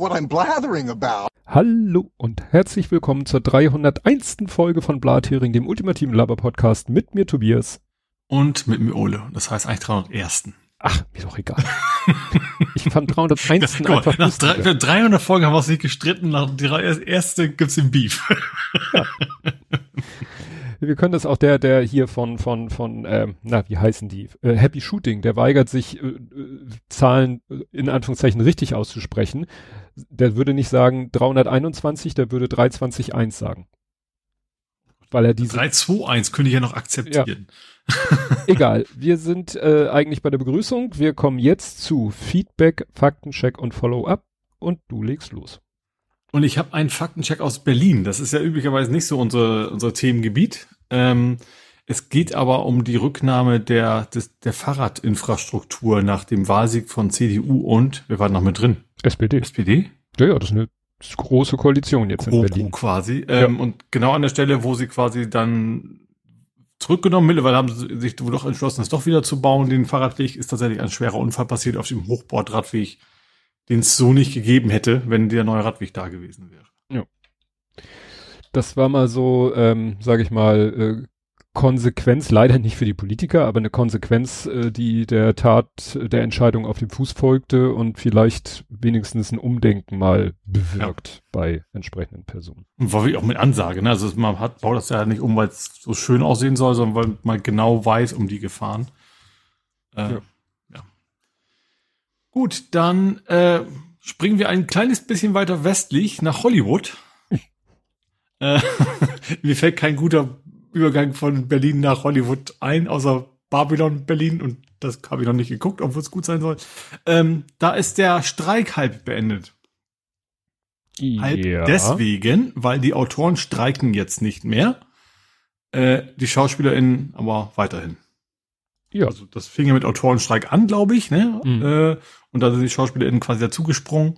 what I'm blathering about. Hallo und herzlich willkommen zur 301. Folge von Blathering, dem ultimativen Laber-Podcast mit mir Tobias. Und mit mir Ole. Das heißt eigentlich 301. Ach, mir doch egal. ich fand 301. Guck mal, einfach nach drei, für 300 Folgen haben wir uns nicht gestritten, nach der erste gibt's den Beef. Wir können das auch der, der hier von, von, von, ähm, na, wie heißen die? Äh, Happy Shooting, der weigert sich, äh, äh, Zahlen äh, in Anführungszeichen richtig auszusprechen. Der würde nicht sagen 321, der würde 321 sagen. Weil er diese 321 könnte ich ja noch akzeptieren. Egal, wir sind äh, eigentlich bei der Begrüßung. Wir kommen jetzt zu Feedback, Faktencheck und Follow-up und du legst los. Und ich habe einen Faktencheck aus Berlin. Das ist ja üblicherweise nicht so unser, unser Themengebiet. Ähm, es geht aber um die Rücknahme der, des, der Fahrradinfrastruktur nach dem Wahlsieg von CDU und, wir waren noch mit drin, SPD. SPD? Ja, ja, das ist eine große Koalition jetzt in GroKo Berlin. quasi. Ähm, Und genau an der Stelle, wo sie quasi dann zurückgenommen, mittlerweile haben sie sich doch entschlossen, es doch wieder zu bauen. Den Fahrradweg ist tatsächlich ein schwerer Unfall passiert auf dem Hochbordradweg, den es so nicht gegeben hätte, wenn der neue Radweg da gewesen wäre. Das war mal so, ähm, sage ich mal, äh, Konsequenz, leider nicht für die Politiker, aber eine Konsequenz, äh, die der Tat, der Entscheidung auf dem Fuß folgte und vielleicht wenigstens ein Umdenken mal bewirkt bei entsprechenden Personen. Und war wie auch mit Ansage, ne? Also man hat, baut das ja nicht um, weil es so schön aussehen soll, sondern weil man genau weiß um die Gefahren. Äh, Ja. ja. Gut, dann äh, springen wir ein kleines bisschen weiter westlich nach Hollywood. äh, mir fällt kein guter Übergang von Berlin nach Hollywood ein, außer Babylon Berlin und das habe ich noch nicht geguckt, obwohl es gut sein soll. Ähm, da ist der Streik halb beendet. Halb deswegen, weil die Autoren streiken jetzt nicht mehr. Äh, die SchauspielerInnen aber weiterhin. Ja. Also das fing ja mit Autorenstreik an, glaube ich, ne? Mhm. Äh, und da sind die SchauspielerInnen quasi dazugesprungen,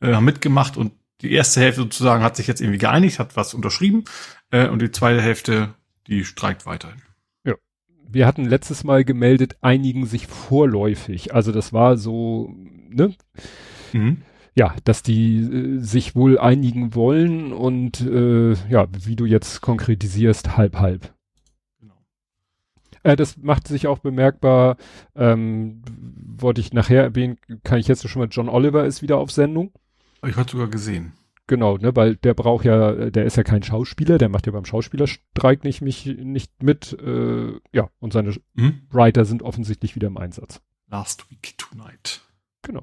äh, haben mitgemacht und die erste Hälfte sozusagen hat sich jetzt irgendwie geeinigt, hat was unterschrieben äh, und die zweite Hälfte, die streikt weiterhin. wir hatten letztes Mal gemeldet, einigen sich vorläufig. Also das war so, ne? Mhm. Ja, dass die äh, sich wohl einigen wollen und äh, ja, wie du jetzt konkretisierst, halb halb. Äh, das macht sich auch bemerkbar, ähm, wollte ich nachher erwähnen, kann ich jetzt schon mal, John Oliver ist wieder auf Sendung. Ich hatte sogar gesehen. Genau, ne, weil der braucht ja, der ist ja kein Schauspieler, der macht ja beim Schauspielerstreik nicht mich nicht mit, äh, ja, und seine Mhm. Writer sind offensichtlich wieder im Einsatz. Last Week Tonight. Genau.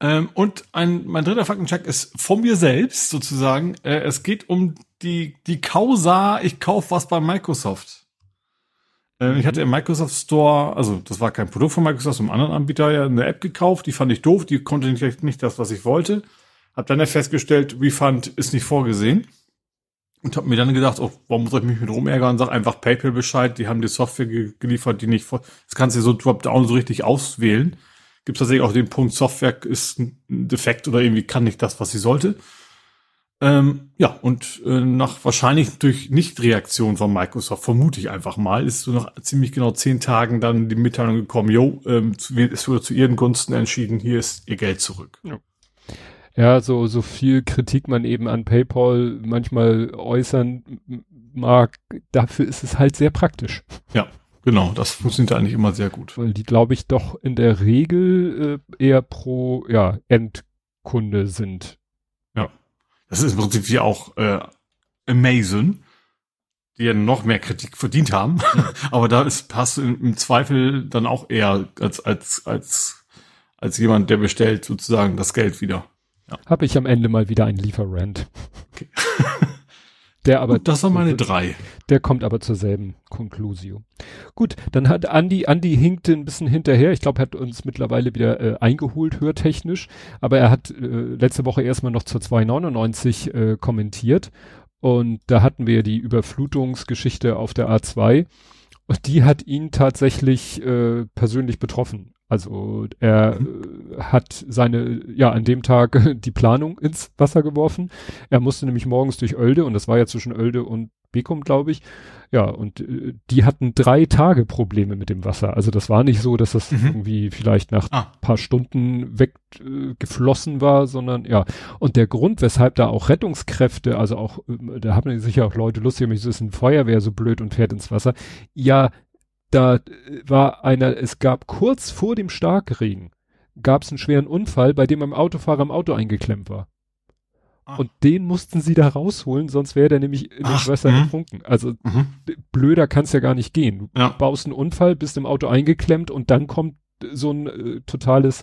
Ähm, und ein, mein dritter Faktencheck ist von mir selbst sozusagen. Äh, es geht um die, die Causa, ich kauf was bei Microsoft. Ähm, ich hatte im Microsoft Store, also das war kein Produkt von Microsoft, einem anderen Anbieter ja eine App gekauft, die fand ich doof, die konnte nicht, nicht das, was ich wollte. Hab dann ja festgestellt, Refund ist nicht vorgesehen. Und hab mir dann gedacht, oh, warum muss ich mich mit rumärgern? Sag einfach PayPal Bescheid, die haben die Software ge geliefert, die nicht vor. Das kannst du so Dropdown so richtig auswählen. Gibt tatsächlich auch den Punkt, Software ist ein defekt oder irgendwie kann nicht das, was sie sollte. Ähm, ja, und äh, nach wahrscheinlich durch Nichtreaktion von Microsoft, vermute ich einfach mal, ist so nach ziemlich genau zehn Tagen dann die Mitteilung gekommen, jo, ähm, zu- es wurde zu ihren Gunsten entschieden, hier ist ihr Geld zurück. Ja, so, so viel Kritik man eben an PayPal manchmal äußern mag, dafür ist es halt sehr praktisch. Ja, genau, das funktioniert eigentlich immer sehr gut. Weil die, glaube ich, doch in der Regel äh, eher pro, ja, Endkunde sind. Das ist im Prinzip wie auch äh, Amazon, die ja noch mehr Kritik verdient haben. Aber da ist, passt du im, im Zweifel dann auch eher als, als, als, als jemand, der bestellt sozusagen das Geld wieder. Habe ich am Ende mal wieder einen Lieferrand. Okay. Der aber, das waren meine drei. der kommt aber zur selben Conclusio. Gut, dann hat Andi, Andi hinkte ein bisschen hinterher. Ich glaube, er hat uns mittlerweile wieder äh, eingeholt, hörtechnisch. Aber er hat äh, letzte Woche erstmal noch zur 299 äh, kommentiert. Und da hatten wir die Überflutungsgeschichte auf der A2. Und die hat ihn tatsächlich äh, persönlich betroffen. Also er mhm. hat seine, ja, an dem Tag die Planung ins Wasser geworfen. Er musste nämlich morgens durch Oelde und das war ja zwischen Oelde und Bekum, glaube ich. Ja, und äh, die hatten drei Tage Probleme mit dem Wasser. Also das war nicht so, dass das mhm. irgendwie vielleicht nach ah. paar Stunden weggeflossen äh, war, sondern ja. Und der Grund, weshalb da auch Rettungskräfte, also auch, äh, da haben sich ja auch Leute lustig, es ist ein Feuerwehr so blöd und fährt ins Wasser. Ja, da äh, war einer, es gab kurz vor dem Starkregen, gab es einen schweren Unfall, bei dem ein Autofahrer im Auto eingeklemmt war. Ah. Und den mussten sie da rausholen, sonst wäre der nämlich in Ach, dem Wasser mh. ertrunken. Also mhm. blöder kann's ja gar nicht gehen. Du ja. baust einen Unfall, bist im Auto eingeklemmt und dann kommt so ein äh, totales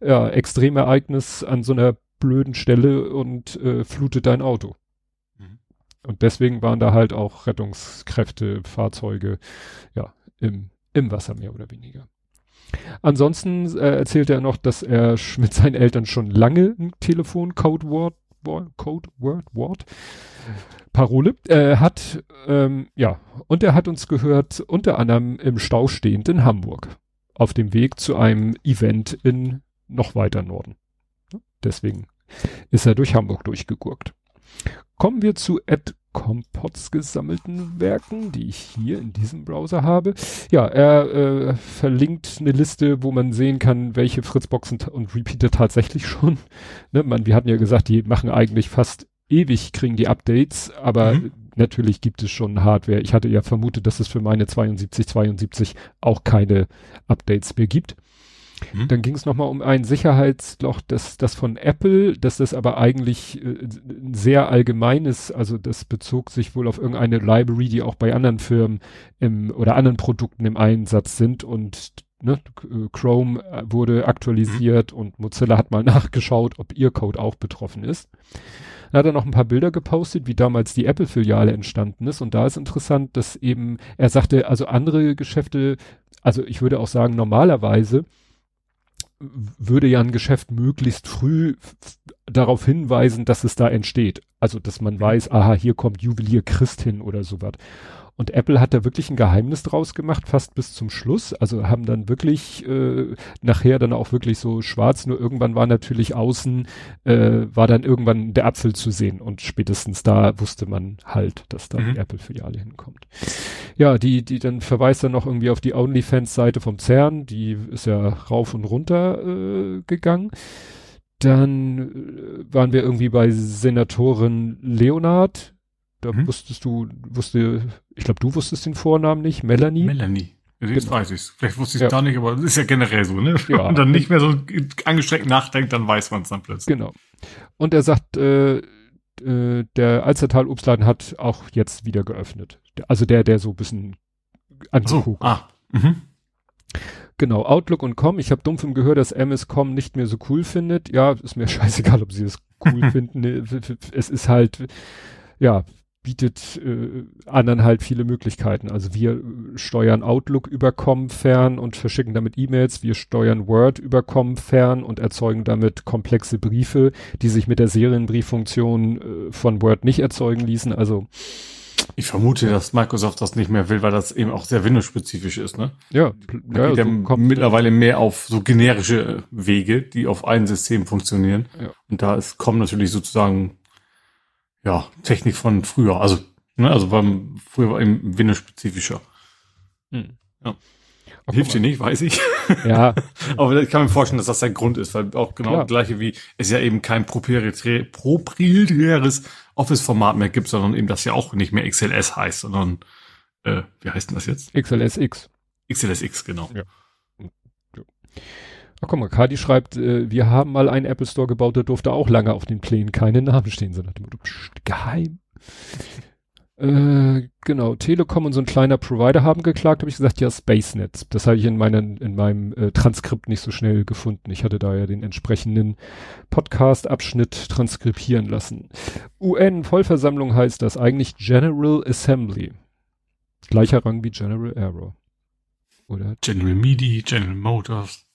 ja, Extremereignis an so einer blöden Stelle und äh, flutet dein Auto. Mhm. Und deswegen waren da halt auch Rettungskräfte, Fahrzeuge, ja, im, im Wasser mehr oder weniger. Ansonsten äh, erzählt er noch, dass er mit seinen Eltern schon lange ein Telefon-Codewort, Code Word, Wort, Parole äh, hat. Ähm, ja, und er hat uns gehört, unter anderem im Stau stehend in Hamburg, auf dem Weg zu einem Event in noch weiter Norden. Deswegen ist er durch Hamburg durchgegurkt. Kommen wir zu Ed Compots gesammelten Werken, die ich hier in diesem Browser habe. Ja, er äh, verlinkt eine Liste, wo man sehen kann, welche Fritzboxen und Repeater tatsächlich schon. Ne, man, wir hatten ja gesagt, die machen eigentlich fast ewig, kriegen die Updates, aber mhm. natürlich gibt es schon Hardware. Ich hatte ja vermutet, dass es für meine 7272 auch keine Updates mehr gibt. Mhm. Dann ging es nochmal um ein Sicherheitsloch, das, das von Apple, dass das aber eigentlich äh, sehr allgemeines, also das bezog sich wohl auf irgendeine Library, die auch bei anderen Firmen im, oder anderen Produkten im Einsatz sind und ne, Chrome äh, wurde aktualisiert mhm. und Mozilla hat mal nachgeschaut, ob ihr Code auch betroffen ist. Dann hat er noch ein paar Bilder gepostet, wie damals die Apple-Filiale entstanden ist. Und da ist interessant, dass eben, er sagte, also andere Geschäfte, also ich würde auch sagen, normalerweise würde ja ein Geschäft möglichst früh darauf hinweisen, dass es da entsteht. Also, dass man weiß, aha, hier kommt Juwelier Christ hin oder sowas. Und Apple hat da wirklich ein Geheimnis draus gemacht, fast bis zum Schluss. Also haben dann wirklich äh, nachher dann auch wirklich so schwarz, nur irgendwann war natürlich außen, äh, war dann irgendwann der Apfel zu sehen und spätestens da wusste man halt, dass da mhm. die Apple-Filiale hinkommt. Ja, die, die dann verweist dann noch irgendwie auf die OnlyFans-Seite vom CERN, die ist ja rauf und runter äh, gegangen. Dann äh, waren wir irgendwie bei Senatorin Leonard, da hm? wusstest du, wusste, ich glaube, du wusstest den Vornamen nicht, Melanie? Melanie. Jetzt genau. weiß ich's. Vielleicht wusste ich es ja. gar nicht, aber das ist ja generell so, ne? Ja. Wenn man dann nicht mehr so angestrengt nachdenkt, dann weiß man es dann plötzlich. Genau. Und er sagt, äh, äh, der Alzertal Obstladen hat auch jetzt wieder geöffnet. Also der, der so ein bisschen angeguckt. So, ah. Mhm. Genau, Outlook und Com. Ich habe dumpf im Gehör, dass MS.com nicht mehr so cool findet. Ja, ist mir scheißegal, ob sie das cool finden. Es ist halt, ja, bietet äh, anderen halt viele Möglichkeiten. Also wir steuern Outlook über Com fern und verschicken damit E-Mails. Wir steuern Word über Com fern und erzeugen damit komplexe Briefe, die sich mit der Serienbrieffunktion äh, von Word nicht erzeugen ließen. Also ich vermute, dass Microsoft das nicht mehr will, weil das eben auch sehr Windows-spezifisch ist, ne? Ja, ja so kommt mittlerweile mehr auf so generische Wege, die auf einem System funktionieren. Ja. Und da ist Com natürlich sozusagen ja, Technik von früher. Also, ne, also beim, früher war eben Windows-spezifischer. Hm. Ja. Ach, Hilft dir nicht, weiß ich. Ja. Aber ich kann mir vorstellen, dass das der Grund ist, weil auch genau das gleiche wie es ja eben kein proprietäres Office-Format mehr gibt, sondern eben das ja auch nicht mehr XLS heißt, sondern äh, wie heißt denn das jetzt? XLSX. XLSX, genau. Ja. Ach guck mal, Kadi schreibt, äh, wir haben mal einen Apple Store gebaut, der durfte auch lange auf den Plänen keine Namen stehen, sondern pst, geheim. äh, genau, Telekom und so ein kleiner Provider haben geklagt, habe ich gesagt, ja, SpaceNet. Das habe ich in, meinen, in meinem äh, Transkript nicht so schnell gefunden. Ich hatte da ja den entsprechenden Podcast-Abschnitt transkribieren lassen. UN-Vollversammlung heißt das eigentlich General Assembly. Gleicher Rang wie General Error. Oder? General MIDI, General Motors.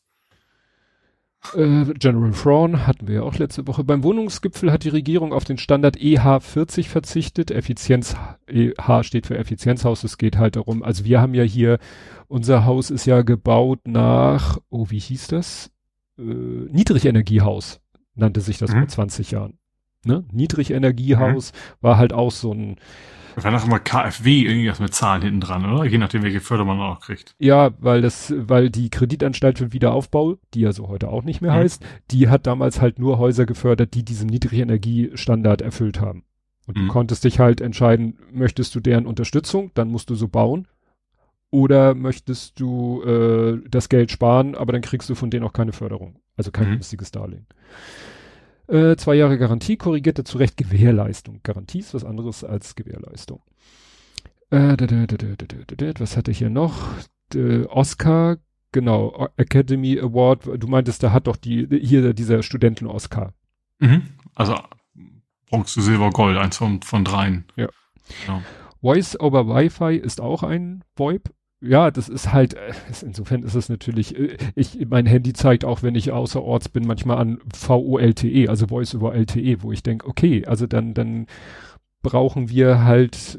Äh, General Fraun hatten wir ja auch letzte Woche. Beim Wohnungsgipfel hat die Regierung auf den Standard EH40 verzichtet. Effizienz, EH steht für Effizienzhaus. Es geht halt darum, also wir haben ja hier, unser Haus ist ja gebaut nach, oh, wie hieß das? Äh, Niedrigenergiehaus nannte sich das mhm. vor 20 Jahren. Ne? Niedrigenergiehaus mhm. war halt auch so ein, das war noch immer KfW, irgendwas mit Zahlen hinten dran, oder? Je nachdem, welche Förderung man auch kriegt. Ja, weil das, weil die Kreditanstalt für Wiederaufbau, die ja so heute auch nicht mehr mhm. heißt, die hat damals halt nur Häuser gefördert, die diesen Niedrigenergiestandard erfüllt haben. Und mhm. du konntest dich halt entscheiden, möchtest du deren Unterstützung, dann musst du so bauen. Oder möchtest du äh, das Geld sparen, aber dann kriegst du von denen auch keine Förderung. Also kein mhm. günstiges Darlehen. Äh, zwei Jahre Garantie, korrigierte zu Recht Gewährleistung. Garantie ist was anderes als Gewährleistung. Äh, was hatte ich hier noch? Oscar, genau, Academy Award. Du meintest, da hat doch die, hier dieser Studenten-Oscar. Mhm. Also Bronze, Silber, Gold, eins von, von dreien. Ja. Genau. Voice over Wi-Fi ist auch ein VoIP ja, das ist halt, äh, insofern ist es natürlich, äh, ich, mein Handy zeigt auch, wenn ich außerorts bin, manchmal an VOLTE, also Voice over LTE, wo ich denke, okay, also dann, dann brauchen wir halt,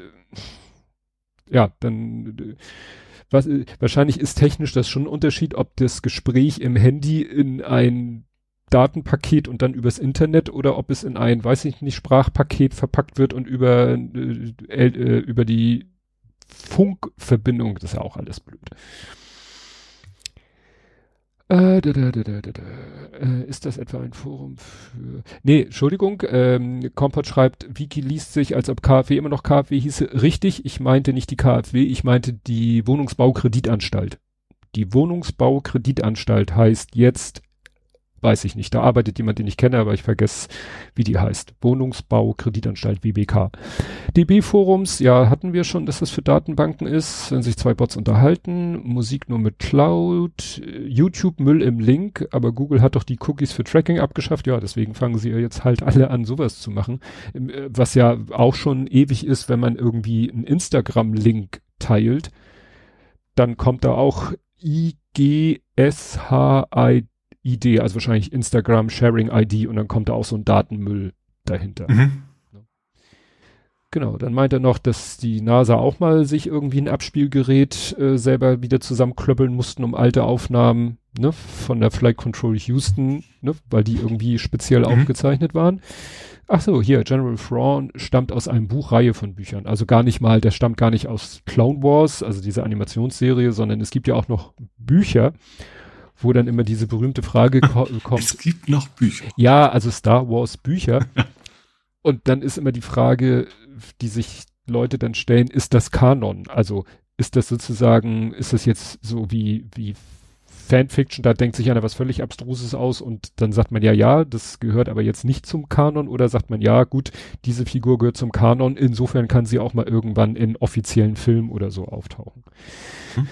äh, ja, dann, was, wahrscheinlich ist technisch das schon ein Unterschied, ob das Gespräch im Handy in ein Datenpaket und dann übers Internet oder ob es in ein, weiß ich nicht, Sprachpaket verpackt wird und über, äh, über die Funkverbindung, das ist ja auch alles blöd. Äh, da, da, da, äh, ist das etwa ein Forum für... Nee, Entschuldigung, ähm, Kompott schreibt, Wiki liest sich, als ob KfW immer noch KfW hieße. Richtig, ich meinte nicht die KfW, ich meinte die Wohnungsbaukreditanstalt. Die Wohnungsbaukreditanstalt heißt jetzt weiß ich nicht. Da arbeitet jemand, den ich kenne, aber ich vergesse, wie die heißt. Wohnungsbau, Kreditanstalt, WBK. DB-Forums, ja, hatten wir schon, dass das für Datenbanken ist, wenn sich zwei Bots unterhalten. Musik nur mit Cloud. YouTube Müll im Link, aber Google hat doch die Cookies für Tracking abgeschafft. Ja, deswegen fangen sie ja jetzt halt alle an, sowas zu machen. Äh, was ja auch schon ewig ist, wenn man irgendwie einen Instagram-Link teilt, dann kommt da auch IGSHID ID, also wahrscheinlich Instagram Sharing ID und dann kommt da auch so ein Datenmüll dahinter. Mhm. Genau, dann meint er noch, dass die NASA auch mal sich irgendwie ein Abspielgerät äh, selber wieder zusammenklöppeln mussten, um alte Aufnahmen ne, von der Flight Control Houston, ne, weil die irgendwie speziell mhm. aufgezeichnet waren. Ach so, hier, General Thrawn stammt aus einem Buchreihe von Büchern. Also gar nicht mal, der stammt gar nicht aus Clone Wars, also diese Animationsserie, sondern es gibt ja auch noch Bücher wo dann immer diese berühmte Frage ko kommt. Es gibt noch Bücher. Ja, also Star Wars Bücher. und dann ist immer die Frage, die sich Leute dann stellen, ist das Kanon? Also ist das sozusagen, ist das jetzt so wie, wie Fanfiction, da denkt sich einer was völlig Abstruses aus und dann sagt man ja, ja, das gehört aber jetzt nicht zum Kanon oder sagt man ja, gut, diese Figur gehört zum Kanon, insofern kann sie auch mal irgendwann in offiziellen Filmen oder so auftauchen. Hm.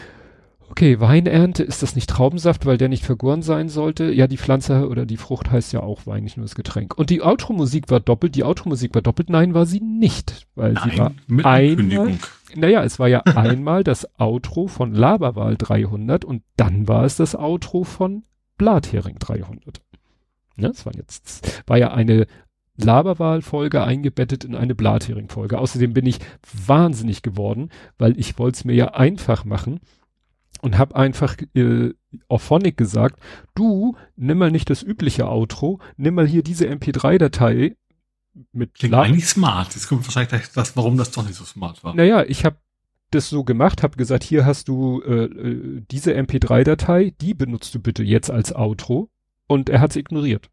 Okay, Weinernte, ist das nicht Traubensaft, weil der nicht vergoren sein sollte? Ja, die Pflanze oder die Frucht heißt ja auch Wein, nicht nur das Getränk. Und die Outro-Musik war doppelt, die Outro-Musik war doppelt, nein, war sie nicht, weil nein, sie war mit einmal, naja, es war ja einmal das Outro von Laberwahl 300 und dann war es das Outro von Blathering 300. Ja, das war jetzt, war ja eine Laberwahl-Folge eingebettet in eine Blathering-Folge. Außerdem bin ich wahnsinnig geworden, weil ich wollte es mir ja einfach machen und habe einfach äh, auf Phonic gesagt, du nimm mal nicht das übliche Outro, nimm mal hier diese MP3-Datei mit Klingt eigentlich smart. Jetzt kommt wahrscheinlich das, warum das doch nicht so smart war. Naja, ich habe das so gemacht, habe gesagt, hier hast du äh, äh diese MP3-Datei, die benutzt du bitte jetzt als Outro und er hat es ignoriert.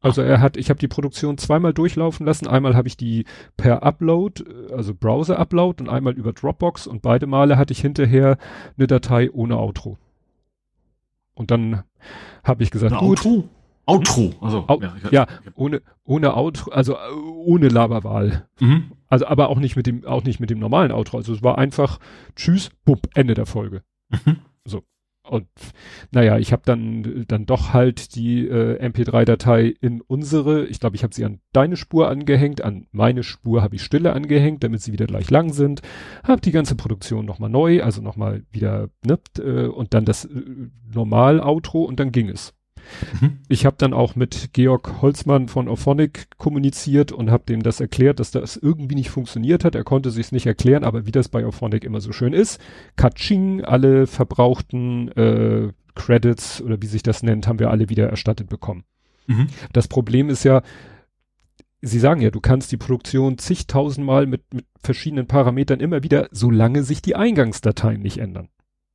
Also er hat, ich habe die Produktion zweimal durchlaufen lassen. Einmal habe ich die per Upload, äh, also Browser-Upload und einmal über Dropbox und beide Male hatte ich hinterher eine Datei ohne Outro. Und dann habe ich gesagt, eine gut. Outro? Outro, also Au ja, ja, ohne ohne Outro, also äh, ohne Laberwahl. Mhm. Also aber auch nicht mit dem auch nicht mit dem normalen Outro. Also es war einfach Tschüss, bupp, Ende der Folge. Mhm. So. Und naja, ich habe dann dann doch halt die äh, MP3-Datei in unsere, ich glaube, ich habe sie an deine Spur angehängt, an meine Spur habe ich Stille angehängt, damit sie wieder gleich lang sind. Habe die ganze Produktion nochmal neu, also nochmal wieder, ne, äh, und dann das äh, Normal-Outro und dann ging es. Mhm. Ich habe dann auch mit Georg Holzmann von Ophonic kommuniziert und habe dem das erklärt, dass das irgendwie nicht funktioniert hat. Er konnte sich nicht erklären, aber wie das bei Ophonic immer so schön ist, Katsching, alle verbrauchten äh, Credits oder wie sich das nennt, haben wir alle wieder erstattet bekommen. Mhm. Das Problem ist ja, Sie sagen ja, du kannst die Produktion zigtausendmal mit, mit verschiedenen Parametern immer wieder, solange sich die Eingangsdateien nicht ändern.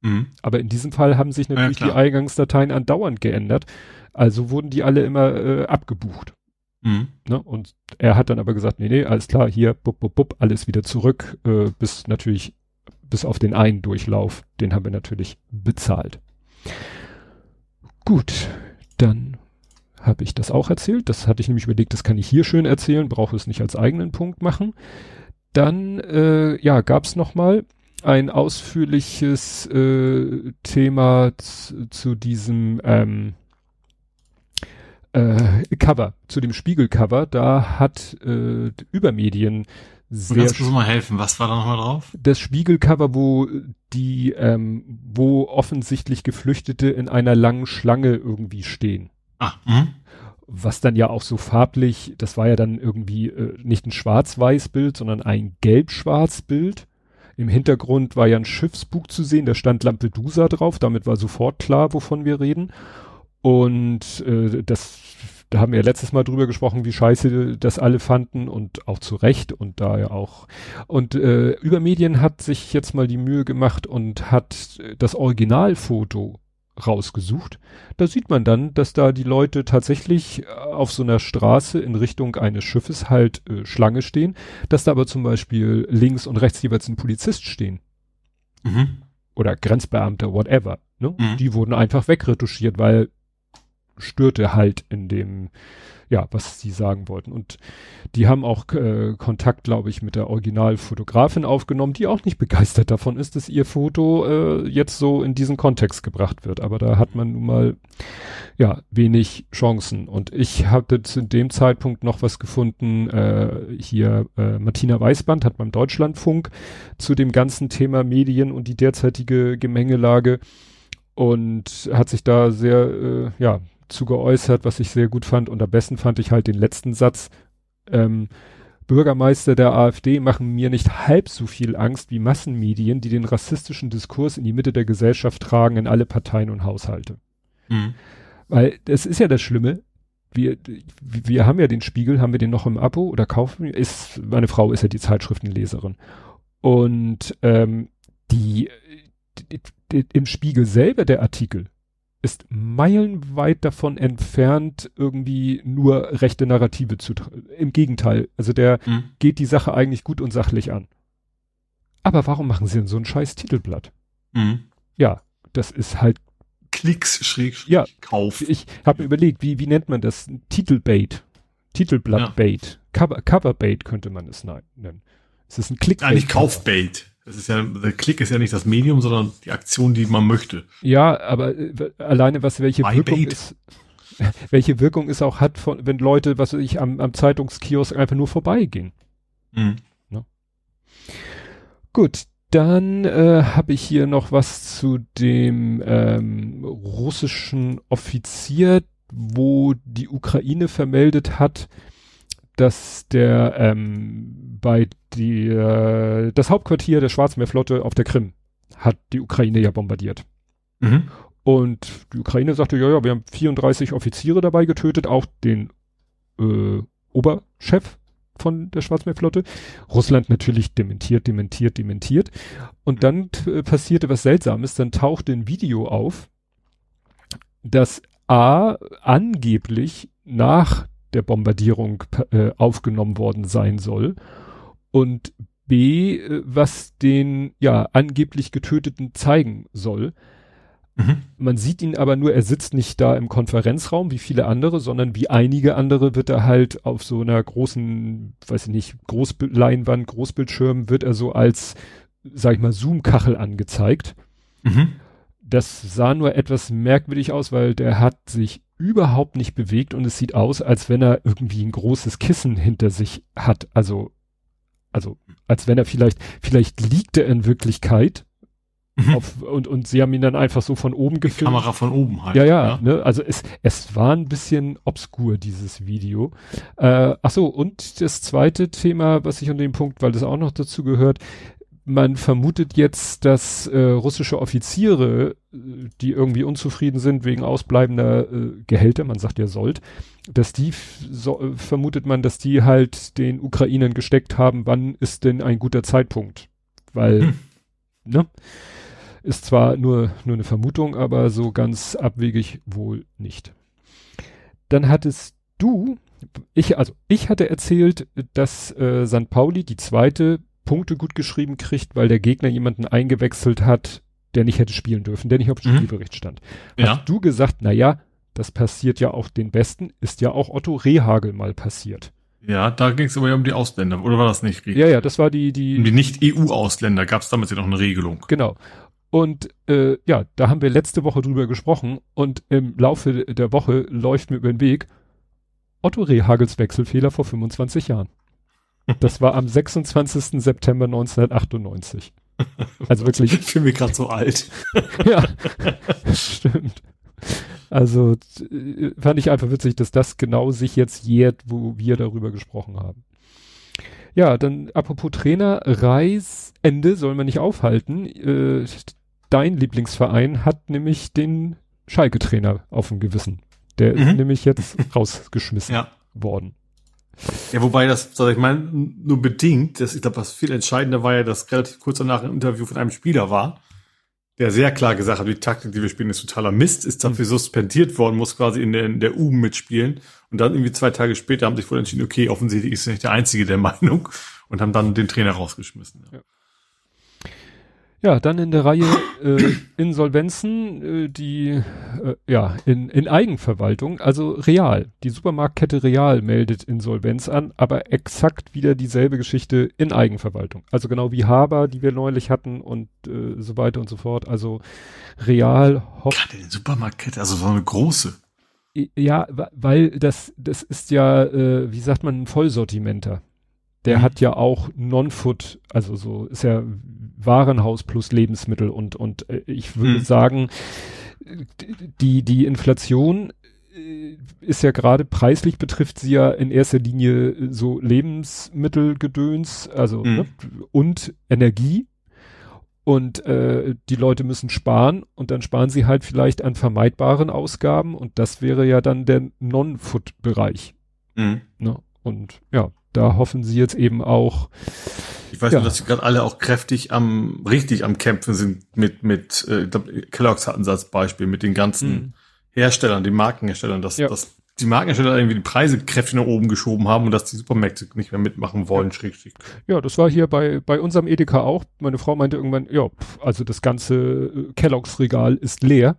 Mhm. Aber in diesem Fall haben sich natürlich ja, die Eingangsdateien andauernd geändert. Also wurden die alle immer äh, abgebucht. Mhm. Ne? Und er hat dann aber gesagt, nee, nee, alles klar, hier, bub, bub, bub, alles wieder zurück, äh, bis natürlich, bis auf den einen Durchlauf, den haben wir natürlich bezahlt. Gut, dann habe ich das auch erzählt. Das hatte ich nämlich überlegt, das kann ich hier schön erzählen, brauche es nicht als eigenen Punkt machen. Dann, äh, ja, gab es nochmal ein ausführliches äh, Thema zu diesem ähm, äh, Cover, zu dem Spiegelcover. Da hat äh, Übermedien sehr. Kannst du mal helfen? Was war da nochmal drauf? Das Spiegelcover, wo die, ähm, wo offensichtlich Geflüchtete in einer langen Schlange irgendwie stehen. Ah, mh. Was dann ja auch so farblich, das war ja dann irgendwie äh, nicht ein Schwarz-Weiß-Bild, sondern ein Gelb-Schwarz-Bild. Im Hintergrund war ja ein Schiffsbug zu sehen, da stand Lampedusa drauf, damit war sofort klar, wovon wir reden. Und äh, das, da haben wir letztes Mal drüber gesprochen, wie scheiße das alle fanden und auch zu Recht und da ja auch. Und äh, Übermedien hat sich jetzt mal die Mühe gemacht und hat das Originalfoto rausgesucht. Da sieht man dann, dass da die Leute tatsächlich äh, auf so einer Straße in Richtung eines Schiffes halt äh, Schlange stehen, dass da aber zum Beispiel links und rechts jeweils ein Polizist stehen. Mhm. Oder Grenzbeamte, whatever. Ne? Mhm. Die wurden einfach wegretuschiert, weil störte halt in dem ja, was sie sagen wollten. Und die haben auch äh, Kontakt, glaube ich, mit der Originalfotografin aufgenommen, die auch nicht begeistert davon ist, dass ihr Foto äh, jetzt so in diesen Kontext gebracht wird. Aber da hat man nun mal ja wenig Chancen. Und ich hatte zu dem Zeitpunkt noch was gefunden. Äh, hier äh, Martina Weißband hat beim Deutschlandfunk zu dem ganzen Thema Medien und die derzeitige Gemengelage und hat sich da sehr äh, ja zu geäußert, was ich sehr gut fand. Und am besten fand ich halt den letzten Satz. Ähm, Bürgermeister der AfD machen mir nicht halb so viel Angst wie Massenmedien, die den rassistischen Diskurs in die Mitte der Gesellschaft tragen, in alle Parteien und Haushalte. Mhm. Weil das ist ja das Schlimme. Wir, wir haben ja den Spiegel, haben wir den noch im Abo oder kaufen? Ist, meine Frau ist ja die Zeitschriftenleserin. Und ähm, die, die, die im Spiegel selber der Artikel ist meilenweit davon entfernt, irgendwie nur rechte Narrative zu. Im Gegenteil, also der mhm. geht die Sache eigentlich gut und sachlich an. Aber warum machen sie denn so ein scheiß Titelblatt? Mhm. Ja, das ist halt Klicks schräg ja, Kauf. Ich habe mir überlegt, wie, wie nennt man das? Titelbait. Titelblattbait. Ja. Cover, Coverbait könnte man es nennen. Es ist ein Clickbait. Eigentlich Kaufbait. Das ist ja, der Klick ist ja nicht das Medium, sondern die Aktion, die man möchte. Ja, aber äh, alleine was, welche My Wirkung bait. ist, welche Wirkung es auch hat von, wenn Leute, was weiß ich, am, am Zeitungskiosk einfach nur vorbeigehen. Mhm. Ne? Gut, dann äh, habe ich hier noch was zu dem ähm, russischen Offizier, wo die Ukraine vermeldet hat, dass der ähm, bei die, äh, das Hauptquartier der Schwarzmeerflotte auf der Krim hat die Ukraine ja bombardiert. Mhm. Und die Ukraine sagte, ja, ja, wir haben 34 Offiziere dabei getötet, auch den äh, Oberchef von der Schwarzmeerflotte. Russland natürlich dementiert, dementiert, dementiert. Und dann äh, passierte was Seltsames, dann tauchte ein Video auf, dass A angeblich nach der Bombardierung äh, aufgenommen worden sein soll und B, äh, was den ja angeblich Getöteten zeigen soll. Mhm. Man sieht ihn aber nur, er sitzt nicht da im Konferenzraum wie viele andere, sondern wie einige andere wird er halt auf so einer großen, weiß ich nicht, Großleinwand, Großbildschirm wird er so als, sag ich mal, Zoom-Kachel angezeigt. Mhm. Das sah nur etwas merkwürdig aus, weil der hat sich überhaupt nicht bewegt und es sieht aus, als wenn er irgendwie ein großes Kissen hinter sich hat. Also, also, als wenn er vielleicht, vielleicht liegt er in Wirklichkeit Mhm. Auf, und, und sie haben ihn dann einfach so von oben gefilmt. Kamera von oben halt. Ja, ja, ja. Ne? also es, es war ein bisschen obskur, dieses Video. Äh, ach so, und das zweite Thema, was ich an dem Punkt, weil das auch noch dazu gehört, man vermutet jetzt, dass äh, russische Offiziere, äh, die irgendwie unzufrieden sind wegen ausbleibender äh, Gehälter, man sagt ja sollt, dass die so, äh, vermutet man, dass die halt den Ukrainern gesteckt haben, wann ist denn ein guter Zeitpunkt? Weil, hm. ne? Ist zwar nur, nur eine Vermutung, aber so ganz abwegig wohl nicht. Dann hattest du, ich, also ich hatte erzählt, dass äh, St. Pauli die zweite Punkte gut geschrieben kriegt, weil der Gegner jemanden eingewechselt hat, der nicht hätte spielen dürfen, der nicht auf dem mhm. Spielbericht stand. Ja. Hast du gesagt, na ja, das passiert ja auch den Besten, ist ja auch Otto Rehagel mal passiert. Ja, da ging es aber ja um die Ausländer, oder war das nicht? Ja, ja, das war die, die. Um die Nicht-EU-Ausländer gab es damals ja noch eine Regelung. Genau. Und äh, ja, da haben wir letzte Woche drüber gesprochen und im Laufe der Woche läuft mir über den Weg Otto Rehagels Wechselfehler vor 25 Jahren. Das war am 26. September 1998. Also wirklich. Ich fühle mich gerade so alt. ja, stimmt. Also fand ich einfach witzig, dass das genau sich jetzt jährt, wo wir darüber gesprochen haben. Ja, dann apropos Trainer, Reisende soll man nicht aufhalten. Äh, dein Lieblingsverein hat nämlich den Schalke-Trainer auf dem Gewissen. Der mhm. ist nämlich jetzt rausgeschmissen ja. worden. Ja, wobei das, sag ich mal, nur bedingt, das, ich glaube, was viel entscheidender war ja, dass relativ kurz danach ein Interview von einem Spieler war, der sehr klar gesagt hat, die Taktik, die wir spielen, ist totaler Mist, ist dafür mhm. suspendiert worden, muss quasi in der, in der U mitspielen. Und dann irgendwie zwei Tage später haben sich wohl entschieden, okay, offensichtlich ist er nicht der Einzige der Meinung und haben dann den Trainer rausgeschmissen. Ja. Ja, dann in der Reihe äh, Insolvenzen, äh, die äh, ja in, in Eigenverwaltung, also Real. Die Supermarktkette Real meldet Insolvenz an, aber exakt wieder dieselbe Geschichte in Eigenverwaltung. Also genau wie Haber, die wir neulich hatten und äh, so weiter und so fort. Also Real hofft. Gerade die Supermarktkette, also so eine große. Ja, weil das das ist ja, äh, wie sagt man, ein Vollsortimenter. Der mhm. hat ja auch Non-Food, also so ist ja Warenhaus plus Lebensmittel und, und äh, ich würde hm. sagen, die, die Inflation äh, ist ja gerade preislich betrifft sie ja in erster Linie so Lebensmittelgedöns, also hm. ne, und Energie. Und äh, die Leute müssen sparen und dann sparen sie halt vielleicht an vermeidbaren Ausgaben und das wäre ja dann der Non-Food-Bereich. Mhm. Ne? Und ja, da hoffen sie jetzt eben auch. Ich weiß ja. nur, dass sie gerade alle auch kräftig am, richtig am Kämpfen sind mit, mit, äh, ich glaub, Kellogg's hatten sie als Beispiel, mit den ganzen mhm. Herstellern, den Markenherstellern, dass, ja. dass die Markenhersteller irgendwie die Preise kräftig nach oben geschoben haben und dass die Supermärkte nicht mehr mitmachen wollen, ja. schräg, schräg. Ja, das war hier bei, bei unserem Edeka auch. Meine Frau meinte irgendwann, ja, also das ganze äh, Kellogg's Regal ist leer.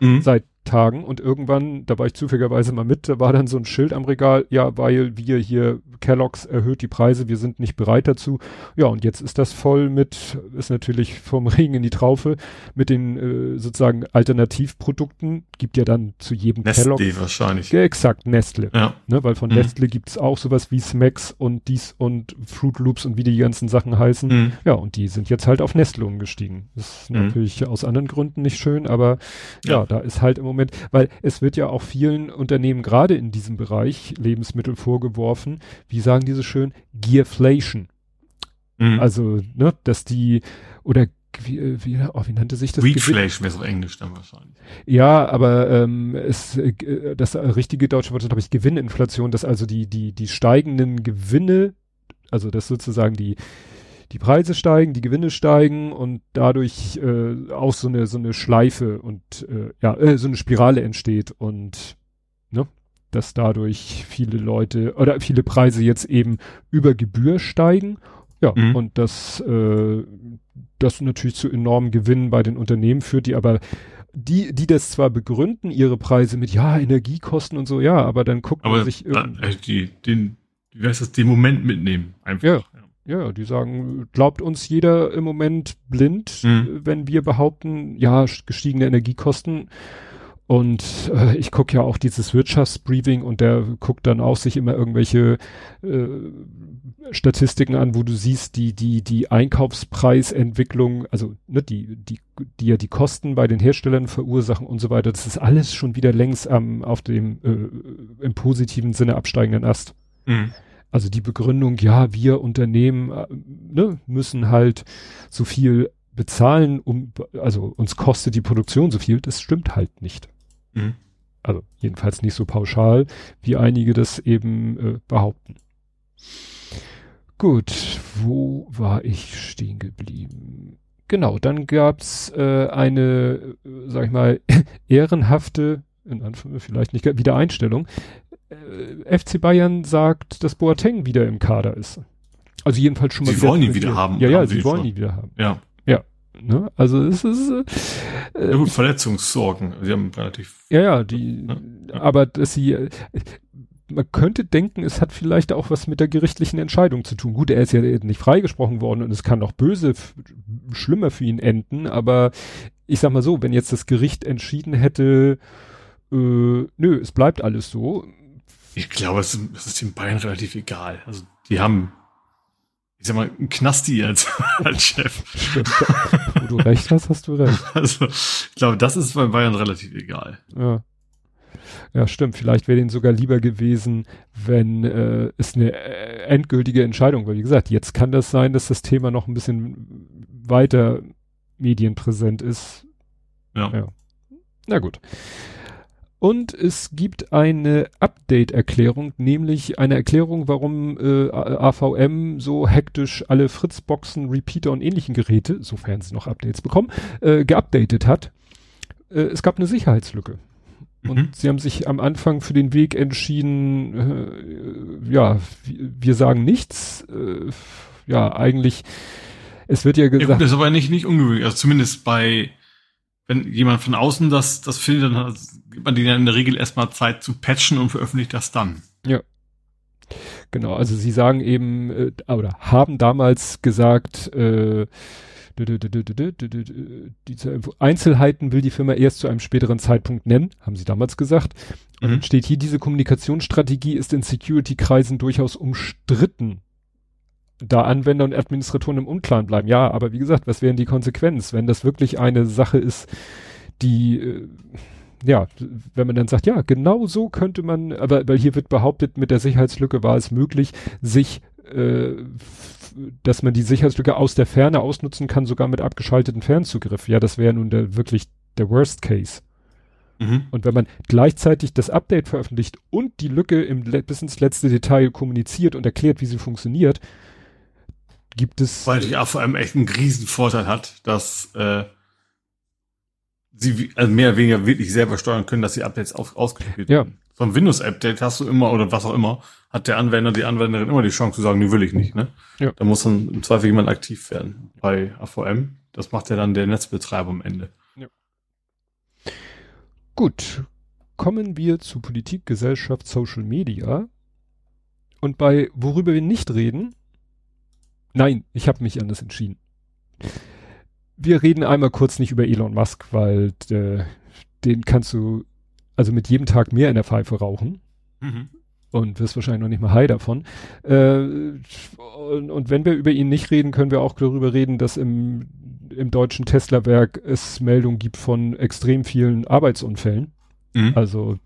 Mhm. Seit Tagen und irgendwann, da war ich zufälligerweise mal mit, da war dann so ein Schild am Regal, ja, weil wir hier, Kellogg's erhöht die Preise, wir sind nicht bereit dazu. Ja, und jetzt ist das voll mit, ist natürlich vom Regen in die Traufe, mit den äh, sozusagen Alternativprodukten, gibt ja dann zu jedem Nestle Kellogg. wahrscheinlich. Ja, exakt, Nestle. Ja. Ne, weil von mhm. Nestle gibt's auch sowas wie Smacks und dies und Fruit Loops und wie die ganzen Sachen heißen. Mhm. Ja, und die sind jetzt halt auf Nestle umgestiegen. Das ist mhm. natürlich aus anderen Gründen nicht schön, aber ja. ja, da ist halt im Moment Moment, weil es wird ja auch vielen Unternehmen gerade in diesem Bereich Lebensmittel vorgeworfen, wie sagen diese schön, Gearflation. Mhm. Also, ne, dass die, oder wie, äh, wie, oh, wie nannte sich das? Weedflation wäre auf Englisch dann wahrscheinlich. Ja, aber ähm, es, äh, das richtige deutsche Wort ist, glaube ich, Gewinninflation, dass also die, die, die steigenden Gewinne, also dass sozusagen die, die Preise steigen, die Gewinne steigen und dadurch äh, auch so eine so eine Schleife und äh, ja äh, so eine Spirale entsteht und ne, dass dadurch viele Leute oder viele Preise jetzt eben über Gebühr steigen. Ja, mhm. und das äh, das natürlich zu enormen Gewinnen bei den Unternehmen führt, die aber die, die das zwar begründen, ihre Preise mit, ja, Energiekosten und so, ja, aber dann guckt aber man sich dann, äh, die, den, wie heißt das, den Moment mitnehmen, einfach. Ja, ja, die sagen, glaubt uns jeder im Moment blind, mhm. wenn wir behaupten, ja, gestiegene Energiekosten. Und äh, ich gucke ja auch dieses Wirtschaftsbriefing und der guckt dann auch sich immer irgendwelche äh, Statistiken an, wo du siehst, die, die, die Einkaufspreisentwicklung, also ne, die, die, die ja die Kosten bei den Herstellern verursachen und so weiter, das ist alles schon wieder längst am, auf dem äh, im positiven Sinne absteigenden Ast. Mhm. Also die Begründung, ja, wir Unternehmen äh, ne, müssen halt so viel bezahlen, um, also uns kostet die Produktion so viel, das stimmt halt nicht. Mhm. Also jedenfalls nicht so pauschal, wie einige das eben äh, behaupten. Gut, wo war ich stehen geblieben? Genau, dann gab's äh, eine, äh, sag ich mal, ehrenhafte, in Anführungszeichen vielleicht nicht Wiedereinstellung. Äh, FC Bayern sagt, dass Boateng wieder im Kader ist. Also jedenfalls schon mal. Sie wollen ihn wieder haben. Ja, ja, sie wollen ihn wieder haben. Ja. Ja. Ne? Also es ist. Äh, ja gut, Verletzungssorgen. Sie haben relativ. Ja, ja, die. Ne? Ja. Aber dass sie. Äh, man könnte denken, es hat vielleicht auch was mit der gerichtlichen Entscheidung zu tun. Gut, er ist ja nicht freigesprochen worden und es kann auch böse, schlimmer für ihn enden, aber ich sag mal so, wenn jetzt das Gericht entschieden hätte, äh, nö, es bleibt alles so. Ich glaube, es ist, den Bayern relativ egal. Also die haben, ich sag mal, einen Knasti als, als Chef. Stimmt. Wo du recht hast, hast du recht. Also ich glaube, das ist bei Bayern relativ egal. Ja. Ja, stimmt. Vielleicht wäre denen sogar lieber gewesen, wenn äh, es eine äh, endgültige Entscheidung war. Wie gesagt, jetzt kann das sein, dass das Thema noch ein bisschen weiter medienpräsent ist. Ja. ja. Na gut. Und es gibt eine Update-Erklärung, nämlich eine Erklärung, warum äh, AVM so hektisch alle Fritzboxen, Repeater und ähnlichen Geräte, sofern sie noch Updates bekommen, äh, geupdatet hat. Äh, es gab eine Sicherheitslücke. Und mhm. sie haben sich am Anfang für den Weg entschieden, äh, ja, wir sagen nichts. Äh, ja, eigentlich, es wird ja gesagt. Ja, das ist aber nicht, nicht ungewöhnlich. Also zumindest bei, wenn jemand von außen das, das findet, dann gibt man denen ja in der Regel erstmal Zeit zu patchen und veröffentlicht das dann. Ja. Genau, also sie sagen eben, äh, oder haben damals gesagt, äh, diese Einzelheiten will die Firma erst zu einem späteren Zeitpunkt nennen, haben sie damals gesagt. Und dann mhm. steht hier, diese Kommunikationsstrategie ist in Security-Kreisen durchaus umstritten, da Anwender und Administratoren im Unklaren bleiben. Ja, aber wie gesagt, was wären die Konsequenzen, wenn das wirklich eine Sache ist, die, äh, ja, wenn man dann sagt, ja, genau so könnte man, aber weil hier wird behauptet, mit der Sicherheitslücke war es möglich, sich äh, dass man die Sicherheitslücke aus der Ferne ausnutzen kann, sogar mit abgeschalteten Fernzugriff. Ja, das wäre nun der, wirklich der Worst Case. Mhm. Und wenn man gleichzeitig das Update veröffentlicht und die Lücke im, bis ins letzte Detail kommuniziert und erklärt, wie sie funktioniert, gibt es. Weil die vor allem echt einen riesen Vorteil hat, dass äh, sie also mehr oder weniger wirklich selber steuern können, dass die Updates auf, ausgespielt werden. Ja. So ein Windows-Update hast du immer oder was auch immer, hat der Anwender, die Anwenderin immer die Chance zu sagen, nee, will ich nicht, ne? Ja. Da muss dann im Zweifel jemand aktiv werden. Bei AVM, das macht ja dann der Netzbetreiber am Ende. Ja. Gut. Kommen wir zu Politik, Gesellschaft, Social Media. Und bei worüber wir nicht reden, nein, ich habe mich anders entschieden. Wir reden einmal kurz nicht über Elon Musk, weil äh, den kannst du also mit jedem Tag mehr in der Pfeife rauchen. Mhm. Und wirst wahrscheinlich noch nicht mal high davon. Äh, und, und, wenn wir über ihn nicht reden, können wir auch darüber reden, dass im, im deutschen Tesla-Werk es Meldungen gibt von extrem vielen Arbeitsunfällen. Mhm. Also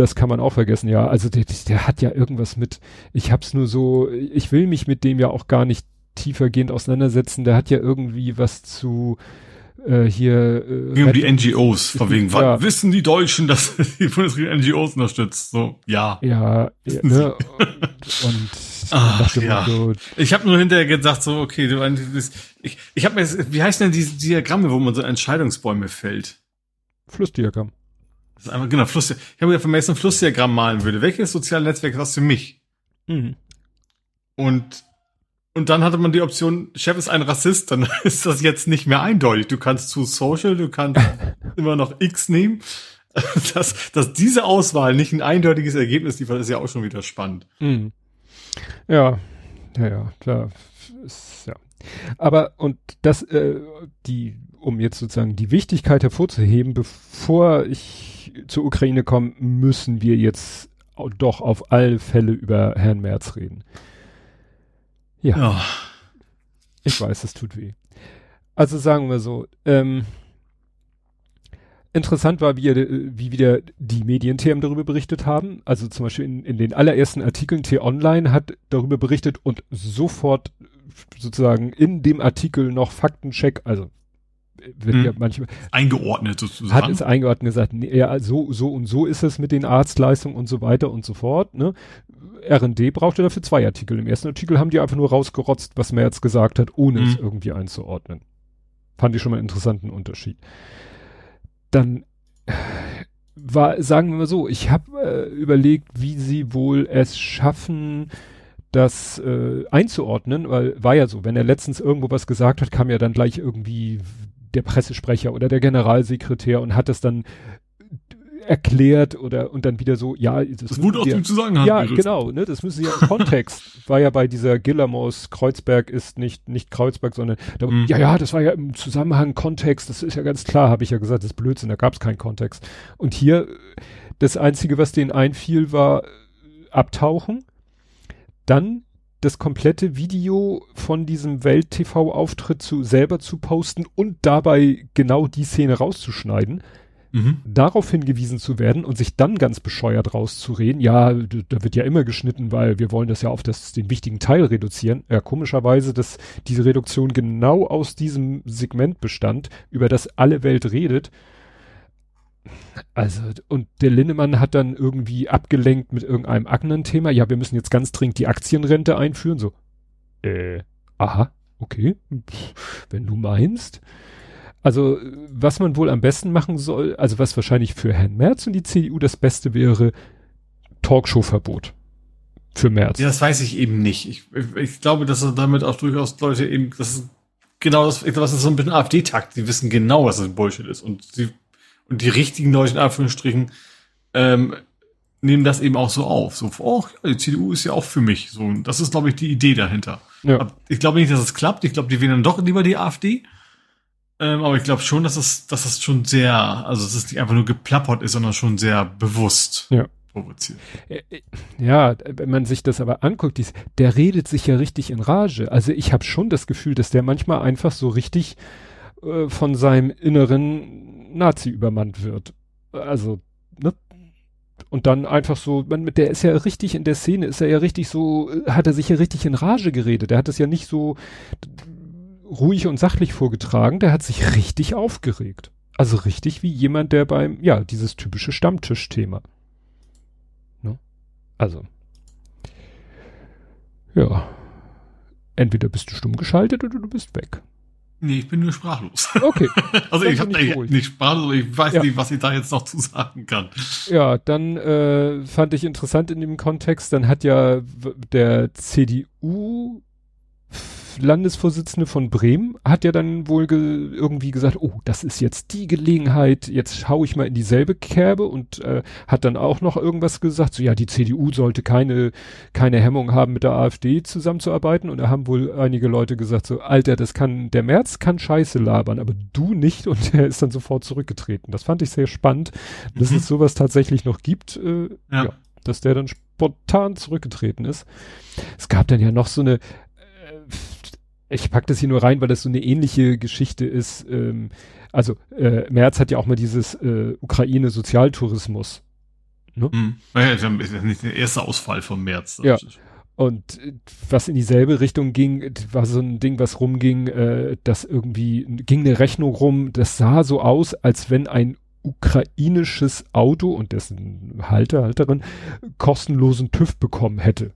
das kann man auch vergessen, ja. Also der, der hat ja irgendwas mit, ich hab's nur so, ich will mich mit dem ja auch gar nicht tiefergehend auseinandersetzen. Der hat ja irgendwie was zu äh, hier äh, um die NGOs, von wegen, ja. wissen die Deutschen, dass die Bundesregierung NGOs unterstützt? So, ja. Ja, ja ne? und Ach, ja. So, ich habe nur hinterher gesagt, so, okay, du, ich, ich habe mir, wie heißen denn diese Diagramme, wo man so Entscheidungsbäume fällt? Flussdiagramm. Das ist einfach, genau, Flussdiagramm. Ich habe mir mir ein Flussdiagramm malen würde. Welches soziale Netzwerk hast du für mich? Mhm. Und und dann hatte man die Option, Chef ist ein Rassist, dann ist das jetzt nicht mehr eindeutig. Du kannst zu Social, du kannst immer noch X nehmen. Dass, dass diese Auswahl nicht ein eindeutiges Ergebnis liefert, ist ja auch schon wieder spannend. Mhm. Ja, ja, ja, klar. ist, ja. Aber und das, äh, die, um jetzt sozusagen die Wichtigkeit hervorzuheben, bevor ich zur Ukraine komme, müssen wir jetzt doch auf alle Fälle über Herrn Merz reden. Ja. ja. Ich weiß, es tut weh. Also sagen wir so, ähm, interessant war, wie, wie wieder die Medienthemen darüber berichtet haben. Also zum Beispiel in, in den allerersten Artikeln T-Online hat darüber berichtet und sofort sozusagen in dem Artikel noch Faktencheck, also wird hm. ja manchmal eingeordnet sozusagen. Hat es eingeordnet gesagt, nee, ja, so, so und so ist es mit den Arztleistungen und so weiter und so fort, ne? R&D brauchte dafür zwei Artikel. Im ersten Artikel haben die einfach nur rausgerotzt, was Merz gesagt hat, ohne hm. es irgendwie einzuordnen. Fand ich schon mal einen interessanten Unterschied dann war, sagen wir mal so, ich habe äh, überlegt, wie sie wohl es schaffen, das äh, einzuordnen, weil war ja so, wenn er letztens irgendwo was gesagt hat, kam ja dann gleich irgendwie der Pressesprecher oder der Generalsekretär und hat es dann erklärt oder und dann wieder so, ja, das, das wurde aus dem Zusammenhang. Ja, gerissen. genau, ne, das müssen sie ja im Kontext, war ja bei dieser Gillermaus Kreuzberg ist nicht nicht Kreuzberg, sondern da, mhm. ja, ja, das war ja im Zusammenhang Kontext, das ist ja ganz klar, habe ich ja gesagt, das ist Blödsinn, da gab es keinen Kontext. Und hier das einzige, was denen einfiel, war abtauchen, dann das komplette Video von diesem Welt-TV-Auftritt zu selber zu posten und dabei genau die Szene rauszuschneiden mhm. darauf hingewiesen zu werden und sich dann ganz bescheuert rauszureden, ja, da wird ja immer geschnitten, weil wir wollen das ja auf das, den wichtigen Teil reduzieren. Ja, komischerweise, dass diese Reduktion genau aus diesem Segment bestand, über das alle Welt redet. Also, und der Linnemann hat dann irgendwie abgelenkt mit irgendeinem anderen Thema. Ja, wir müssen jetzt ganz dringend die Aktienrente einführen. So, äh, aha, okay, wenn du meinst. Also, was man wohl am besten machen soll, also was wahrscheinlich für Herrn Merz und die CDU das Beste wäre, Talkshow-Verbot. Für Merz. Ja, das weiß ich eben nicht. Ich, ich, glaube, dass er damit auch durchaus Leute eben, das ist genau das, das ist so ein bisschen AfD-Takt. Die wissen genau, was das Bullshit ist. Und sie, und die richtigen Leute in Anführungsstrichen, ähm, nehmen das eben auch so auf. So, oh, ja, die CDU ist ja auch für mich. So, das ist, glaube ich, die Idee dahinter. Ja. Ich glaube nicht, dass es klappt. Ich glaube, die wählen dann doch lieber die AfD. Ähm, aber ich glaube schon, dass es, dass es schon sehr, also dass es nicht einfach nur geplappert ist, sondern schon sehr bewusst ja. provoziert. Äh, äh, ja, wenn man sich das aber anguckt, dies, der redet sich ja richtig in Rage. Also ich habe schon das Gefühl, dass der manchmal einfach so richtig äh, von seinem inneren Nazi übermannt wird. Also, ne? Und dann einfach so, man, der ist ja richtig in der Szene, ist er ja richtig so, hat er sich ja richtig in Rage geredet. Der hat es ja nicht so, ruhig und sachlich vorgetragen, der hat sich richtig aufgeregt. Also richtig wie jemand, der beim, ja, dieses typische Stammtischthema. Ne? Also. Ja. Entweder bist du stumm geschaltet oder du bist weg. Nee, ich bin nur sprachlos. Okay. also ich habe nicht, nicht sprachlos, aber ich weiß ja. nicht, was ich da jetzt noch zu sagen kann. Ja, dann äh, fand ich interessant in dem Kontext, dann hat ja der CDU Landesvorsitzende von Bremen hat ja dann wohl ge irgendwie gesagt, oh, das ist jetzt die Gelegenheit, jetzt hau ich mal in dieselbe Kerbe und äh, hat dann auch noch irgendwas gesagt, so ja, die CDU sollte keine, keine Hemmung haben, mit der AfD zusammenzuarbeiten und da haben wohl einige Leute gesagt, so, Alter, das kann, der März kann Scheiße labern, aber du nicht und er ist dann sofort zurückgetreten. Das fand ich sehr spannend, dass mhm. es sowas tatsächlich noch gibt, äh, ja. ja, dass der dann spontan zurückgetreten ist. Es gab dann ja noch so eine, ich pack das hier nur rein, weil das so eine ähnliche Geschichte ist. Ähm, also äh, Merz hat ja auch mal dieses äh, Ukraine-Sozialtourismus. Ne? Mhm. Ja, das ist nicht der erste Ausfall von März. Ja. Und äh, was in dieselbe Richtung ging, war so ein Ding, was rumging, äh, das irgendwie ging eine Rechnung rum, das sah so aus, als wenn ein ukrainisches Auto und dessen Halter, Halterin kostenlosen TÜV bekommen hätte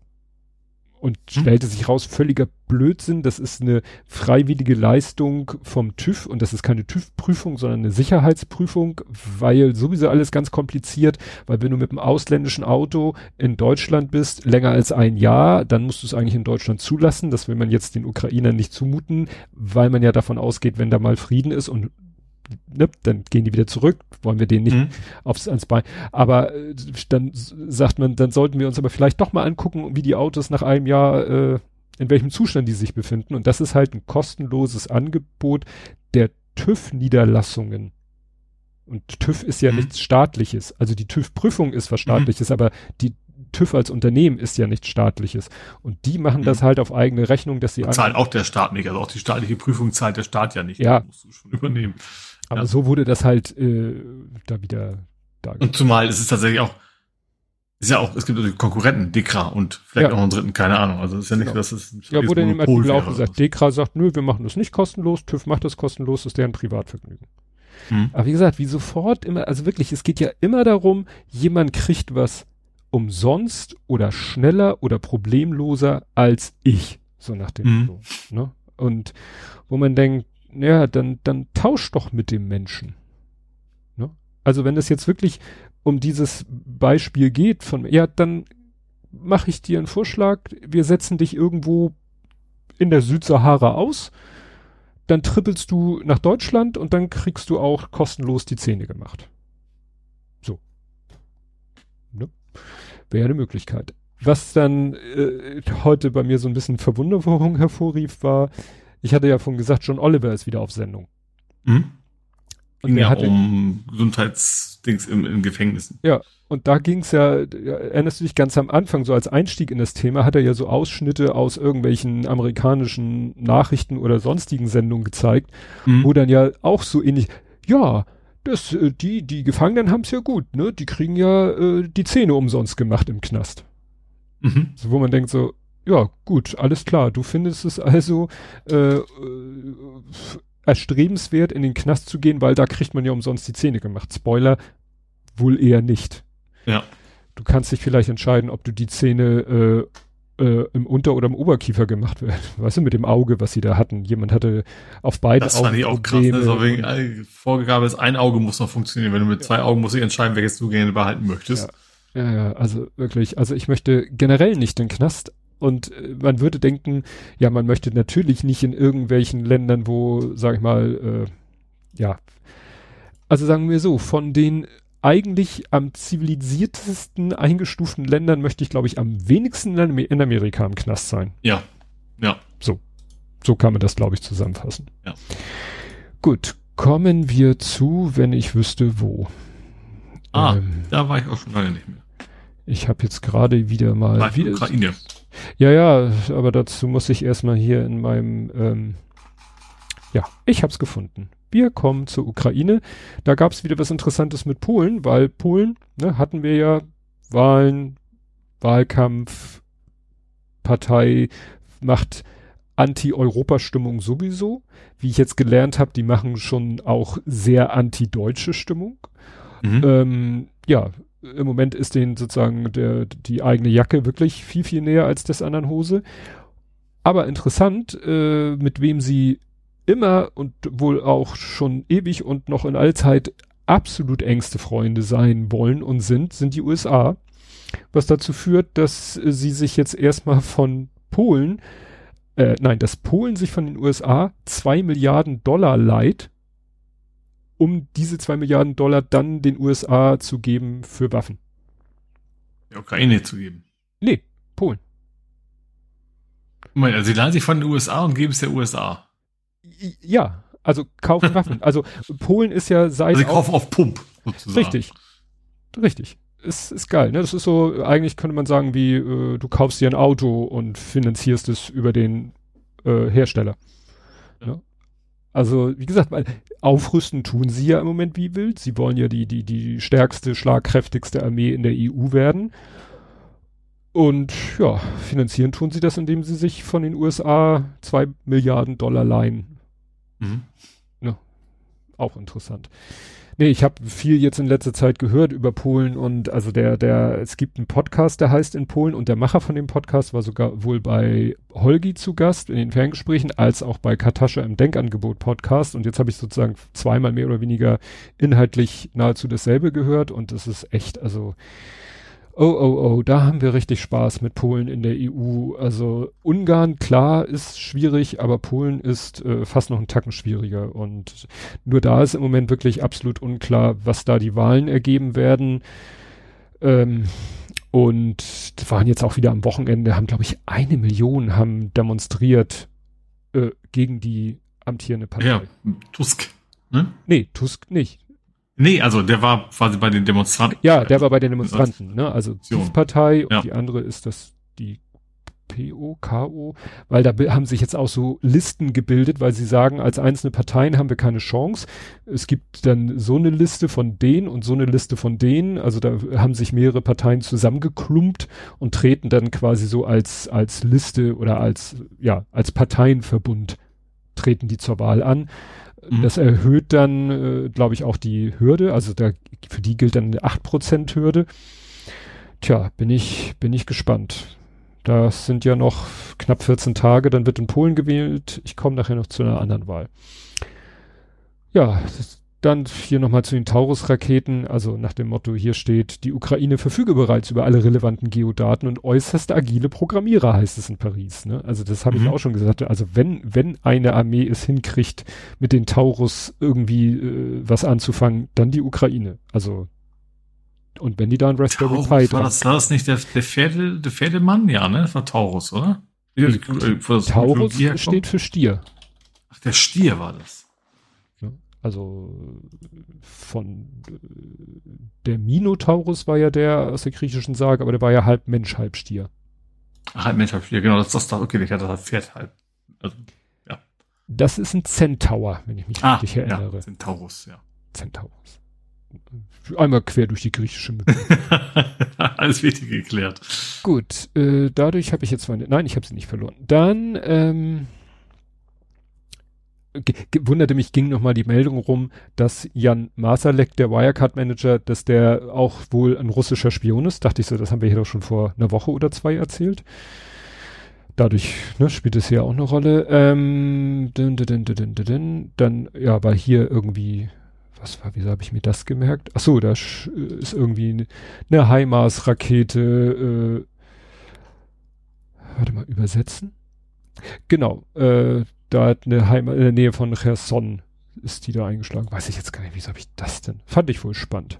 und hm. stellte sich raus, völliger Blödsinn. Das ist eine freiwillige Leistung vom TÜV und das ist keine TÜV-Prüfung, sondern eine Sicherheitsprüfung, weil sowieso alles ganz kompliziert, weil wenn du mit einem ausländischen Auto in Deutschland bist, länger als ein Jahr, dann musst du es eigentlich in Deutschland zulassen. Das will man jetzt den Ukrainern nicht zumuten, weil man ja davon ausgeht, wenn da mal Frieden ist und ne, dann gehen die wieder zurück, wollen wir denen nicht mhm. aufs ans Bein. Aber äh, dann sagt man, dann sollten wir uns aber vielleicht doch mal angucken, wie die Autos nach einem Jahr äh, in welchem Zustand die sich befinden. Und das ist halt ein kostenloses Angebot der TÜV-Niederlassungen. Und TÜV ist ja mhm. nichts staatliches. Also die TÜV-Prüfung ist was mhm. staatliches, mhm. aber die TÜV als Unternehmen ist ja nichts staatliches. Und die machen mhm. das halt auf eigene Rechnung, dass sie zahlt auch der Staat nicht. Also auch die staatliche Prüfung zahlt der Staat ja nicht. Ja. Das musst du schon übernehmen. Aber ja. so wurde das halt äh, da wieder dargestellt. Und zumal ist es tatsächlich auch, ist ja auch, es gibt natürlich Konkurrenten, Dekra und vielleicht ja. noch einen dritten, keine Ahnung. Also es ist ja nicht, genau. dass es Ja, wurde in dem Artikel auch gesagt, Dekra sagt, nö, wir machen das nicht kostenlos, TÜV macht das kostenlos, das ist deren Privatvergnügen. Hm. Aber wie gesagt, wie sofort immer, also wirklich, es geht ja immer darum, jemand kriegt was umsonst oder schneller oder problemloser als ich. So nach dem mhm. so, ne? Und wo man denkt, ja, dann, dann tausch doch mit dem Menschen. Ne? Also wenn es jetzt wirklich um dieses Beispiel geht von, ja, dann mache ich dir einen Vorschlag, wir setzen dich irgendwo in der Südsahara aus, dann trippelst du nach Deutschland und dann kriegst du auch kostenlos die Zähne gemacht. So. Ne? Wäre eine Möglichkeit. Was dann äh, heute bei mir so ein bisschen Verwunderung hervorrief, war, ich hatte ja vorhin gesagt, John Oliver ist wieder auf Sendung. Mhm. Und ja, hatte, um Gesundheitsdings im, in Gefängnissen. Ja, und da ging's ja, ja, erinnerst du dich ganz am Anfang, so als Einstieg in das Thema, hat er ja so Ausschnitte aus irgendwelchen amerikanischen Nachrichten oder sonstigen Sendungen gezeigt, mhm. wo dann ja auch so ähnlich, ja, das, äh, die, die Gefangenen haben's ja gut, ne? Die kriegen ja äh, die Zähne umsonst gemacht im Knast. Mhm. So, wo man denkt so, ja, gut, alles klar. Du findest es also äh, äh, erstrebenswert, in den Knast zu gehen, weil da kriegt man ja umsonst die Zähne gemacht. Spoiler, wohl eher nicht. Ja. Du kannst dich vielleicht entscheiden, ob du die Zähne äh, äh, im Unter- oder im Oberkiefer gemacht wird. Weißt du, mit dem Auge, was sie da hatten. Jemand hatte auf beide das Augen. Das fand ich auch krass. Ne? So wegen, äh, Vorgabe ist, ein Auge muss noch funktionieren. Wenn du mit ja. zwei Augen musst du entscheiden, welches du gerne behalten möchtest. Ja. ja, ja, also wirklich. Also ich möchte generell nicht den Knast. Und äh, man würde denken, ja, man möchte natürlich nicht in irgendwelchen Ländern, wo, sag ich mal, äh, ja, also sagen wir so, von den eigentlich am zivilisiertesten eingestuften Ländern möchte ich, glaube ich, am wenigsten in Amerika im Knast sein. Ja. Ja. So. So kann man das, glaube ich, zusammenfassen. Ja. Gut. Kommen wir zu, wenn ich wüsste, wo. Ah, ähm, da war ich auch schon lange nicht mehr. Ich habe jetzt gerade wieder mal. Wieder, Ukraine. Ja, ja, aber dazu muss ich erstmal hier in meinem. Ähm, ja, ich habe es gefunden. Wir kommen zur Ukraine. Da gab es wieder was Interessantes mit Polen, weil Polen, ne, hatten wir ja Wahlen, Wahlkampf, Partei macht Anti-Europa-Stimmung sowieso. Wie ich jetzt gelernt habe, die machen schon auch sehr anti-deutsche Stimmung. Mhm. Ähm, ja, im Moment ist denen sozusagen der, die eigene Jacke wirklich viel, viel näher als des anderen Hose. Aber interessant, äh, mit wem sie immer und wohl auch schon ewig und noch in Allzeit absolut engste Freunde sein wollen und sind, sind die USA. Was dazu führt, dass sie sich jetzt erstmal von Polen, äh, nein, dass Polen sich von den USA zwei Milliarden Dollar leiht, um diese zwei Milliarden Dollar dann den USA zu geben für Waffen. Der Ukraine zu geben. Nee, Polen. Moment, also sie leihen sich von den USA und geben es der USA. Ja, also kaufen Waffen. Also Polen ist ja seit. Also sie kaufen auf Pump, sozusagen. Richtig. Richtig. Ist, ist geil, ne? Das ist so, eigentlich könnte man sagen, wie äh, du kaufst dir ein Auto und finanzierst es über den äh, Hersteller. Also, wie gesagt, weil aufrüsten tun sie ja im Moment wie wild. Sie wollen ja die, die, die stärkste, schlagkräftigste Armee in der EU werden. Und ja, finanzieren tun sie das, indem sie sich von den USA zwei Milliarden Dollar leihen Mhm. Ja, auch interessant. Nee, ich habe viel jetzt in letzter Zeit gehört über Polen und also der, der, es gibt einen Podcast, der heißt in Polen und der Macher von dem Podcast war sogar wohl bei Holgi zu Gast in den Ferngesprächen, als auch bei Katascha im Denkangebot Podcast und jetzt habe ich sozusagen zweimal mehr oder weniger inhaltlich nahezu dasselbe gehört und es ist echt, also Oh, oh, oh, da haben wir richtig Spaß mit Polen in der EU. Also Ungarn, klar, ist schwierig, aber Polen ist äh, fast noch einen Tacken schwieriger. Und nur da ist im Moment wirklich absolut unklar, was da die Wahlen ergeben werden. Ähm, Und waren jetzt auch wieder am Wochenende, haben, glaube ich, eine Million haben demonstriert äh, gegen die amtierende Partei. Ja, Tusk. Ne? Nee, Tusk nicht. Nee, also der war quasi bei den Demonstranten. Ja, der war bei den Demonstranten, ne? Also die Partei und Ja. die andere ist das die PO, KO, weil da haben sich jetzt auch so Listen gebildet, weil sie sagen, als einzelne Parteien haben wir keine Chance. Es gibt dann so eine Liste von denen und so eine Liste von denen. Also da haben sich mehrere Parteien zusammengeklumpt und treten dann quasi so als, als Liste oder als, ja, als Parteienverbund treten die zur Wahl an. Mhm. Das erhöht dann, äh, glaube ich, auch die Hürde. Also da, für die gilt dann eine 8% Hürde. Tja, bin ich, bin ich gespannt. Das sind ja noch knapp 14 Tage, dann wird in Polen gewählt. Ich komme nachher noch zu einer anderen Wahl. Ja, das, dann hier nochmal zu den Taurus-Raketen. Also nach dem Motto, hier steht, die Ukraine verfüge bereits über alle relevanten Geodaten und äußerst agile Programmierer, heißt es in Paris. Ne? Also das habe ich Mhm. auch schon gesagt. Also wenn, wenn eine Armee es hinkriegt, mit den Taurus irgendwie äh, was anzufangen, dann die Ukraine. Also und wenn die da ein Raspberry Taurus, Pi war das, war das nicht der, der Pferde, der Pferdemann? Ja, ne? Das war Taurus, oder? Wie das- äh, wo das Taurus steht für Stier. Ach, der Stier war das. Also von der Minotaurus war ja der aus der griechischen Sage, aber der war ja halb Mensch, halb Stier. Halt Mensch, ich- ja, genau, das ist das da. Okay, ich hatte das Pferd halt. Also, Das ist ein Centaur, wenn ich mich ah, richtig erinnere. ja, sind Taurus, ja. Centaurus. Einmal quer durch die griechische Mythologie. Alles wichtig geklärt. Gut, äh, dadurch habe ich jetzt meine. Nein, ich habe sie nicht verloren. Dann ähm, wunderte mich, ging noch mal die Meldung rum, dass Jan Masalek, der Wirecard-Manager, dass der auch wohl ein russischer Spion ist. Dachte ich so, das haben wir hier doch schon vor einer Woche oder zwei erzählt. Dadurch ne, spielt es hier auch eine Rolle. Ähm, dün, dün, dün. Dann, ja, war hier irgendwie, was war, wieso habe ich mir das gemerkt? Ach so, da sch- ist irgendwie eine, eine HIMARS-Rakete, äh, warte mal, übersetzen? Genau, äh, da hat eine Heim in der Nähe von Cherson ist die da eingeschlagen. Weiß ich jetzt gar nicht, wieso habe ich das denn? Fand ich wohl spannend.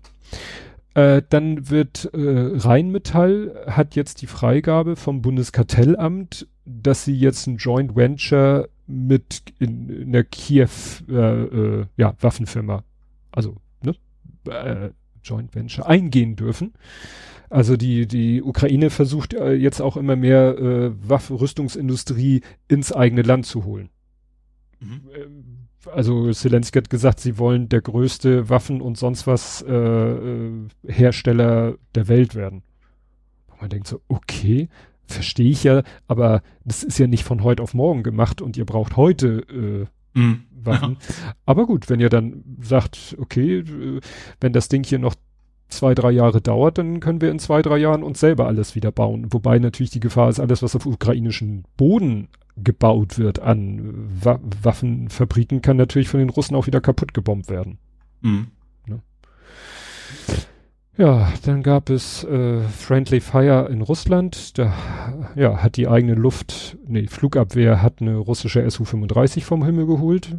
Äh, dann wird äh, Rheinmetall hat jetzt die Freigabe vom Bundeskartellamt, dass sie jetzt ein Joint Venture mit in, in der Kiew äh, äh, ja, Waffenfirma, also ne, äh, Joint Venture eingehen dürfen. Also die, die Ukraine versucht äh, jetzt auch immer mehr äh, Rüstungsindustrie ins eigene Land zu holen. Mhm. Ähm, Also Zelensky hat gesagt, sie wollen der größte Waffen- und sonst was äh, äh, Hersteller der Welt werden. Und man denkt so, okay, verstehe ich ja, aber das ist ja nicht von heute auf morgen gemacht und ihr braucht heute äh, Mhm. Waffen. Aber gut, wenn ihr dann sagt, okay, äh, wenn das Ding hier noch zwei, drei Jahre dauert, dann können wir in zwei, drei Jahren uns selber alles wieder bauen. Wobei natürlich die Gefahr ist, alles, was auf ukrainischen Boden gebaut wird an Wa Waffenfabriken, kann natürlich von den Russen auch wieder kaputt gebombt werden. Mhm. Ja, dann gab es äh, Friendly Fire in Russland. Da ja, hat die eigene Luft, nee, Flugabwehr hat eine russische Su-35 vom Himmel geholt.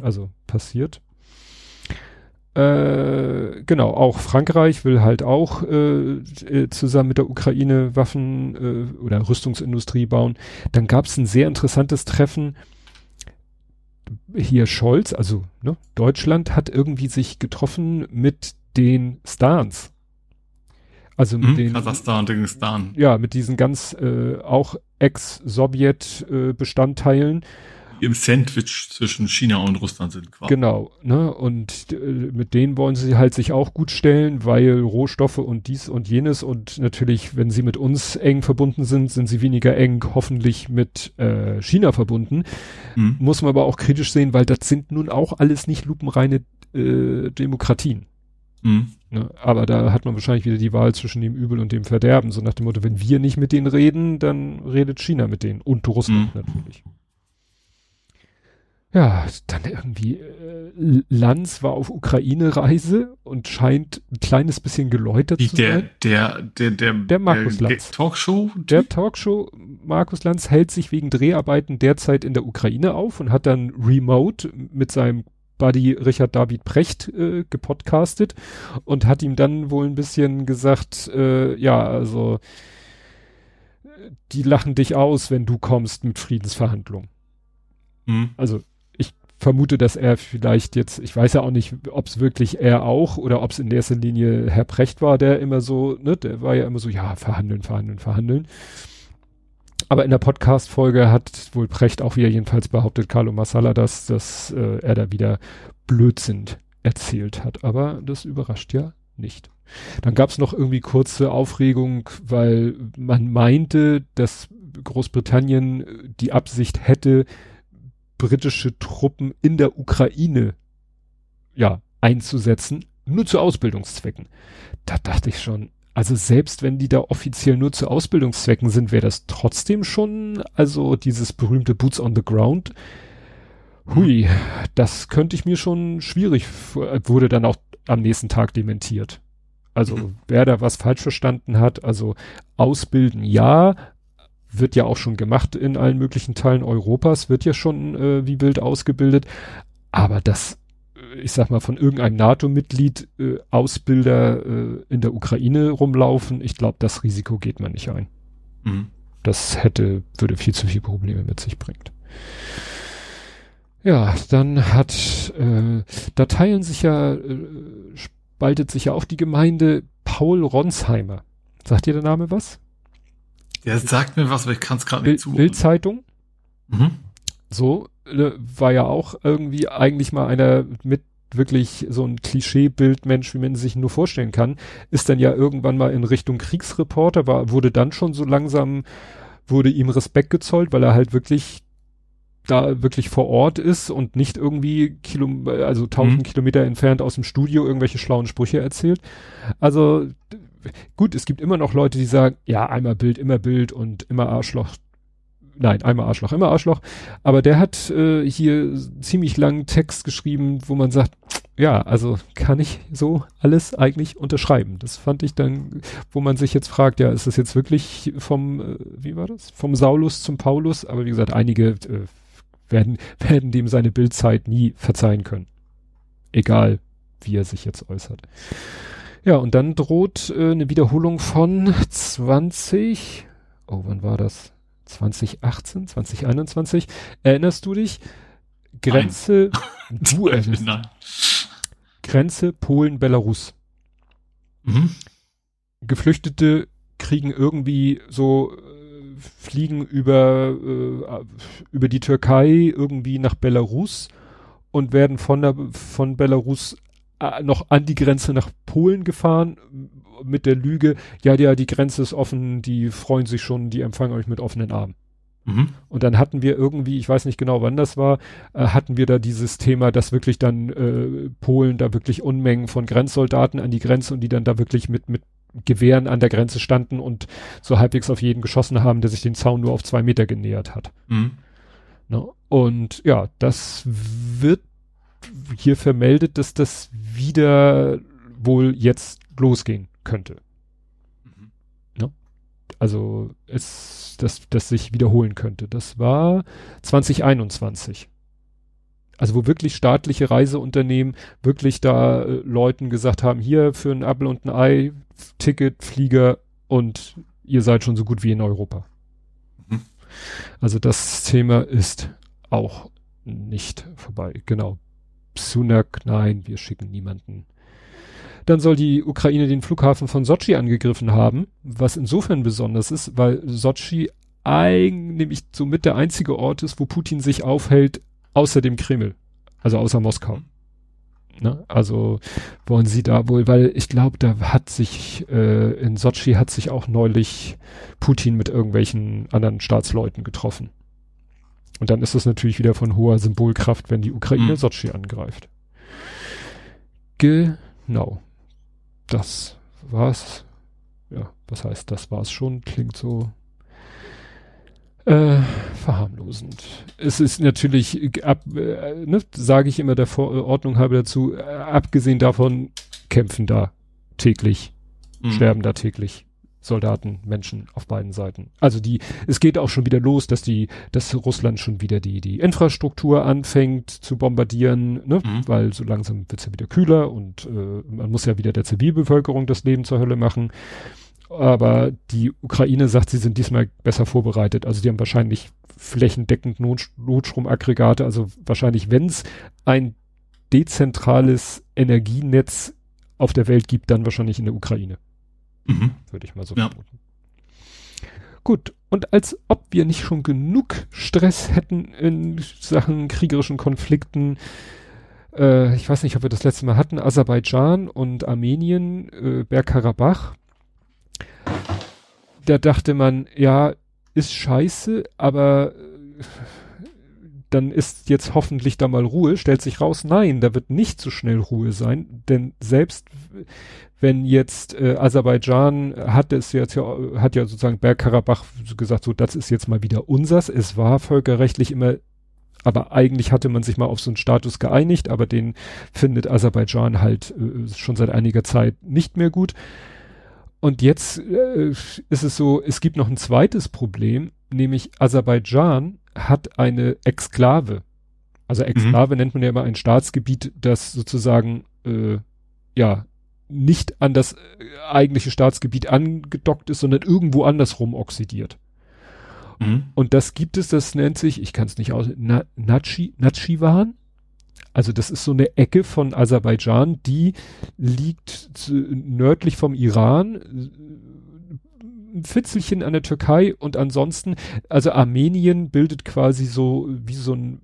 Also passiert. Äh, genau, auch Frankreich will halt auch äh, äh, zusammen mit der Ukraine Waffen äh, oder Rüstungsindustrie bauen. Dann gab es ein sehr interessantes Treffen. Hier Scholz, also ne, Deutschland, hat irgendwie sich getroffen mit den Stans. Also mit Mhm. den Kasachstan, Dagestan. ja, mit diesen ganz äh, auch Ex-Sowjet-Bestandteilen. Die Im Sandwich zwischen China und Russland sind quasi. Genau, ne? Und äh, mit denen wollen sie halt sich auch gut stellen, weil Rohstoffe und dies und jenes und natürlich, wenn sie mit uns eng verbunden sind, sind sie weniger eng hoffentlich mit äh, China verbunden. Mhm. Muss man aber auch kritisch sehen, weil das sind nun auch alles nicht lupenreine äh, Demokratien. Mhm. Ne? Aber da hat man wahrscheinlich wieder die Wahl zwischen dem Übel und dem Verderben. So nach dem Motto, wenn wir nicht mit denen reden, dann redet China mit denen. Und Russland Mhm. natürlich. Ja, dann irgendwie, äh, Lanz war auf Ukraine-Reise und scheint ein kleines bisschen geläutert Wie zu der, sein. der, der, der, Der Markus der Lanz. Talkshow. Der Talkshow Markus Lanz hält sich wegen Dreharbeiten derzeit in der Ukraine auf und hat dann remote mit seinem Buddy Richard David Precht äh, gepodcastet und hat ihm dann wohl ein bisschen gesagt, äh, ja, also die lachen dich aus, wenn du kommst mit Friedensverhandlungen. Mhm. Also vermute, dass er vielleicht jetzt, ich weiß ja auch nicht, ob es wirklich er auch oder ob es in erster Linie Herr Precht war, der immer so, ne, der war ja immer so, ja, verhandeln, verhandeln, verhandeln. Aber in der Podcast-Folge hat wohl Precht auch wieder jedenfalls behauptet, Carlo Massala, dass, dass äh, er da wieder Blödsinn erzählt hat. Aber das überrascht ja nicht. Dann gab es noch irgendwie kurze Aufregung, weil man meinte, dass Großbritannien die Absicht hätte, britische Truppen in der Ukraine ja einzusetzen, nur zu Ausbildungszwecken. Da dachte ich schon, also selbst wenn die da offiziell nur zu Ausbildungszwecken sind, wäre das trotzdem schon, also dieses berühmte Boots on the Ground. Hui, das könnte ich mir schon schwierig, wurde dann auch am nächsten Tag dementiert. Also mhm. wer da was falsch verstanden hat, also ausbilden ja, wird ja auch schon gemacht in allen möglichen Teilen Europas, wird ja schon äh, wie wild ausgebildet, aber das, äh, ich sag mal, von irgendeinem NATO-Mitglied äh, Ausbilder äh, in der Ukraine rumlaufen, ich glaube, das Risiko geht man nicht ein. Mhm. Das hätte, würde viel zu viele Probleme mit sich bringen. Ja, dann hat, äh, da teilen sich ja äh, spaltet sich ja auch die Gemeinde Paul Ronsheimer. Sagt dir der Name was? Der sagt mir was, aber ich kann es gerade nicht zu. Bildzeitung. Mhm. So äh, war ja auch irgendwie eigentlich mal einer mit wirklich so ein Klischeebildmensch, wie man sich nur vorstellen kann, ist dann ja irgendwann mal in Richtung Kriegsreporter, war, wurde dann schon so langsam, wurde ihm Respekt gezollt, weil er halt wirklich da wirklich vor Ort ist und nicht irgendwie Kilo, also tausend mhm. Kilometer entfernt aus dem Studio irgendwelche schlauen Sprüche erzählt. Also gut, es gibt immer noch Leute, die sagen, ja, einmal Bild, immer Bild und immer Arschloch. Nein, einmal Arschloch, immer Arschloch. Aber der hat äh, hier ziemlich langen Text geschrieben, wo man sagt, ja, also kann ich so alles eigentlich unterschreiben. Das fand ich dann, wo man sich jetzt fragt, ja, ist das jetzt wirklich vom, äh, wie war das? Vom Saulus zum Paulus? Aber wie gesagt, einige äh, werden, werden dem seine Bildzeit nie verzeihen können. Egal, wie er sich jetzt äußert. Ja, und dann droht äh, eine Wiederholung von 20, oh, wann war das? 2018, 2021. Erinnerst du dich? Grenze, Nein. du erinnerst. Nein. Grenze Polen-Belarus. Mhm. Geflüchtete kriegen irgendwie so fliegen über, äh, über die Türkei irgendwie nach Belarus und werden von der, von Belarus äh, noch an die Grenze nach Polen gefahren mit der Lüge, ja, ja, die Grenze ist offen, die freuen sich schon, die empfangen euch mit offenen Armen. Mhm. Und dann hatten wir irgendwie, ich weiß nicht genau wann das war, äh, hatten wir da dieses Thema, dass wirklich dann äh, Polen da wirklich Unmengen von Grenzsoldaten an die Grenze und die dann da wirklich mit, mit Gewehren an der Grenze standen und so halbwegs auf jeden geschossen haben, der sich den Zaun nur auf zwei Meter genähert hat. Mhm. Ne? Und ja, das wird hier vermeldet, dass das wieder wohl jetzt losgehen könnte. Mhm. Ne? Also es, dass das sich wiederholen könnte. Das war 2021 also wo wirklich staatliche Reiseunternehmen wirklich da äh, Leuten gesagt haben, hier für ein Apple und ein Ei, Ticket, Flieger und ihr seid schon so gut wie in Europa. Mhm. Also das Thema ist auch nicht vorbei. Genau. Sunak, nein, wir schicken niemanden. Dann soll die Ukraine den Flughafen von Sochi angegriffen haben, was insofern besonders ist, weil Sochi eigentlich somit der einzige Ort ist, wo Putin sich aufhält, außer dem Kreml, also außer Moskau. Ne? Also wollen sie da wohl, weil ich glaube, da hat sich äh, in Sochi hat sich auch neulich Putin mit irgendwelchen anderen Staatsleuten getroffen. Und dann ist das natürlich wieder von hoher Symbolkraft, wenn die Ukraine mhm. Sochi angreift. Genau. Das war's. Ja, was heißt, das war's schon? Klingt so äh, verharmlosend. Es ist natürlich, ab, äh, ne, sage ich immer der Verordnung habe dazu, äh, abgesehen davon kämpfen da täglich, mhm. sterben da täglich Soldaten, Menschen auf beiden Seiten. Also die, es geht auch schon wieder los, dass die, dass Russland schon wieder die, die Infrastruktur anfängt zu bombardieren, ne? Mhm. weil so langsam wird's ja wieder kühler und äh, man muss ja wieder der Zivilbevölkerung das Leben zur Hölle machen. Aber die Ukraine sagt, sie sind diesmal besser vorbereitet. Also die haben wahrscheinlich flächendeckend Not Notstromaggregate. Also wahrscheinlich, wenn es ein dezentrales Energienetz auf der Welt gibt, dann wahrscheinlich in der Ukraine. Mhm. Würde ich mal so ja. vermuten. Gut, und als ob wir nicht schon genug Stress hätten in Sachen kriegerischen Konflikten, äh, ich weiß nicht, ob wir das letzte Mal hatten, Aserbaidschan und Armenien, äh, Bergkarabach. Da dachte man, ja, ist scheiße, aber dann ist jetzt hoffentlich da mal Ruhe, stellt sich raus, nein, da wird nicht so schnell Ruhe sein, denn selbst wenn jetzt äh, Aserbaidschan hat es jetzt ja, hat ja sozusagen Bergkarabach gesagt, so das ist jetzt mal wieder unsers. Es war völkerrechtlich immer, aber eigentlich hatte man sich mal auf so einen Status geeinigt, aber den findet Aserbaidschan halt äh, schon seit einiger Zeit nicht mehr gut. Und jetzt äh, ist es so, es gibt noch ein zweites Problem, nämlich Aserbaidschan hat eine Exklave. Also Exklave mhm. nennt man ja immer ein Staatsgebiet, das sozusagen äh, ja nicht an das äh, eigentliche Staatsgebiet angedockt ist, sondern irgendwo andersrum oxidiert. Mhm. Und das gibt es, das nennt sich, ich kann es nicht aus, Na, Nachi, Nachiwan. Also das ist so eine Ecke von Aserbaidschan, die liegt zu, nördlich vom Iran, ein Fitzelchen an der Türkei und ansonsten, also Armenien bildet quasi so wie so ein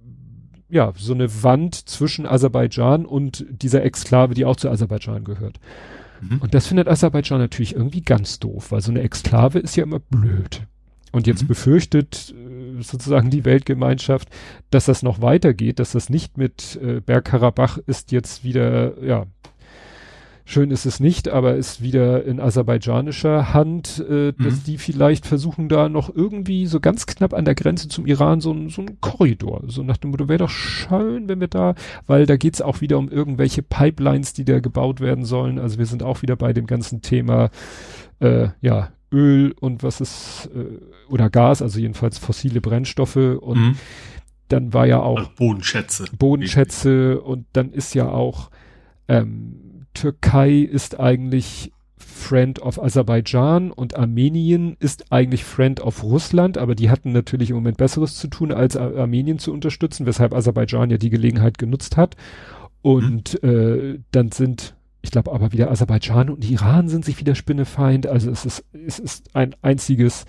ja, so eine Wand zwischen Aserbaidschan und dieser Exklave, die auch zu Aserbaidschan gehört. Mhm. Und das findet Aserbaidschan natürlich irgendwie ganz doof, weil so eine Exklave ist ja immer blöd. Und jetzt mhm. befürchtet äh, sozusagen die Weltgemeinschaft, dass das noch weitergeht, dass das nicht mit äh, Bergkarabach ist jetzt wieder, ja, Schön ist es nicht, aber ist wieder in aserbaidschanischer Hand, äh, mhm. dass die vielleicht versuchen da noch irgendwie so ganz knapp an der Grenze zum Iran so, so ein Korridor. So nach dem Motto, wäre doch schön, wenn wir da, weil da geht's auch wieder um irgendwelche Pipelines, die da gebaut werden sollen. Also wir sind auch wieder bei dem ganzen Thema, äh, ja, Öl und was ist, äh, oder Gas, also jedenfalls fossile Brennstoffe und mhm. dann war ja auch also Bodenschätze. Bodenschätze und dann ist ja auch ähm, Türkei ist eigentlich Friend of Aserbaidschan und Armenien ist eigentlich Friend of Russland, aber die hatten natürlich im Moment Besseres zu tun, als Ar Armenien zu unterstützen, weshalb Aserbaidschan ja die Gelegenheit genutzt hat. Und mhm. äh, dann sind, ich glaube aber wieder Aserbaidschan und Iran sind sich wieder Spinnefeind. Also es ist, es ist ein einziges,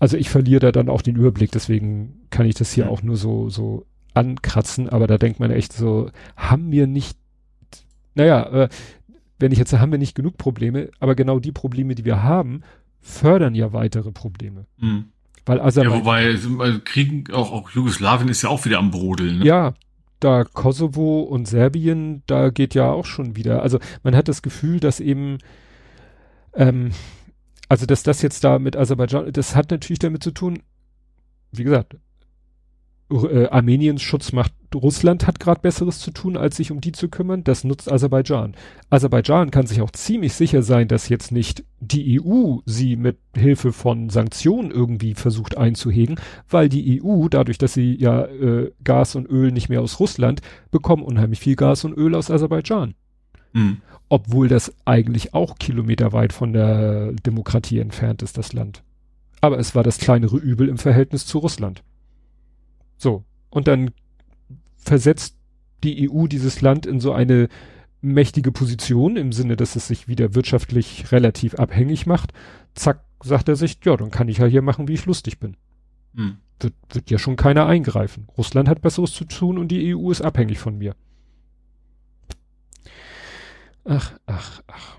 also ich verliere da dann auch den Überblick, deswegen kann ich das hier mhm. auch nur so, so ankratzen, aber da denkt man echt so, haben wir nicht naja, äh, wenn ich jetzt haben wir nicht genug Probleme, aber genau die Probleme, die wir haben, fördern ja weitere Probleme. Mhm. Weil Aserbaidschan. Ja, wobei Kriegen, auch, auch Jugoslawien ist ja auch wieder am Brodeln. Ne? Ja, da Kosovo und Serbien, da geht ja auch schon wieder. Also man hat das Gefühl, dass eben, ähm, also dass das jetzt da mit Aserbaidschan, das hat natürlich damit zu tun, wie gesagt, äh, Armeniens Schutzmacht Russland hat gerade Besseres zu tun, als sich um die zu kümmern. Das nutzt Aserbaidschan. Aserbaidschan kann sich auch ziemlich sicher sein, dass jetzt nicht die EU sie mit Hilfe von Sanktionen irgendwie versucht einzuhegen, weil die EU, dadurch, dass sie ja äh, Gas und Öl nicht mehr aus Russland, bekommen unheimlich viel Gas und Öl aus Aserbaidschan. Mhm. Obwohl das eigentlich auch kilometerweit von der Demokratie entfernt ist, das Land. Aber es war das kleinere Übel im Verhältnis zu Russland. So. Und dann versetzt die EU dieses Land in so eine mächtige Position im Sinne, dass es sich wieder wirtschaftlich relativ abhängig macht. Zack, sagt er sich, ja, dann kann ich ja hier machen, wie ich lustig bin. Hm. Wird, wird ja schon keiner eingreifen. Russland hat Besseres zu tun und die EU ist abhängig von mir. Ach, ach, ach.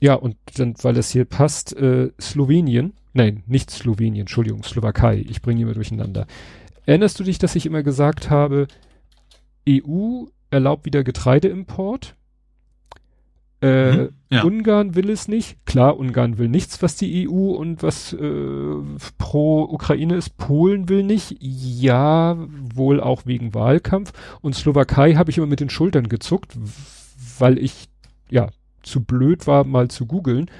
Ja, und dann, weil das hier passt, äh, Slowenien, nein, nicht Slowenien, Entschuldigung, Slowakei, ich bringe immer durcheinander. Erinnerst du dich, dass ich immer gesagt habe, EU erlaubt wieder Getreideimport? Äh, mhm, ja. Ungarn will es nicht. Klar, Ungarn will nichts, was die EU und was äh, pro Ukraine ist. Polen will nicht. Ja, wohl auch wegen Wahlkampf. Und Slowakei habe ich immer mit den Schultern gezuckt, weil ich ja zu blöd war, mal zu googeln.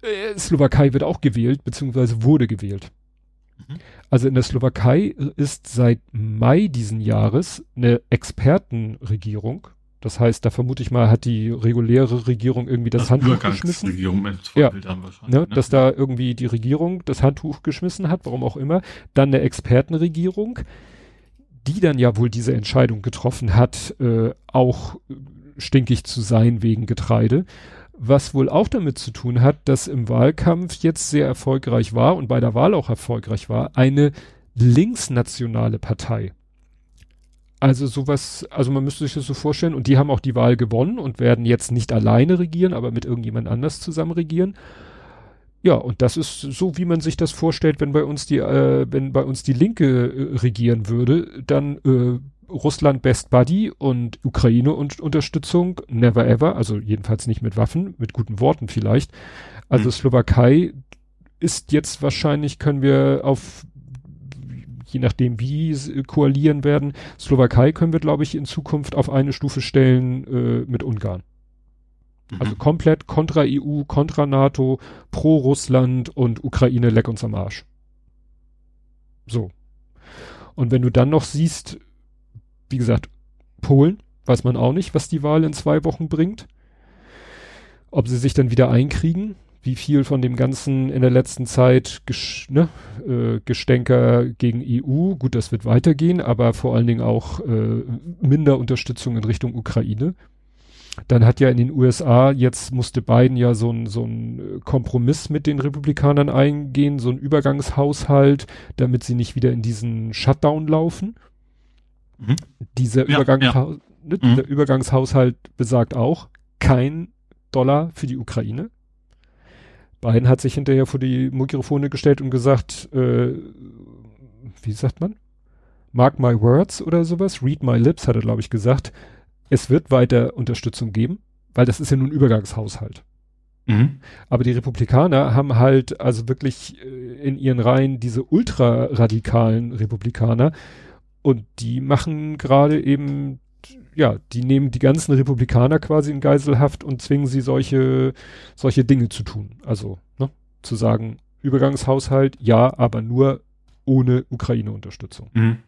äh, Slowakei wird auch gewählt, beziehungsweise wurde gewählt. Mhm. Also in der Slowakei ist seit Mai diesen Jahres eine Expertenregierung. Das heißt, da vermute ich mal, hat die reguläre Regierung irgendwie das, das Handtuch geschmissen. ja, ne, dass da irgendwie die Regierung das Handtuch geschmissen hat, warum auch immer. Dann eine Expertenregierung, die dann ja wohl diese Entscheidung getroffen hat, äh, auch stinkig zu sein wegen Getreide was wohl auch damit zu tun hat, dass im Wahlkampf jetzt sehr erfolgreich war und bei der Wahl auch erfolgreich war, eine linksnationale Partei. Also sowas, also man müsste sich das so vorstellen und die haben auch die Wahl gewonnen und werden jetzt nicht alleine regieren, aber mit irgendjemand anders zusammen regieren. Ja, und das ist so, wie man sich das vorstellt, wenn bei uns die, äh, wenn bei uns die Linke äh, regieren würde, dann äh, Russland Best Buddy und Ukraine und Unterstützung never ever, also jedenfalls nicht mit Waffen, mit guten Worten vielleicht. Also mhm. Slowakei ist jetzt wahrscheinlich, können wir auf je nachdem wie koalieren werden, Slowakei können wir, glaube ich, in Zukunft auf eine Stufe stellen äh, mit Ungarn. Mhm. Also komplett kontra EU, kontra NATO, pro Russland und Ukraine leck uns am Arsch. So. Und wenn du dann noch siehst, wie gesagt, Polen, weiß man auch nicht, was die Wahl in zwei Wochen bringt. Ob sie sich dann wieder einkriegen, wie viel von dem Ganzen in der letzten Zeit ges ne, äh, Gestänker gegen EU, gut, das wird weitergehen, aber vor allen Dingen auch äh, minder Unterstützung in Richtung Ukraine. Dann hat ja in den USA, jetzt musste Biden ja so ein, so ein Kompromiss mit den Republikanern eingehen, so ein Übergangshaushalt, damit sie nicht wieder in diesen Shutdown laufen. Mhm. Dieser, ja, Übergang, ja. Ne, mhm. dieser Übergangshaushalt besagt auch kein Dollar für die Ukraine. Biden hat sich hinterher vor die Mikrofone gestellt und gesagt, äh, wie sagt man? Mark my words oder sowas, read my lips, hat er, glaube ich, gesagt. Es wird weiter Unterstützung geben, weil das ist ja nun Übergangshaushalt. Mhm. Aber die Republikaner haben halt also wirklich äh, in ihren Reihen diese ultraradikalen Republikaner, und die machen gerade eben, ja, die nehmen die ganzen Republikaner quasi in Geiselhaft und zwingen sie solche, solche Dinge zu tun. Also, ne, zu sagen, Übergangshaushalt, ja, aber nur ohne Ukraine-Unterstützung. Mhm.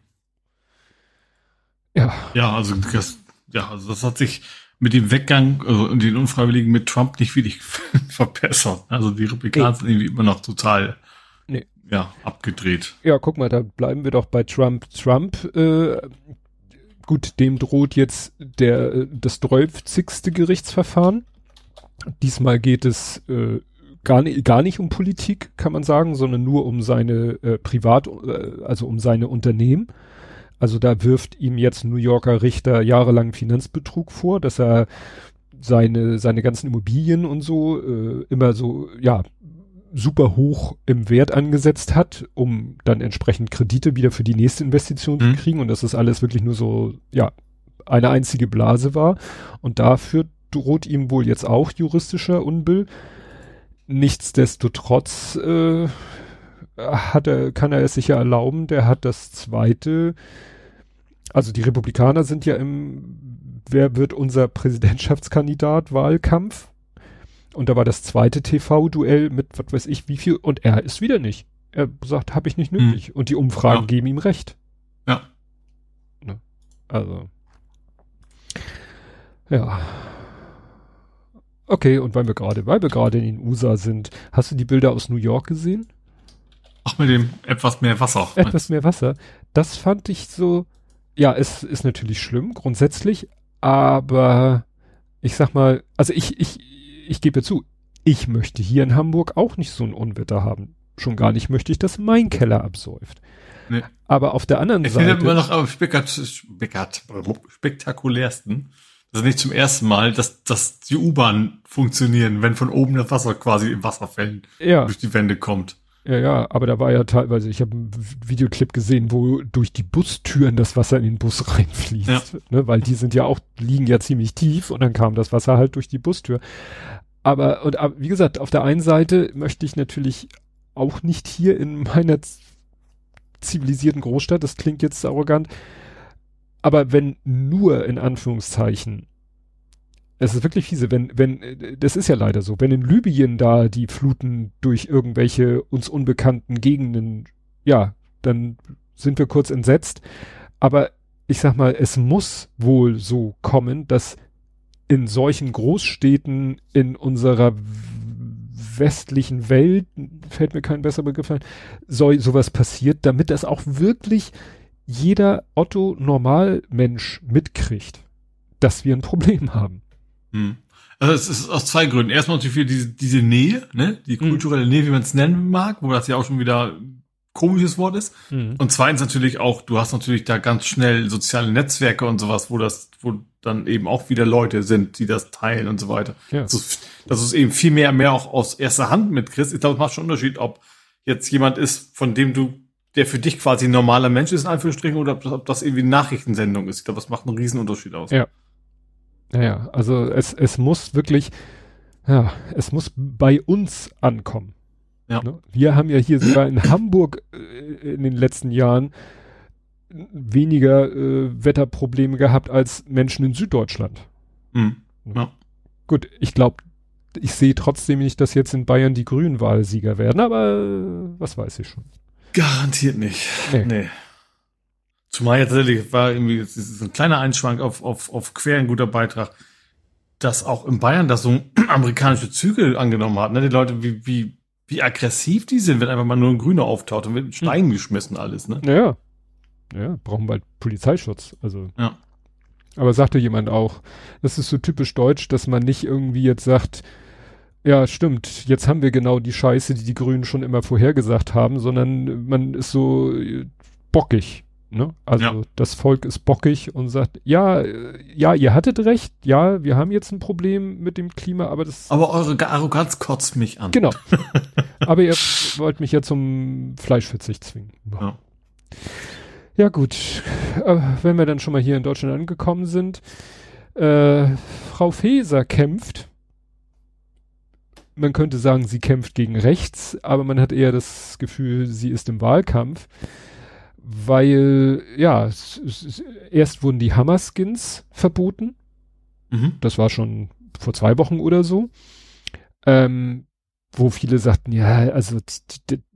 Ja. Ja, also das, ja, also das hat sich mit dem Weggang also den Unfreiwilligen mit Trump nicht wirklich verbessert. Also die Republikaner sind irgendwie immer noch total ja, abgedreht. Ja, guck mal, da bleiben wir doch bei Trump. Trump, äh, gut, dem droht jetzt der, äh, das 12. Gerichtsverfahren. Diesmal geht es äh, gar, nicht, gar nicht um Politik, kann man sagen, sondern nur um seine äh, Privat, äh, also um seine Unternehmen. Also da wirft ihm jetzt New Yorker Richter jahrelang Finanzbetrug vor, dass er seine, seine ganzen Immobilien und so äh, immer so, ja, super hoch im Wert angesetzt hat, um dann entsprechend Kredite wieder für die nächste Investition mhm. zu kriegen und dass das alles wirklich nur so, ja, eine einzige Blase war. Und dafür droht ihm wohl jetzt auch juristischer Unbill. Nichtsdestotrotz äh, hat er, kann er es sich ja erlauben, der hat das zweite, also die Republikaner sind ja im, wer wird unser Präsidentschaftskandidat Wahlkampf? Und da war das zweite TV-Duell mit was weiß ich wie viel und er ist wieder nicht. Er sagt, habe ich nicht nötig. Hm. Und die Umfragen ja. geben ihm recht. Ja. Ne? Also. Ja. Okay, und weil wir gerade, weil wir gerade in den USA sind, hast du die Bilder aus New York gesehen? Ach, mit dem etwas mehr Wasser. Etwas mehr Wasser. Das fand ich so, ja, es ist natürlich schlimm, grundsätzlich, aber ich sag mal, also ich, ich, ich gebe zu, ich möchte hier in Hamburg auch nicht so ein Unwetter haben. Schon gar nicht möchte ich, dass mein Keller absäuft. Nee. Aber auf der anderen ich Seite. Ich finde immer noch am spektakulärsten. Das ist nicht zum ersten Mal, dass, dass die U-Bahn funktionieren, wenn von oben das Wasser quasi in Wasserfällen ja. durch die Wände kommt. Ja, ja, aber da war ja teilweise, ich habe einen Videoclip gesehen, wo durch die Bustüren das Wasser in den Bus reinfließt. Ja. Ne, weil die sind ja auch, liegen ja ziemlich tief und dann kam das Wasser halt durch die Bustür. Aber, und aber, wie gesagt, auf der einen Seite möchte ich natürlich auch nicht hier in meiner zivilisierten Großstadt, das klingt jetzt arrogant, aber wenn nur in Anführungszeichen Es ist wirklich fiese, wenn, wenn, das ist ja leider so, wenn in Libyen da die Fluten durch irgendwelche uns unbekannten Gegenden, ja, dann sind wir kurz entsetzt. Aber ich sag mal, es muss wohl so kommen, dass in solchen Großstädten in unserer westlichen Welt, fällt mir kein besserer Begriff ein, soll sowas passiert, damit das auch wirklich jeder Otto Normalmensch mitkriegt, dass wir ein Problem haben. Hm. Also es ist aus zwei Gründen. Erstmal natürlich für diese, diese Nähe, ne? die hm. kulturelle Nähe, wie man es nennen mag, wo das ja auch schon wieder ein komisches Wort ist. Mhm. Und zweitens natürlich auch, du hast natürlich da ganz schnell soziale Netzwerke und sowas, wo das, wo dann eben auch wieder Leute sind, die das teilen und so weiter. Ja. Das, ist, das ist eben viel mehr, mehr auch aus erster Hand mitkriegst. Ich glaube, es macht schon einen Unterschied, ob jetzt jemand ist, von dem du der für dich quasi ein normaler Mensch ist, in Anführungsstrichen, oder ob das irgendwie eine Nachrichtensendung ist. Ich glaube, das macht einen riesen Unterschied aus. Ja. Naja, also es, es muss wirklich, ja, es muss bei uns ankommen. Ja. Ne? Wir haben ja hier sogar in Hamburg äh, in den letzten Jahren weniger äh, Wetterprobleme gehabt als Menschen in Süddeutschland. Mhm. Ja. Gut, ich glaube, ich sehe trotzdem nicht, dass jetzt in Bayern die Grünen Wahlsieger werden, aber äh, was weiß ich schon. Garantiert nicht. Nee. nee. Zumal jetzt tatsächlich war irgendwie, das ist ein kleiner Einschwank auf, auf, auf quer ein guter Beitrag, dass auch in Bayern das so amerikanische Züge angenommen hat. Ne? Die Leute, wie, wie, wie aggressiv die sind, wenn einfach mal nur ein Grüner auftaucht und wird Stein hm. geschmissen alles, ne? Ja. Ja, brauchen bald Polizeischutz. Also. Ja. Aber sagte jemand auch, das ist so typisch deutsch, dass man nicht irgendwie jetzt sagt, ja, stimmt. Jetzt haben wir genau die Scheiße, die die Grünen schon immer vorhergesagt haben, sondern man ist so bockig. Ne? Also ja. das Volk ist bockig und sagt, ja, ja, ihr hattet recht, ja, wir haben jetzt ein Problem mit dem Klima, aber das. Aber eure Arroganz kotzt mich an. Genau. aber ihr wollt mich ja zum Fleischverzicht zwingen. Ja. ja gut, äh, wenn wir dann schon mal hier in Deutschland angekommen sind, äh, Frau Feser kämpft man könnte sagen, sie kämpft gegen rechts, aber man hat eher das Gefühl, sie ist im Wahlkampf, weil, ja, erst wurden die Hammerskins verboten. Mhm. Das war schon vor zwei Wochen oder so. Ähm, wo viele sagten, ja, also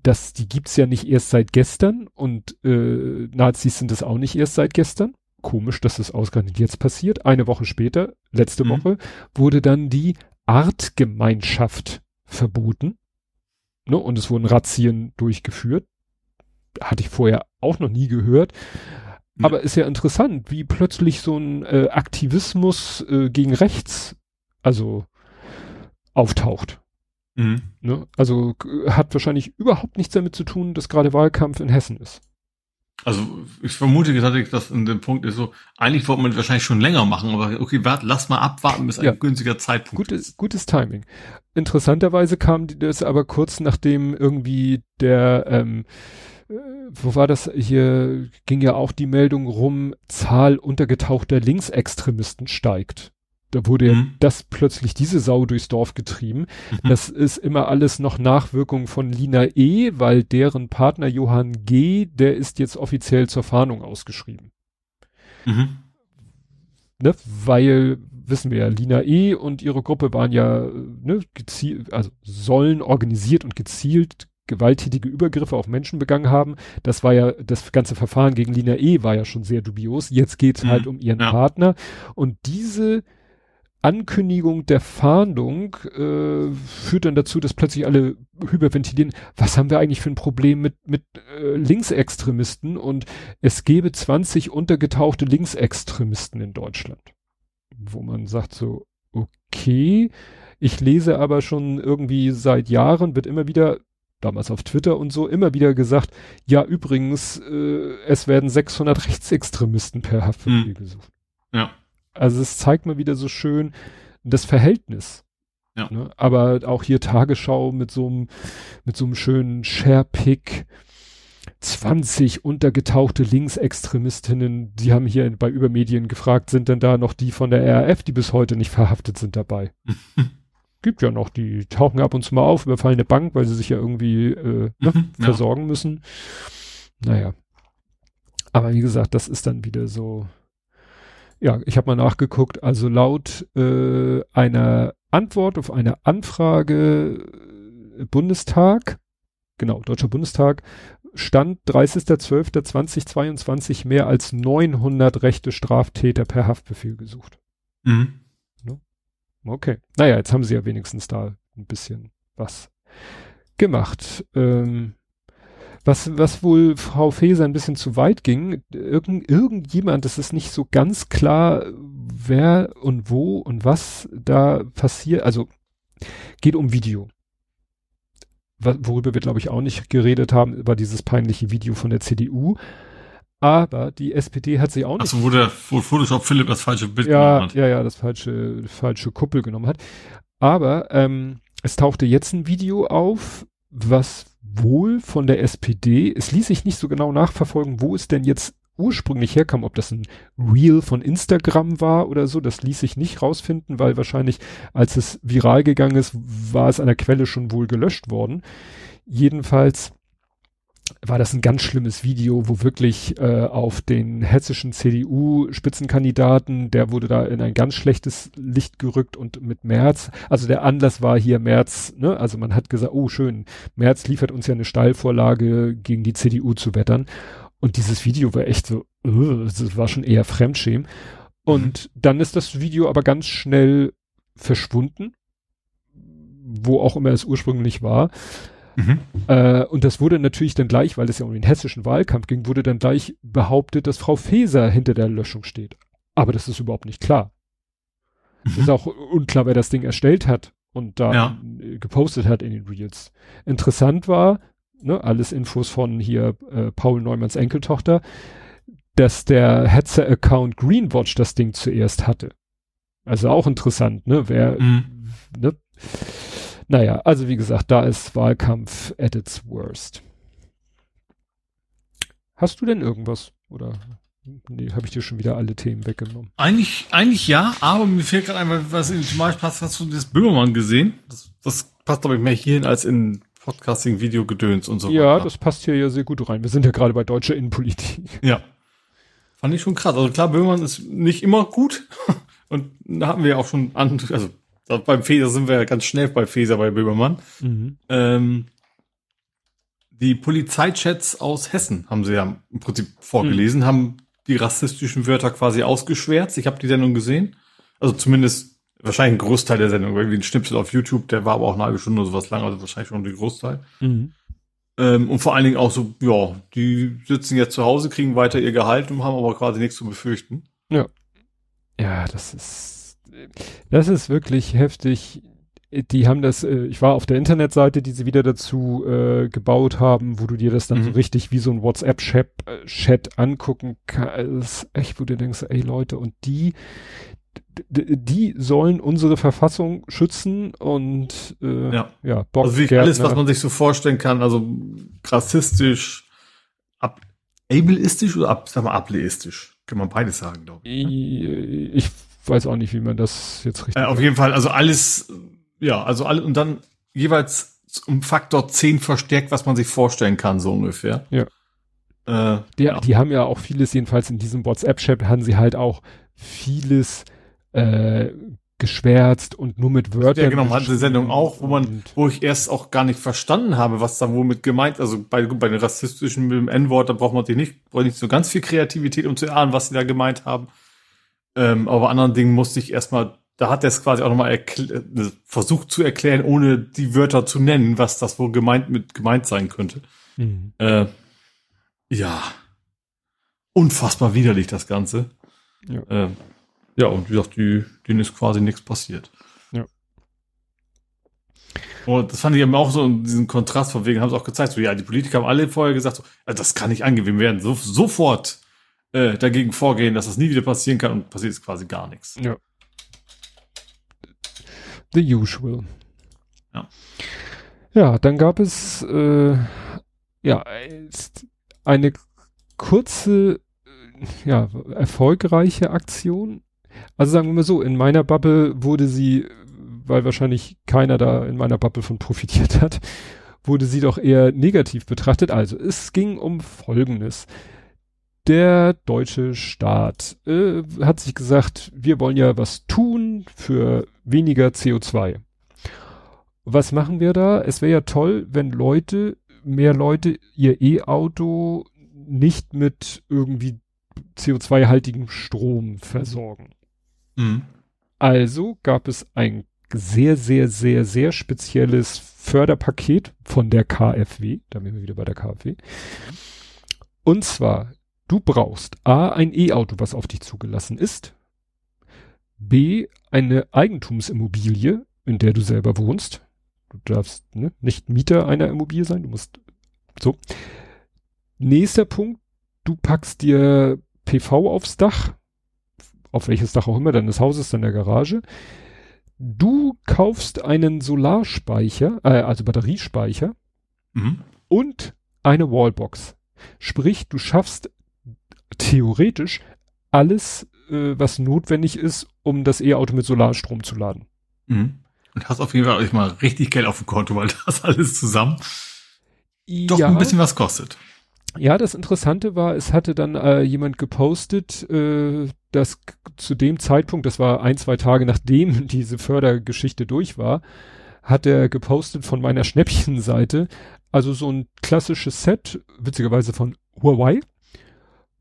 das, die gibt's ja nicht erst seit gestern und äh, Nazis sind das auch nicht erst seit gestern. Komisch, dass das ausgerechnet jetzt passiert. Eine Woche später, letzte mhm. Woche, wurde dann die Artgemeinschaft verboten. Ne? Und es wurden Razzien durchgeführt. Hatte ich vorher auch noch nie gehört. Ja. Aber ist ja interessant, wie plötzlich so ein äh, Aktivismus äh, gegen rechts also auftaucht. Mhm. Ne? Also hat wahrscheinlich überhaupt nichts damit zu tun, dass gerade Wahlkampf in Hessen ist. Also ich vermute tatsächlich, dass in dem Punkt ist so, eigentlich wollte man wahrscheinlich schon länger machen, aber okay, warte, lass mal abwarten, bis ja. ein günstiger Zeitpunkt gutes, ist. Gutes Timing. Interessanterweise kam das aber kurz nachdem irgendwie der, ähm, äh, wo war das hier, ging ja auch die Meldung rum, Zahl untergetauchter Linksextremisten steigt. Da wurde mhm. das plötzlich diese Sau durchs Dorf getrieben. Mhm. Das ist immer alles noch Nachwirkung von Lina E., weil deren Partner Johann G., der ist jetzt offiziell zur Fahndung ausgeschrieben. Mhm. Ne, weil, wissen wir ja, Lina E. und ihre Gruppe waren ja, ne, gezielt, also sollen organisiert und gezielt gewalttätige Übergriffe auf Menschen begangen haben. Das war ja, das ganze Verfahren gegen Lina E. war ja schon sehr dubios. Jetzt geht es mhm. halt um ihren ja. Partner. Und diese Ankündigung der Fahndung äh, führt dann dazu, dass plötzlich alle hyperventilieren, was haben wir eigentlich für ein Problem mit, mit äh, Linksextremisten und es gäbe 20 untergetauchte Linksextremisten in Deutschland. Wo man sagt so, okay, ich lese aber schon irgendwie seit Jahren, wird immer wieder, damals auf Twitter und so, immer wieder gesagt, ja übrigens, äh, es werden 600 Rechtsextremisten per Haftbefehl hm. gesucht. Ja. Also es zeigt mal wieder so schön das Verhältnis. Ja. Ne? Aber auch hier Tagesschau mit so einem, mit so einem schönen Sharepick. 20 untergetauchte Linksextremistinnen, die haben hier bei Übermedien gefragt, sind denn da noch die von der RAF, die bis heute nicht verhaftet sind dabei? Gibt ja noch, die tauchen ab und zu mal auf, überfallen eine Bank, weil sie sich ja irgendwie äh, ne, mhm, versorgen müssen. Naja. Aber wie gesagt, das ist dann wieder so, ja, ich habe mal nachgeguckt, also laut äh, einer Antwort auf eine Anfrage äh, Bundestag, genau, Deutscher Bundestag, stand 30.12.2022 mehr als 900 rechte Straftäter per Haftbefehl gesucht. Mhm. Okay. Naja, jetzt haben sie ja wenigstens da ein bisschen was gemacht. Ähm, was, was wohl Frau Feser ein bisschen zu weit ging, irgend, irgendjemand, das ist nicht so ganz klar, wer und wo und was da passiert, also geht um Video. Worüber wir, glaube ich, auch nicht geredet haben, war dieses peinliche Video von der CDU. Aber die SPD hat sich auch nicht. Achso, wo der wo Photoshop Philipp das falsche Bild ja, genommen hat. Ja, ja, das falsche, falsche Kuppel genommen hat. Aber ähm, es tauchte jetzt ein Video auf, was wohl von der SPD, es ließ sich nicht so genau nachverfolgen, wo es denn jetzt ursprünglich herkam, ob das ein Reel von Instagram war oder so, das ließ sich nicht rausfinden, weil wahrscheinlich, als es viral gegangen ist, war es an der Quelle schon wohl gelöscht worden. Jedenfalls war das ein ganz schlimmes Video, wo wirklich äh, auf den hessischen CDU-Spitzenkandidaten, der wurde da in ein ganz schlechtes Licht gerückt und mit Merz, also der Anlass war hier Merz, ne, also man hat gesagt, oh schön, Merz liefert uns ja eine Steilvorlage gegen die CDU zu wettern. Und dieses Video war echt so, uh, das war schon eher Fremdschämen. Und mhm. dann ist das Video aber ganz schnell verschwunden, wo auch immer es ursprünglich war. Mhm. Äh, und das wurde natürlich dann gleich, weil es ja um den hessischen Wahlkampf ging, wurde dann gleich behauptet, dass Frau Feser hinter der Löschung steht. Aber das ist überhaupt nicht klar. Mhm. Ist auch unklar, wer das Ding erstellt hat und da ja. gepostet hat in den Reels. Interessant war, ne, alles Infos von hier äh, Paul Neumanns Enkeltochter, dass der Hetzer-Account Greenwatch das Ding zuerst hatte. Also auch interessant, ne, wer, mhm. ne, naja, also wie gesagt, da ist Wahlkampf at its worst. Hast du denn irgendwas? Oder nee, habe ich dir schon wieder alle Themen weggenommen? Eigentlich, eigentlich ja, aber mir fehlt gerade einmal, was in Beispiel passt, hast du das Böhmermann gesehen? Das, das passt, glaube ich, mehr hierhin als in Podcasting, Videogedöns und so Ja, weiter. das passt hier ja sehr gut rein. Wir sind ja gerade bei deutscher Innenpolitik. Ja. Fand ich schon krass. Also klar, Böhmermann ist nicht immer gut. Und da hatten wir auch schon an, also beim Feser sind wir ja ganz schnell bei Feser bei Böhmermann. Mhm. Ähm, die Polizeichats aus Hessen haben sie ja im Prinzip vorgelesen, mhm. haben die rassistischen Wörter quasi ausgeschwärzt. Ich habe die Sendung gesehen. Also zumindest wahrscheinlich ein Großteil der Sendung. Irgendwie ein Schnipsel auf YouTube, der war aber auch eine halbe Stunde oder sowas lang, also wahrscheinlich schon der Großteil. Mhm. Ähm, und vor allen Dingen auch so, ja, die sitzen jetzt zu Hause, kriegen weiter ihr Gehalt und haben aber quasi nichts zu befürchten. Ja. Ja, das ist das ist wirklich heftig. Die haben das, äh, ich war auf der Internetseite, die sie wieder dazu äh, gebaut haben, wo du dir das dann mhm. so richtig wie so ein WhatsApp-Chat äh, angucken kannst. Echt, wo du denkst, ey Leute, und die, die sollen unsere Verfassung schützen und äh, ja, ja Bock, also wie alles, was man sich so vorstellen kann, also rassistisch, ab, ableistisch oder ab, sag mal, ableistisch, kann man beides sagen, glaube ich. Ne? Ich weiß auch nicht, wie man das jetzt richtig. Äh, auf jeden Fall, also alles, ja, also alle und dann jeweils um Faktor 10 verstärkt, was man sich vorstellen kann, so ungefähr. Ja. Äh, die, ja. die haben ja auch vieles, jedenfalls in diesem WhatsApp-Chat haben sie halt auch vieles äh, geschwärzt und nur mit Wörtern. Ja, genau, man hatte Sendung auch, wo man, wo ich erst auch gar nicht verstanden habe, was da womit gemeint, also bei, bei den rassistischen mit dem N-Wort, da braucht man sich nicht, braucht nicht so ganz viel Kreativität, um zu erahnen, was sie da gemeint haben. Ähm, aber bei anderen Dingen musste ich erstmal, da hat er es quasi auch nochmal äh, versucht zu erklären, ohne die Wörter zu nennen, was das wohl gemeint mit gemeint sein könnte. Mhm. Äh, ja. Unfassbar widerlich, das Ganze. Ja, äh, ja und wie gesagt, die, denen ist quasi nichts passiert. Ja. Und das fand ich eben auch so, diesen Kontrast von wegen haben sie auch gezeigt, so, ja, die Politiker haben alle vorher gesagt, so, also das kann nicht wir werden so, sofort äh, dagegen vorgehen, dass das nie wieder passieren kann und passiert ist quasi gar nichts. Ja. The usual. Ja. Ja, dann gab es äh, ja eine kurze, äh, ja, erfolgreiche Aktion. Also sagen wir mal so, in meiner Bubble wurde sie, weil wahrscheinlich keiner da in meiner Bubble von profitiert hat, wurde sie doch eher negativ betrachtet. Also es ging um Folgendes der deutsche Staat äh, hat sich gesagt, wir wollen ja was tun für weniger CO2. Was machen wir da? Es wäre ja toll, wenn Leute, mehr Leute ihr E-Auto nicht mit irgendwie CO2-haltigem Strom versorgen. Mhm. Also gab es ein sehr, sehr, sehr, sehr spezielles Förderpaket von der KfW. Da sind wir wieder bei der KfW. Und zwar Du brauchst A, ein E-Auto, was auf dich zugelassen ist. B, eine Eigentumsimmobilie, in der du selber wohnst. Du darfst ne, nicht Mieter einer Immobilie sein, du musst so. Nächster Punkt, du packst dir PV aufs Dach, auf welches Dach auch immer deines Hauses, dann der Garage. Du kaufst einen Solarspeicher, äh, also Batteriespeicher mhm. und eine Wallbox. Sprich, du schaffst theoretisch alles, äh, was notwendig ist, um das E-Auto mit Solarstrom zu laden. Mhm. Und hast auf jeden Fall mal richtig Geld auf dem Konto, weil das alles zusammen doch ja. ein bisschen was kostet. Ja, das Interessante war, es hatte dann äh, jemand gepostet, äh, dass zu dem Zeitpunkt, das war ein, zwei Tage nachdem diese Fördergeschichte durch war, hat er gepostet von meiner Schnäppchenseite, also so ein klassisches Set, witzigerweise von Huawei,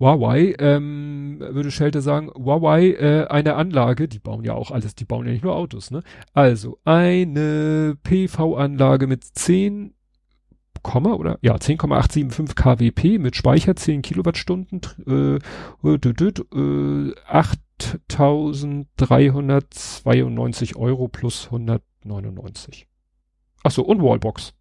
Huawei, ähm, würde Schelte sagen, Huawei, äh, eine Anlage, die bauen ja auch alles, die bauen ja nicht nur Autos, ne? Also eine PV-Anlage mit 10, oder ja 10,875 kWp mit Speicher 10 Kilowattstunden, äh, äh, 8.392 Euro plus 199. Ach so und Wallbox.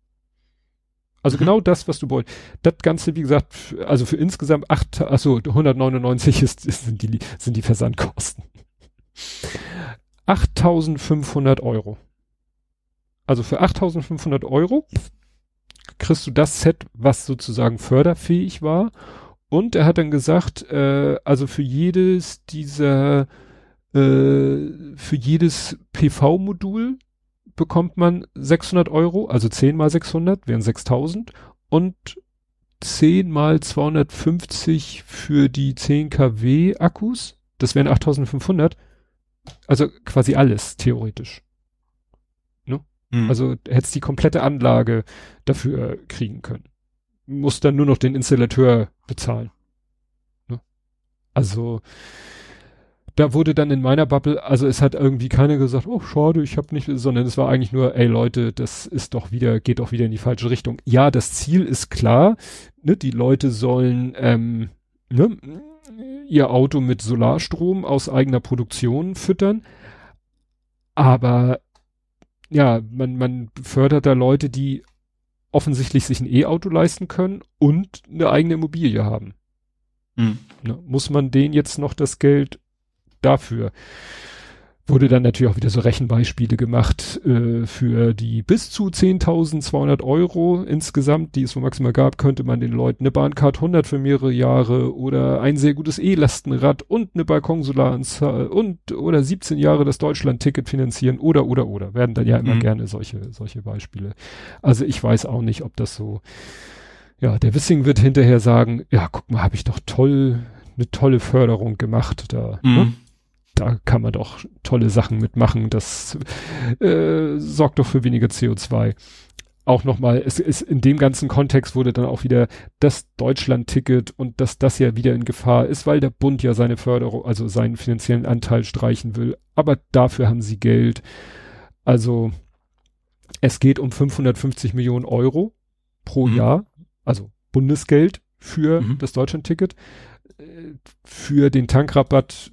Also mhm. genau das, was du wolltest. Das Ganze, wie gesagt, also für insgesamt acht, also 199 ist, ist, sind die, sind die Versandkosten. 8500 Euro. Also für 8500 Euro kriegst du das Set, was sozusagen förderfähig war. Und er hat dann gesagt, äh, also für jedes dieser, äh, für jedes PV-Modul bekommt man 600 Euro, also 10 mal 600 wären 6000 und 10 mal 250 für die 10 kW Akkus, das wären 8500. Also quasi alles, theoretisch. Ne? Mhm. Also hättest die komplette Anlage dafür kriegen können. Muss dann nur noch den Installateur bezahlen. Ne? Also, da wurde dann in meiner Bubble, also es hat irgendwie keiner gesagt, oh schade, ich habe nicht, sondern es war eigentlich nur, ey Leute, das ist doch wieder, geht doch wieder in die falsche Richtung. Ja, das Ziel ist klar, ne, die Leute sollen ähm, ne, ihr Auto mit Solarstrom aus eigener Produktion füttern, aber ja, man, man fördert da Leute, die offensichtlich sich ein E-Auto leisten können und eine eigene Immobilie haben. Mhm. Ne, muss man denen jetzt noch das Geld dafür wurde dann natürlich auch wieder so Rechenbeispiele gemacht äh, für die bis zu 10.200 Euro insgesamt, die es wohl maximal gab, könnte man den Leuten eine Bahncard 100 für mehrere Jahre oder ein sehr gutes E-Lastenrad und eine Balkonsolaranzahl und oder 17 Jahre das Deutschland-Ticket finanzieren oder oder oder werden dann ja immer mhm. gerne solche solche Beispiele. Also ich weiß auch nicht, ob das so ja, der Wissing wird hinterher sagen, ja, guck mal, habe ich doch toll eine tolle Förderung gemacht da. Mhm. Ne? Da kann man doch tolle Sachen mitmachen. Das äh, sorgt doch für weniger CO2. Auch nochmal, es ist in dem ganzen Kontext wurde dann auch wieder das Deutschland-Ticket und dass das ja wieder in Gefahr ist, weil der Bund ja seine Förderung, also seinen finanziellen Anteil streichen will. Aber dafür haben sie Geld. Also es geht um 550 Millionen Euro pro mhm. Jahr, also Bundesgeld für mhm. das Deutschland-Ticket. Äh, für den Tankrabatt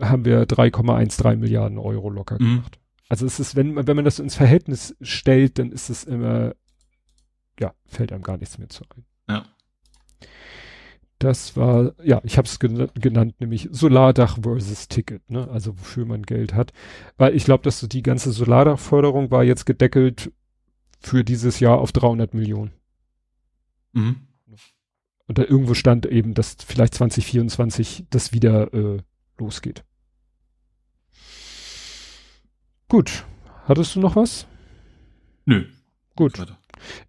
haben wir 3,13 Milliarden Euro locker mhm. gemacht. Also es ist, wenn man, wenn man das ins Verhältnis stellt, dann ist es immer, ja, fällt einem gar nichts mehr zu ein. Ja. Das war, ja, ich habe es genannt, nämlich Solardach versus Ticket, ne? Also wofür man Geld hat. Weil ich glaube, dass so die ganze Solardachförderung war jetzt gedeckelt für dieses Jahr auf 300 Millionen. Mhm. Und da irgendwo stand eben, dass vielleicht 2024 das wieder äh, losgeht. Gut. Hattest du noch was? Nö. Gut.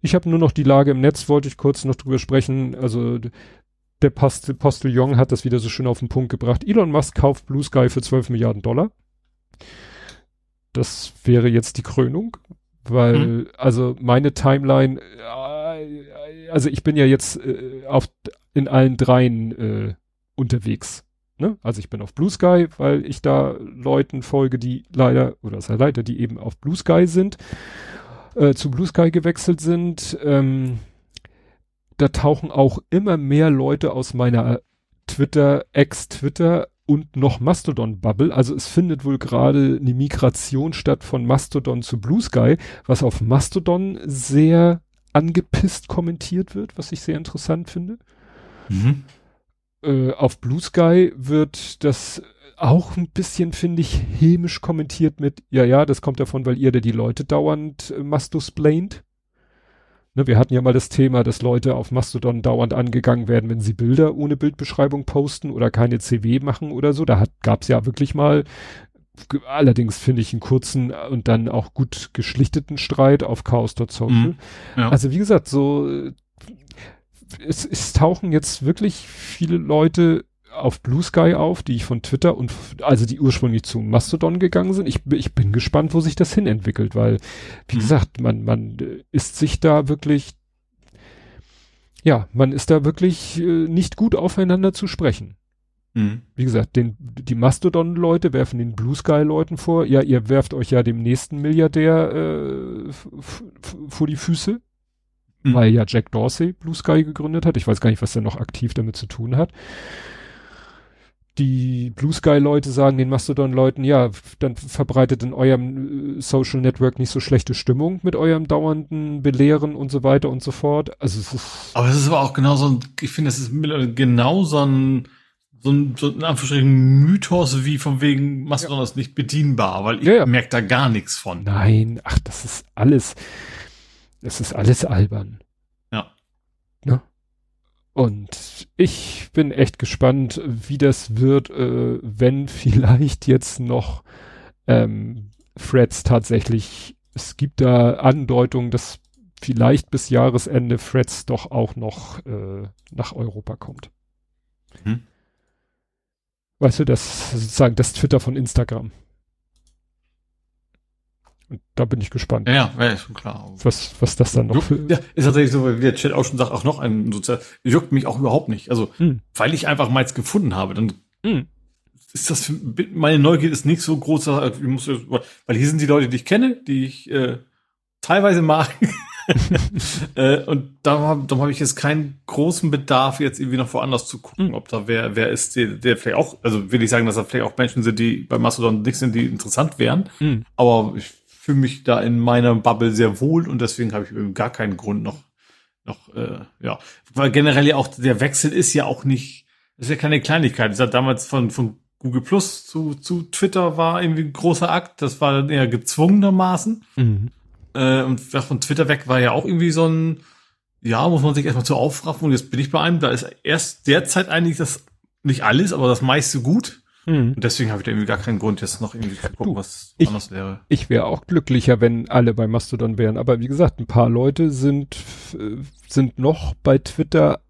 Ich habe nur noch die Lage im Netz, wollte ich kurz noch drüber sprechen. Also der Post Postillon hat das wieder so schön auf den Punkt gebracht. Elon Musk kauft Blue Sky für 12 Milliarden Dollar. Das wäre jetzt die Krönung, weil, mhm. also meine Timeline, äh, also ich bin ja jetzt äh, auf, in allen dreien äh, unterwegs. Ne? Also ich bin auf Blue Sky, weil ich da Leuten folge, die leider, oder es sei leider, die eben auf Blue Sky sind, äh, zu Blue Sky gewechselt sind. Ähm, da tauchen auch immer mehr Leute aus meiner Twitter, Ex-Twitter und noch Mastodon-Bubble. Also es findet wohl gerade eine Migration statt von Mastodon zu Blue Sky, was auf Mastodon sehr angepisst kommentiert wird, was ich sehr interessant finde. Mhm. Äh, auf Blue Sky wird das auch ein bisschen, finde ich, hämisch kommentiert mit, ja, ja, das kommt davon, weil ihr da die Leute dauernd äh, mastusplaint. Ne, wir hatten ja mal das Thema, dass Leute auf Mastodon dauernd angegangen werden, wenn sie Bilder ohne Bildbeschreibung posten oder keine CW machen oder so. Da gab es ja wirklich mal, allerdings finde ich einen kurzen und dann auch gut geschlichteten Streit auf Chaos.social. Mhm, ja. Also wie gesagt, so es, es tauchen jetzt wirklich viele Leute auf Blue Sky auf, die ich von Twitter und also die ursprünglich zu Mastodon gegangen sind. Ich, ich bin gespannt, wo sich das hin entwickelt, weil, wie mhm. gesagt, man, man ist sich da wirklich, ja, man ist da wirklich äh, nicht gut aufeinander zu sprechen. Mhm. Wie gesagt, den, die Mastodon-Leute werfen den Blue Sky-Leuten vor, ja, ihr werft euch ja dem nächsten Milliardär äh, vor die Füße, mhm. weil ja Jack Dorsey Blue Sky gegründet hat. Ich weiß gar nicht, was er noch aktiv damit zu tun hat die Blue Sky Leute sagen den Mastodon Leuten, ja, dann verbreitet in eurem äh, Social Network nicht so schlechte Stimmung mit eurem dauernden Belehren und so weiter und so fort. Also es ist. Aber es ist aber auch genau so ein, ich finde, es ist genau so ein, so ein, so ein Anführungsstrichen Mythos wie von wegen Mastodon ja. ist nicht bedienbar, weil ich ja, ja. merke da gar nichts von. Nein, ach, das ist alles, das ist alles albern. Ja. Ne? Und ich bin echt gespannt, wie das wird, äh, wenn vielleicht jetzt noch ähm, Freds tatsächlich, es gibt da Andeutungen, dass vielleicht bis Jahresende Freds doch auch noch äh, nach Europa kommt. Hm. Weißt du, das sozusagen das Twitter von Instagram. Und da bin ich gespannt. Ja, ja, ist schon klar. Was, was das dann noch für. Ja, ist tatsächlich so, wie der Chat auch schon sagt, auch noch ein sozial, juckt mich auch überhaupt nicht. Also, hm. weil ich einfach meins gefunden habe, dann hm. ist das für, meine Neugier ist nicht so groß, ich muss, weil hier sind die Leute, die ich kenne, die ich äh, teilweise mag. äh, und da, da habe ich jetzt keinen großen Bedarf, jetzt irgendwie noch woanders zu gucken, hm. ob da wer, wer ist, der, der vielleicht auch, also will ich sagen, dass da vielleicht auch Menschen sind, die bei Mastodon nicht sind, die interessant wären. Hm. Aber ich fühle mich da in meiner Bubble sehr wohl und deswegen habe ich gar keinen Grund noch, noch, äh, ja, weil generell ja auch der Wechsel ist ja auch nicht, ist ja keine Kleinigkeit. Das hat damals von, von Google Plus zu, zu Twitter war irgendwie ein großer Akt. Das war dann eher gezwungenermaßen. Mhm. Äh, und von Twitter weg war ja auch irgendwie so ein, ja, muss man sich erstmal zu aufraffen und jetzt bin ich bei einem, da ist erst derzeit eigentlich das, nicht alles, aber das meiste gut. Mhm. Und deswegen habe ich da irgendwie gar keinen Grund, jetzt noch irgendwie zu gucken, du, was ich, anders wäre. Ich wäre auch glücklicher, wenn alle bei Mastodon wären. Aber wie gesagt, ein paar Leute sind, sind noch bei Twitter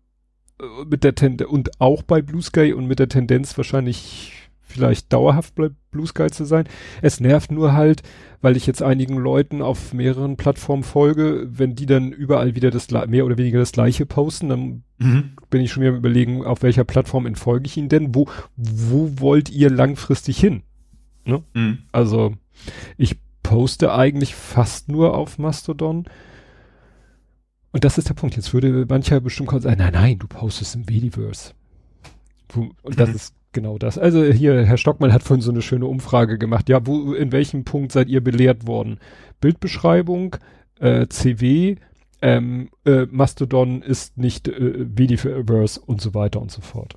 äh, mit der Tendenz und auch bei Blue Sky und mit der Tendenz wahrscheinlich vielleicht dauerhaft bei Blue Sky zu sein. Es nervt nur halt, weil ich jetzt einigen Leuten auf mehreren Plattformen folge, wenn die dann überall wieder das mehr oder weniger das gleiche posten, dann mhm. bin ich schon wieder überlegen, auf welcher Plattform entfolge ich ihnen denn? Wo, wo wollt ihr langfristig hin? Ne? Mhm. Also ich poste eigentlich fast nur auf Mastodon. Und das ist der Punkt. Jetzt würde mancher bestimmt sagen, nein, nein, du postest im Vediverse. Und das mhm. ist genau das. Also hier, Herr Stockmann hat vorhin so eine schöne Umfrage gemacht. Ja, wo, in welchem Punkt seid ihr belehrt worden? Bildbeschreibung, äh, CW, ähm, äh, Mastodon ist nicht äh, Vediverse und so weiter und so fort.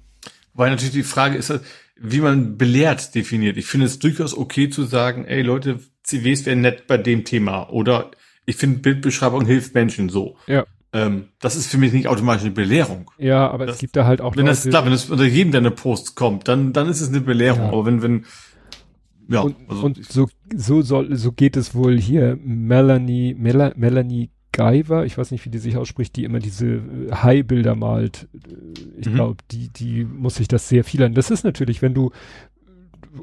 Weil natürlich die Frage ist, wie man belehrt definiert. Ich finde es durchaus okay zu sagen, ey Leute, CWs wären nett bei dem Thema oder ich finde Bildbeschreibung hilft Menschen so. Ja. Ähm, das ist für mich nicht automatisch eine Belehrung. Ja, aber das, es gibt da halt auch. Wenn das klar, wenn es unter jedem, der eine Post kommt, dann dann ist es eine Belehrung. Ja. Aber wenn wenn ja, und, also und so so soll so geht es wohl hier Melanie Mel Melanie Guyver, ich weiß nicht, wie die sich ausspricht, die immer diese äh, Hai-Bilder malt. Äh, Ich Mhm. glaube, die, die muss sich das sehr viel an. Das ist natürlich, wenn du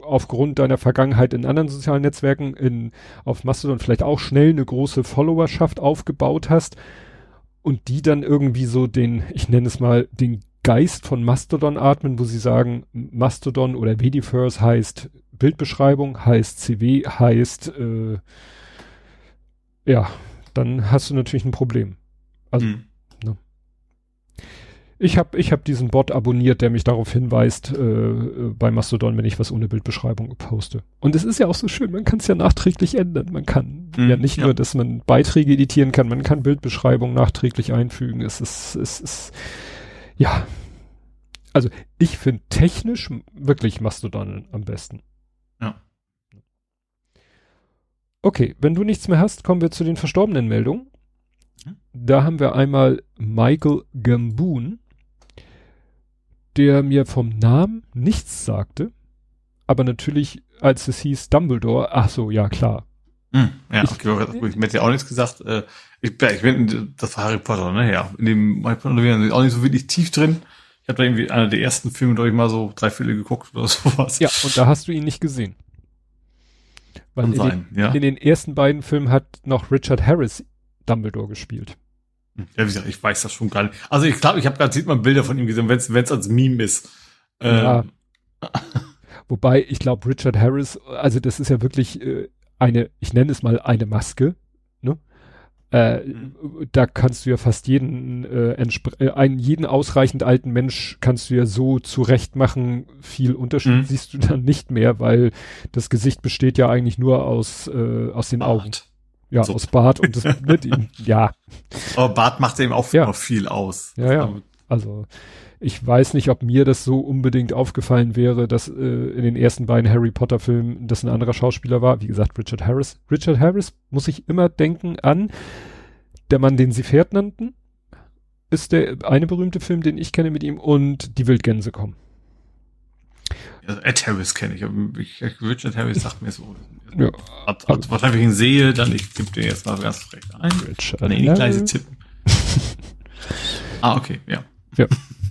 aufgrund deiner Vergangenheit in anderen sozialen Netzwerken in, auf Mastodon vielleicht auch schnell eine große Followerschaft aufgebaut hast und die dann irgendwie so den, ich nenne es mal, den Geist von Mastodon atmen, wo sie sagen, Mastodon oder Mediverse heißt Bildbeschreibung, heißt CW, heißt, äh, ja, dann hast du natürlich ein Problem. Also Mhm. Ich habe ich hab diesen Bot abonniert, der mich darauf hinweist, äh, äh, bei Mastodon, wenn ich was ohne Bildbeschreibung poste. Und es ist ja auch so schön, man kann es ja nachträglich ändern. Man kann Mhm, ja nicht ja. nur, dass man Beiträge editieren kann, man kann Bildbeschreibung nachträglich einfügen. Es ist, es ist, ja. Also ich finde technisch wirklich Mastodon am besten. Ja. Okay, wenn du nichts mehr hast, kommen wir zu den verstorbenen Meldungen. Mhm. Da haben wir einmal Michael Gambon, der mir vom Namen nichts sagte, aber natürlich, als es hieß Dumbledore, ach so, ja klar. Mhm. Ja, Ich- okay, ich, ich mir hat ja auch nichts gesagt. Äh, ich, ich bin, das war Harry Potter, ne? Ja, in dem Harry Potter wir sind auch nicht so wirklich tief drin. Ich habe da irgendwie einer der ersten Filme, glaube ich, mal so drei Viertel geguckt oder sowas. Ja, und da hast du ihn nicht gesehen. Weil Kann in sein, den, ja. in den ersten beiden Filmen hat noch Richard Harris Dumbledore gespielt. Ja, wie gesagt, ich weiß das schon gar nicht. Also ich glaube, ich habe gerade sieht man Bilder von ihm gesehen, wenn es als Meme ist. Ähm, Ja. Wobei, ich glaube, Richard Harris, also das ist ja wirklich äh, eine, ich nenne es mal eine Maske, ne? Äh, Mhm. Da kannst du ja fast jeden, äh, äh, einen, jeden ausreichend alten Mensch kannst du ja so zurecht machen. Viel Unterschied Mhm. siehst du dann nicht mehr, weil das Gesicht besteht ja eigentlich nur aus, äh, aus den Augen. Ja, So. aus Bart und das, ne, die, ja, Aber Bart macht eben auch Ja. viel aus. Ja, ja. Also ich weiß nicht, ob mir das so unbedingt aufgefallen wäre, dass äh, in den ersten beiden Harry Potter Filmen das ein anderer Schauspieler war. Wie gesagt, Richard Harris. Richard Harris muss ich immer denken an der Mann, den sie Pferd nannten, ist der eine berühmte Film, den ich kenne mit ihm und die Wildgänse kommen. Also Ed Harris kenne ich. ich. Richard Harris sagt mir so. Ja. Hat, hat, wahrscheinlich, ihn sehe, dann ich gebe den jetzt mal ganz frech ein. Richard Dann in die Gleise tippen. ah, okay, ja.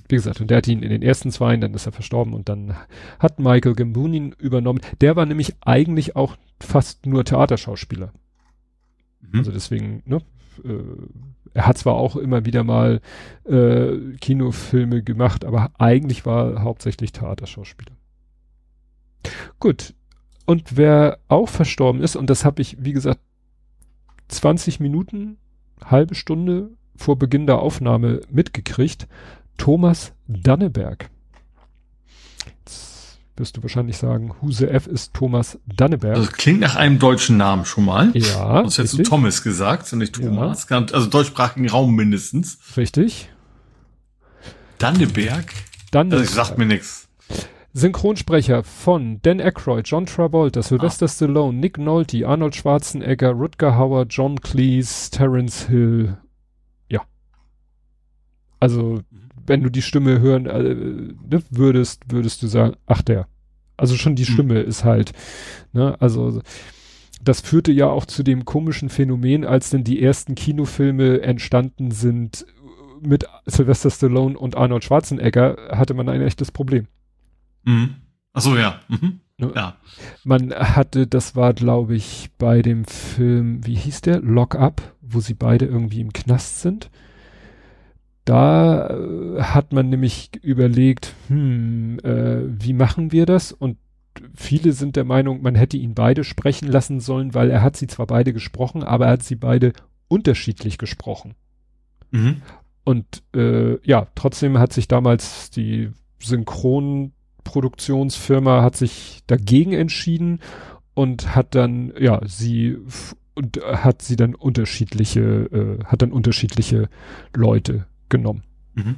Wie gesagt, und der hat ihn in den ersten zwei, dann ist er verstorben und dann hat Michael Gambon ihn übernommen. Der war nämlich eigentlich auch fast nur Theaterschauspieler. Mhm. Also deswegen, ne, äh, er hat zwar auch immer wieder mal äh, Kinofilme gemacht, aber eigentlich war er hauptsächlich Theaterschauspieler. Gut. Und wer auch verstorben ist, und das habe ich, wie gesagt, 20 Minuten, halbe Stunde vor Beginn der Aufnahme mitgekriegt, Thomas Danneberg. Jetzt wirst du wahrscheinlich sagen, the F ist Thomas Danneberg? Das klingt nach einem deutschen Namen schon mal. ja, Du hast jetzt. Thomas gesagt und nicht Thomas. Also deutschsprachigen Raum mindestens. richtig. Danneberg. Danneberg. Also sagt mir nichts. Synchronsprecher von Dan Aykroyd, John Travolta, Sylvester Ah. Stallone, Nick Nolte, Arnold Schwarzenegger, Rutger Hauer, John Cleese, Terence Hill. Ja. Also, wenn du die Stimme hören äh, ne, würdest, würdest du sagen, ach der. Also schon die Mhm. Stimme ist halt, ne, also das führte ja auch zu dem komischen Phänomen, als denn die ersten Kinofilme entstanden sind mit Sylvester Stallone und Arnold Schwarzenegger, hatte man ein echtes Problem. Mhm. Ach so, ja. Mhm. Ja. Man hatte, das war glaube ich bei dem Film, wie hieß der? Lock Up, wo sie beide irgendwie im Knast sind. Da äh, hat man nämlich überlegt, hm, äh, wie machen wir das? Und viele sind der Meinung, man hätte ihn beide sprechen lassen sollen, weil er hat sie zwar beide gesprochen, aber er hat sie beide unterschiedlich gesprochen. Mhm. Und äh, ja, trotzdem hat sich damals die Synchronproduktionsfirma hat sich dagegen entschieden und hat dann ja sie und äh, hat sie dann unterschiedliche äh, hat dann unterschiedliche Leute genommen. Mhm.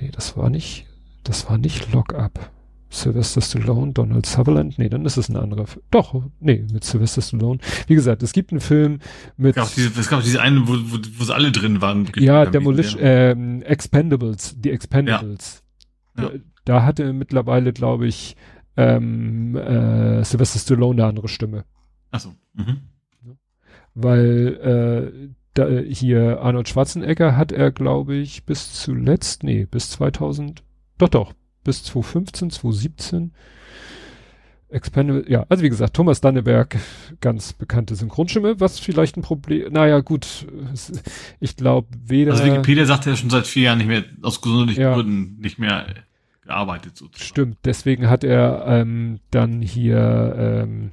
Nee, das war nicht das war nicht Lock Up. Sylvester Stallone, Donald Sutherland, nee, dann ist es ein anderer. F- Doch, nee, mit Sylvester Stallone. Wie gesagt, es gibt einen Film mit Es gab, diese, es gab diese eine, wo, wo, wo sie alle drin waren. Ja, Demolition, ähm, Expendables, die Expendables. Ja. Da, da hatte mittlerweile, glaube ich, ähm, äh, Sylvester Stallone eine andere Stimme. Ach so. Mhm. Weil äh, da, hier Arnold Schwarzenegger hat er, glaube ich, bis zuletzt, nee, bis 2000, doch, doch, bis 2015, 2017 Expendable, ja, also wie gesagt, Thomas Danneberg, ganz bekannte Synchronstimme, was vielleicht ein Problem, naja, gut, ich glaube, weder. Also Wikipedia sagt ja schon seit vier Jahren nicht mehr, aus gesundheitlichen ja, Gründen nicht mehr gearbeitet sozusagen. Stimmt, deswegen hat er ähm, dann hier, ähm,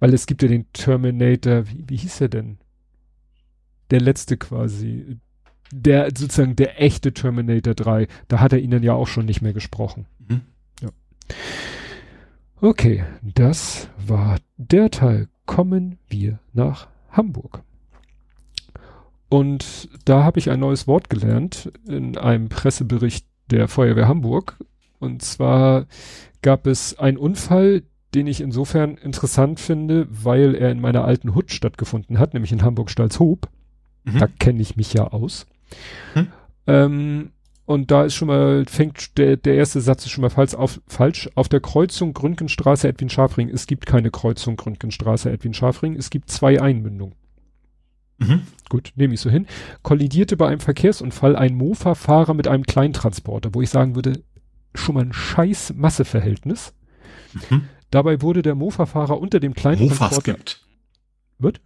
weil es gibt ja den Terminator, wie, wie hieß er denn? Der letzte quasi, der sozusagen der echte Terminator 3, da hat er ihnen ja auch schon nicht mehr gesprochen. Mhm. Ja. Okay, das war der Teil. Kommen wir nach Hamburg. Und da habe ich ein neues Wort gelernt in einem Pressebericht der Feuerwehr Hamburg. Und zwar gab es einen Unfall, den ich insofern interessant finde, weil er in meiner alten Hut stattgefunden hat, nämlich in Hamburg-Stalzhoop. Mhm. Da kenne ich mich ja aus. Mhm. Ähm, und da ist schon mal, fängt der, der erste Satz ist schon mal falsch auf, falsch. Auf der Kreuzung Grünkenstraße Edwin Schafring, es gibt keine Kreuzung Grünkenstraße Edwin Schafring, es gibt zwei Einmündungen. Mhm. Gut, nehme ich so hin. Kollidierte bei einem Verkehrsunfall ein Mofa-Fahrer mit einem Kleintransporter, wo ich sagen würde, schon mal ein scheiß Masseverhältnis. Mhm. Dabei wurde der Mofa-Fahrer unter dem Kleintransporter... Mofas gibt. Wird?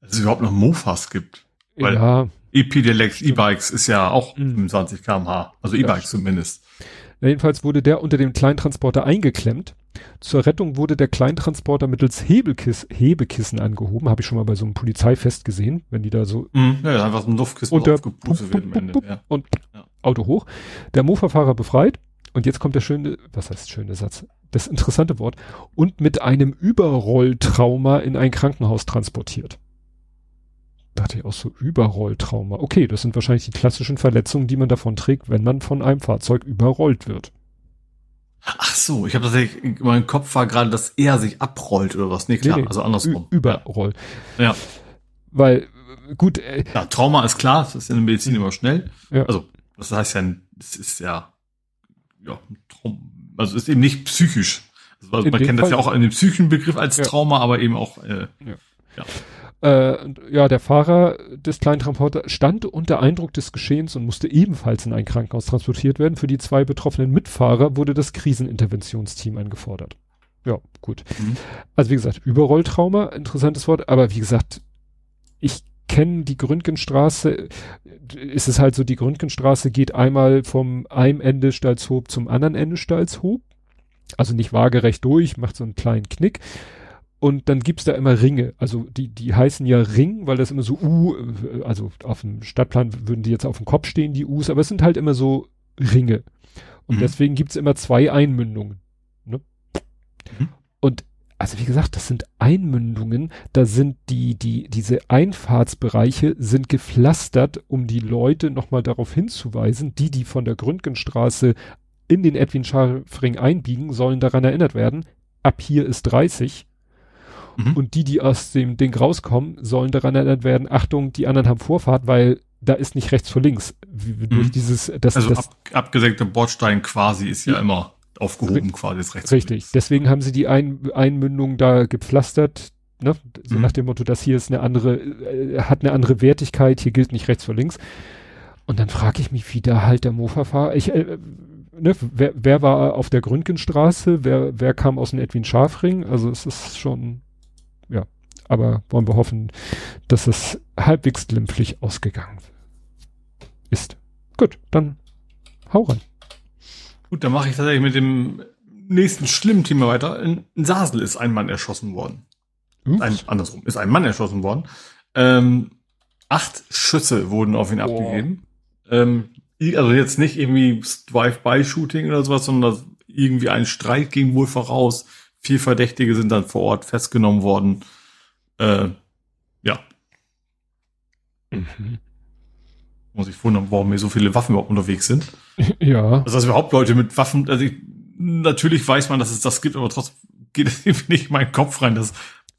Dass es überhaupt noch Mofas gibt. Weil ja. E-Pedelecs, E-Bikes ist ja auch mhm. 25 kmh. Also E-Bikes zumindest. Jedenfalls wurde der unter dem Kleintransporter eingeklemmt. Zur Rettung wurde der Kleintransporter mittels Hebelkiss, Hebekissen angehoben. Habe ich schon mal bei so einem Polizeifest gesehen, wenn die da so. Mhm, ja, einfach so ein Luftkissen unter, aufgepustet werden am Ende. Ja. Und ja. Auto hoch. Der Mofa-Fahrer befreit. Und jetzt kommt der schöne, was heißt schöne Satz? Das interessante Wort. Und mit einem Überrolltrauma in ein Krankenhaus transportiert dachte ich auch so Überrolltrauma. Okay, das sind wahrscheinlich die klassischen Verletzungen, die man davon trägt, wenn man von einem Fahrzeug überrollt wird. Ach so, ich habe tatsächlich, mein Kopf war gerade, dass er sich abrollt oder was. Nee, klar, nee, nee, also andersrum. Überroll. Ja. Weil, gut. Äh, ja, Trauma ist klar, das ist in der Medizin immer schnell. Ja. Also, das heißt ja, es ist ja, ja, also ist eben nicht psychisch. Also, man kennt Fall. das ja auch in dem psychischen Begriff als ja. Trauma, aber eben auch, äh, ja. ja. Äh, ja, der Fahrer des kleinen Transporters stand unter Eindruck des Geschehens und musste ebenfalls in ein Krankenhaus transportiert werden. Für die zwei betroffenen Mitfahrer wurde das Kriseninterventionsteam angefordert. Ja, gut. Mhm. Also wie gesagt, Überrolltrauma, interessantes Wort, aber wie gesagt, ich kenne die Gründgenstraße, ist es halt so, die Gründgenstraße geht einmal vom einem Ende Stalzhoop zum anderen Ende Stalzhoop. Also nicht waagerecht durch, macht so einen kleinen Knick. Und dann gibt's da immer Ringe. Also die, die heißen ja Ring, weil das immer so U, also auf dem Stadtplan würden die jetzt auf dem Kopf stehen, die U's, aber es sind halt immer so Ringe. Und mhm. deswegen gibt's immer zwei Einmündungen. Ne? Mhm. Und also wie gesagt, das sind Einmündungen, da sind die, die, diese Einfahrtsbereiche sind gepflastert, um die Leute nochmal darauf hinzuweisen, die, die von der Gründgenstraße in den Edwin Scharfring einbiegen, sollen daran erinnert werden, ab hier ist 30 Mhm. Und die, die aus dem Ding rauskommen, sollen daran erinnert werden, Achtung, die anderen haben Vorfahrt, weil da ist nicht rechts vor links. Wie, durch mhm. dieses, das, also das, ab, abgesenkte Bordstein quasi ist ja, ja immer aufgehoben quasi ist rechts. Richtig. Deswegen haben sie die Ein Einmündung da gepflastert, ne? So mhm. nach dem Motto, das hier ist eine andere, äh, hat eine andere Wertigkeit, hier gilt nicht rechts vor links. Und dann frage ich mich, wie da halt der Mofa-Fahrer, ich, äh, ne, wer, wer war auf der Gründgenstraße, wer, wer kam aus dem Edwin Schafring, also es ist schon, ja, aber wollen wir hoffen, dass es halbwegs glimpflich ausgegangen ist. Gut, dann hau rein. Gut, dann mache ich tatsächlich mit dem nächsten schlimmen Thema weiter. In, Sasel ist ein Mann erschossen worden. Ein, andersrum, ist ein Mann erschossen worden. Ähm, acht Schüsse wurden auf ihn oh. abgegeben. Ähm, also jetzt nicht irgendwie Drive-by-Shooting oder sowas, sondern irgendwie ein Streit ging wohl voraus. Vier Verdächtige sind dann vor Ort festgenommen worden. Äh, ja. Mhm. Muss ich wundern, warum hier so viele Waffen überhaupt unterwegs sind. Ja. Also, dass überhaupt Leute mit Waffen, also ich, natürlich weiß man, dass es das gibt, aber trotzdem geht es irgendwie nicht in meinen Kopf rein, dass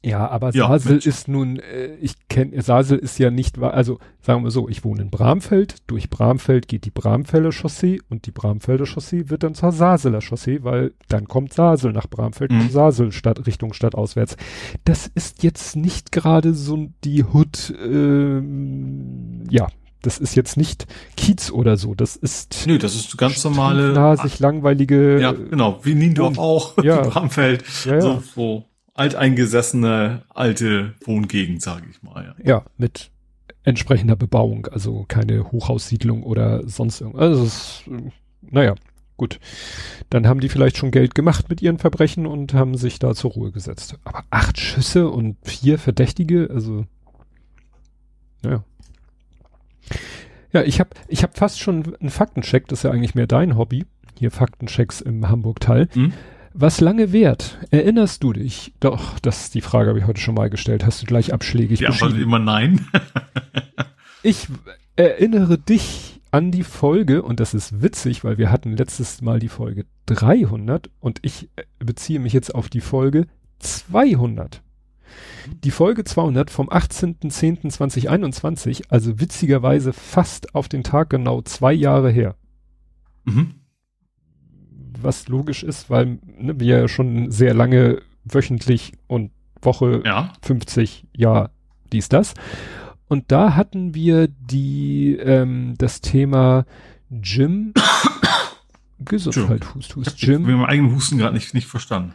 Ja, aber Ja, Sasel mit- ist nun, äh, ich kenne, Sasel ist ja nicht, also sagen wir so, ich wohne in Bramfeld, durch Bramfeld geht die Bramfelder Chaussee und die Bramfelder Chaussee wird dann zur Saseler Chaussee, weil dann kommt Sasel nach Bramfeld, Mhm. und Sasel Stadt, Richtung Stadt auswärts. Das ist jetzt nicht gerade so die Hood, ähm, ja, das ist jetzt nicht Kiez oder so, das ist Nö, das ist ganz normale. nasig langweilige, Ja, genau. Wie Niendorf auch. Ja. Bramfeld. Ja, ja. So, so alteingesessene alte Wohngegend, sage ich mal. Ja. ja, mit entsprechender Bebauung, also keine Hochhaussiedlung oder sonst irgendwas. Also ist, äh, naja, gut. Dann haben die vielleicht schon Geld gemacht mit ihren Verbrechen und haben sich da zur Ruhe gesetzt. Aber acht Schüsse und vier Verdächtige, also naja. Ja, ich habe ich hab fast schon einen Faktencheck, das ist ja eigentlich mehr dein Hobby, hier Faktenchecks im Hamburg-Teil. Hm? Was lange währt, erinnerst du dich? Doch, das die Frage habe ich heute schon mal gestellt. Hast du gleich abschlägig ist beschieden. immer nein. Ich erinnere dich an die Folge, und das ist witzig, weil wir hatten letztes Mal die Folge 300 und ich äh, beziehe mich jetzt auf die Folge 200. Die Folge 200 vom 18.10.2021, also witzigerweise fast auf den Tag genau zwei Jahre her. Mhm. Was logisch ist, weil ne, wir ja schon sehr lange wöchentlich und Woche Ja. 50 Jahr dies, das. Und da hatten wir die, ähm, das Thema Gym. Gesundheit, Hust, Ich Hust, habe Gym. meinen eigenen Husten gerade nicht, nicht verstanden.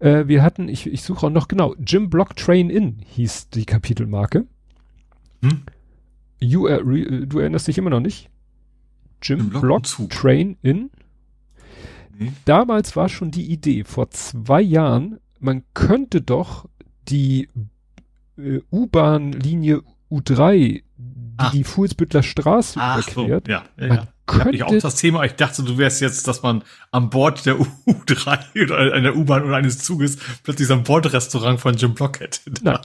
Äh, wir hatten, ich, ich suche auch noch genau, Gym Block Train In hieß die Kapitelmarke. Hm? You, er, re, du erinnerst dich immer noch nicht? Gym Im Block Block. Train In. Nee. damals war schon die Idee, vor zwei Jahren, man könnte doch die äh, U-Bahn-Linie U3, die Ah. die Fuhlsbüttler Straße Ach so, überquert, ja. ja, man ja. Hab ich auch könnte- das Thema. Ich dachte, du wärst jetzt, dass man an Bord der U3 oder einer U-Bahn oder eines Zuges plötzlich so ein Bordrestaurant von Jim Block hätte. Nein.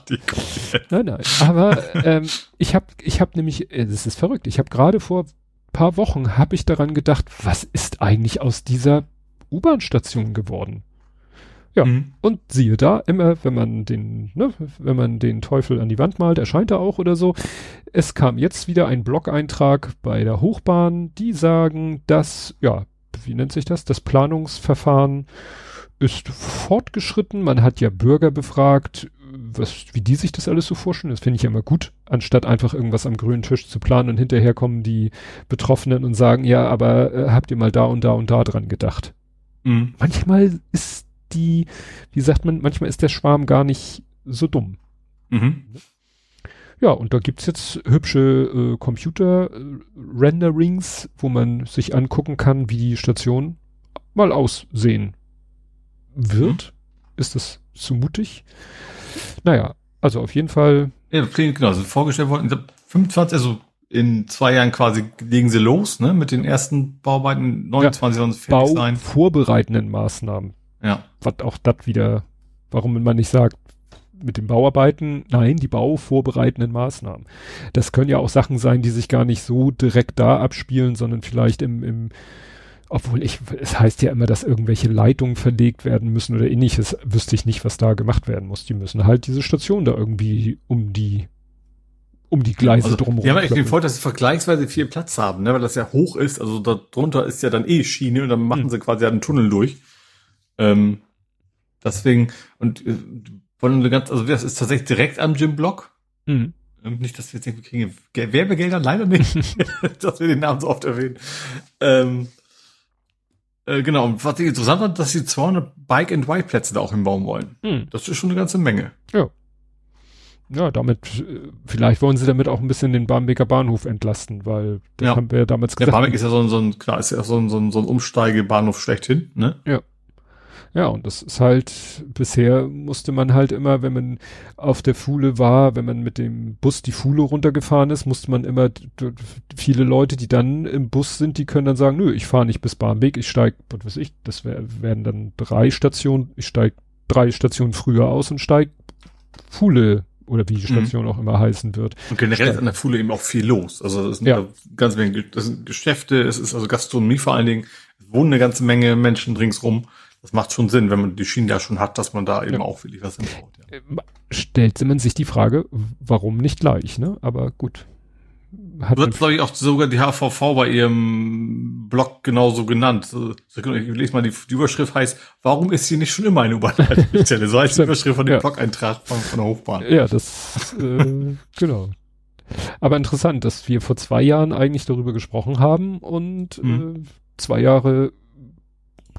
Nein, nein. Aber ähm, ich habe ich hab nämlich, äh, das ist verrückt, ich habe gerade vor paar Wochen habe ich daran gedacht, was ist eigentlich aus dieser U-Bahn-Station geworden? Ja. Mhm. Und siehe da, immer, wenn man den, ne, wenn man den Teufel an die Wand malt, erscheint er auch oder so. Es kam jetzt wieder ein Blog-Eintrag bei der Hochbahn, die sagen, dass, ja, wie nennt sich das? Das Planungsverfahren ist fortgeschritten. Man hat ja Bürger befragt, was, wie die sich das alles so vorstellen. Das finde ich ja immer gut, anstatt einfach irgendwas am grünen Tisch zu planen und hinterher kommen die Betroffenen und sagen, ja, aber äh, habt ihr mal da und da und da dran gedacht? Mhm. manchmal ist die, wie sagt man, manchmal ist der Schwarm gar nicht so dumm. Mhm. Ja, und da gibt's jetzt hübsche äh, Computer-Renderings, wo man sich angucken kann, wie die Station mal aussehen wird. Ist das zu mutig? Naja, also auf jeden Fall, Ja, Pläne, genau, sind vorgestellt worden. Ich glaub, 25, also in zwei Jahren quasi legen sie los, ne, mit den ersten Bauarbeiten. 29 sollen es fertig sein. bauvorbereitenden Maßnahmen. Ja. Was auch das wieder, warum man nicht sagt, mit den Bauarbeiten, nein, die bauvorbereitenden Maßnahmen. Das können ja auch Sachen sein, die sich gar nicht so direkt da abspielen, sondern vielleicht im, im obwohl ich, es heißt ja immer, dass irgendwelche Leitungen verlegt werden müssen oder ähnliches, wüsste ich nicht, was da gemacht werden muss. Die müssen halt diese Station da irgendwie um die, um die Gleise Also, drumherum. die haben eigentlich den. Vorteil, dass sie vergleichsweise viel Platz haben, ne, weil das ja hoch ist. Also darunter ist ja dann eh Schiene und dann machen Hm. sie quasi einen Tunnel durch. Ähm, deswegen, und äh, wollen eine ganz, also das ist tatsächlich direkt am Gym-Block. Mhm. Ähm, Nicht, dass wir jetzt denken, wir kriegen Ge- Werbegelder, leider nicht, dass wir den Namen so oft erwähnen. Ähm, äh, genau, und was ich interessant fand, dass sie 200 Bike-and-Ride-Plätze da auch hinbauen wollen. Mhm. Das ist schon eine ganze Menge. Ja, damit, äh, vielleicht wollen sie damit auch ein bisschen den Barmbeker Bahnhof entlasten, weil das Ja. haben wir ja damals Der gesagt. Barmbek ist ja so ein, so ein, klar, ist ja so ein, so ein, so ein Umsteigebahnhof schlechthin, ne? Ja, und das ist halt, bisher musste man halt immer, wenn man auf der Fuhle war, wenn man mit dem Bus die Fuhle runtergefahren ist, musste man immer, viele Leute, die dann im Bus sind, die können dann sagen, nö, ich fahre nicht bis Barmbek, ich steig, was weiß ich, das wär, werden dann drei Stationen, ich steig drei Stationen früher aus und steig Fuhle oder wie die Mhm. Station auch immer heißen wird. Und generell ist an der Fuhle eben auch viel los. Also es sind Ja. ja. ganz Menge, das sind Geschäfte, es ist also Gastronomie vor allen Dingen, es wohnen eine ganze Menge Menschen ringsrum. das macht schon Sinn, wenn man die Schienen da schon hat, dass man da eben ja. auch wirklich was hinbaut. Ja. Äh, stellt man sich die Frage, warum nicht gleich, ne? Aber gut. Hat wird, glaube ich, auch sogar die HVV bei ihrem Blog genauso genannt. Ich lese mal, die, die Überschrift heißt, warum ist hier nicht schon immer eine U-Bahn-Haltestelle? so heißt die Überschrift von dem ja. Blog-Eintrag von, von der Hochbahn. Ja, das, äh, genau. Aber interessant, dass wir vor zwei Jahren eigentlich darüber gesprochen haben und mhm. äh, zwei Jahre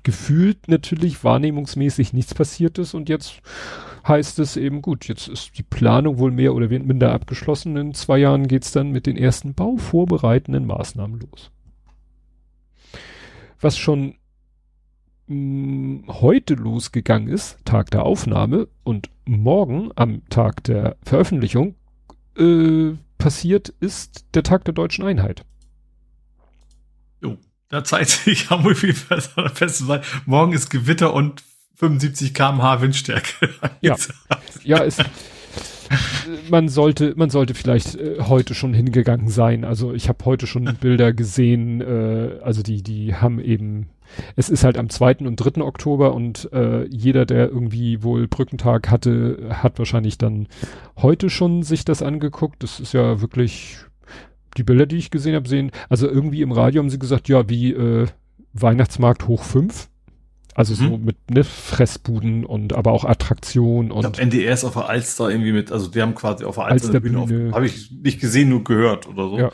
gefühlt natürlich wahrnehmungsmäßig nichts passiert ist und jetzt heißt es eben gut, jetzt ist die Planung wohl mehr oder minder abgeschlossen. In zwei Jahren geht's dann mit den ersten bauvorbereitenden Maßnahmen los. Was schon mh, mm, heute losgegangen ist, Tag der Aufnahme, und morgen am Tag der Veröffentlichung äh, passiert, ist der Tag der deutschen Einheit. Jo, da zeigt sich Hamburg viel fest sein. Morgen ist Gewitter und 75 kmh Windstärke. Ja, ja es, man sollte, man sollte vielleicht äh, heute schon hingegangen sein. Also ich habe heute schon Bilder gesehen. Äh, also die, die haben eben, es ist halt am 2. und 3. Oktober und äh, jeder, der irgendwie wohl Brückentag hatte, hat wahrscheinlich dann heute schon sich das angeguckt. Das ist ja wirklich die Bilder, die ich gesehen habe, sehen. Also irgendwie im Radio haben sie gesagt, ja, wie äh, Weihnachtsmarkt hoch 5. Also mhm. so mit ne, Fressbuden und aber auch Attraktion und. Ich glaub, NDR ist auf der Alster irgendwie mit, also die haben quasi auf der Alster, Alster Bühne, Bühne. habe ich nicht gesehen, nur gehört oder so. Ja.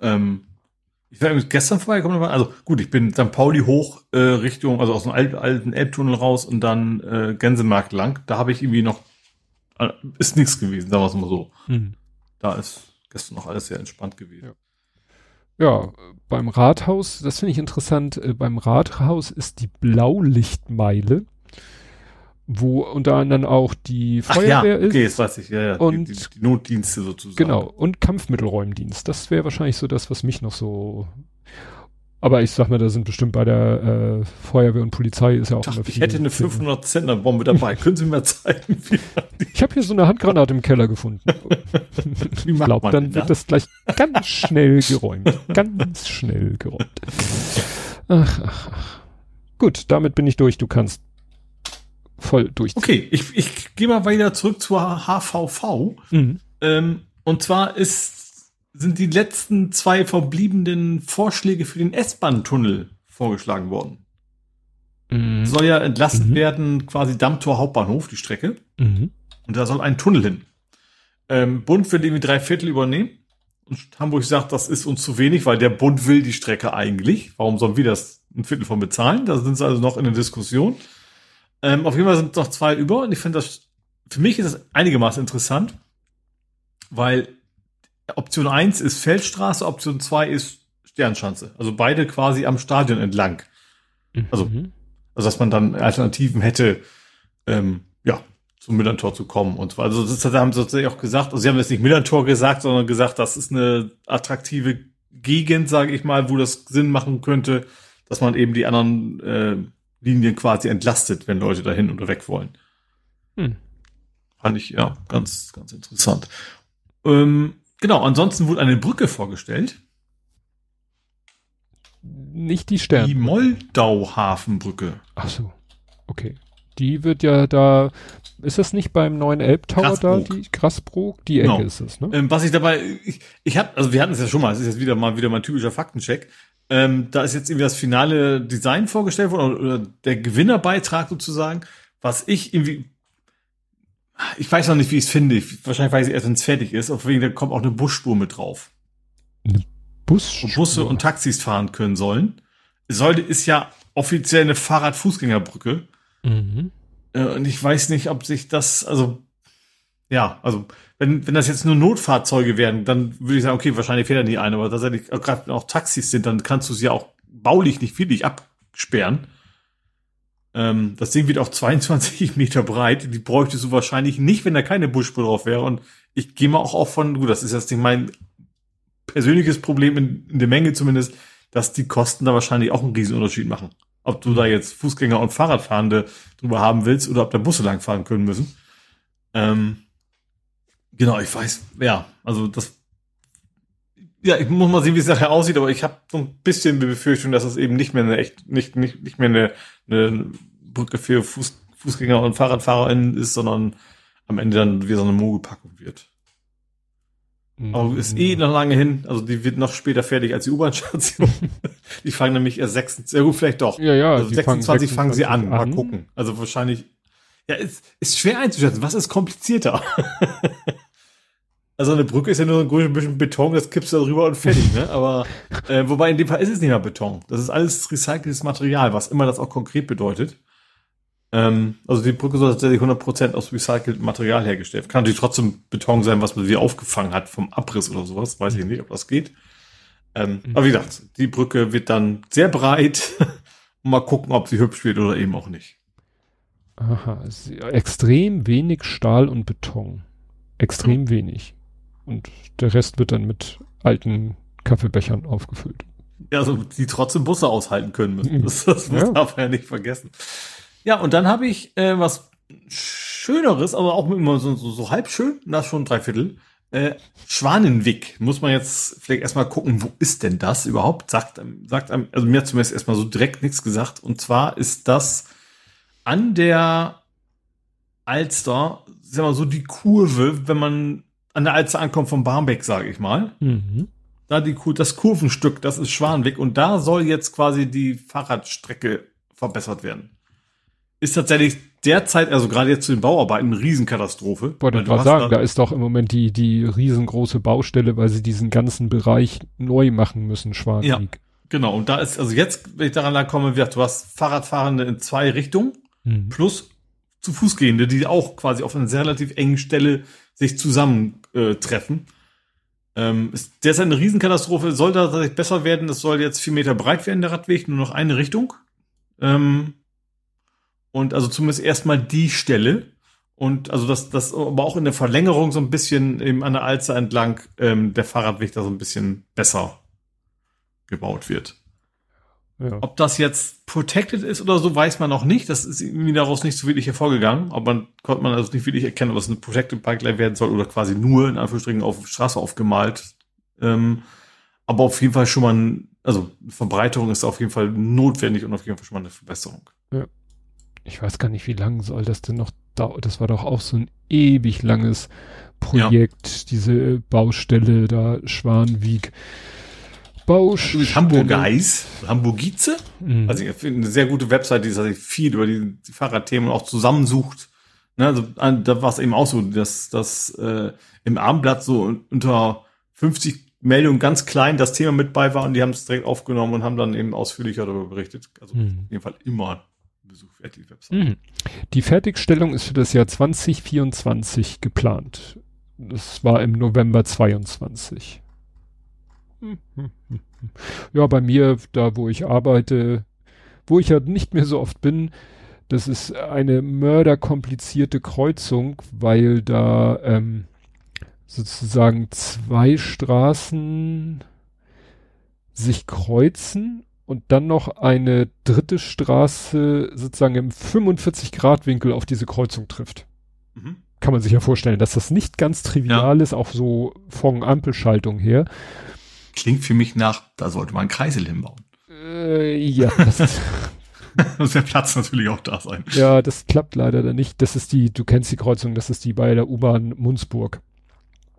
Ähm, ich war gestern vorbeigekommen, also gut, ich bin St. Pauli hoch äh, Richtung, also aus dem alten, alten Elbtunnel raus und dann äh, Gänsemarkt lang. Da habe ich irgendwie noch, äh, ist nichts gewesen, sagen wir es mal so. Mhm. Da ist gestern noch alles sehr entspannt gewesen. Ja. Ja, beim Rathaus, das finde ich interessant, äh, beim Rathaus ist die Blaulichtmeile, wo unter anderem auch die Feuerwehr Ach ja, ist. Okay, das weiß ich, ja, ja. Und die, die, die Notdienste sozusagen. Genau, und Kampfmittelräumdienst. Das wäre wahrscheinlich so das, was mich noch so aber ich sag mal, da sind bestimmt bei der äh, Feuerwehr und Polizei ist ja auch Ach, immer viel. Ich hätte eine 500 Zentner Bombe dabei. Können Sie mir zeigen, wie Ich habe hier so eine Handgranate im Keller gefunden. wie ich glaube, dann wird das gleich ganz schnell geräumt. Ganz schnell geräumt. Ach, ach, ach. Gut, damit bin ich durch. Du kannst voll durch. Okay, ich, ich gehe mal wieder zurück zur HVV. Mhm. Ähm, und zwar ist sind die letzten zwei verbliebenen Vorschläge für den S-Bahn-Tunnel vorgeschlagen worden. Mhm. Soll ja entlastet mhm. werden, quasi Dammtor Hauptbahnhof, die Strecke. Mhm. Und da soll ein Tunnel hin. Ähm, Bund will irgendwie drei Viertel übernehmen. Und Hamburg sagt, das ist uns zu wenig, weil der Bund will die Strecke eigentlich. Warum sollen wir das ein Viertel von bezahlen? Da sind sie also noch in der Diskussion. Ähm, auf jeden Fall sind noch zwei über und ich finde das, für mich ist das einigermaßen interessant, weil Option 1 ist Feldstraße, Option 2 ist Sternschanze. Also beide quasi am Stadion entlang. Also, mhm. also dass man dann Alternativen hätte, ähm, ja, zum Millantor zu kommen und zwar, also das haben sie tatsächlich auch gesagt, also sie haben jetzt nicht Millantor gesagt, sondern gesagt, das ist eine attraktive Gegend, sage ich mal, wo das Sinn machen könnte, dass man eben die anderen äh, Linien quasi entlastet, wenn Leute dahin oder weg wollen. Hm. Fand ich ja ganz, ganz interessant. Ähm, Genau, ansonsten wurde eine Brücke vorgestellt. Nicht die Stern. Die Moldau-Hafenbrücke. Ach so, okay. Die wird ja da, ist das nicht beim neuen Elbtower da, die Grasbrook? Die Ecke genau. ist es, ne? Ähm, was ich dabei, ich, ich habe, also wir hatten es ja schon mal, es ist jetzt wieder mal wieder mein typischer Faktencheck. Ähm, da ist jetzt irgendwie das finale Design vorgestellt worden, oder, oder der Gewinnerbeitrag sozusagen, was ich irgendwie ich weiß noch nicht, wie ich es finde. Ich, wahrscheinlich weiß ich erst, wenn es fertig ist. Auf jeden Fall kommt auch eine Busspur mit drauf. Eine Busspur? Wo Busse und Taxis fahren können sollen. Sollte, ist ja offiziell eine Fahrrad-Fußgängerbrücke. Mhm. Äh, und ich weiß nicht, ob sich das, also, ja, also, wenn, wenn das jetzt nur Notfahrzeuge werden, dann würde ich sagen, okay, wahrscheinlich fährt da nie eine, aber tatsächlich, gerade wenn auch Taxis sind, dann kannst du sie ja auch baulich nicht wirklich absperren. Ähm, das Ding wird auch 22 Meter breit. Die bräuchtest du wahrscheinlich nicht, wenn da keine Buschspur drauf wäre. Und ich gehe mal auch auf von, gut, das ist jetzt nicht mein persönliches Problem in, in der Menge zumindest, dass die Kosten da wahrscheinlich auch einen Riesenunterschied machen. Ob du da jetzt Fußgänger und Fahrradfahrende drüber haben willst oder ob da Busse langfahren können müssen. Ähm, genau, ich weiß, ja, also das ja, ich muss mal sehen, wie es nachher aussieht, aber ich habe so ein bisschen die Befürchtung, dass es eben nicht mehr eine echt, nicht, nicht, nicht mehr eine, eine Brücke für Fuß, Fußgänger und FahrradfahrerInnen ist, sondern am Ende dann wie so eine Mogelpackung wird. Aber ist eh noch lange hin. Also die wird noch später fertig als die U-Bahn-Station. die fangen nämlich erst 26, ja gut, vielleicht doch. Ja, ja. Also die 26 fangen, sie an. Mal an. gucken. Also wahrscheinlich. Ja, ist, ist schwer einzuschätzen. Was ist komplizierter? also eine Brücke ist ja nur so ein bisschen Beton, das kippst du da drüber und fertig, ne? Aber äh, wobei in dem Fall ist es nicht mehr Beton. Das ist alles recyceltes Material, was immer das auch konkret bedeutet. Ähm, also die Brücke soll tatsächlich 100% aus recyceltem Material hergestellt. werden. Kann natürlich trotzdem Beton sein, was man wieder aufgefangen hat vom Abriss oder sowas. Weiß ich nicht, ob das geht. Ähm, Mhm. Aber wie gesagt, die Brücke wird dann sehr breit. Mal gucken, ob sie hübsch wird oder eben auch nicht. Aha, extrem wenig Stahl und Beton. Extrem wenig. Und der Rest wird dann mit alten Kaffeebechern aufgefüllt. Ja, also die trotzdem Busse aushalten können müssen. Mhm. Das, das muss Ja. darf man ja nicht vergessen. Ja, und dann habe ich äh, was Schöneres, aber auch immer so, so, so halb schön, das schon drei Viertel. Äh, Schwanenwick. Muss man jetzt vielleicht erstmal gucken, wo ist denn das überhaupt? Sagt, einem- sagt einem, also mir hat zumindest erstmal so direkt nichts gesagt. Und zwar ist das an der Alster, sag mal so die Kurve, wenn man an der Alster ankommt vom Barmbek, sage ich mal Mhm. da die Kur das Kurvenstück, das ist Schwanweg und da soll jetzt quasi die Fahrradstrecke verbessert werden. Ist tatsächlich derzeit, also gerade jetzt zu den Bauarbeiten, eine Riesenkatastrophe. Wollte ich hast sagen, da- ist doch im Moment die, die riesengroße Baustelle, weil sie diesen ganzen Bereich neu machen müssen, Schwanweg. Genau, und da ist, also jetzt, wenn ich daran lang komme, du hast Fahrradfahrende in zwei Richtungen Mhm. plus zu Fußgehende, die auch quasi auf einer sehr relativ engen Stelle sich zusammen äh. Ähm, ist derzeit eine Riesenkatastrophe, soll da tatsächlich besser werden. Es soll jetzt vier Meter breit werden, der Radweg, nur noch eine Richtung. Ähm, und also zumindest erstmal die Stelle. Und also das, das aber auch in der Verlängerung so ein bisschen eben an der Alster entlang ähm, der Fahrradweg da so ein bisschen besser gebaut wird. Ja. Ob das jetzt protected ist oder so, weiß man noch nicht. Das ist irgendwie daraus nicht so wirklich hervorgegangen. Aber man konnte man also nicht wirklich erkennen, ob es eine protected Bike werden soll oder quasi nur in Anführungsstrichen auf Straße aufgemalt. Ähm, aber auf jeden Fall schon mal, ein, also Verbreiterung ist auf jeden Fall notwendig und auf jeden Fall schon mal eine Verbesserung. Ich weiß gar nicht, wie lang soll das denn noch dauern. Das war doch auch so ein ewig langes Projekt, diese Baustelle da, Schwanwieg. Baustelle. Durch Hamburg Eis, Hamburgize. Mhm. Also ich finde eine sehr gute Website, die tatsächlich viel über die, die Fahrradthemen auch zusammensucht. Ne, also da war es eben auch so, dass das äh, im Abendblatt so un- unter 50 Meldungen ganz klein das Thema mit bei war und die haben es direkt aufgenommen und haben dann eben ausführlicher darüber berichtet. Also Mhm. auf jeden Fall immer Besuch wert, die Website. Mhm. Die Fertigstellung ist für das Jahr 2024 geplant. Das war im November 22. Hm, hm, hm, hm. Ja, bei mir, da wo ich arbeite, wo ich ja nicht mehr so oft bin, das ist eine mörderkomplizierte Kreuzung, weil da ähm, sozusagen zwei Straßen sich kreuzen und dann noch eine dritte Straße sozusagen im 45-Grad-Winkel auf diese Kreuzung trifft. Mhm. Kann man sich ja vorstellen, dass das nicht ganz trivial ist, auch so von Ampelschaltung her. Klingt für mich nach, da sollte man einen Kreisel hinbauen. Äh, ja, das ist, Muss der Platz natürlich auch da sein. ja, das klappt leider dann nicht. Das ist die, du kennst die Kreuzung, das ist die bei der U-Bahn Munzburg,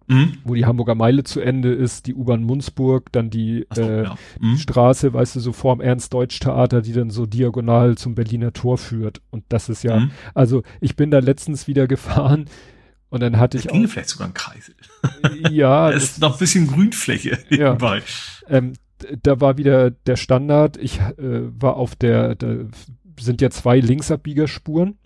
Mhm. wo die Hamburger Meile zu Ende ist, die U-Bahn Munzburg, dann die so, äh, ja. Mhm. Straße, weißt du, so vorm Ernst-Deutsch-Theater, die dann so diagonal zum Berliner Tor führt. Und das ist ja, Mhm. also ich bin da letztens wieder gefahren und dann hatte Das ich ginge auch, vielleicht sogar ein Kreisel. ja, Da das, ist noch ein bisschen Grünfläche Ja. nebenbei. ähm, d- da war wieder der Standard. Ich äh, war auf der, da sind ja zwei Linksabbiegerspuren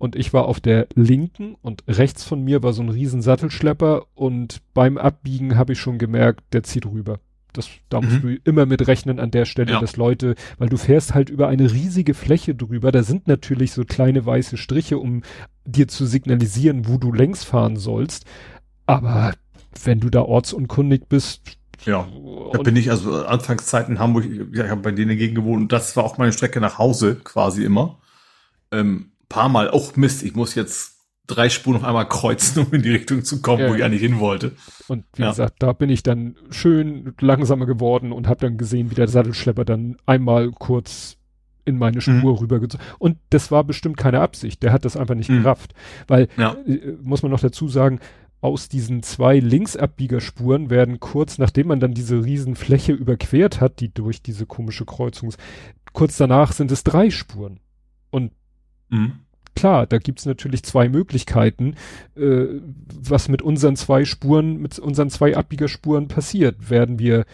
und ich war auf der linken und rechts von mir war so ein riesen Sattelschlepper und beim Abbiegen habe ich schon gemerkt, der zieht rüber. Das, da musst Mhm. du immer mit rechnen an der Stelle, Ja. dass Leute, weil du fährst halt über eine riesige Fläche drüber, da sind natürlich so kleine weiße Striche, um dir zu signalisieren, wo du längs fahren sollst. Aber wenn du da ortsunkundig bist, Ja. Da bin ich also Anfangszeit in Hamburg, ja, ich habe bei denen dagegen gewohnt und das war auch meine Strecke nach Hause quasi immer. Ähm, paar Mal, auch Mist, ich muss jetzt drei Spuren noch einmal kreuzen, um in die Richtung zu kommen, Ja. wo ich eigentlich hin wollte. Und wie Ja. gesagt, da bin ich dann schön langsamer geworden und habe dann gesehen, wie der Sattelschlepper dann einmal kurz in meine Spur mhm. rübergezogen. Und das war bestimmt keine Absicht. Der hat das einfach nicht mhm. gerafft. Weil, ja. äh, muss man noch dazu sagen, aus diesen zwei Linksabbiegerspuren werden kurz nachdem man dann diese Riesenfläche überquert hat, die durch diese komische Kreuzung ist, kurz danach sind es drei Spuren. Mhm. klar, da gibt's natürlich zwei Möglichkeiten, äh, was mit unseren zwei Spuren, mit unseren zwei Abbiegerspuren passiert. Werden wir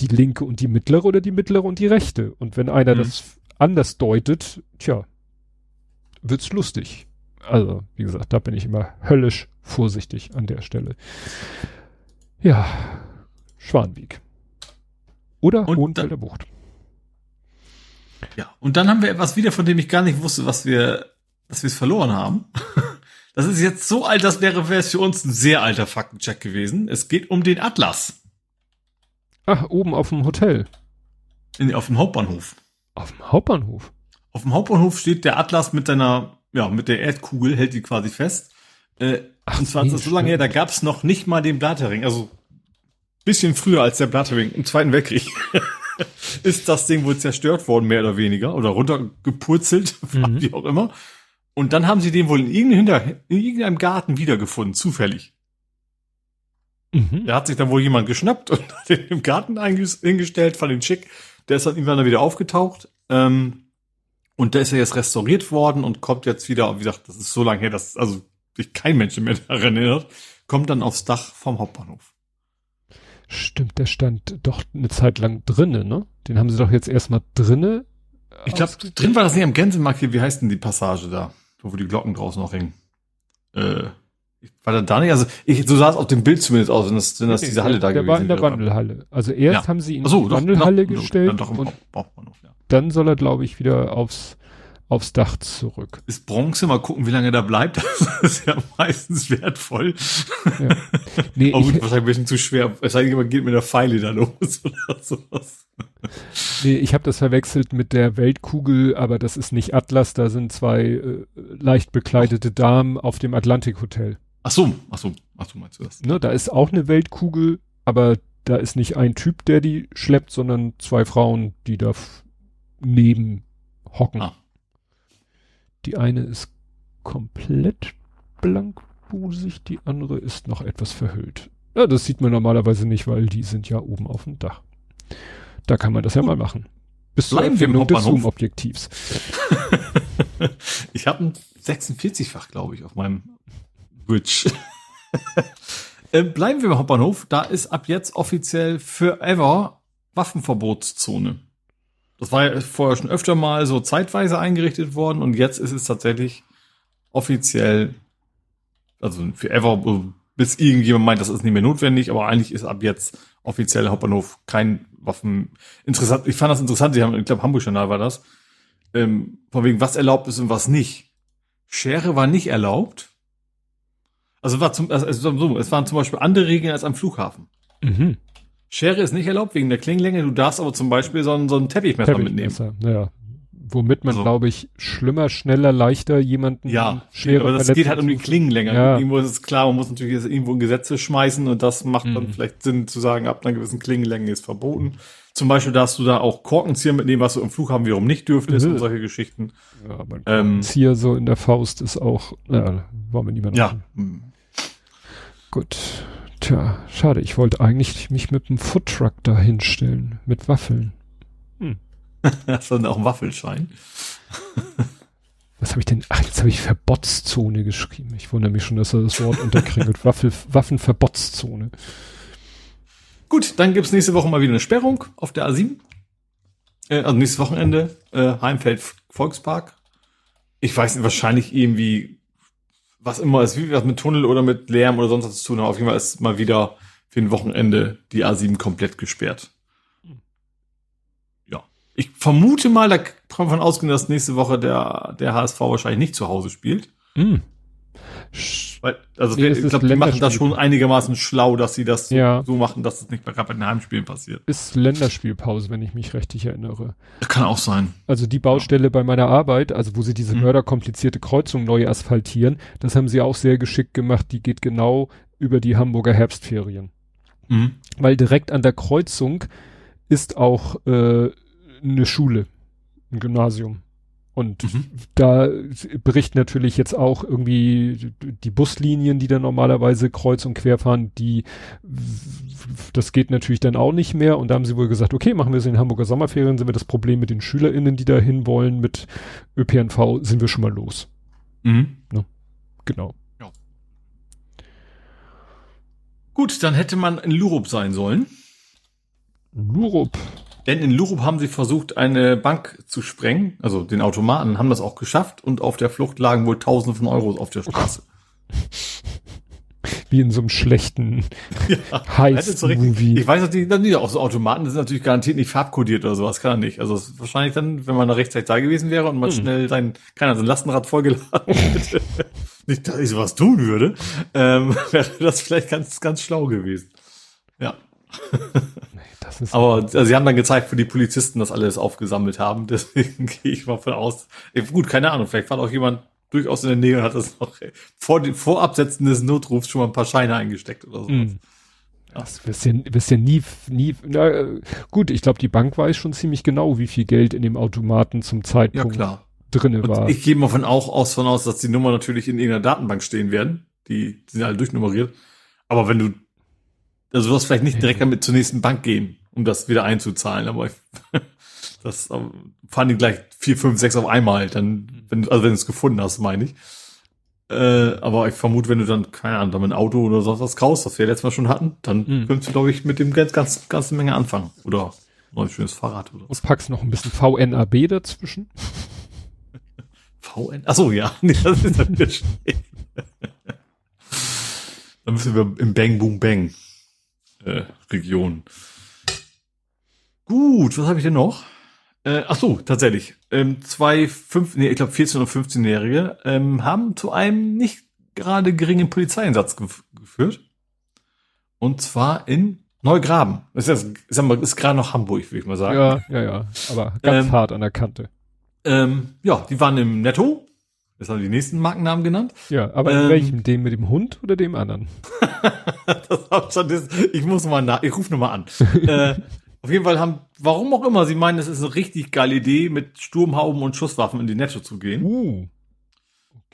die linke und die mittlere oder die mittlere und die rechte? Und wenn einer mhm. das anders deutet, tja, wird's lustig. Also, wie gesagt, da bin ich immer höllisch vorsichtig an der Stelle. Ja, Schwanweg. Oder und Hohenfelder Bucht. Ja, und dann haben wir etwas wieder, von dem ich gar nicht wusste, was wir, dass wir es verloren haben. Das ist jetzt so alt, das wäre, wäre es für uns ein sehr alter Faktencheck gewesen. Es geht um den Atlas. Ach, oben auf dem Hotel. In, auf dem Hauptbahnhof. Auf dem Hauptbahnhof? Auf dem Hauptbahnhof steht der Atlas mit seiner, ja, mit der Erdkugel, hält die quasi fest. Äh, Ach, und zwar nee, ist das so lange her, da gab's noch nicht mal den Blattering. Also bisschen früher als der Blattering im Zweiten Weltkrieg. ist das Ding wohl zerstört worden, mehr oder weniger, oder runtergepurzelt, mhm. wie auch immer. Und dann haben sie den wohl in irgendeinem, in irgendeinem Garten wiedergefunden, zufällig. Mhm. Da hat sich dann wohl jemand geschnappt und hat den im Garten hingestellt, fand den schick. Der ist dann irgendwann wieder aufgetaucht. Ähm, und der ist ja jetzt restauriert worden und kommt jetzt wieder, wie gesagt, das ist so lange her, dass also sich kein Mensch mehr daran erinnert, kommt dann aufs Dach vom Hauptbahnhof. Stimmt, der stand doch eine Zeit lang drinnen, ne? Den haben sie doch jetzt erstmal drinnen. Ich glaube, drin war das nicht am Gänsemarkt hier. Wie heißt denn die Passage da, wo die Glocken draußen noch hängen? Äh, war da da nicht? Also ich, so sah es auf dem Bild zumindest aus, wenn das, wenn das okay, diese Halle da der gewesen war in der Wandelhalle. Also erst ja. haben sie ihn so, in die Wandelhalle doch, gestellt dann, doch und Bauchbahnhof, ja. dann soll er, glaube ich, wieder aufs aufs Dach zurück. Ist Bronze, mal gucken, wie lange da bleibt. Das ist ja meistens wertvoll. Ja. Nee, Aber gut, ich, wahrscheinlich ein bisschen zu schwer. Denn, geht mit der Pfeile da los oder sowas. Nee, ich habe das verwechselt mit der Weltkugel, aber das ist nicht Atlas, da sind zwei äh, leicht bekleidete Damen auf dem Atlantik Hotel. Ach so, ach so, ach so meinst du das? Ne, da ist auch eine Weltkugel, aber da ist nicht ein Typ, der die schleppt, sondern zwei Frauen, die da neben hocken. Ah. Die eine ist komplett blankbusig, die andere ist noch etwas verhüllt. Ja, das sieht man normalerweise nicht, weil die sind ja oben auf dem Dach. Da kann man das ja mal machen. Bis zur Erfindung des Zoom-Objektivs. ich habe ein 46-fach, glaube ich, auf meinem Bridge. äh, bleiben wir im Hauptbahnhof. Da ist ab jetzt offiziell forever Waffenverbotszone. Das war ja vorher schon öfter mal so zeitweise eingerichtet worden und jetzt ist es tatsächlich offiziell, also für ever, bis irgendjemand meint, das ist nicht mehr notwendig, aber eigentlich ist ab jetzt offiziell Hauptbahnhof kein Waffen. Interessant, ich fand das interessant, sie haben, ich glaube, Hamburg-Journal war das, ähm, von wegen, was erlaubt ist und was nicht. Schere war nicht erlaubt. Also war zum, also, so, es waren zum Beispiel andere Regeln als am Flughafen. Mhm. Schere ist nicht erlaubt wegen der Klingenlänge. Du darfst aber zum Beispiel so ein, so ein Teppichmesser, Teppichmesser mitnehmen. Ja. Womit man, also, glaube ich, schlimmer, schneller, leichter jemanden ja, schwerer aber das geht halt um die Klingenlänge. Ja. Irgendwo ist es klar, man muss natürlich irgendwo ein Gesetze schmeißen und das macht mhm. dann vielleicht Sinn zu sagen, ab einer gewissen Klingenlänge ist verboten. Zum Beispiel darfst du da auch Korkenzieher mitnehmen, was du im Flughafen wiederum nicht dürftest mhm. und solche Geschichten. Ja, aber ein Korkenzieher ähm, so in der Faust ist auch, ja, wollen wir niemand Ja. Machen. Gut. Tja, schade. Ich wollte eigentlich mich mit einem Foodtruck da hinstellen. Mit Waffeln. Hm. Hast du denn auch einen Waffelschein? Was habe ich denn? Ach, jetzt habe ich Verbotszone geschrieben. Ich wundere mich schon, dass er das Wort unterkriegelt. Waffel, Waffenverbotszone. Gut, dann gibt's nächste Woche mal wieder eine Sperrung auf der A7. Äh, also nächstes Wochenende, äh, Heimfeld Volkspark. Ich weiß nicht, wahrscheinlich irgendwie was immer wie was mit Tunnel oder mit Lärm oder sonst was zu tun hat. Auf jeden Fall ist mal wieder für ein Wochenende die A7 komplett gesperrt. Ja. Ich vermute mal, da kann man von ausgehen, dass nächste Woche der, der HSV wahrscheinlich nicht zu Hause spielt. Mhm. Also nee, ich glaube, die machen das schon einigermaßen schlau, dass sie das so, ja. so machen, dass es das nicht bei, bei den Heimspielen passiert. Ist Länderspielpause, wenn ich mich richtig erinnere. Kann auch sein. Also die Baustelle ja. bei meiner Arbeit, also wo sie diese mhm. mörderkomplizierte Kreuzung neu asphaltieren, das haben sie auch sehr geschickt gemacht. Die geht genau über die Hamburger Herbstferien. Mhm. Weil direkt an der Kreuzung ist auch äh, eine Schule Ein Gymnasium. Und mhm. da berichten natürlich jetzt auch irgendwie die Buslinien, die da normalerweise kreuz und quer fahren, die, das geht natürlich dann auch nicht mehr. Und da haben sie wohl gesagt, okay, machen wir es in Hamburger Sommerferien, sind wir das Problem mit den SchülerInnen, die da hin wollen, mit ÖPNV, sind wir schon mal los. Mhm. Ne? Genau. Ja. Gut, dann hätte man in Lurup sein sollen. Lurup. Denn in Lurup haben sie versucht, eine Bank zu sprengen, also den Automaten, haben das auch geschafft und auf der Flucht lagen wohl Tausende von Euros auf der Straße. Wie in so einem schlechten ja, Heist-Movie. Ich weiß natürlich, dann auch so Automaten, das sind natürlich garantiert nicht farbkodiert oder sowas, kann er nicht. Also wahrscheinlich dann, wenn man da rechtzeitig da gewesen wäre und man hm. schnell sein, keiner, sein Lastenrad vollgeladen hätte, nicht, dass ich sowas tun würde, ähm, wäre das vielleicht ganz, ganz schlau gewesen. Ja. Aber also, sie haben dann gezeigt, wo die Polizisten das alles aufgesammelt haben. Deswegen gehe ich mal von aus. Gut, keine Ahnung, vielleicht war auch jemand durchaus in der Nähe und hat das noch vor, vor Absetzen des Notrufs schon mal ein paar Scheine eingesteckt oder so. Mm. Das wirst ja, wirst nie, nie, na, gut, ich glaube, die Bank weiß schon ziemlich genau, wie viel Geld in dem Automaten zum Zeitpunkt ja, drinne war. Ich gehe mal von auch aus, von aus, dass die Nummer natürlich in irgendeiner Datenbank stehen werden. Die, die sind alle durchnummeriert. Aber wenn du also du wirst vielleicht nicht direkt damit zur nächsten Bank gehen, um das wieder einzuzahlen, aber ich, das ähm, fahren die gleich vier, fünf, sechs auf einmal, dann, wenn, also wenn du es gefunden hast, meine ich. Äh, aber ich vermute, wenn du dann, keine Ahnung, dann ein Auto oder sonst was kaufst, was wir letztes Mal schon hatten, dann mhm. könntest du, glaube ich, mit dem ganz, ganz, ganze Menge anfangen. Oder ein schönes Fahrrad oder was. Und packst noch ein bisschen VNAB dazwischen. VN? Achso, ja. Nee, das ist dann Dann müssen wir im Bang Boom Bang äh, Region. Gut, was habe ich denn noch? Äh, ach so, tatsächlich. Ähm, zwei, fünf, nee, ich glaube 14- und 15-Jährige ähm, haben zu einem nicht gerade geringen Polizeieinsatz gef geführt. Und zwar in Neugraben. Das ist, ist, ist gerade noch Hamburg, würde ich mal sagen. Ja, ja, ja. Aber ganz ähm, hart an der Kante. Ähm, ja, die waren im Netto Jetzt haben die nächsten Markennamen genannt. Ja, aber in ähm, welchem? Dem mit dem Hund oder dem anderen? das hab schon, das, ich muss mal nach, ich rufe nochmal an. äh, auf jeden Fall haben, warum auch immer, sie meinen, es ist eine richtig geile Idee, mit Sturmhauben und Schusswaffen in die Netto zu gehen. Uh.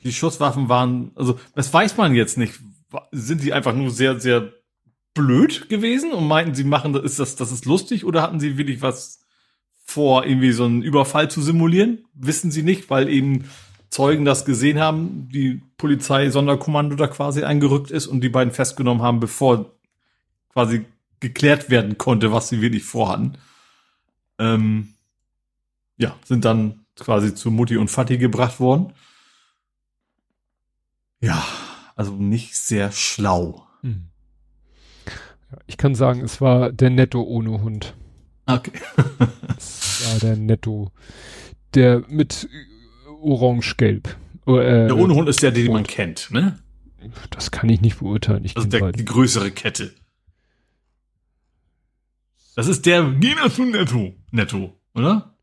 Die Schusswaffen waren, also, das weiß man jetzt nicht. Sind die einfach nur sehr, sehr blöd gewesen und meinten, sie machen, ist das, das ist lustig oder hatten sie wirklich was vor, irgendwie so einen Überfall zu simulieren? Wissen sie nicht, weil eben Zeugen das gesehen haben, die Polizei Sonderkommando da quasi eingerückt ist und die beiden festgenommen haben, bevor quasi geklärt werden konnte, was sie wirklich vorhatten. Ähm, ja, sind dann quasi zu Mutti und Fatih gebracht worden. Ja, also nicht sehr schlau. Hm. Ich kann sagen, es war der Netto ohne Hund. Okay. es war der Netto, der mit orange-gelb. Äh, der ohne Hund ist der, den Rot. man kennt, ne? Das kann ich nicht beurteilen. Ich also der, die größere Kette. Das ist der Gina zu Netto, Netto, oder?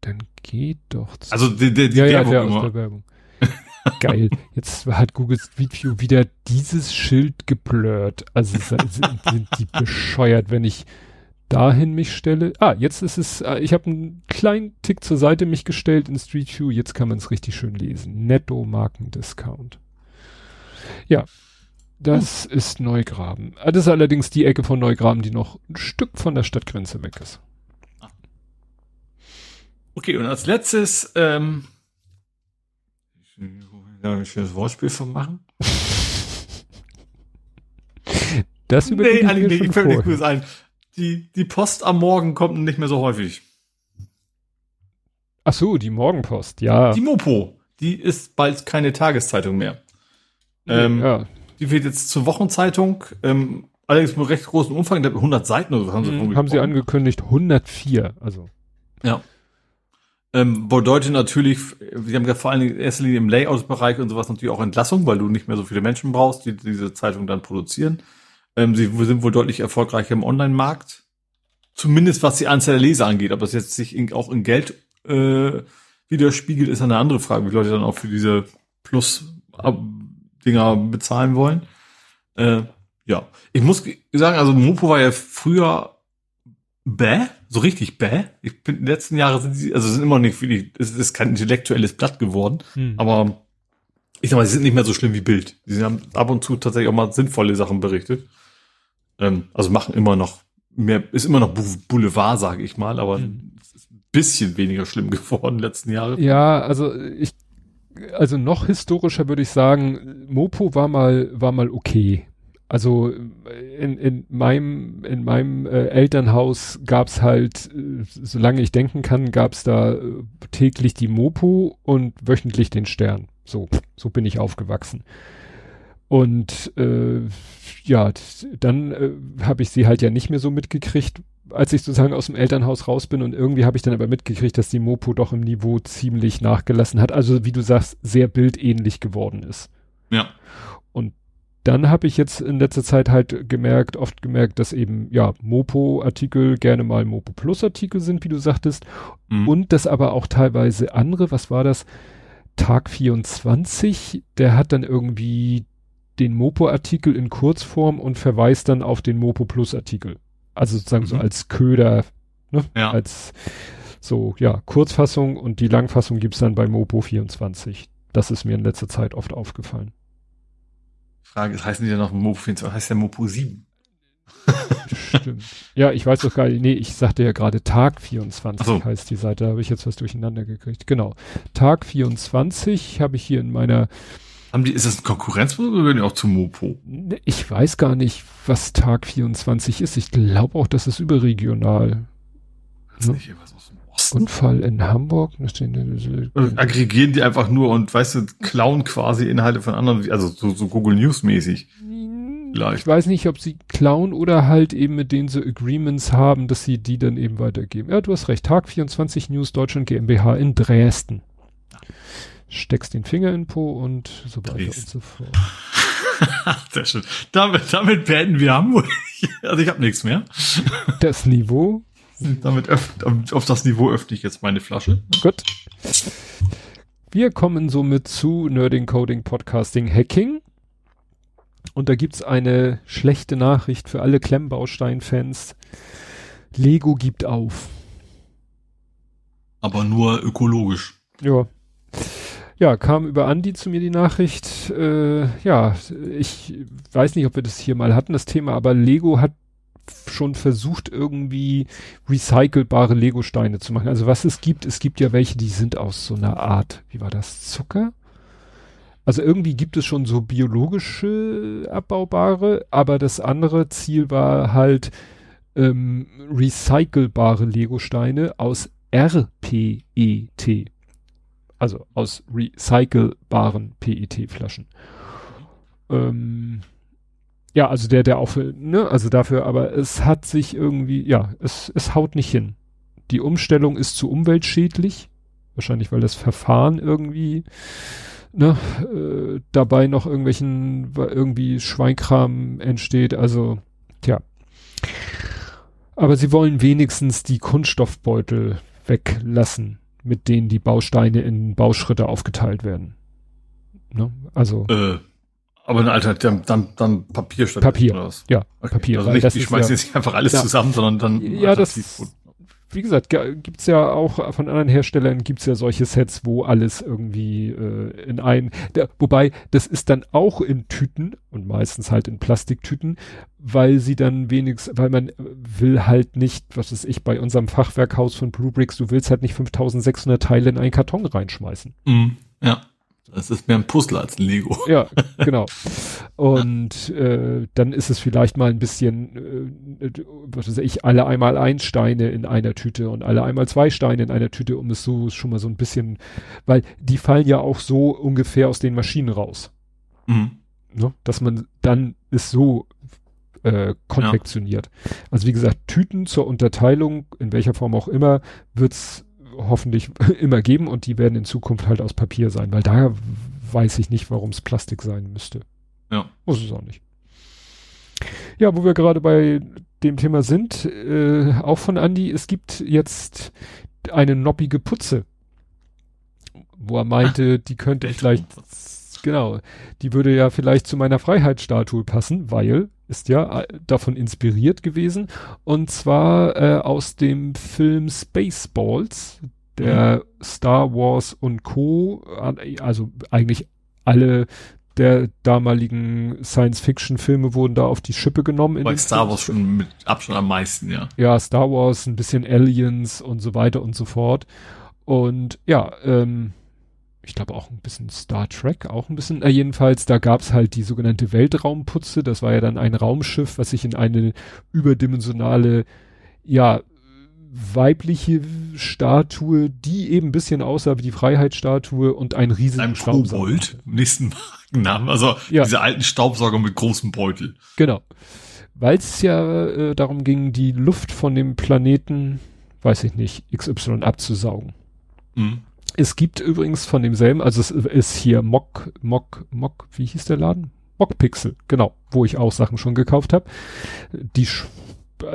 Dann geht doch. Also der, der, die ja, Werbung ja, der immer. aus der Werbung. Geil. Jetzt hat Google Street View wieder dieses Schild geblurrt. Also sind, sind die bescheuert, wenn ich dahin mich stelle. Ah, jetzt ist es, äh, ich habe einen kleinen Tick zur Seite mich gestellt in Street View, jetzt kann man es richtig schön lesen. Netto Markendiscount. Ja, das uh. ist Neugraben. Ah, das ist allerdings die Ecke von Neugraben, die noch ein Stück von der Stadtgrenze weg ist. Okay, und als letztes, ähm, da ich das Wortspiel von machen. Das überlege nee, ich mir nee, schon ich ein die, die Post am Morgen kommt nicht mehr so häufig. Ach so, die Morgenpost, ja. Die Mopo, die ist bald keine Tageszeitung mehr. Ähm, ja. Die wird jetzt zur Wochenzeitung, ähm, allerdings mit recht großen Umfang, 100 Seiten oder so haben sie mhm, Haben sie angekündigt, 104, also. Ja. Ähm, bedeutet natürlich, wir haben ja vor allen Dingen in erster Linie im Layout-Bereich und sowas natürlich auch Entlassung, weil du nicht mehr so viele Menschen brauchst, die diese Zeitung dann produzieren. Ähm, sie sind wohl deutlich erfolgreicher im Online-Markt. Zumindest was die Anzahl der Leser angeht. Ob das jetzt sich in, auch in Geld äh, widerspiegelt, ist eine andere Frage, wie Leute dann auch für diese Plus-Dinger bezahlen wollen. Äh, ja, ich muss sagen, also Mopo war ja früher bäh, so richtig bäh. Ich bin, in den letzten Jahren sind sie, also sind immer nicht wirklich, es ist kein intellektuelles Blatt geworden, hm. aber ich sag mal, sie sind nicht mehr so schlimm wie Bild. Sie haben ab und zu tatsächlich auch mal sinnvolle Sachen berichtet. Ähm, also machen immer noch mehr, ist immer noch Boulevard, sage ich mal, aber hm. ist ein bisschen weniger schlimm geworden in den letzten Jahren. Ja, also ich, also noch historischer würde ich sagen, Mopo war mal, war mal okay. Also in, in meinem, in meinem äh, Elternhaus gab's halt, äh, solange ich denken kann, gab's da äh, täglich die Mopo und wöchentlich den Stern. So, so bin ich aufgewachsen. Und äh, ja, dann äh, habe ich sie halt ja nicht mehr so mitgekriegt, als ich sozusagen aus dem Elternhaus raus bin und irgendwie habe ich dann aber mitgekriegt, dass die Mopo doch im Niveau ziemlich nachgelassen hat. Also wie du sagst, sehr bildähnlich geworden ist. Ja. Und dann habe ich jetzt in letzter Zeit halt gemerkt, oft gemerkt, dass eben, ja, Mopo-Artikel gerne mal Mopo Plus-Artikel sind, wie du sagtest. Mhm. Und dass aber auch teilweise andere, was war das? Tag 24, der hat dann irgendwie den Mopo-Artikel in Kurzform und verweist dann auf den Mopo Plus-Artikel. Also sozusagen mhm. so als Köder, ne? Ja. Als so, ja, Kurzfassung und die Langfassung gibt's dann bei Mopo 24. Das ist mir in letzter Zeit oft aufgefallen. Frage, das heißt nicht ja noch Mopo 24, heißt ja Mopo 7. Stimmt. Ja, ich weiß doch gar nicht, nee, ich sagte ja gerade Tag 24 so. heißt die Seite, da habe ich jetzt was durcheinander gekriegt. Genau. Tag 24 habe ich hier in meiner haben die, ist das ein Konkurrenzprodukt oder gehören die auch zu Mopo? Ich weiß gar nicht, was Tag 24 ist. Ich glaube auch, das ist überregional. Ist aus dem Osten? Unfall in Hamburg. Aggregieren die einfach nur und, weißt du, klauen quasi Inhalte von anderen, also so, so Google News mäßig. Vielleicht. Ich weiß nicht, ob sie klauen oder halt eben mit denen so Agreements haben, dass sie die dann eben weitergeben. Ja, du hast recht. Tag 24 News Deutschland GmbH in Dresden steckst den Finger in Po und so weiter Dresden. und so fort. Sehr schön. Damit, damit beenden wir Hamburg. Also ich habe nichts mehr. Das Niveau. Damit auf das Niveau öffne ich jetzt meine Flasche. Gut. Wir kommen somit zu Nerding, Coding, Podcasting, Hacking. Und da gibt's eine schlechte Nachricht für alle Klemmbaustein-Fans. Lego gibt auf. Aber nur ökologisch. Ja. Ja, kam über Andi zu mir die Nachricht. Äh, ja, ich weiß nicht, ob wir das hier mal hatten, das Thema, aber Lego hat schon versucht, irgendwie recycelbare Lego-Steine zu machen. Also was es gibt, es gibt ja welche, die sind aus so einer Art, wie war das, Zucker? Also irgendwie gibt es schon so biologische abbaubare, aber das andere Ziel war halt ähm, recycelbare Lego-Steine aus RPET also aus recycelbaren PET-Flaschen. Ähm, ja, also der, der auch für, ne, also dafür, aber es hat sich irgendwie, ja, es, es haut nicht hin. Die Umstellung ist zu umweltschädlich, wahrscheinlich weil das Verfahren irgendwie, ne, äh, dabei noch irgendwelchen, irgendwie Schweinkram entsteht, also, tja. Aber sie wollen wenigstens die Kunststoffbeutel weglassen mit denen die Bausteine in Bauschritte aufgeteilt werden. Ne? Also. Äh, aber eine Alternative, dann, dann Papier statt Papier. Ja, okay. Papier. Also nicht, die schmeißen ja, jetzt nicht einfach alles ja, zusammen, sondern dann. Ja, das, wie gesagt, gibt's ja auch von anderen Herstellern gibt's ja solche Sets, wo alles irgendwie äh, in ein, der, wobei das ist dann auch in Tüten und meistens halt in Plastiktüten, weil sie dann wenigstens, weil man will halt nicht, was ist ich bei unserem Fachwerkhaus von Blue Bricks, du willst halt nicht 5600 Teile in einen Karton reinschmeißen. Mm, ja. Es ist mehr ein Puzzle als ein Lego. Ja, genau. Und äh, dann ist es vielleicht mal ein bisschen, äh, was weiß ich, alle einmal ein Steine in einer Tüte und alle einmal zwei Steine in einer Tüte, um es so schon mal so ein bisschen, weil die fallen ja auch so ungefähr aus den Maschinen raus. Mhm. Ne? Dass man dann es so äh, konfektioniert. Ja. Also wie gesagt, Tüten zur Unterteilung, in welcher Form auch immer, wird's hoffentlich immer geben und die werden in Zukunft halt aus Papier sein, weil da weiß ich nicht, warum es Plastik sein müsste. Ja. Muss es auch nicht. Ja, wo wir gerade bei dem Thema sind, äh, auch von Andy, es gibt jetzt eine noppige Putze, wo er meinte, die könnte vielleicht Genau. Die würde ja vielleicht zu meiner Freiheitsstatue passen, weil ist ja äh, davon inspiriert gewesen. Und zwar äh, aus dem Film Spaceballs, der mhm. Star Wars und Co., also eigentlich alle der damaligen Science-Fiction-Filme wurden da auf die Schippe genommen. Bei Star Wars schon mit Abstand am meisten, ja. Ja, Star Wars, ein bisschen Aliens und so weiter und so fort. Und ja, ähm, ich glaube auch ein bisschen Star Trek, auch ein bisschen, äh, jedenfalls, da gab's halt die sogenannte Weltraumputze, das war ja dann ein Raumschiff, was sich in eine überdimensionale, ja, weibliche Statue, die eben ein bisschen aussah wie die Freiheitsstatue und ein riesigen Einem Kobold, nächsten Namen, also ja. diese alten Staubsauger mit großem Beutel. Genau. Weil es ja äh, darum ging, die Luft von dem Planeten, weiß ich nicht, XY abzusaugen. Mhm. Es gibt übrigens von demselben, also es ist hier Mock, Mock, Mock, wie hieß der Laden? Mockpixel, genau, wo ich auch Sachen schon gekauft habe. Die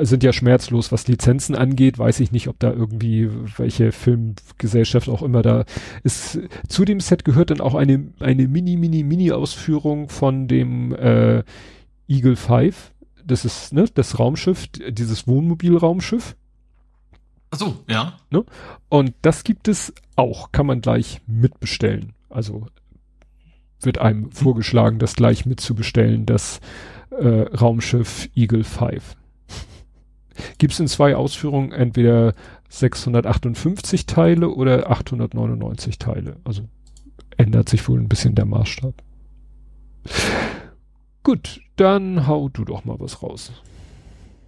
sind ja schmerzlos, was Lizenzen angeht. Weiß ich nicht, ob da irgendwie welche Filmgesellschaft auch immer da ist. Zu dem Set gehört dann auch eine, eine Mini, Mini, Mini-Ausführung von dem äh, Eagle 5. Das ist ne, das Raumschiff, dieses Wohnmobilraumschiff. Ach so, ja. Ne? Und das gibt es auch, kann man gleich mitbestellen. Also wird einem vorgeschlagen, das gleich mitzubestellen, das äh, Raumschiff Eagle 5. Gibt es in zwei Ausführungen entweder 658 Teile oder 899 Teile. Also ändert sich wohl ein bisschen der Maßstab. Gut, dann hau du doch mal was raus.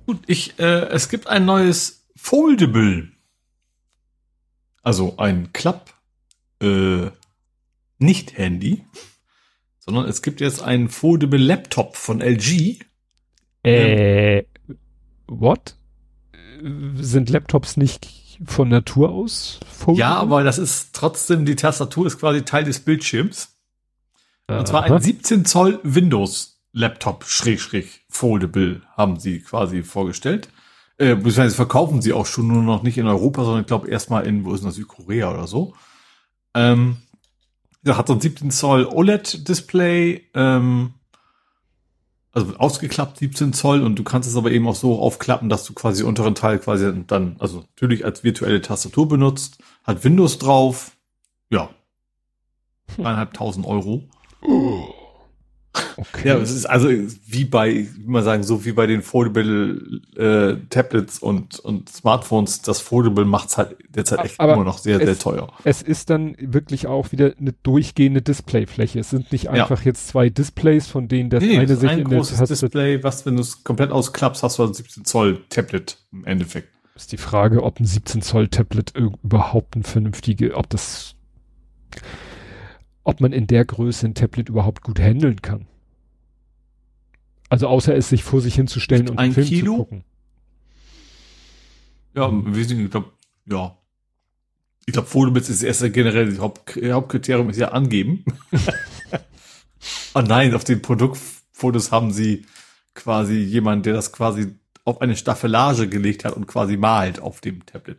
Gut, ich, äh, es gibt ein neues Foldable. Also ein Klapp, äh, nicht Handy, sondern es gibt jetzt einen Foldable Laptop von LG. Äh, what? Sind Laptops nicht von Natur aus foldable? Ja, aber das ist trotzdem, die Tastatur ist quasi Teil des Bildschirms. Aha. Und zwar ein 17 Zoll Windows Laptop, schräg, schräg, foldable, haben sie quasi vorgestellt. Äh, beziehungsweise verkaufen sie auch schon nur noch nicht in Europa, sondern ich glaube erstmal in, wo ist das, Südkorea oder so. Ähm, ja, hat so ein 17 Zoll OLED-Display, ähm, also ausgeklappt 17 Zoll und du kannst es aber eben auch so aufklappen, dass du quasi unteren Teil quasi dann, also natürlich als virtuelle Tastatur benutzt, hat Windows drauf, ja, dreieinhalbtausend Euro. Oh. Okay. Ja, es ist also wie bei, wie man sagen, so wie bei den Foldable äh, Tablets und, und Smartphones, das Foldable macht's halt derzeit echt Aber immer noch sehr, es, sehr teuer. Es ist dann wirklich auch wieder eine durchgehende Displayfläche. Es sind nicht einfach ja. jetzt zwei Displays, von denen das nee, eine das sich ein in großes der Display, was, wenn du es komplett ausklappst, hast du ein 17 Zoll Tablet im Endeffekt. Ist die Frage, ob ein 17 Zoll Tablet überhaupt ein vernünftige, ob das, ob man in der Größe ein Tablet überhaupt gut handeln kann. Also außer es sich vor sich hinzustellen und ein Film Kilo? zu gucken. Ja, im Wesentlichen, ich glaube, ja. Ich glaube, Fotomits ist erst generell das Haupt, Hauptkriterium ist ja angeben. oh nein, auf den Produktfotos haben sie quasi jemand, der das quasi auf eine Staffelage gelegt hat und quasi malt auf dem Tablet.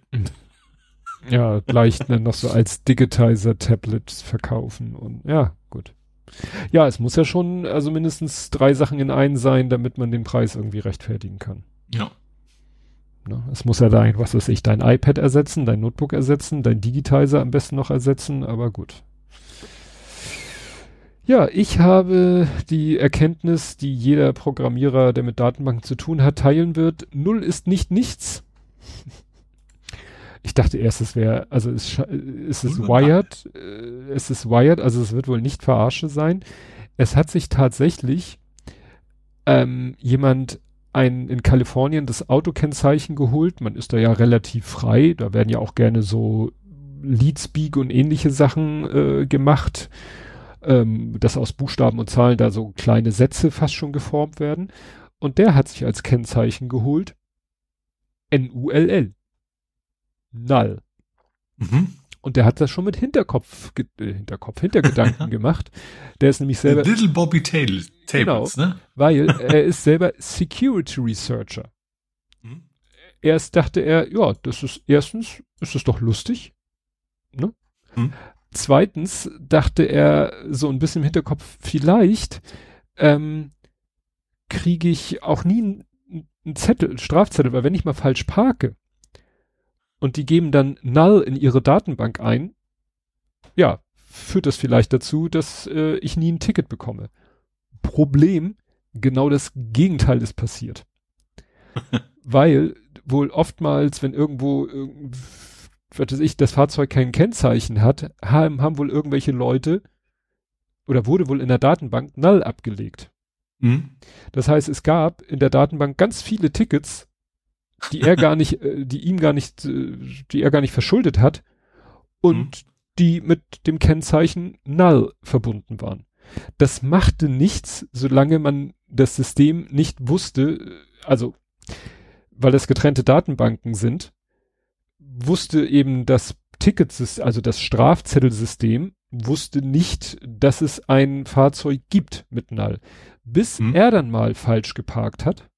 Ja, gleich dann noch so als Digitizer-Tablet verkaufen und ja, gut. Ja, es muss ja schon also mindestens drei Sachen in einen sein, damit man den Preis irgendwie rechtfertigen kann. Ja. Ne? Es muss ja dein, was weiß ich, dein iPad ersetzen, dein Notebook ersetzen, dein Digitizer am besten noch ersetzen, aber gut. Ja, ich habe die Erkenntnis, die jeder Programmierer, der mit Datenbanken zu tun hat, teilen wird. Null ist nicht nichts. Ich dachte erst, es wäre, also es, es ist Wired, äh, es ist Wired, also es wird wohl nicht verarsche sein. Es hat sich tatsächlich ähm, jemand ein in Kalifornien das Autokennzeichen geholt. Man ist da ja relativ frei. Da werden ja auch gerne so Leadspeak und ähnliche Sachen äh, gemacht, ähm, dass aus Buchstaben und Zahlen da so kleine Sätze fast schon geformt werden. Und der hat sich als Kennzeichen geholt N-U-L-L. Null. Mhm. Und der hat das schon mit Hinterkopf, äh, Hinterkopf, Hintergedanken gemacht. Der ist nämlich selber. Little Bobby Tail, Tables, genau, ne? Weil er ist selber Security Researcher. Mhm. Erst dachte er, ja, das ist erstens, ist es doch lustig. Ne? Mhm. zweitens dachte er so ein bisschen im Hinterkopf, vielleicht ähm, kriege ich auch nie einen Zettel, Strafzettel, weil wenn ich mal falsch parke und die geben dann null in ihre Datenbank ein, ja, führt das vielleicht dazu, dass äh, ich nie ein Ticket bekomme. Problem, genau das Gegenteil ist passiert. weil wohl oftmals, wenn irgendwo, was weiß ich, das Fahrzeug kein Kennzeichen hat, haben, haben wohl irgendwelche Leute oder wurde wohl in der Datenbank null abgelegt. Mhm. Das heißt, es gab in der Datenbank ganz viele Tickets, die er gar nicht, äh, die ihm gar nicht, äh, die er gar nicht verschuldet hat und mhm. die mit dem Kennzeichen null verbunden waren. Das machte nichts, solange man das System nicht wusste, also weil es getrennte Datenbanken sind, wusste eben das Ticketsystem, also das Strafzettelsystem, wusste nicht, dass es ein Fahrzeug gibt mit Null. Bis hm. er dann mal falsch geparkt hat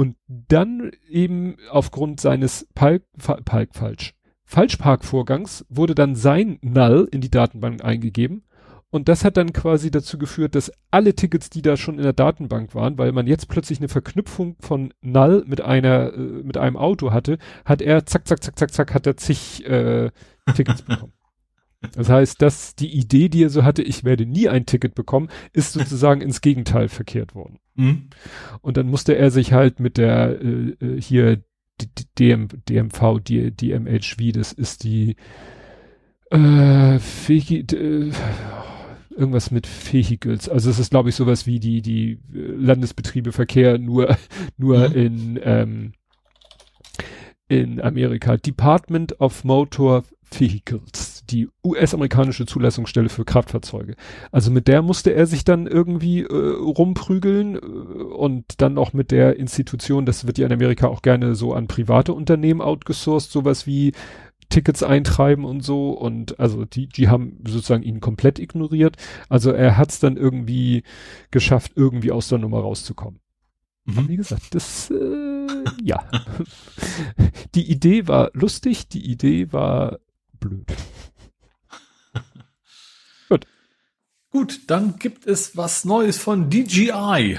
und dann eben aufgrund seines Palk, Palk falsch, Falschparkvorgangs wurde dann sein Null in die Datenbank eingegeben und das hat dann quasi dazu geführt, dass alle Tickets, die da schon in der Datenbank waren, weil man jetzt plötzlich eine Verknüpfung von Null mit einer, äh, mit einem Auto hatte, hat er zack, zack, zack, zack, zack, hat er zig äh, Tickets bekommen. Das heißt, dass die Idee, die er so hatte, ich werde nie ein Ticket bekommen, ist sozusagen ins Gegenteil verkehrt worden. Mhm. Und dann musste er sich halt mit der äh, äh hier DM, DMV, die, DMHV, das ist die äh, Fegi, äh, irgendwas mit Vehicles. Also es ist, glaube ich, sowas wie die, die äh, Landesbetriebe Verkehr nur, nur mhm. in, ähm, in Amerika. Department of Motor Vehicles, die US-amerikanische Zulassungsstelle für Kraftfahrzeuge. Also mit der musste er sich dann irgendwie äh, rumprügeln äh, und dann auch mit der Institution, das wird ja in Amerika auch gerne so an private Unternehmen outgesourced, sowas wie Tickets eintreiben und so und also die, die haben sozusagen ihn komplett ignoriert. Also er hat es dann irgendwie geschafft, irgendwie aus der Nummer rauszukommen. Mhm. Wie gesagt, das äh, ja. die Idee war lustig, die Idee war blöd. Gut. Gut, dann gibt es was Neues von DJI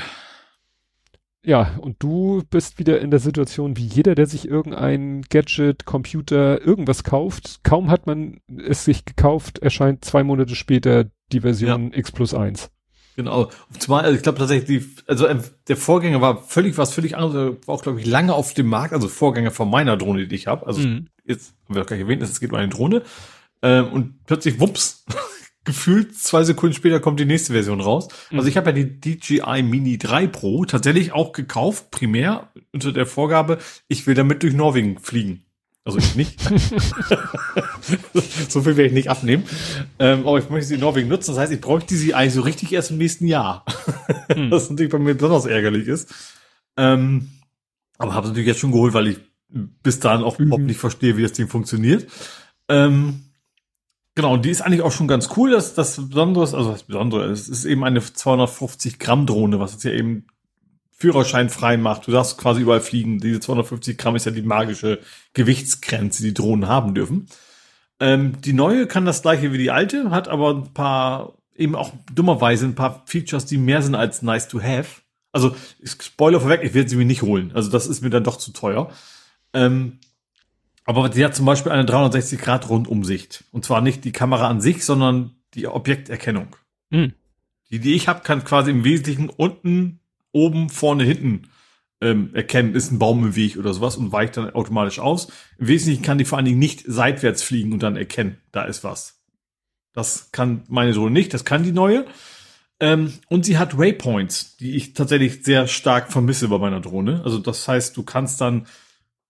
ja, und du bist wieder in der Situation wie jeder, der sich irgendein Gadget, Computer, irgendwas kauft. Kaum hat man es sich gekauft, erscheint zwei Monate später die Version ja. X plus eins. Genau. Zumal, also ich glaube tatsächlich, also ähm, der Vorgänger war völlig was völlig anderes, war auch, glaube ich, lange auf dem Markt, also Vorgänger von meiner Drohne, die ich habe. Also mhm. jetzt haben wir auch gleich erwähnt, es geht um eine Drohne. Ähm, und plötzlich, wups, gefühlt zwei Sekunden später kommt die nächste Version raus. Mhm. Also ich habe ja die DJI Mini 3 Pro tatsächlich auch gekauft, primär unter der Vorgabe, ich will damit durch Norwegen fliegen. Also ich nicht. so viel werde ich nicht abnehmen. Ähm, aber ich möchte sie in Norwegen nutzen. Das heißt, ich bräuchte sie eigentlich so richtig erst im nächsten Jahr. mhm. Was natürlich bei mir besonders ärgerlich ist. Ähm, aber habe es natürlich jetzt schon geholt, weil ich bis dahin auch mhm. überhaupt nicht verstehe, wie das Ding funktioniert. Ähm, Genau, die ist eigentlich auch schon ganz cool. Das, das Besondere ist, also das Besondere, es ist eben eine 250 Gramm Drohne, was jetzt ja eben Führerschein frei macht. Du darfst quasi überall fliegen. Diese 250 Gramm ist ja die magische Gewichtsgrenze, die Drohnen haben dürfen. Ähm, die neue kann das gleiche wie die alte, hat aber ein paar, eben auch dummerweise ein paar Features, die mehr sind als nice to have. Also, Spoiler vorweg, ich werde sie mir nicht holen. Also, das ist mir dann doch zu teuer. Ähm, aber sie hat zum Beispiel eine 360-Grad-Rundumsicht. Und zwar nicht die Kamera an sich, sondern die Objekterkennung. Mhm. Die, die ich habe, kann quasi im Wesentlichen unten, oben, vorne, hinten ähm, erkennen, ist ein Baum im Weg oder sowas und weicht dann automatisch aus. Im Wesentlichen kann die vor allen Dingen nicht seitwärts fliegen und dann erkennen, da ist was. Das kann meine Drohne nicht, das kann die neue. Ähm, und sie hat Waypoints, die ich tatsächlich sehr stark vermisse bei meiner Drohne. Also das heißt, du kannst dann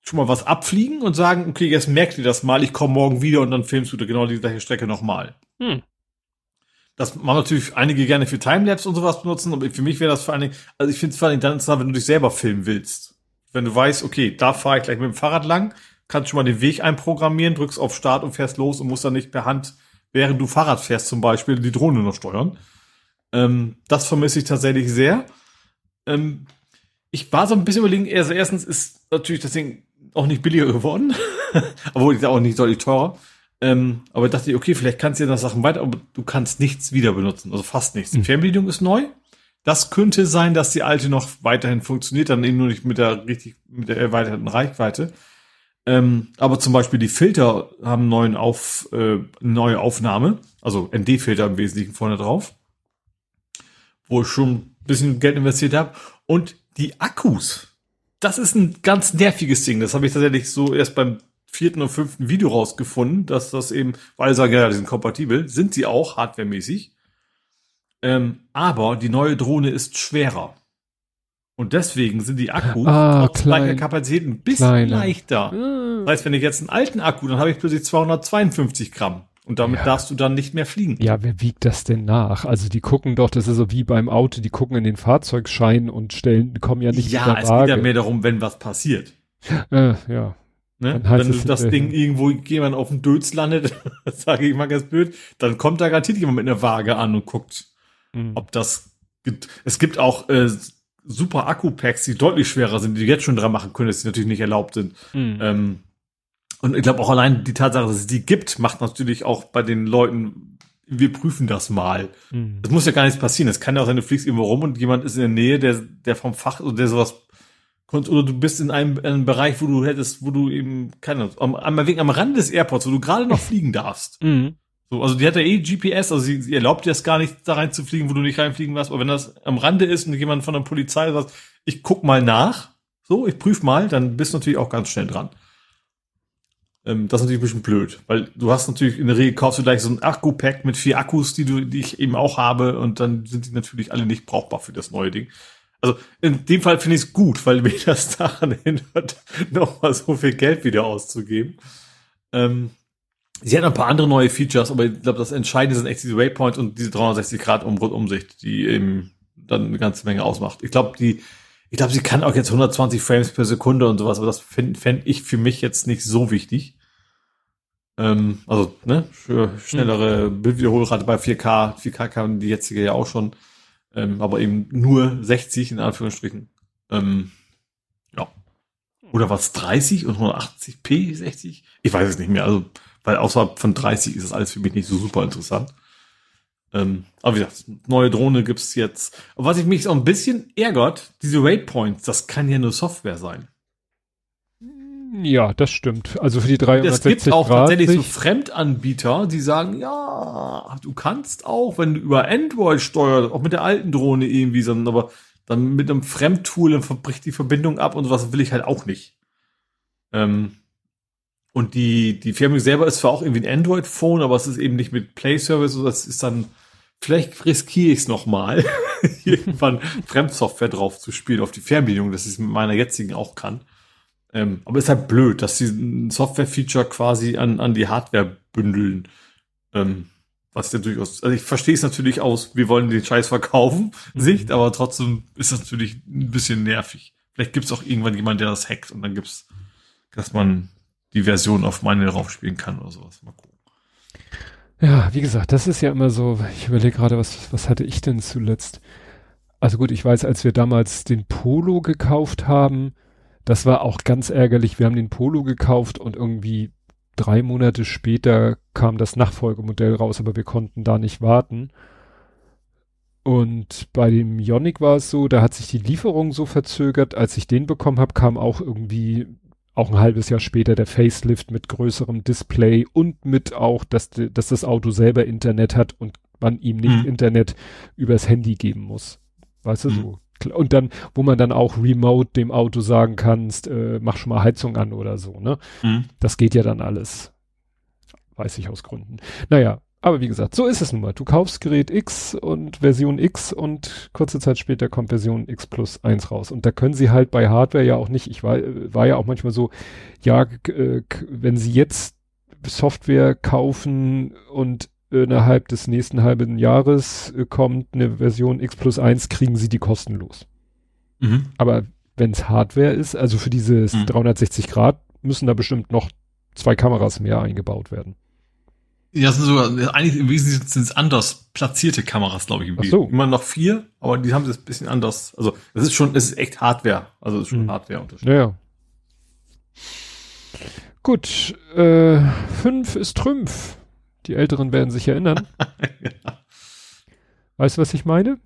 schon mal was abfliegen und sagen, okay, jetzt merkt ihr das mal, ich komme morgen wieder und dann filmst du da genau die gleiche Strecke nochmal. Hm. Das machen natürlich einige gerne für Timelapse und sowas benutzen, aber für mich wäre das vor allen Dingen, also ich finde es vor allen Dingen dann interessant, wenn du dich selber filmen willst. Wenn du weißt, okay, da fahre ich gleich mit dem Fahrrad lang, kannst schon mal den Weg einprogrammieren, drückst auf Start und fährst los und musst dann nicht per Hand, während du Fahrrad fährst zum Beispiel, die Drohne noch steuern. Ähm, das vermisse ich tatsächlich sehr. Ähm, ich war so ein bisschen überlegen, also erstens ist natürlich das Ding auch nicht billiger geworden, obwohl ja auch nicht deutlich teurer. Ähm, aber dachte ich, okay, vielleicht kannst du ja noch Sachen weiter, aber du kannst nichts wieder benutzen, also fast nichts. Die Mhm. Fernbedienung ist neu. Das könnte sein, dass die alte noch weiterhin funktioniert, dann eben nur nicht mit der richtig, mit der erweiterten Reichweite. Ähm, aber zum Beispiel die Filter haben neuen Auf, äh, neue Aufnahme, also ND-Filter im Wesentlichen vorne drauf, wo ich schon ein bisschen Geld investiert habe. Und die Akkus, das ist ein ganz nerviges Ding. Das habe ich tatsächlich so erst beim vierten und fünften Video rausgefunden, dass das eben, weil sie sagen, ja, die sind kompatibel, sind sie auch hardwaremäßig. Ähm, aber die neue Drohne ist schwerer. Und deswegen sind die Akkus Ah, gleicher klein. Kapazität ein bisschen Kleiner. leichter. Ah. Das heißt, wenn ich jetzt einen alten Akku, dann habe ich plötzlich 252 Gramm. Und damit Ja. darfst du dann nicht mehr fliegen. Ja, wer wiegt das denn nach? Also die gucken doch, das ist so wie beim Auto, die gucken in den Fahrzeugschein und stellen, kommen ja nicht ja es Waage. geht ja mehr darum, wenn was passiert. äh, ja. Ne? Dann heißt Wenn es das hinterher. Ding irgendwo jemand auf dem Dötz landet, sage ich mal ganz blöd, dann kommt da garantiert jemand mit einer Waage an und guckt, Mhm. ob das gibt. Es gibt auch äh, super Akku-Packs, die deutlich schwerer sind, die du jetzt schon dran machen können, dass die natürlich nicht erlaubt sind. Mhm. Ähm, und ich glaube auch allein die Tatsache, dass es die gibt, macht natürlich auch bei den Leuten, wir prüfen das mal. Mhm. Es muss ja gar nichts passieren. Es kann ja auch sein, du fliegst irgendwo rum und jemand ist in der Nähe, der, der vom Fach oder der sowas oder du bist in einem, in einem Bereich, wo du hättest, wo du eben, keine Ahnung, am, am, wegen am Rand des Airports, wo du gerade noch fliegen darfst. Mhm. So, also die hat ja eh GPS, also sie, sie erlaubt dir das gar nicht, da rein zu fliegen, wo du nicht reinfliegen darfst. Aber wenn das am Rande ist und jemand von der Polizei sagt, ich guck mal nach, so, ich prüf mal, dann bist du natürlich auch ganz schnell dran. Ähm, das ist natürlich ein bisschen blöd, weil du hast natürlich in der Regel kaufst du gleich so ein Akku-Pack mit vier Akkus, die du, die ich eben auch habe, und dann sind die natürlich alle nicht brauchbar für das neue Ding. Also in dem Fall finde ich es gut, weil mir das daran hindert, nochmal so viel Geld wieder auszugeben. Ähm, sie hat ein paar andere neue Features, aber ich glaube, das Entscheidende sind echt diese Waypoint und diese 360 Grad Umsicht, die eben dann eine ganze Menge ausmacht. Ich glaube, die, ich glaube, sie kann auch jetzt 120 Frames per Sekunde und sowas, aber das fände fänd ich für mich jetzt nicht so wichtig. Ähm, also, ne, für schnellere Bildwiederholrate bei 4K, 4K kann die jetzige ja auch schon, ähm, aber eben nur 60 in Anführungsstrichen. Ähm, ja. Oder was 30 und 180p 60? Ich weiß es nicht mehr. Also, weil außerhalb von 30 ist das alles für mich nicht so super interessant. Ähm, aber wie gesagt, neue Drohne gibt's jetzt. Was ich mich so ein bisschen ärgert, diese Waypoints, das kann ja nur Software sein. Ja, das stimmt. Also für die Es 360 gibt auch Grad tatsächlich so Fremdanbieter, die sagen, ja, du kannst auch, wenn du über Android steuerst, auch mit der alten Drohne irgendwie, sondern aber dann mit einem Fremdtool dann bricht die Verbindung ab und sowas will ich halt auch nicht. Ähm, und die, die Firma selber ist zwar auch irgendwie ein Android-Phone, aber es ist eben nicht mit Play-Service, so das ist dann, vielleicht riskiere ich es nochmal, irgendwann Fremdsoftware drauf zu spielen auf die Fernbedienung, dass ich es mit meiner jetzigen auch kann. Ähm, aber ist halt blöd, dass sie ein Software-Feature quasi an, an die Hardware bündeln. Ähm, was ja durchaus, also ich verstehe es natürlich aus, wir wollen den Scheiß verkaufen, Sicht, aber trotzdem ist das natürlich ein bisschen nervig. Vielleicht gibt es auch irgendwann jemand, der das hackt und dann gibt's, dass man die Version auf meine drauf spielen kann oder sowas. Mal gucken. Ja, wie gesagt, das ist ja immer so, ich überlege gerade, was, was hatte ich denn zuletzt? Also gut, ich weiß, als wir damals den Polo gekauft haben, das war auch ganz ärgerlich. Wir haben den Polo gekauft und irgendwie drei Monate später kam das Nachfolgemodell raus, aber wir konnten da nicht warten. Und bei dem Ionic war es so, da hat sich die Lieferung so verzögert. Als ich den bekommen habe, kam auch irgendwie auch ein halbes Jahr später der Facelift mit größerem Display und mit auch, dass, dass das Auto selber Internet hat und man ihm nicht Mhm. Internet übers Handy geben muss. Weißt du Mhm. so? Und dann, wo man dann auch remote dem Auto sagen kannst, äh, mach schon mal Heizung an oder so, ne? Das geht ja dann alles. Weiß ich aus Gründen. Naja, aber wie gesagt, so ist es nun mal. Du kaufst Gerät X und Version X und kurze Zeit später kommt Version X plus 1 raus. Und da können sie halt bei Hardware ja auch nicht, ich war, war ja auch manchmal so, ja, wenn sie jetzt Software kaufen und innerhalb des nächsten halben Jahres kommt eine Version X plus 1, kriegen sie die kostenlos. Mhm. Aber wenn es Hardware ist, also für dieses Mhm. 360 Grad, müssen da bestimmt noch zwei Kameras mehr eingebaut werden. Ja, das sind sogar, eigentlich im Wesentlichen sind es anders platzierte Kameras, glaube ich. Ach so. Immer noch vier, aber die haben es ein bisschen anders. Also, es ist schon, es ist echt Hardware. Also, es ist schon Mhm. Hardware-Unterschied. Naja. Gut, äh, fünf ist Trümpf. Die Älteren werden sich erinnern. ja. Weißt du, was ich meine?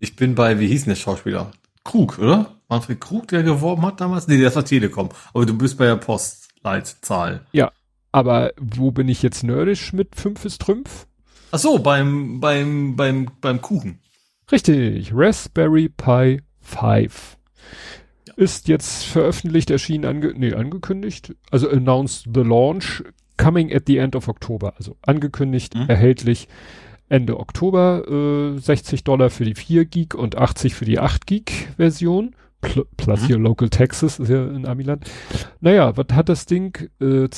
Ich bin bei, wie hieß denn der Schauspieler? Krug, oder? Manfred Krug, der geworben hat damals? Nee, das war Telekom. Aber du bist bei der Postleitzahl. Ja, aber wo bin ich jetzt nerdisch mit 5 ist Trümpf? Ach so, beim, beim, beim, beim Kuchen. Richtig, Raspberry Pi 5. Ja. Ist jetzt veröffentlicht, erschienen, ange nee, angekündigt, also announced the launch, coming at the end of October. Also angekündigt, mhm. erhältlich Ende Oktober, äh, 60 Dollar für die 4 Gig und 80 für die 8 Gig Version. Pl plus mhm. hier Local Texas, ist ja in Amiland. Naja, was hat das Ding? Äh,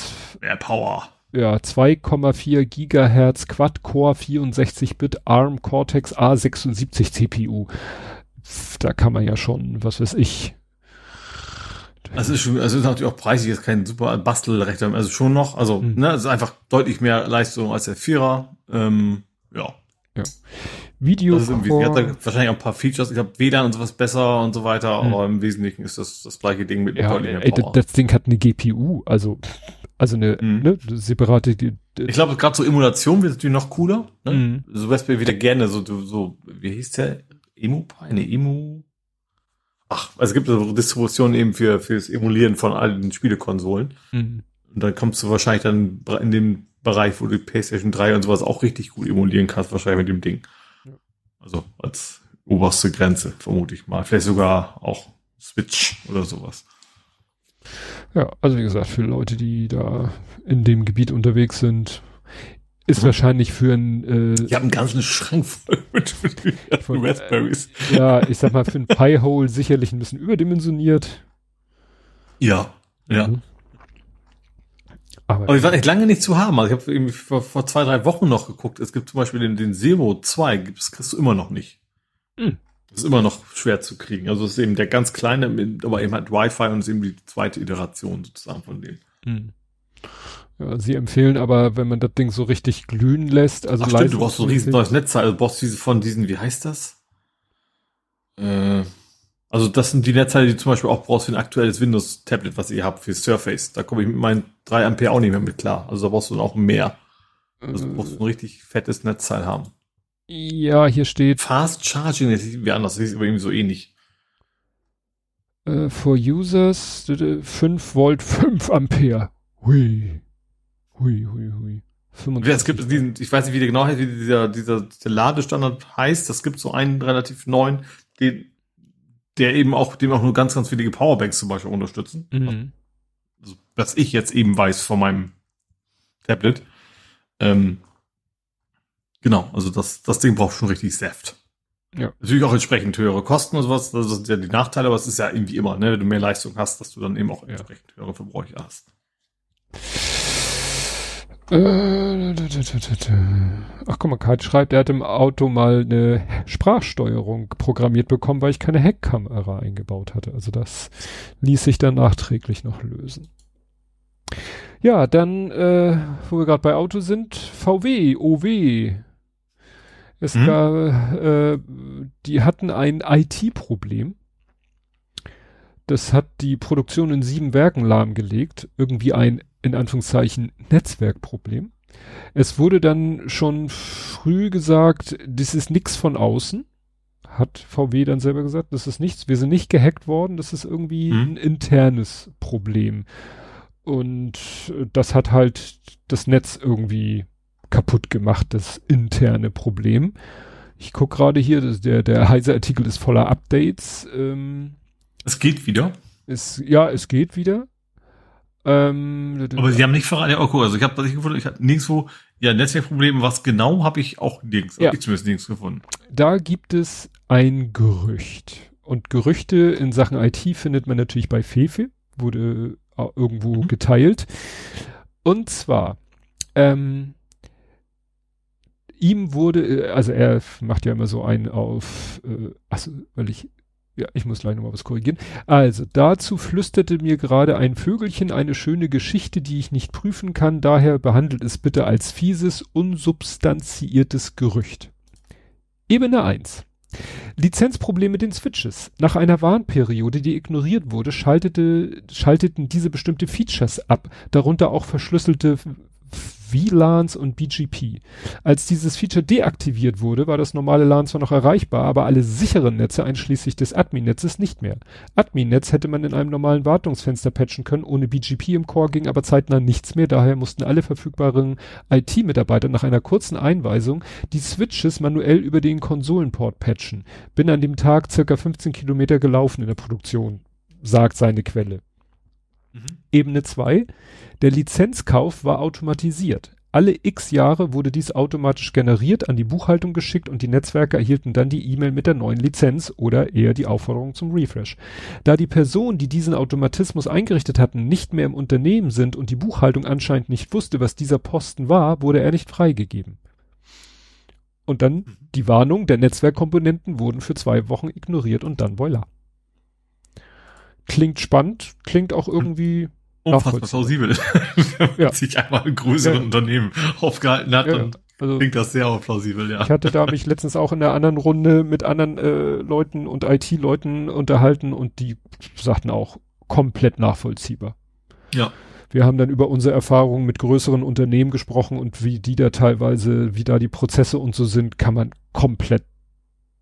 Mehr Power. Ja, 2,4 Gigahertz Quad-Core 64-Bit ARM Cortex A76 CPU. Da kann man ja schon, was weiß ich. Also ist schon, also ist natürlich auch preisig, ist kein super Bastelrechter, also schon noch, also, mhm. ne, es ist einfach deutlich mehr Leistung als der Vierer, ähm, ja. Ja. Video. Also irgendwie, hat da wahrscheinlich auch ein paar Features. Ich glaube, WLAN und sowas besser und so weiter, mhm. aber im Wesentlichen ist das das gleiche Ding mit ja, ey, das Ding hat eine GPU, also also eine, mhm. ne, separate. Die, ich glaube, gerade so Emulation wird natürlich noch cooler. Ne? Mhm. So Raspberry wieder gerne so, so, wie hieß der? Emu? Eine Emu? Ach, also es gibt so Distributionen eben für fürs Emulieren von allen Spielekonsolen. Mhm. Und dann kommst du wahrscheinlich dann in dem Bereich, wo du PlayStation 3 und sowas auch richtig gut emulieren kannst, wahrscheinlich mit dem Ding. Also als oberste Grenze, vermute ich mal. Vielleicht sogar auch Switch oder sowas. Ja, also wie gesagt, für Leute, die da in dem Gebiet unterwegs sind, ist mhm. wahrscheinlich für ein äh, Die haben einen ganzen Schrank voll mit, mit von, Raspberries. Äh, ja, ich sag mal, für ein Pi-Hole sicherlich ein bisschen überdimensioniert. Ja, ja. Mhm. Aber, Aber die waren echt lange nicht zu haben. Also ich habe irgendwie vor, vor zwei, drei Wochen noch geguckt. Es gibt zum Beispiel den, den Zero 2, das kriegst du immer noch nicht. Hm. Das ist immer noch schwer zu kriegen. Also es ist eben der ganz kleine, aber eben halt Wi-Fi und ist eben die zweite Iteration sozusagen von dem. Hm. Ja, sie empfehlen aber, wenn man das Ding so richtig glühen lässt, also Ach stimmt, du brauchst so ein riesen neues Netz, also du brauchst diese von diesen, wie heißt das? Äh, also das sind die Netzteile, die zum Beispiel auch brauchst für ein aktuelles Windows-Tablet, was ihr habt, für Surface. Da komme ich mit meinen 3 Ampere auch nicht mehr mit klar. Also da brauchst du dann auch mehr. Also du brauchst ein richtig fettes Netzteil haben. Ja, hier steht. Fast Charging, das ist wie anders, das ist aber irgendwie so ähnlich. Uh, for Users 5 Volt, 5 Ampere. Hui. Hui, hui, hui. Es gibt diesen, ich weiß nicht, wie der genau heißt, wie dieser, dieser, dieser Ladestandard heißt. Das gibt so einen relativ neuen, den der eben auch, dem auch nur ganz, ganz wenige Powerbanks zum Beispiel unterstützen. Mhm. Also, was ich jetzt eben weiß von meinem Tablet. Ähm, genau, also das, das Ding braucht schon richtig Saft. Ja. Natürlich auch entsprechend höhere Kosten und sowas, das sind ja die Nachteile, aber es ist ja irgendwie immer, ne, wenn du mehr Leistung hast, dass du dann eben auch entsprechend höhere Verbräuche hast. Ach guck mal, Kite schreibt, er hat im Auto mal eine Sprachsteuerung programmiert bekommen, weil ich keine Heckkamera eingebaut hatte. Also das ließ sich dann nachträglich noch lösen. Ja, dann, äh, wo wir gerade bei Auto sind, VW, OW. Es hm? gab, äh, die hatten ein IT-Problem. Das hat die Produktion in sieben Werken lahmgelegt. Irgendwie ein in Anführungszeichen Netzwerkproblem. Es wurde dann schon früh gesagt, das ist nichts von außen. Hat VW dann selber gesagt, das ist nichts. Wir sind nicht gehackt worden, das ist irgendwie hm. ein internes Problem. Und das hat halt das Netz irgendwie kaputt gemacht, das interne Problem. Ich guck gerade hier, der, der Heise-Artikel ist voller Updates. Ähm, es geht wieder. Es, ja, es geht wieder. Ähm, aber sie haben nicht verraten, ja, okay, also ich habe was ich gefunden, ich habe nirgendwo, ja, Netzwerkprobleme, was genau, habe ich auch nirgends, ja. ich zumindest nirgends gefunden. Da gibt es ein Gerücht. Und Gerüchte in Sachen IT findet man natürlich bei Fefe, wurde äh, irgendwo mhm. geteilt. Und zwar, ähm, ihm wurde, äh, also er macht ja immer so einen auf, äh, also weil ich ja, ich muss gleich nochmal was korrigieren. Also, dazu flüsterte mir gerade ein Vögelchen eine schöne Geschichte, die ich nicht prüfen kann, daher behandelt es bitte als fieses, unsubstanziiertes Gerücht. Ebene 1. Lizenzprobleme mit den Switches. Nach einer Warnperiode, die ignoriert wurde, schaltete, schalteten diese bestimmte Features ab, darunter auch verschlüsselte VLANs und BGP. Als dieses Feature deaktiviert wurde, war das normale LAN zwar noch erreichbar, aber alle sicheren Netze einschließlich des Admin-Netzes nicht mehr. Admin-Netz hätte man in einem normalen Wartungsfenster patchen können, ohne BGP im Core ging aber zeitnah nichts mehr, daher mussten alle verfügbaren IT-Mitarbeiter nach einer kurzen Einweisung die Switches manuell über den Konsolenport patchen. Bin an dem Tag circa 15 Kilometer gelaufen in der Produktion, sagt seine Quelle. Mhm. Ebene 2. Der Lizenzkauf war automatisiert. Alle x Jahre wurde dies automatisch generiert, an die Buchhaltung geschickt und die Netzwerke erhielten dann die E-Mail mit der neuen Lizenz oder eher die Aufforderung zum Refresh. Da die Personen, die diesen Automatismus eingerichtet hatten, nicht mehr im Unternehmen sind und die Buchhaltung anscheinend nicht wusste, was dieser Posten war, wurde er nicht freigegeben. Und dann mhm. die Warnung der Netzwerkkomponenten wurden für zwei Wochen ignoriert und dann voila. Klingt spannend, klingt auch irgendwie unfassbar plausibel. Wenn man ja. sich einmal in größeren ja. Unternehmen aufgehalten hat, ja. dann also, klingt das sehr plausibel, ja. Ich hatte da mich letztens auch in einer anderen Runde mit anderen äh, Leuten und IT-Leuten unterhalten und die sagten auch komplett nachvollziehbar. Ja. Wir haben dann über unsere Erfahrungen mit größeren Unternehmen gesprochen und wie die da teilweise, wie da die Prozesse und so sind, kann man komplett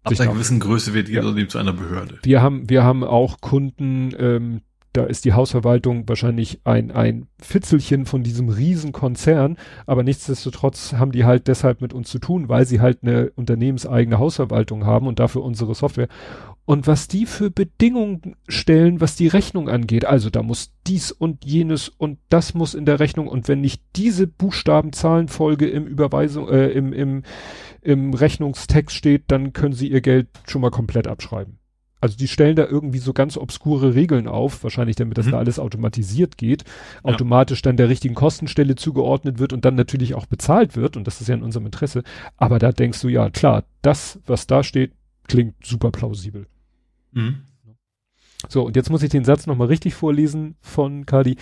Ab einer gewissen Größe wird ihr ja. zu einer Behörde. Wir haben, wir haben auch Kunden, ähm, da ist die Hausverwaltung wahrscheinlich ein, ein Fitzelchen von diesem Riesenkonzern, aber nichtsdestotrotz haben die halt deshalb mit uns zu tun, weil sie halt eine unternehmenseigene Hausverwaltung haben und dafür unsere Software. Und was die für Bedingungen stellen, was die Rechnung angeht, also da muss dies und jenes und das muss in der Rechnung und wenn nicht diese Buchstabenzahlenfolge im Überweisung, äh, im, im, im Rechnungstext steht, dann können sie ihr Geld schon mal komplett abschreiben also die stellen da irgendwie so ganz obskure Regeln auf, wahrscheinlich damit das mhm. da alles automatisiert geht, ja. automatisch dann der richtigen Kostenstelle zugeordnet wird und dann natürlich auch bezahlt wird und das ist ja in unserem Interesse. Aber da denkst du, ja klar, das, was da steht, klingt super plausibel. Mhm. So, und jetzt muss ich den Satz nochmal richtig vorlesen von Kadi.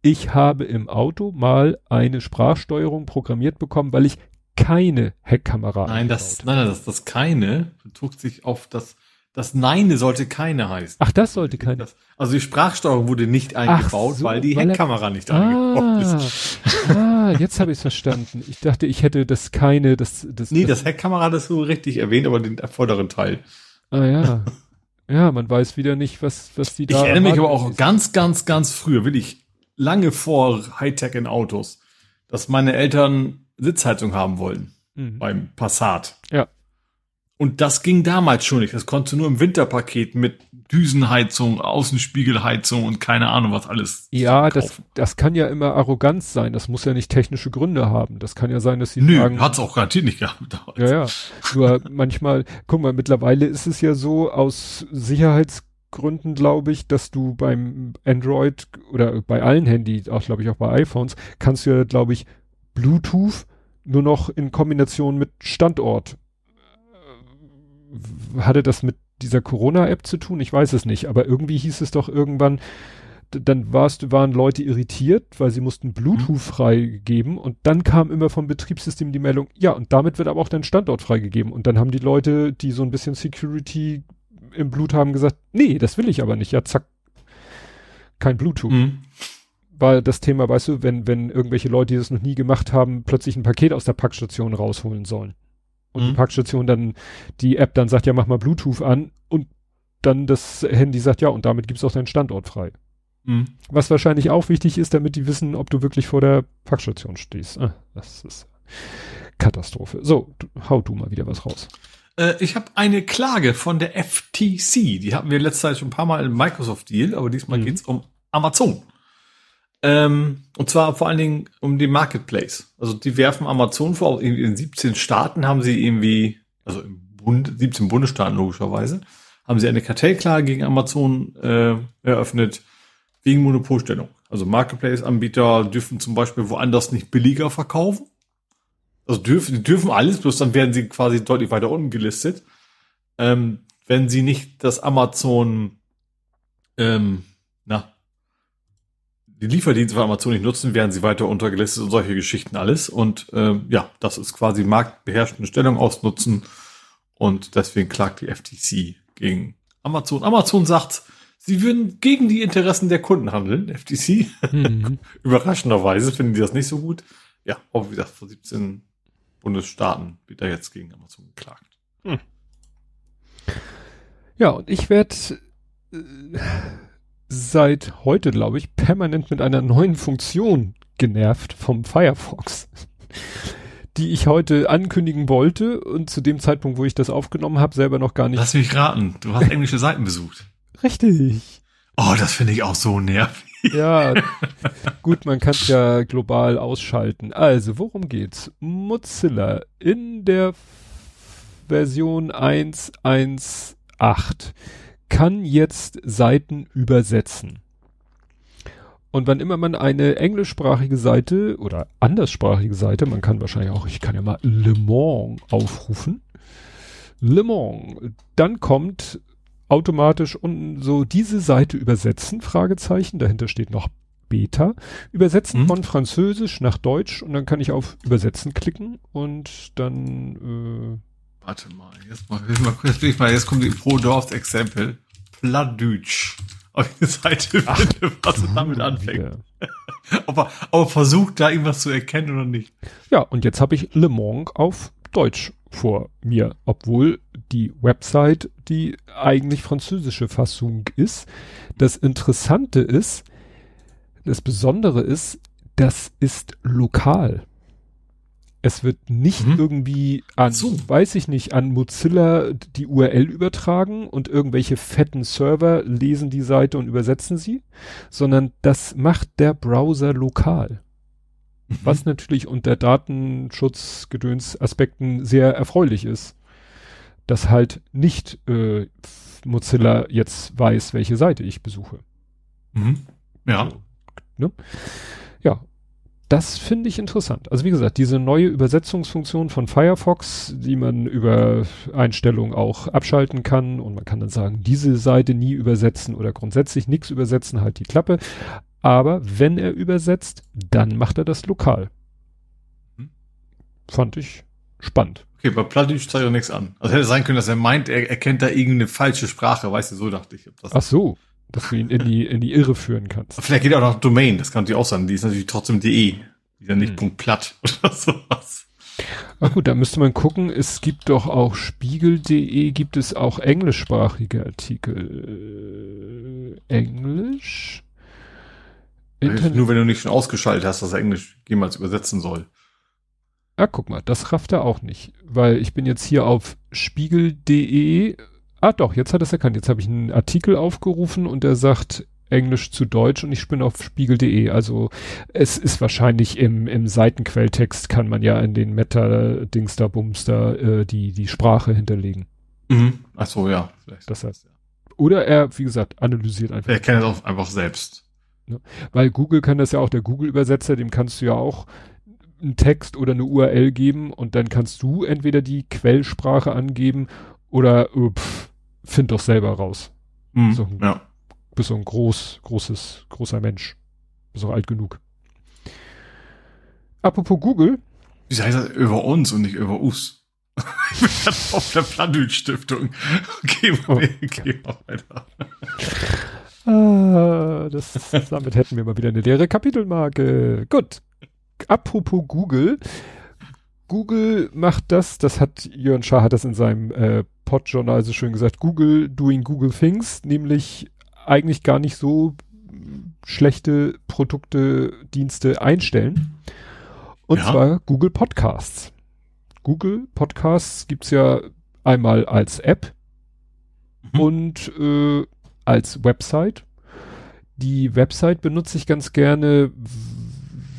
Ich habe im Auto mal eine Sprachsteuerung programmiert bekommen, weil ich keine Heckkamera Nein, das, nein, nein, das, das keine bezog sich auf das das Nein sollte keine heißen. Ach, das sollte keine. Das, also die Sprachsteuerung wurde nicht eingebaut, so, weil die weil Heckkamera nicht ah, eingebaut ist. Ah, jetzt habe ich es verstanden. Ich dachte, ich hätte das keine, das, das. Nee, das, das Heckkamera hattest du richtig erwähnt, aber den vorderen Teil. Ah ja. Ja, man weiß wieder nicht, was, was die da. Ich erinnere mich aber auch ganz, ganz, ganz früher, will ich lange vor Hightech in Autos, dass meine Eltern Sitzheizung haben wollen. Mhm. Beim Passat. Ja. Und das ging damals schon nicht. Das konnte nur im Winterpaket mit Düsenheizung, Außenspiegelheizung und keine Ahnung was alles. Ja, das, das kann ja immer Arroganz sein. Das muss ja nicht technische Gründe haben. Das kann ja sein, dass sie Nö, sagen. hat's auch garantiert nicht gehabt. Damals. Ja, ja. Nur manchmal, guck mal, mittlerweile ist es ja so aus Sicherheitsgründen, glaube ich, dass du beim Android oder bei allen Handys, auch glaube ich auch bei iPhones, kannst du ja, glaube ich, Bluetooth nur noch in Kombination mit Standort hatte das mit dieser Corona-App zu tun? Ich weiß es nicht, aber irgendwie hieß es doch irgendwann, dann warst, waren Leute irritiert, weil sie mussten Bluetooth mhm. freigeben und dann kam immer vom Betriebssystem die Meldung, ja, und damit wird aber auch dein Standort freigegeben. Und dann haben die Leute, die so ein bisschen Security im Blut haben, gesagt, nee, das will ich aber nicht. Ja, zack, kein Bluetooth. Mhm. Weil das Thema, weißt du, wenn, wenn irgendwelche Leute, die das noch nie gemacht haben, plötzlich ein Paket aus der Packstation rausholen sollen und mhm. die Parkstation dann die App dann sagt, ja, mach mal Bluetooth an und dann das Handy sagt, ja, und damit gibt's auch deinen Standort frei. Mhm. Was wahrscheinlich auch wichtig ist, damit die wissen, ob du wirklich vor der Parkstation stehst. Ah, das ist Katastrophe. So, du, hau du mal wieder was raus. Äh, ich habe eine Klage von der FTC. Die hatten wir letzte Zeit schon ein paar Mal im Microsoft-Deal, aber diesmal mhm. geht's um Amazon. Ähm, und zwar vor allen Dingen um den Marketplace. Also die werfen Amazon vor, in 17 Staaten haben sie irgendwie, also im Bund, 17 Bundesstaaten logischerweise, haben sie eine Kartellklage gegen Amazon äh, eröffnet wegen Monopolstellung. Also Marketplace-Anbieter dürfen zum Beispiel woanders nicht billiger verkaufen. Also dürfen, die dürfen alles, bloß dann werden sie quasi deutlich weiter unten gelistet. Ähm, wenn sie nicht das Amazon ähm, die Lieferdienste von Amazon nicht nutzen, werden sie weiter untergelistet und solche Geschichten alles. Und äh, ja, das ist quasi marktbeherrschende Stellung ausnutzen Und deswegen klagt die FTC gegen Amazon. Amazon sagt, sie würden gegen die Interessen der Kunden handeln, FTC. Mhm. Überraschenderweise finden die das nicht so gut. Ja, aber wie gesagt, vor 17 Bundesstaaten wird da jetzt gegen Amazon geklagt. Hm. Ja, und ich werde äh, seit heute, glaube ich, permanent mit einer neuen Funktion genervt vom Firefox, die ich heute ankündigen wollte und zu dem Zeitpunkt, wo ich das aufgenommen habe, selber noch gar nicht. Lass mich raten, du hast englische Seiten besucht. Richtig. Oh, das finde ich auch so nervig. Ja, gut, man kann es ja global ausschalten. Also, worum geht's? Mozilla in der Version 1.1 8 kann jetzt Seiten übersetzen. Und wann immer man eine englischsprachige Seite oder anderssprachige Seite, man kann wahrscheinlich auch, ich kann ja mal Le Mans aufrufen. Le Mans, dann kommt automatisch und so diese Seite übersetzen, Fragezeichen, dahinter steht noch Beta, übersetzen mhm. von Französisch nach Deutsch und dann kann ich auf Übersetzen klicken und dann äh, Warte mal, jetzt mal, jetzt mal, jetzt mal, jetzt kommt die Pro-Dorf Exempel. Pladütsch. Auf die Seite Ach, was er damit anfängt. ob, er, ob er versucht, da irgendwas zu erkennen oder nicht. Ja, und jetzt habe ich Le Mans auf Deutsch vor mir, obwohl die Website die eigentlich französische Fassung ist. Das Interessante ist, das Besondere ist, das ist lokal. Es wird nicht mhm. irgendwie an, so. weiß ich nicht, an Mozilla die URL übertragen und irgendwelche fetten Server lesen die Seite und übersetzen sie, sondern das macht der Browser lokal. Mhm. Was natürlich unter Datenschutzgedönsaspekten sehr erfreulich ist. Dass halt nicht äh, Mozilla jetzt weiß, welche Seite ich besuche. Mhm. Ja. So, ne? Das finde ich interessant. Also wie gesagt, diese neue Übersetzungsfunktion von Firefox, die man über Einstellungen auch abschalten kann und man kann dann sagen, diese Seite nie übersetzen oder grundsätzlich nichts übersetzen, halt die Klappe. Aber wenn er übersetzt, dann macht er das lokal. Hm. Fand ich spannend. Okay, bei Plattdeutsch zeigt er nichts an. Also hätte sein können, dass er meint, er erkennt da irgendeine falsche Sprache, weißt du, so dachte ich. Ach so dass du ihn in die, in die Irre führen kannst. Vielleicht geht auch noch Domain, das kann natürlich auch sein. Die ist natürlich trotzdem de. Die ist ja nicht hm. Platt oder sowas. Ach gut, da müsste man gucken. Es gibt doch auch spiegel.de, gibt es auch englischsprachige Artikel. Äh, Englisch? Internet Nur wenn du nicht schon ausgeschaltet hast, dass er Englisch jemals übersetzen soll. Ah, guck mal, das rafft er auch nicht. Weil ich bin jetzt hier auf spiegel.de Ah doch, jetzt hat er es erkannt. Jetzt habe ich einen Artikel aufgerufen und der sagt Englisch zu Deutsch und ich bin auf spiegel.de. Also es ist wahrscheinlich im, im Seitenquelltext kann man ja in den Meta-Dings da Bums da äh, die, die Sprache hinterlegen. Mhm. Ach so, ja. Vielleicht. Das heißt, oder er, wie gesagt, analysiert einfach. Er kennt es auch einfach selbst. Weil Google kann das ja auch, der Google-Übersetzer, dem kannst du ja auch einen Text oder eine URL geben und dann kannst du entweder die Quellsprache angeben oder pff, find doch selber raus. Mhm, so ein, ja. Bist so ein groß, großes, großer Mensch. Bist auch alt genug. Apropos Google. Wie heißt das über uns und nicht über us? ich bin auf der Planül-Stiftung. Okay, oh, okay, okay, weiter. ah, das, damit hätten wir mal wieder eine leere Kapitelmarke. Gut. Apropos Google. Google macht das, das hat Jörn Schaar hat das in seinem äh, Podjournal so schön gesagt, Google doing Google Things, nämlich eigentlich gar nicht so schlechte Produkte, Dienste einstellen. Und ja. zwar Google Podcasts. Google Podcasts gibt's ja einmal als App mhm. und äh, als Website. Die Website benutze ich ganz gerne,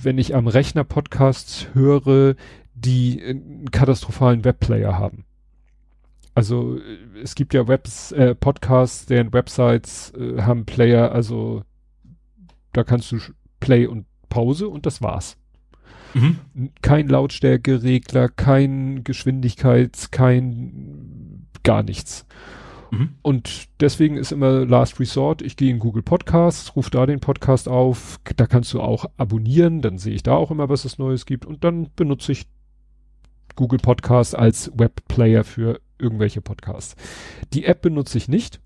wenn ich am Rechner Podcasts höre, die einen katastrophalen Webplayer haben. Also es gibt ja Webs, äh, Podcasts, deren Websites äh, haben Player, also da kannst du Play und Pause und das war's. Mhm. Kein Lautstärkeregler, kein Geschwindigkeits, kein gar nichts. Mhm. Und deswegen ist immer Last Resort, ich gehe in Google Podcasts, rufe da den Podcast auf, da kannst du auch abonnieren, dann sehe ich da auch immer, was es Neues gibt und dann benutze ich Google Podcasts als Webplayer für irgendwelche Podcasts. Die App benutze ich nicht.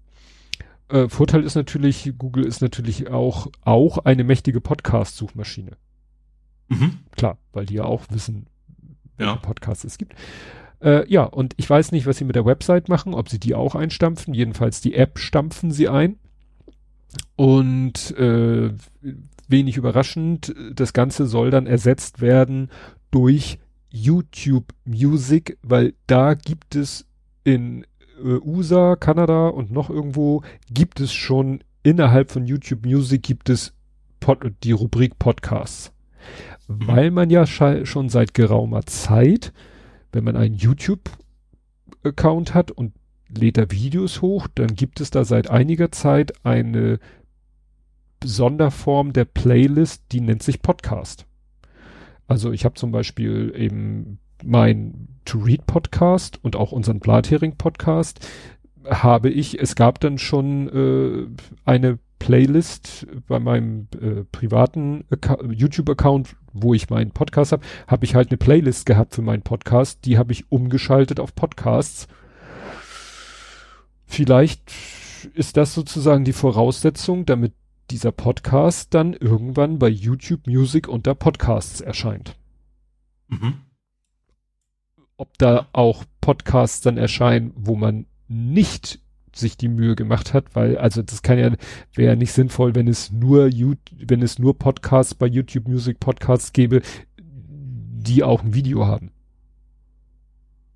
Äh, Vorteil ist natürlich, Google ist natürlich auch, auch eine mächtige Podcast-Suchmaschine. Mhm. Klar, weil die ja auch wissen, welche ja. Podcasts es gibt. Äh, ja, und ich weiß nicht, was sie mit der Website machen, ob sie die auch einstampfen. Jedenfalls die App stampfen sie ein. Und äh, wenig überraschend, das Ganze soll dann ersetzt werden durch YouTube Music, weil da gibt es in äh, USA, Kanada und noch irgendwo gibt es schon innerhalb von YouTube Music gibt es Pod die Rubrik Podcasts. Mhm. Weil man ja schon seit geraumer Zeit, wenn man einen YouTube-Account hat und lädt da Videos hoch, dann gibt es da seit einiger Zeit eine Sonderform der Playlist, die nennt sich Podcast. Also ich habe zum Beispiel eben mein To Read Podcast und auch unseren Blathering Podcast habe ich, es gab dann schon äh, eine Playlist bei meinem äh, privaten YouTube-Account, wo ich meinen Podcast habe, habe ich halt eine Playlist gehabt für meinen Podcast. Die habe ich umgeschaltet auf Podcasts. Vielleicht ist das sozusagen die Voraussetzung, damit dieser Podcast dann irgendwann bei YouTube Music unter Podcasts erscheint. Mhm. Ob da auch Podcasts dann erscheinen, wo man nicht sich die Mühe gemacht hat, weil also das kann ja wäre ja nicht sinnvoll, wenn es nur wenn es nur Podcasts bei YouTube Music Podcasts gäbe, die auch ein Video haben.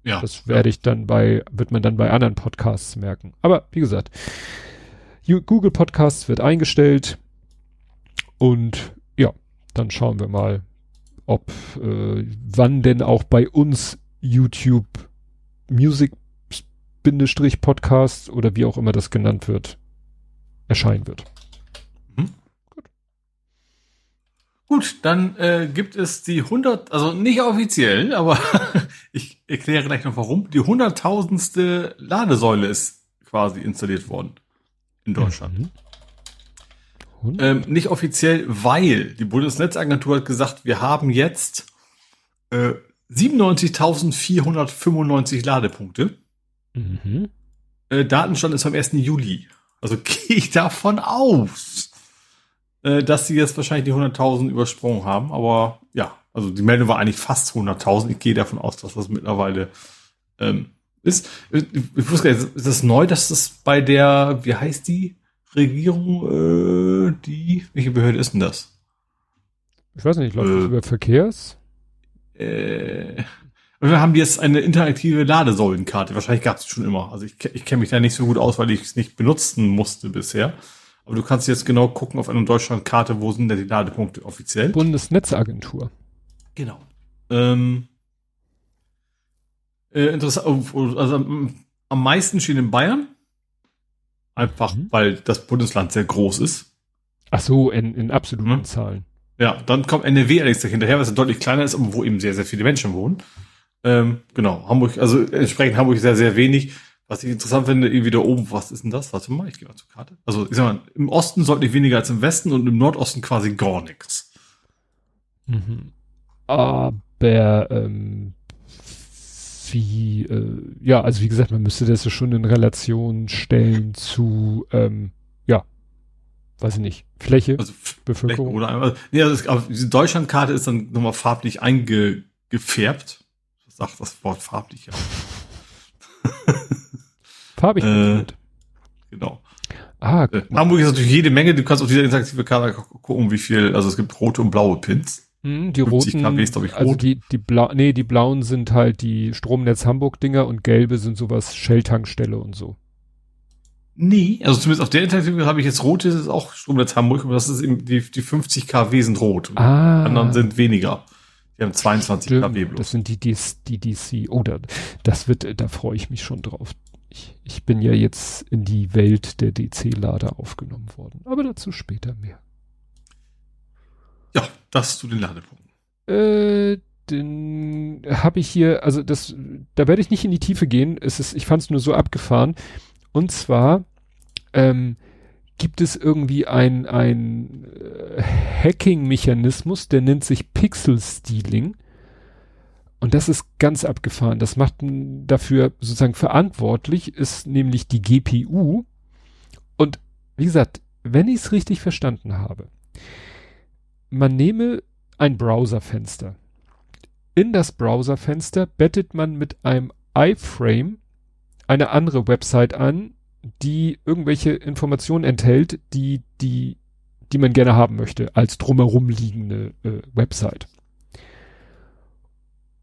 Ja. Das werde ich dann bei wird man dann bei anderen Podcasts merken. Aber wie gesagt, Google Podcasts wird eingestellt und ja, dann schauen wir mal, ob äh, wann denn auch bei uns YouTube Music Bindestrich Podcast oder wie auch immer das genannt wird, erscheinen wird. Mhm. Gut. Gut, dann äh, gibt es die 100, also nicht offiziell, aber ich erkläre gleich noch warum. Die hunderttausendste Ladesäule ist quasi installiert worden in Deutschland. Mhm. Ähm, nicht offiziell, weil die Bundesnetzagentur hat gesagt, wir haben jetzt äh, 97.495 Ladepunkte. Mhm. Äh, Datenstand ist am 1. Juli. Also gehe ich davon aus, äh, dass sie jetzt wahrscheinlich die 100.000 übersprungen haben. Aber ja, also die Meldung war eigentlich fast 100.000. Ich gehe davon aus, dass das mittlerweile ähm, ist. Ich, ich wusste gar nicht, ist das neu, dass das bei der, wie heißt die? Regierung, äh, die, welche Behörde ist denn das? Ich weiß nicht, läuft äh, über Verkehrs? Äh, wir haben jetzt eine interaktive Ladesäulenkarte. Wahrscheinlich gab es schon immer. Also ich, ich kenne mich da nicht so gut aus, weil ich es nicht benutzen musste bisher. Aber du kannst jetzt genau gucken auf einer Deutschlandkarte, wo sind denn die Ladepunkte offiziell? Bundesnetzagentur. Genau. Ähm, äh, interessant, also am meisten stehen in Bayern, Einfach, mhm. weil das Bundesland sehr groß ist. Ach so, in, in absoluten mhm. Zahlen. Ja, dann kommt NRW allerdings hinterher, was deutlich kleiner ist, aber wo eben sehr, sehr viele Menschen wohnen. Ähm, genau, Hamburg, also entsprechend Hamburg sehr, sehr wenig. Was ich interessant finde, irgendwie da oben, was ist denn das? Warte mal, ich gehe mal zur Karte. Also, ich sag mal, im Osten deutlich weniger als im Westen und im Nordosten quasi gar nichts. Mhm. Aber ähm, wie, äh, ja, also wie gesagt, man müsste das schon in Relation stellen zu, ähm, ja, weiß ich nicht, Fläche, also Bevölkerung. Fläche oder nee, also aber die Deutschlandkarte ist dann nochmal farblich eingefärbt. Was sagt das Wort farblich ja? Farbig. äh, genau. Ah, äh, Hamburg ist natürlich jede Menge. Du kannst auf dieser interaktive Karte gucken, wie viel, also es gibt rote und blaue Pins. Hm, die roten, ist, ich, also die, die blau, nee, die blauen sind halt die Stromnetz Hamburg Dinger und gelbe sind sowas Shell-Tankstelle und so. Nee, also zumindest auf der Interaktive habe ich jetzt rote, das ist auch Stromnetz Hamburg, aber das ist eben, die, die 50 kW sind rot. Ah. Die anderen sind weniger. Die haben 22 Stimmt, kW bloß. Das sind die, die, die DC. Oh, da, das wird, da freue ich mich schon drauf. Ich, ich bin ja jetzt in die Welt der DC-Lader aufgenommen worden. Aber dazu später mehr. Ja, das zu den Ladepunkten. Äh, den habe ich hier, also das, da werde ich nicht in die Tiefe gehen. Es ist, ich fand es nur so abgefahren. Und zwar ähm, gibt es irgendwie ein, ein äh, Hacking-Mechanismus, der nennt sich Pixel Stealing. Und das ist ganz abgefahren. Das macht dafür sozusagen verantwortlich, ist nämlich die GPU. Und wie gesagt, wenn ich es richtig verstanden habe, man nehme ein Browserfenster. In das Browserfenster bettet man mit einem iFrame eine andere Website an, die irgendwelche Informationen enthält, die, die, die man gerne haben möchte, als drumherum liegende äh, Website.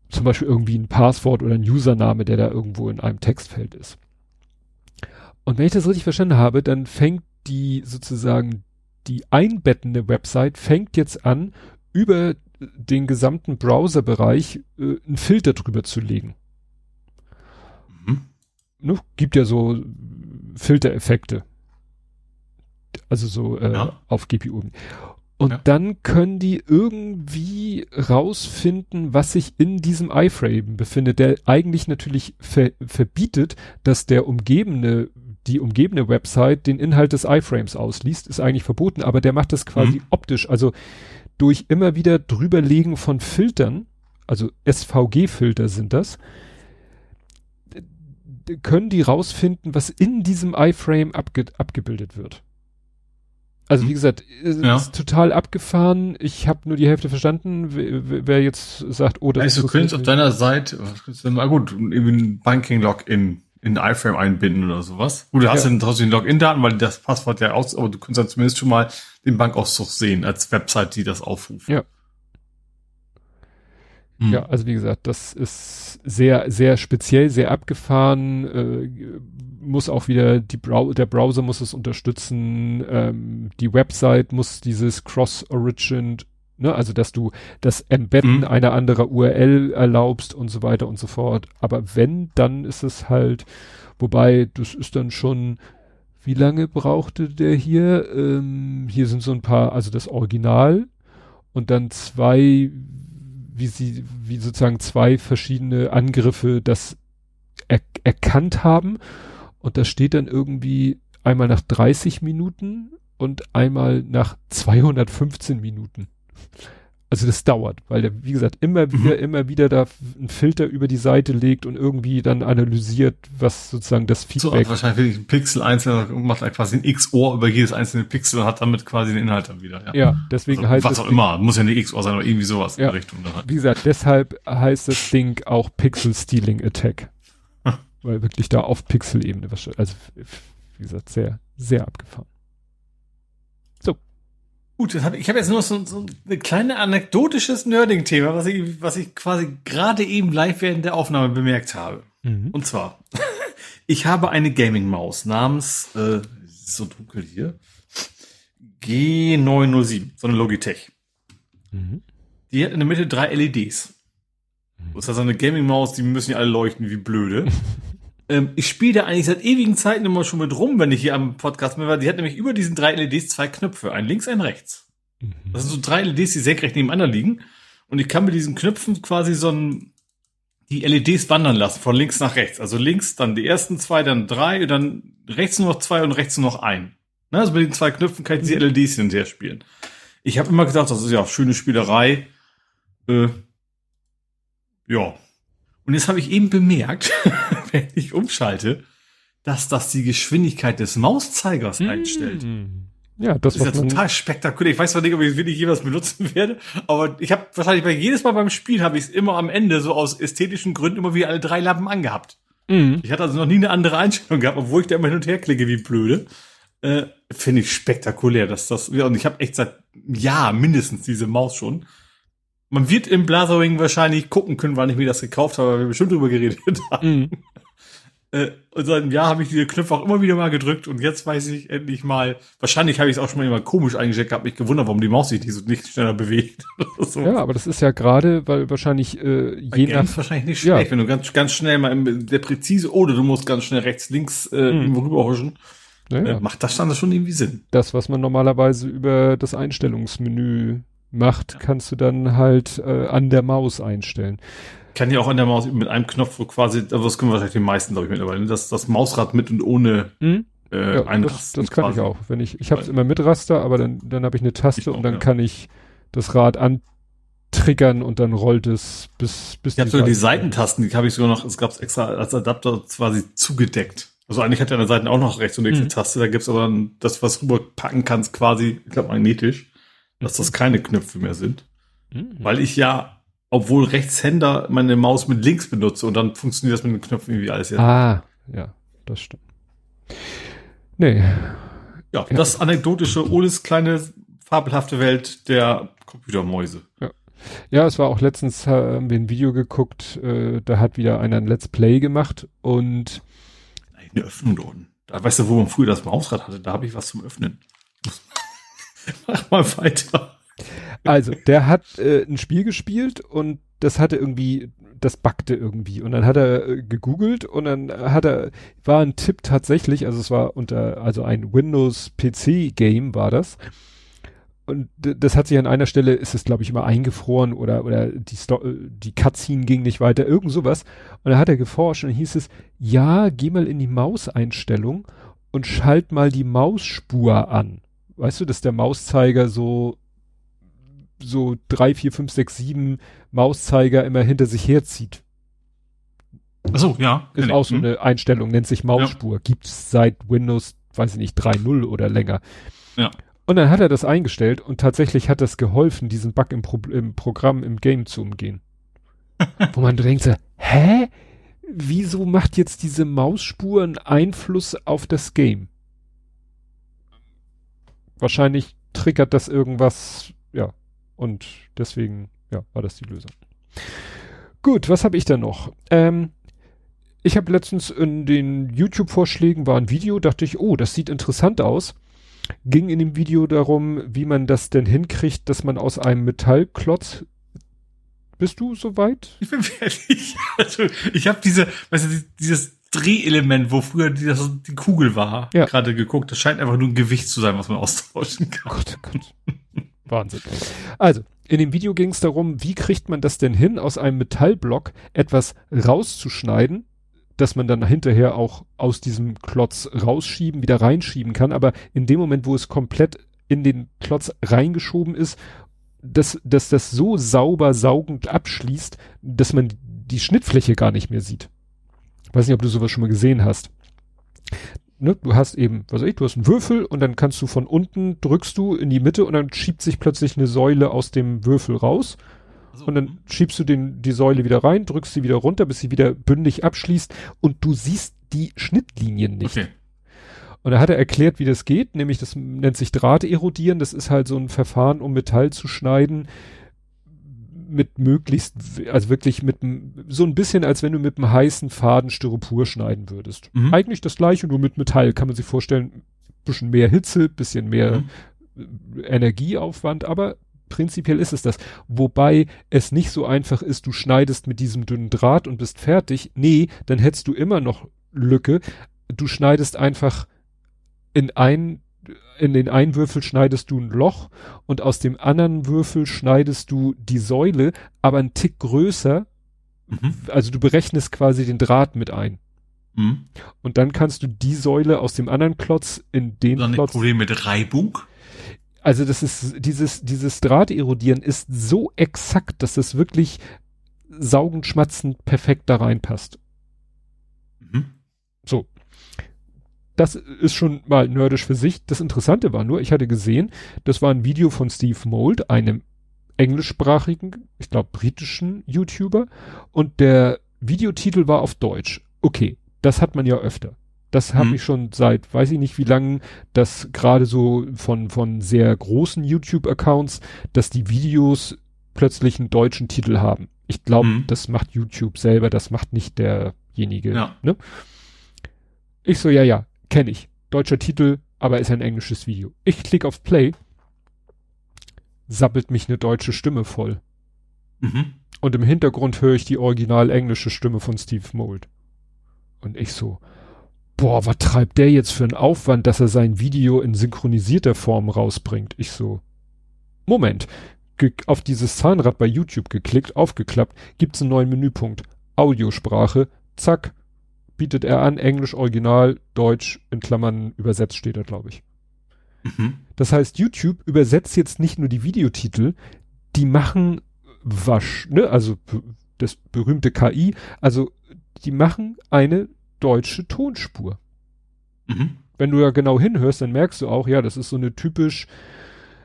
Zum Beispiel irgendwie ein Passwort oder ein Username, der da irgendwo in einem Textfeld ist. Und wenn ich das richtig verstanden habe, dann fängt die sozusagen die einbettende Website fängt jetzt an, über den gesamten Browserbereich äh, einen Filter drüber zu legen. Ne? Gibt ja so Filtereffekte. Also so äh, ja. auf GPU. Und ja. dann können die irgendwie rausfinden, was sich in diesem iFrame befindet, der eigentlich natürlich ver verbietet, dass der umgebende, die umgebende Website den Inhalt des iFrames ausliest, ist eigentlich verboten, aber der macht das quasi mhm. optisch, also durch immer wieder drüberlegen von Filtern, also SVG-Filter sind das, können die rausfinden, was in diesem iFrame abge abgebildet wird. Also wie hm. gesagt, ist, ja. ist total abgefahren. Ich habe nur die Hälfte verstanden. Wer, wer jetzt sagt, oh, das heißt, ist. Du könntest auf deiner Seite, na gut, irgendwie ein Banking-Login in iFrame einbinden oder sowas. Gut, du hast ja. dann trotzdem Login-Daten, weil das Passwort ja aus, aber du kannst dann zumindest schon mal den Bankauszug sehen als Website, die das aufruft. Ja. Hm. Ja, also wie gesagt, das ist sehr, sehr speziell, sehr abgefahren, äh, muss auch wieder, die Brau der Browser muss es unterstützen, ähm, die Website muss dieses Cross-Origin, ne, also dass du das Embedden mhm. einer anderen URL erlaubst und so weiter und so fort. Aber wenn, dann ist es halt, wobei, das ist dann schon, wie lange brauchte der hier? Ähm, hier sind so ein paar, also das Original und dann zwei wie sie, wie sozusagen zwei verschiedene Angriffe das er erkannt haben. Und das steht dann irgendwie einmal nach 30 Minuten und einmal nach 215 Minuten. Also das dauert, weil der, wie gesagt, immer mhm. wieder, mhm. immer wieder da einen Filter über die Seite legt und irgendwie dann analysiert, was sozusagen das Feedback. So, wahrscheinlich ein Pixel einzeln und macht quasi ein X-Ohr über jedes einzelne Pixel und hat damit quasi den Inhalt dann wieder. Ja, ja deswegen also, heißt Was auch immer, muss ja nicht X-Ohr sein, aber irgendwie sowas ja, in der Richtung. Dann halt. Wie gesagt, deshalb heißt das Ding auch Pixel Stealing Attack. Weil wirklich da auf Pixel-Ebene, also wie gesagt, sehr, sehr abgefahren. Gut, hab, ich habe jetzt nur so, so ein kleine anekdotisches Nerding-Thema, was ich, was ich quasi gerade eben live während der Aufnahme bemerkt habe. Mhm. Und zwar, ich habe eine Gaming-Maus namens, äh, so dunkel hier, G907, so eine Logitech. Mhm. Die hat in der Mitte drei LEDs. Das heißt, eine Gaming-Maus, die müssen ja alle leuchten wie blöde. ähm, ich spiele da eigentlich seit ewigen Zeiten immer schon mit rum, wenn ich hier am Podcast mit war. Die hat nämlich über diesen drei LEDs zwei Knöpfe, ein links, ein rechts. Mhm. Das sind so drei LEDs, die senkrecht nebeneinander liegen. Und ich kann mit diesen Knöpfen quasi so ein, die LEDs wandern lassen, von links nach rechts. Also links dann die ersten zwei, dann drei, dann rechts nur noch zwei und rechts nur noch ein. Ne, also mit den zwei Knöpfen kann ich diese mhm. LEDs hin und her spielen. Ich habe immer gedacht, das ist ja schöne Spielerei. Äh, ja, und jetzt habe ich eben bemerkt, wenn ich umschalte, dass das die Geschwindigkeit des Mauszeigers mmh. einstellt. Ja, das, das ist ja total spektakulär. Ich weiß zwar nicht, ob ich es wirklich jemals benutzen werde, aber ich habe wahrscheinlich bei jedes Mal beim Spiel habe ich es immer am Ende so aus ästhetischen Gründen immer wieder alle drei Lampen angehabt. Mhm. Ich hatte also noch nie eine andere Einstellung gehabt, obwohl ich da immer hin und her klicke wie blöde. Äh, Finde ich spektakulär, dass das ja und ich habe echt seit ja mindestens diese Maus schon man wird im Blathering wahrscheinlich gucken können, wann ich mir das gekauft habe, weil wir bestimmt drüber geredet haben. Mhm. Äh, und seit einem Jahr habe ich diese Knöpfe auch immer wieder mal gedrückt und jetzt weiß ich endlich mal, wahrscheinlich habe ich es auch schon mal immer komisch eingesteckt, habe mich gewundert, warum die Maus sich nicht so nicht schneller bewegt. so. Ja, aber das ist ja gerade, weil wahrscheinlich äh, je nach wahrscheinlich nicht schlecht, ja. wenn du ganz ganz schnell mal im, der präzise oder du musst ganz schnell rechts links äh, mhm. rüberhuschen. Ja, ja. Äh, macht das dann schon irgendwie Sinn? Das, was man normalerweise über das Einstellungsmenü macht, ja. kannst du dann halt äh, an der Maus einstellen. Kann ja auch an der Maus mit einem Knopf quasi, also das können wahrscheinlich die meisten, glaube ich, mittlerweile, das, das Mausrad mit und ohne mhm. äh, ja, einrasten. Das, das kann quasi. ich auch. Wenn ich, ich habe es immer mit Raster, aber dann, dann habe ich eine Taste ich und dann ja. kann ich das Rad an triggern und dann rollt es bis bis Ich habe sogar die Seitentasten, die habe ich sogar noch, es gab extra als Adapter quasi zugedeckt. Also eigentlich hat er an der Seite auch noch rechts und links eine Mhm. Taste, da gibt's aber ein- das, was rüberpacken kannst, quasi, ich glaube magnetisch, dass das keine Knöpfe mehr sind. Mhm. Weil ich ja, obwohl Rechtshänder, meine Maus mit links benutze und dann funktioniert das mit den Knöpfen irgendwie alles ja. Ah, ja, das stimmt. Nee, Ja, das anekdotische Oles kleine fabelhafte Welt der Computermäuse. Ja, es war auch letztens, äh, haben wir ein Video geguckt, äh, da hat wieder einer ein Let's Play gemacht und Eine Öffnung da unten. Da weißt du, wo man früher das Mausrad hatte, da habe ich was zum Öffnen. Mach mal weiter. also, der hat äh, ein Spiel gespielt und das hatte irgendwie, das backte irgendwie und dann hat er äh, gegoogelt und dann hat er, war ein Tipp tatsächlich, also es war unter, also ein Windows PC Game war das und das hat sich an einer Stelle, ist es glaube ich immer eingefroren oder, oder die, äh, die Cutscene ging nicht weiter, irgend sowas und dann hat er geforscht und hieß es, ja, geh mal in die Mauseinstellung und schalt mal die Mausspur an. Weißt du, dass der Mauszeiger so so drei, vier, fünf, sechs, sieben Mauszeiger immer hinter sich herzieht. Achso, ja. Ist auch so Hm? eine Einstellung, nennt sich Mausspur. Gibt's seit Windows, weiß ich nicht, 3.0 oder länger. Ja. Und dann hat er das eingestellt und tatsächlich hat das geholfen, diesen Bug im, Pro im Programm, im Game zu umgehen. Wo man denkt so, hä? Wieso macht jetzt diese Mausspur einen Einfluss auf das Game? Wahrscheinlich triggert das irgendwas, ja. Und deswegen, ja, war das die Lösung. Gut, was habe ich da noch? Ähm, ich habe letztens in den YouTube-Vorschlägen war ein Video, dachte ich, oh, das sieht interessant aus. Ging in dem Video darum, wie man das denn hinkriegt, dass man aus einem Metallklotz. Bist du soweit? Ich bin fertig. Also, ich habe diese, weißt du, dieses Drehelement, wo früher die, das, die Kugel war, Ja. gerade geguckt. Das scheint einfach nur ein Gewicht zu sein, was man austauschen kann. Gott, oh Gott. Wahnsinn. Also, in dem Video ging es darum, wie kriegt man das denn hin, aus einem Metallblock etwas rauszuschneiden, dass man dann hinterher auch aus diesem Klotz rausschieben, wieder reinschieben kann. Aber in dem Moment, wo es komplett in den Klotz reingeschoben ist, dass, dass das so sauber saugend abschließt, dass man die Schnittfläche gar nicht mehr sieht. Weiß nicht, ob du sowas schon mal gesehen hast. Ne, du hast eben, was weiß ich, du hast einen Würfel und dann kannst du von unten drückst du in die Mitte und dann schiebt sich plötzlich eine Säule aus dem Würfel raus und dann schiebst du den, die Säule wieder rein, drückst sie wieder runter, bis sie wieder bündig abschließt und du siehst die Schnittlinien nicht. okay. Und da hat er erklärt, wie das geht, nämlich das nennt sich Drahterodieren. Das ist halt so ein Verfahren, um Metall zu schneiden mit möglichst, also wirklich mit so ein bisschen, als wenn du mit einem heißen Faden Styropor schneiden würdest. Mhm. Eigentlich das gleiche, nur mit Metall, kann man sich vorstellen. Bisschen mehr Hitze, bisschen mehr Mhm. äh, Energieaufwand, aber prinzipiell ist es das. Wobei es nicht so einfach ist, du schneidest mit diesem dünnen Draht und bist fertig. Nee, dann hättest du immer noch Lücke. Du schneidest einfach in ein, in den einen Würfel schneidest du ein Loch und aus dem anderen Würfel schneidest du die Säule, aber ein Tick größer. Mhm. Also du berechnest quasi den Draht mit ein. Mhm. Und dann kannst du die Säule aus dem anderen Klotz in den Dann ein Klotz. Problem mit Reibung. Also das ist dieses dieses Drahterodieren ist so exakt, dass es wirklich saugend schmatzend perfekt da reinpasst. Mhm. So. Das ist schon mal nerdisch für sich. Das Interessante war nur, ich hatte gesehen, das war ein Video von Steve Mold, einem englischsprachigen, ich glaube britischen YouTuber und der Videotitel war auf Deutsch. Okay, das hat man ja öfter. Das habe Mhm. ich schon seit, weiß ich nicht wie lange, dass gerade so von, von sehr großen YouTube-Accounts, dass die Videos plötzlich einen deutschen Titel haben. Ich glaube, Mhm. das macht YouTube selber, das macht nicht derjenige. Ja. Ne? Ich so, ja, ja, kenne ich. Deutscher Titel, aber ist ein englisches Video. Ich klicke auf Play, sabbelt mich eine deutsche Stimme voll. Mhm. Und im Hintergrund höre ich die original englische Stimme von Steve Mold. Und ich so, boah, was treibt der jetzt für einen Aufwand, dass er sein Video in synchronisierter Form rausbringt? Ich so, Moment, Ge auf dieses Zahnrad bei YouTube geklickt, aufgeklappt, gibt's einen neuen Menüpunkt. Audiosprache, zack, bietet er an, Englisch Original, Deutsch, in Klammern übersetzt steht da, glaube ich. Mhm. Das heißt, YouTube übersetzt jetzt nicht nur die Videotitel, die machen wasch, ne, also das berühmte KI, also die machen eine deutsche Tonspur. Mhm. Wenn du ja genau hinhörst, dann merkst du auch, ja, das ist so eine typisch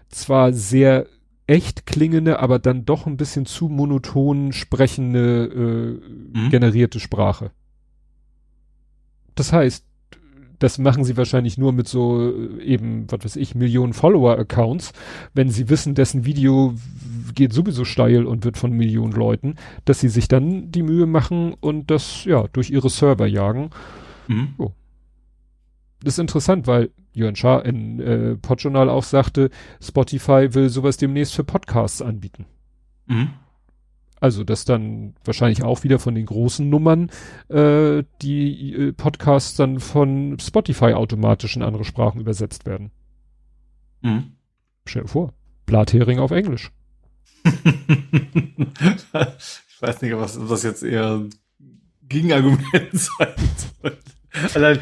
zwar sehr echt klingende, aber dann doch ein bisschen zu monoton sprechende äh, mhm. generierte Sprache. Das heißt, das machen sie wahrscheinlich nur mit so äh, eben, was weiß ich, Millionen Follower-Accounts, wenn sie wissen, dessen Video geht sowieso steil und wird von Millionen Leuten, dass sie sich dann die Mühe machen und das ja durch ihre Server jagen. Mhm. Oh. Das ist interessant, weil Jörn Schaar in äh, Podjournal auch sagte, Spotify will sowas demnächst für Podcasts anbieten. Mhm. Also, dass dann wahrscheinlich auch wieder von den großen Nummern äh, die äh, Podcasts dann von Spotify automatisch in andere Sprachen übersetzt werden. Mhm. Stell dir vor, Blathering auf Englisch. ich weiß nicht, was das jetzt eher Gegenargument sein soll. Allein,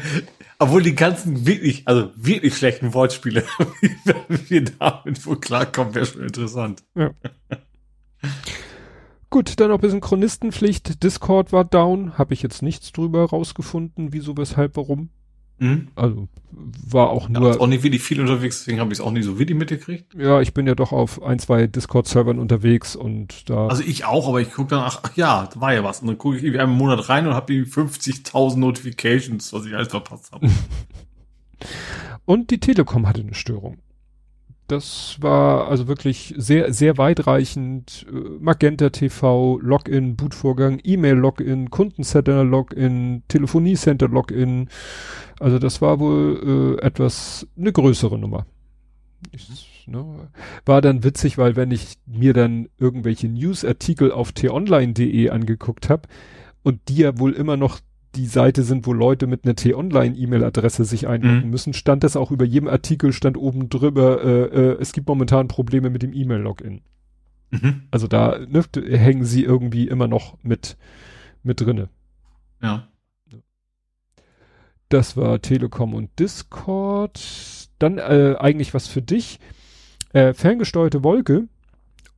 obwohl die ganzen wirklich, also wirklich schlechten Wortspiele, wie wir damit wohl klarkommen, wäre schon interessant. Ja. Gut, dann noch ein bisschen Chronistenpflicht. Discord war down. Habe ich jetzt nichts drüber rausgefunden, wieso, weshalb, warum. Mhm. Also war auch nur. Ja, auch nicht wirklich viel unterwegs, deswegen habe ich es auch nicht so wirklich mitgekriegt. Ja, ich bin ja doch auf ein, zwei Discord-Servern unterwegs und da. Also ich auch, aber ich gucke dann, ach, ach ja, da war ja was. Und dann gucke ich irgendwie einen Monat rein und habe die 50.000 Notifications, was ich alles verpasst habe. und die Telekom hatte eine Störung. Das war also wirklich sehr, sehr weitreichend. Äh, Magenta TV, Login, Bootvorgang, E-Mail-Login, Kundencenter-Login, Telefonie-Center-Login. Also das war wohl äh, etwas, eine größere Nummer. Ich, ne, war dann witzig, weil wenn ich mir dann irgendwelche Newsartikel auf t-online.de angeguckt habe und die ja wohl immer noch die Seite sind, wo Leute mit einer T-Online-E-Mail-Adresse sich einloggen mhm. müssen, stand das auch über jedem Artikel, stand oben drüber, äh, äh, es gibt momentan Probleme mit dem E-Mail-Login. Mhm. Also da ne, hängen sie irgendwie immer noch mit, mit drinne. Ja. Das war Telekom und Discord. Dann äh, eigentlich was für dich. Äh, ferngesteuerte Wolke.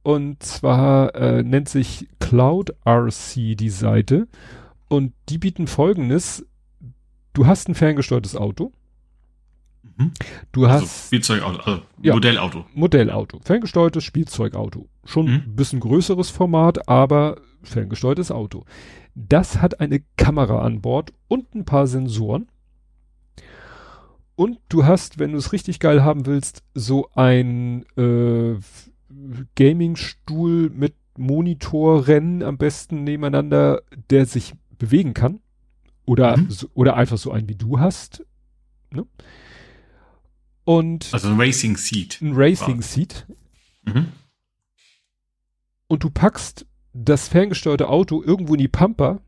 Und zwar äh, nennt sich Cloud RC die Seite. Und die bieten folgendes. Du hast ein ferngesteuertes Auto. Mhm. Du also hast. Spielzeugauto, also ja, Modellauto. Modellauto. Ferngesteuertes Spielzeugauto. Schon mhm. ein bisschen größeres Format, aber ferngesteuertes Auto. Das hat eine Kamera an Bord und ein paar Sensoren. Und du hast, wenn du es richtig geil haben willst, so ein äh, Gaming-Stuhl mit Monitorrennen am besten nebeneinander, der sich bewegen kann. Oder, mhm. so, oder einfach so einen wie du hast. Ne? Und. Also ein Racing Seat. Ein Racing Seat. Mhm. Und du packst das ferngesteuerte Auto irgendwo in die Pampa,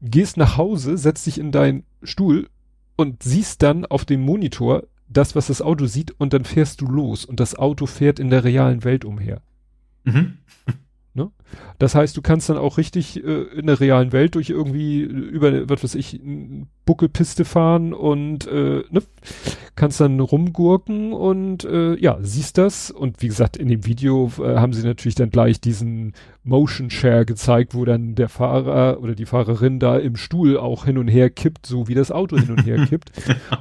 gehst nach Hause, setzt dich in deinen Stuhl und siehst dann auf dem Monitor das, was das Auto sieht, und dann fährst du los und das Auto fährt in der realen Welt umher. Mhm. Ne? Das heißt, du kannst dann auch richtig äh, in der realen Welt durch irgendwie über, was weiß ich, Buckelpiste fahren und äh, ne? kannst dann rumgurken und äh, ja, siehst das. Und wie gesagt, in dem Video äh, haben sie natürlich dann gleich diesen Motion Share gezeigt, wo dann der Fahrer oder die Fahrerin da im Stuhl auch hin und her kippt, so wie das Auto hin und her kippt.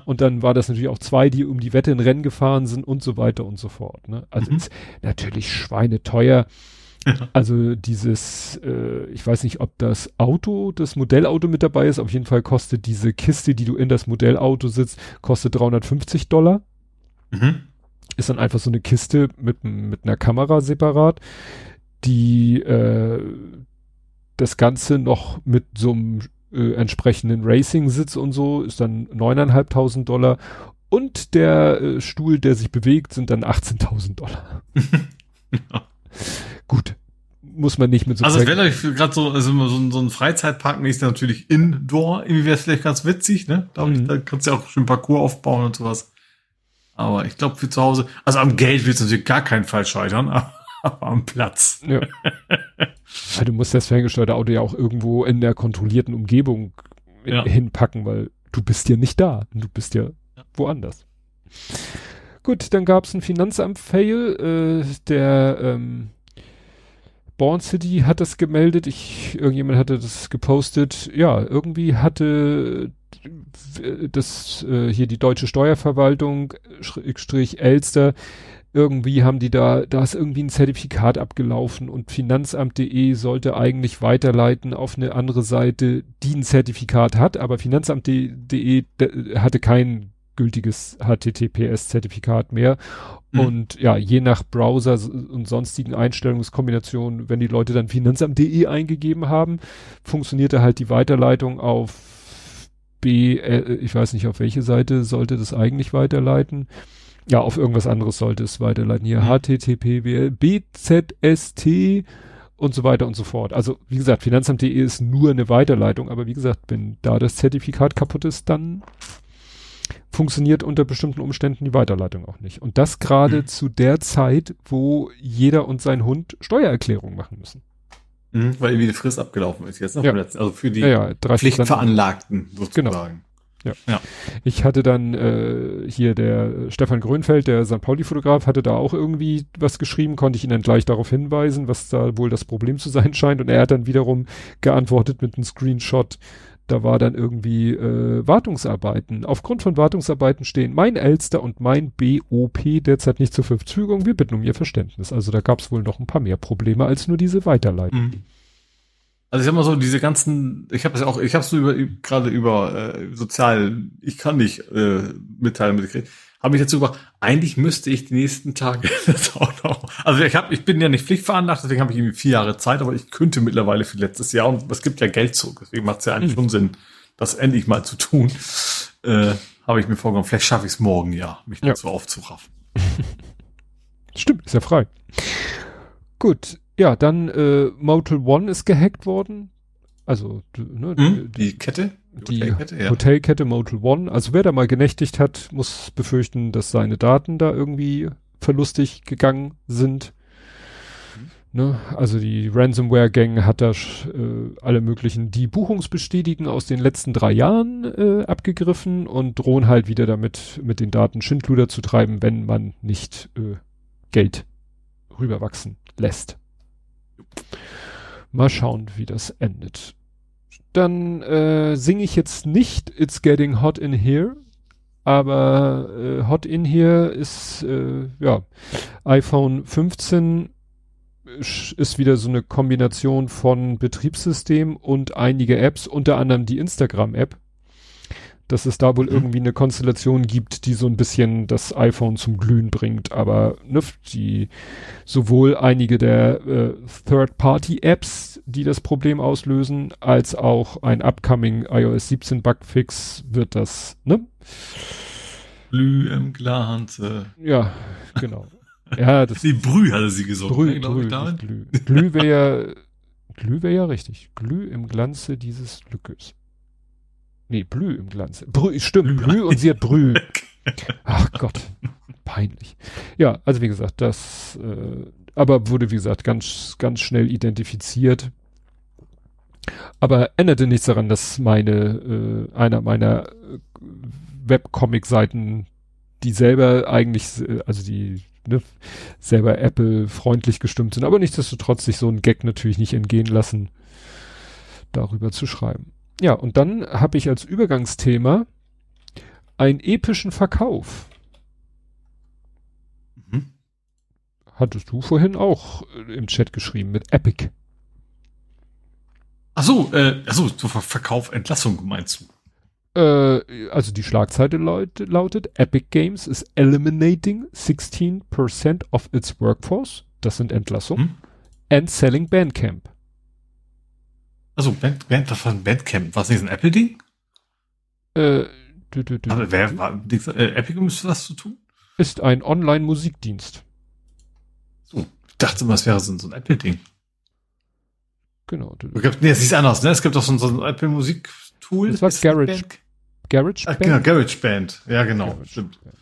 und dann war das natürlich auch zwei, die um die Wette in Rennen gefahren sind und so weiter und so fort. Ne? Also mhm. ist natürlich schweineteuer. Also dieses, äh, ich weiß nicht, ob das Auto, das Modellauto mit dabei ist. Auf jeden Fall kostet diese Kiste, die du in das Modellauto sitzt, kostet 350 Dollar. Mhm. Ist dann einfach so eine Kiste mit, mit einer Kamera separat, die äh, das Ganze noch mit so einem äh, entsprechenden Racing-Sitz und so ist dann neuneinhalbtausend Dollar. Und der äh, Stuhl, der sich bewegt, sind dann 18.000 Dollar. ja. Gut, muss man nicht mit so. Also es wäre gerade so, also so, so ein Freizeitpark ist natürlich indoor, irgendwie wäre es vielleicht ganz witzig, ne? Da, mhm. da kannst du ja auch schön Parcours aufbauen und sowas. Aber ich glaube für zu Hause, also am Geld wird es natürlich gar keinen Fall scheitern, aber am Platz. Ja. ja. du musst das ferngesteuerte Auto ja auch irgendwo in der kontrollierten Umgebung ja. hinpacken, weil du bist ja nicht da. Du bist ja, ja. woanders. Gut, dann gab es ein Finanzamt-Fail. Äh, der ähm, Born City hat das gemeldet. Ich, irgendjemand hatte das gepostet. Ja, irgendwie hatte das äh, hier die deutsche Steuerverwaltung Strich Elster irgendwie haben die da, da ist irgendwie ein Zertifikat abgelaufen und Finanzamt.de sollte eigentlich weiterleiten auf eine andere Seite, die ein Zertifikat hat, aber Finanzamt.de hatte kein gültiges HTTPS-Zertifikat mehr. Mhm. Und ja, je nach Browser und sonstigen Einstellungskombinationen, wenn die Leute dann Finanzamt.de eingegeben haben, funktionierte halt die Weiterleitung auf B, äh, ich weiß nicht, auf welche Seite sollte das eigentlich weiterleiten. Ja, auf irgendwas anderes sollte es weiterleiten. Hier mhm. HTTP, BZST und so weiter und so fort. Also, wie gesagt, Finanzamt.de ist nur eine Weiterleitung, aber wie gesagt, wenn da das Zertifikat kaputt ist, dann funktioniert unter bestimmten Umständen die Weiterleitung auch nicht. Und das gerade mhm. zu der Zeit, wo jeder und sein Hund Steuererklärung machen müssen. Mhm, weil irgendwie die Frist abgelaufen ist jetzt noch ja. also für die ja, ja, Pflichtveranlagten sozusagen. Genau. Ja. Ich hatte dann äh, hier der Stefan Grönfeld, der St. Pauli-Fotograf, hatte da auch irgendwie was geschrieben, konnte ich ihn dann gleich darauf hinweisen, was da wohl das Problem zu sein scheint. Und er hat dann wiederum geantwortet mit einem Screenshot. Da war dann irgendwie äh, Wartungsarbeiten. Aufgrund von Wartungsarbeiten stehen mein Elster und mein BOP derzeit nicht zur Verfügung. Wir bitten um Ihr Verständnis. Also da gab es wohl noch ein paar mehr Probleme als nur diese Weiterleitung. Mhm. Also ich sag mal so, diese ganzen, ich habe es ja auch, ich habe es so über, gerade über äh, sozial, ich kann nicht äh, mitteilen, mitgekriegt, habe ich dazu gebracht, eigentlich müsste ich die nächsten Tage das auch noch. Also ich habe, ich bin ja nicht pflichtveranlagt, deswegen habe ich irgendwie vier Jahre Zeit, aber ich könnte mittlerweile für letztes Jahr und es gibt ja Geld zurück, deswegen macht es ja eigentlich mhm. schon Sinn, das endlich mal zu tun. Äh, habe ich mir vorgenommen, vielleicht schaffe ich es morgen ja, mich ja. dazu aufzuraffen. Stimmt, ist ja frei. Gut, ja, dann äh, Motel One ist gehackt worden. Also ne, hm, die, die, Kette? Die, Hotelkette, ja. Hotelkette Motel One. Also wer da mal genächtigt hat, muss befürchten, dass seine Daten da irgendwie verlustig gegangen sind. Mhm. Ne? Also die Ransomware-Gang hat da äh, alle möglichen die Buchungsbestätigen aus den letzten drei Jahren äh, abgegriffen und drohen halt wieder damit mit den Daten Schindluder zu treiben, wenn man nicht äh, Geld rüberwachsen lässt. Mal schauen, wie das endet. Dann äh, singe ich jetzt nicht It's Getting Hot in Here, aber äh, Hot in Here ist äh, ja iPhone 15 ist wieder so eine Kombination von Betriebssystem und einige Apps, unter anderem die Instagram-App dass es da wohl mhm. irgendwie eine Konstellation gibt, die so ein bisschen das iPhone zum Glühen bringt. Aber ne, die sowohl einige der äh, Third-Party-Apps, die das Problem auslösen, als auch ein upcoming iOS 17 Bugfix wird das, ne? Glüh im Glanze. Ja, genau. Ja, das die Brüh hatte sie gesungen. Brüh, ne, Brüh, Glüh. Glüh wäre ja, Glüh wäre ja richtig. Glüh im Glanze dieses Glückes. Nee, Blü im Glanz. Brü, stimmt, Blü und sie hat Brü. Ach Gott, peinlich. Ja, also wie gesagt, das, äh, aber wurde wie gesagt ganz, ganz schnell identifiziert. Aber änderte nichts daran, dass meine, äh, einer meiner äh, Webcomic-Seiten, die selber eigentlich, äh, also die ne, selber Apple freundlich gestimmt sind, aber nichtsdestotrotz sich so ein Gag natürlich nicht entgehen lassen, darüber zu schreiben. Ja, und dann habe ich als Übergangsthema einen epischen Verkauf. Mhm. Hattest du vorhin auch äh, im Chat geschrieben mit Epic. Ach so, äh, ach so, Verkauf, Entlassung meinst du? Äh, also die Schlagzeile laut, lautet, Epic Games is eliminating 16% of its workforce, das sind Entlassungen, hm? and selling Bandcamp. Also Band, Band, was war ein Bandcamp? War es nicht ein Apple-Ding? Äh, du, du, du, Aber wer war, äh, Epic müsste das zu tun? Ist ein Online-Musikdienst. So, ich dachte mal, es wäre so, so ein Apple-Ding. Genau. Du, nee, es ist anders, ne? Es gibt auch so, so ein Apple-Musik-Tool. Das war Garage. Garage Band? Ah, genau, Garage Band. Ja, genau. Garage stimmt. Band.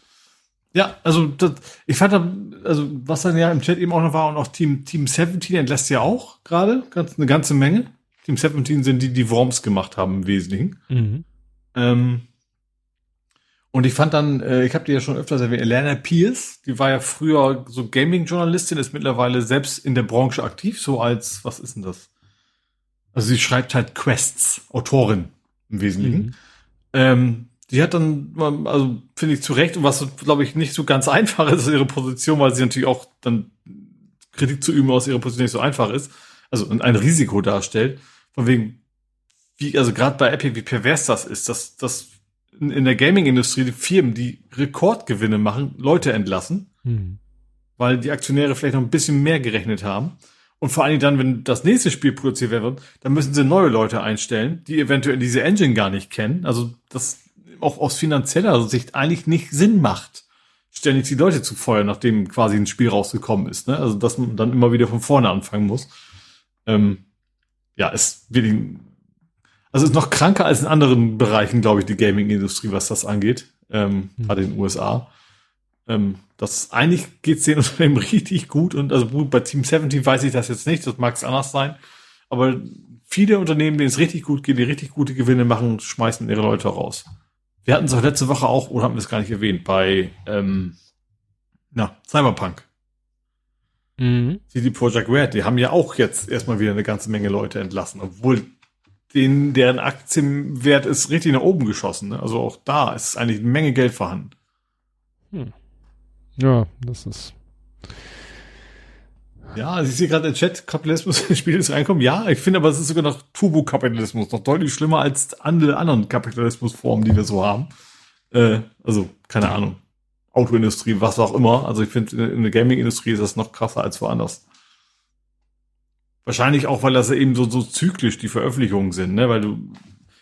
Ja, also das, ich fand, also was dann ja im Chat eben auch noch war und auch Team Team 17 entlässt ja auch gerade ganz eine ganze Menge. Team 17 sind die, die Worms gemacht haben im Wesentlichen. Mhm. Ähm, Und ich fand dann, äh, ich habe die ja schon öfters erwähnt, Elena Pierce, die war ja früher so Gaming-Journalistin, ist mittlerweile selbst in der Branche aktiv, so als, was ist denn das? Also sie schreibt halt Quests, Autorin im Wesentlichen. Mhm. Ähm, die hat dann, also finde ich zu Recht, und was glaube ich nicht so ganz einfach ist, ihre Position, weil sie natürlich auch dann Kritik zu üben aus ihrer Position nicht so einfach ist, also ein Risiko darstellt, von wegen, wie, also gerade bei Epic, wie pervers das ist, dass, dass in der Gaming-Industrie die Firmen, die Rekordgewinne machen, Leute entlassen, hm. weil die Aktionäre vielleicht noch ein bisschen mehr gerechnet haben. Und vor allem dann, wenn das nächste Spiel produziert wird, dann müssen sie neue Leute einstellen, die eventuell diese Engine gar nicht kennen. Also das auch aus finanzieller Sicht eigentlich nicht Sinn macht, ständig die Leute zu feuern, nachdem quasi ein Spiel rausgekommen ist. Ne? Also dass man dann immer wieder von vorne anfangen muss. Ähm, ja, ist wirklich also ist noch kranker als in anderen Bereichen, glaube ich, die Gaming-Industrie, was das angeht, ähm, mhm. gerade in den USA. Ähm, das eigentlich geht's den Unternehmen richtig gut und also bei Team 17 weiß ich das jetzt nicht, das mag es anders sein, aber viele Unternehmen, denen es richtig gut geht, die richtig gute Gewinne machen, schmeißen ihre Leute raus. Wir hatten es auch letzte Woche auch, oder haben wir es gar nicht erwähnt, bei ähm, na, Cyberpunk. Mhm. CD Projekt Red, die haben ja auch jetzt erstmal wieder eine ganze Menge Leute entlassen, obwohl den, deren Aktienwert ist richtig nach oben geschossen. Ne? Also auch da ist eigentlich eine Menge Geld vorhanden. Hm. Ja, das ist. Ja, also ich sehe gerade im Chat, Kapitalismus ins Spiel ist reinkommen. Ja, ich finde aber, es ist sogar noch Turbo-Kapitalismus, noch deutlich schlimmer als alle anderen Kapitalismusformen, die wir so haben. Äh, also, keine Ahnung. Autoindustrie, was auch immer. Also ich finde, in der Gaming-Industrie ist das noch krasser als woanders. Wahrscheinlich auch, weil das eben so, so zyklisch die Veröffentlichungen sind, ne? Weil du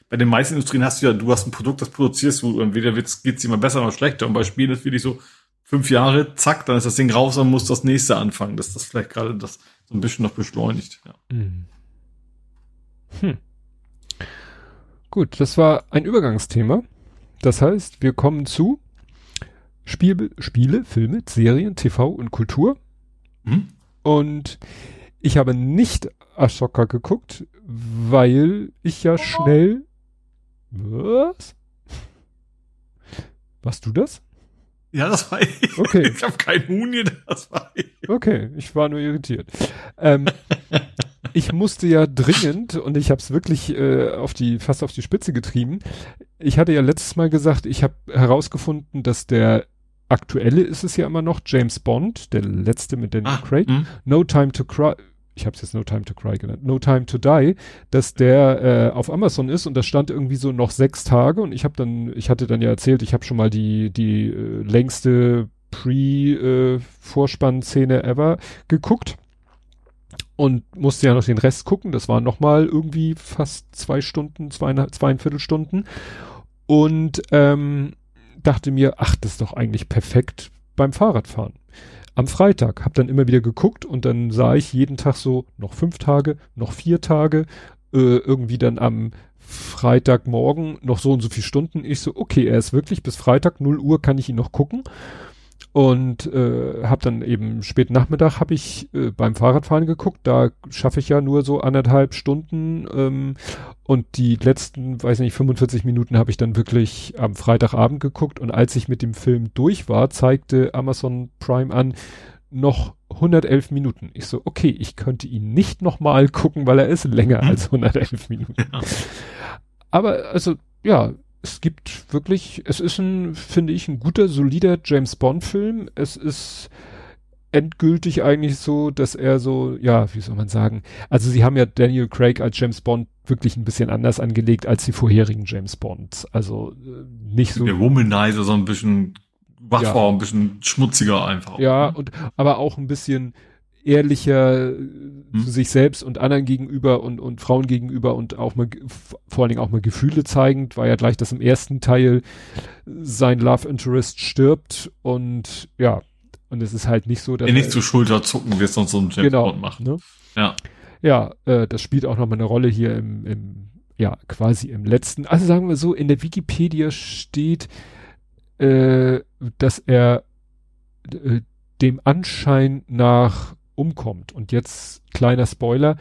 bei den meisten Industrien hast du ja, du hast ein Produkt, das produzierst du, entweder geht's es immer besser oder schlechter. Und bei Spielen ist wirklich so fünf Jahre, zack, dann ist das Ding raus und muss das nächste anfangen. Dass das vielleicht gerade das so ein bisschen noch beschleunigt. Ja. Hm. hm. Gut, das war ein Übergangsthema. Das heißt, wir kommen zu Spiel, Spiele, Filme, Serien, TV und Kultur. Hm? Und ich habe nicht Ashoka geguckt, weil ich ja schnell. Was? Warst du das? Ja, das war ich. Okay. Ich habe kein Huhn hier, das war ich. Okay, ich war nur irritiert. Ähm, ich musste ja dringend und ich habe es wirklich äh, auf die fast auf die Spitze getrieben. Ich hatte ja letztes Mal gesagt, ich habe herausgefunden, dass der aktuelle ist es ja immer noch James Bond, der letzte mit Daniel ah, Craig. Mh. No Time to Cry ich habe es jetzt No Time to Cry genannt, No Time to Die, dass der äh, auf Amazon ist und das stand irgendwie so noch sechs Tage und ich habe dann, ich hatte dann ja erzählt, ich habe schon mal die die äh, längste Pre-Vorspann-Szene äh, ever geguckt und musste ja noch den Rest gucken. Das waren noch mal irgendwie fast zwei Stunden, zweieinhalb, zweieinviertel Stunden und ähm, dachte mir, ach, das ist doch eigentlich perfekt beim Fahrradfahren am Freitag. Hab dann immer wieder geguckt und dann sah ich jeden Tag so noch fünf Tage, noch vier Tage, äh, irgendwie dann am Freitagmorgen noch so und so viele Stunden. Ich so, okay, er ist wirklich bis Freitag 0 Uhr kann ich ihn noch gucken. Und äh, habe dann eben spät Nachmittag habe ich äh, beim Fahrradfahren geguckt. Da schaffe ich ja nur so anderthalb Stunden. Ähm, und die letzten, weiß nicht, 45 Minuten habe ich dann wirklich am Freitagabend geguckt. Und als ich mit dem Film durch war, zeigte Amazon Prime an, noch 111 Minuten. Ich so, okay, ich könnte ihn nicht nochmal gucken, weil er ist länger hm. als 111 Minuten. Aber also, ja, es gibt wirklich, es ist ein, finde ich, ein guter, solider James Bond-Film. Es ist endgültig eigentlich so, dass er so, ja, wie soll man sagen, also sie haben ja Daniel Craig als James Bond wirklich ein bisschen anders angelegt als die vorherigen James Bonds. Also äh, nicht so. Der Womanizer so ein bisschen wachbar, ja. ein bisschen schmutziger einfach. Ja, und aber auch ein bisschen ehrlicher hm. zu sich selbst und anderen gegenüber und, und Frauen gegenüber und auch mal, vor allen Dingen auch mal Gefühle zeigend, war ja gleich, dass im ersten Teil sein Love Interest stirbt und ja, und es ist halt nicht so, dass. Ja, nicht zu Schulter zucken, wie es sonst so ein James genau, Bond macht. Ne? Ja. Ja, äh, das spielt auch nochmal eine Rolle hier im, im, ja, quasi im letzten. Also sagen wir so, in der Wikipedia steht, äh, dass er äh, dem Anschein nach umkommt. Und jetzt kleiner Spoiler.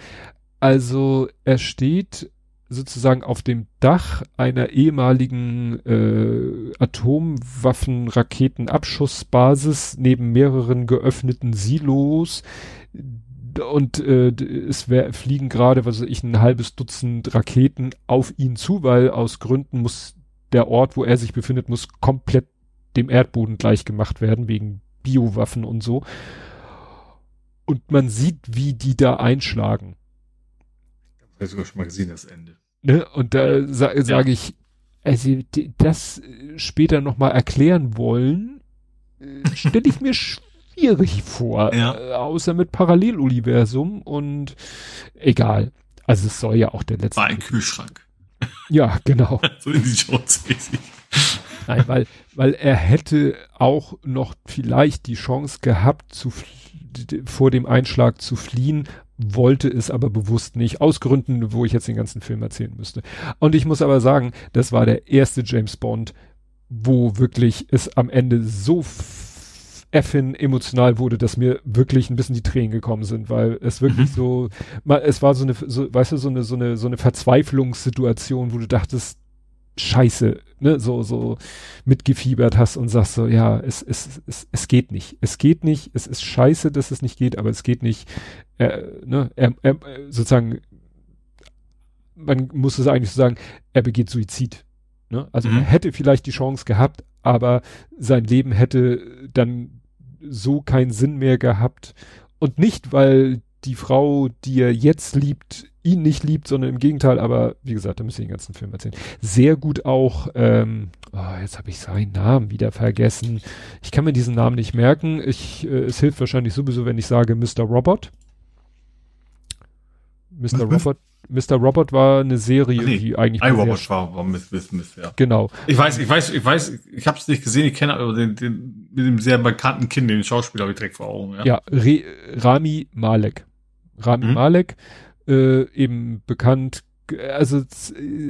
Also er steht sozusagen auf dem Dach einer ehemaligen äh, Atomwaffen-Raketenabschussbasis neben mehreren geöffneten Silos und äh, es wär, fliegen gerade, was weiß ich, ein halbes Dutzend Raketen auf ihn zu, weil aus Gründen muss der Ort, wo er sich befindet, muss komplett dem Erdboden gleich gemacht werden, wegen Biowaffen und so. Und man sieht, wie die da einschlagen. Ich habe sogar schon mal gesehen, das Ende. Ne? Und da sa sage ja. ich, also das später nochmal erklären wollen, äh, stelle ich mir schwierig vor. Ja. Äh, außer mit Paralleluniversum und egal. Also es soll ja auch der letzte. War ein Kühlschrank. Ja, genau. so in die Jones Nein, weil, weil er hätte auch noch vielleicht die Chance gehabt, zu vor dem Einschlag zu fliehen, wollte es aber bewusst nicht, aus Gründen, wo ich jetzt den ganzen Film erzählen müsste. Und ich muss aber sagen, das war der erste James Bond, wo wirklich es am Ende so effin emotional wurde, dass mir wirklich ein bisschen die Tränen gekommen sind, weil es wirklich mhm. so, es war so eine, so, weißt du, so eine, so eine, so eine Verzweiflungssituation, wo du dachtest, Scheiße, ne, so, so mitgefiebert hast und sagst so, ja, es, es, es, es geht nicht. Es geht nicht, es ist scheiße, dass es nicht geht, aber es geht nicht, äh, ne, er, er, sozusagen, man muss es eigentlich so sagen, er begeht Suizid. Ne? Also mhm. er hätte vielleicht die Chance gehabt, aber sein Leben hätte dann so keinen Sinn mehr gehabt. Und nicht, weil die Frau, die er jetzt liebt, ihn nicht liebt, sondern im Gegenteil, aber wie gesagt, da müsst ihr den ganzen Film erzählen. Sehr gut auch, ähm, oh, jetzt habe ich seinen Namen wieder vergessen. Ich kann mir diesen Namen nicht merken. Ich, äh, es hilft wahrscheinlich sowieso, wenn ich sage Mr. Robot. Mr. Robot. Mr. Robot war eine Serie, nee, die eigentlich. I Robot war, war mit, mit, mit, ja. Genau. Ich weiß, ich weiß, ich weiß, ich habe es nicht gesehen, ich kenne aber den, den, mit dem sehr bekannten Kind, den Schauspieler habe ich direkt vor Augen. Ja, ja Re, Rami Malek. Rami mhm. Malek, äh, eben bekannt, also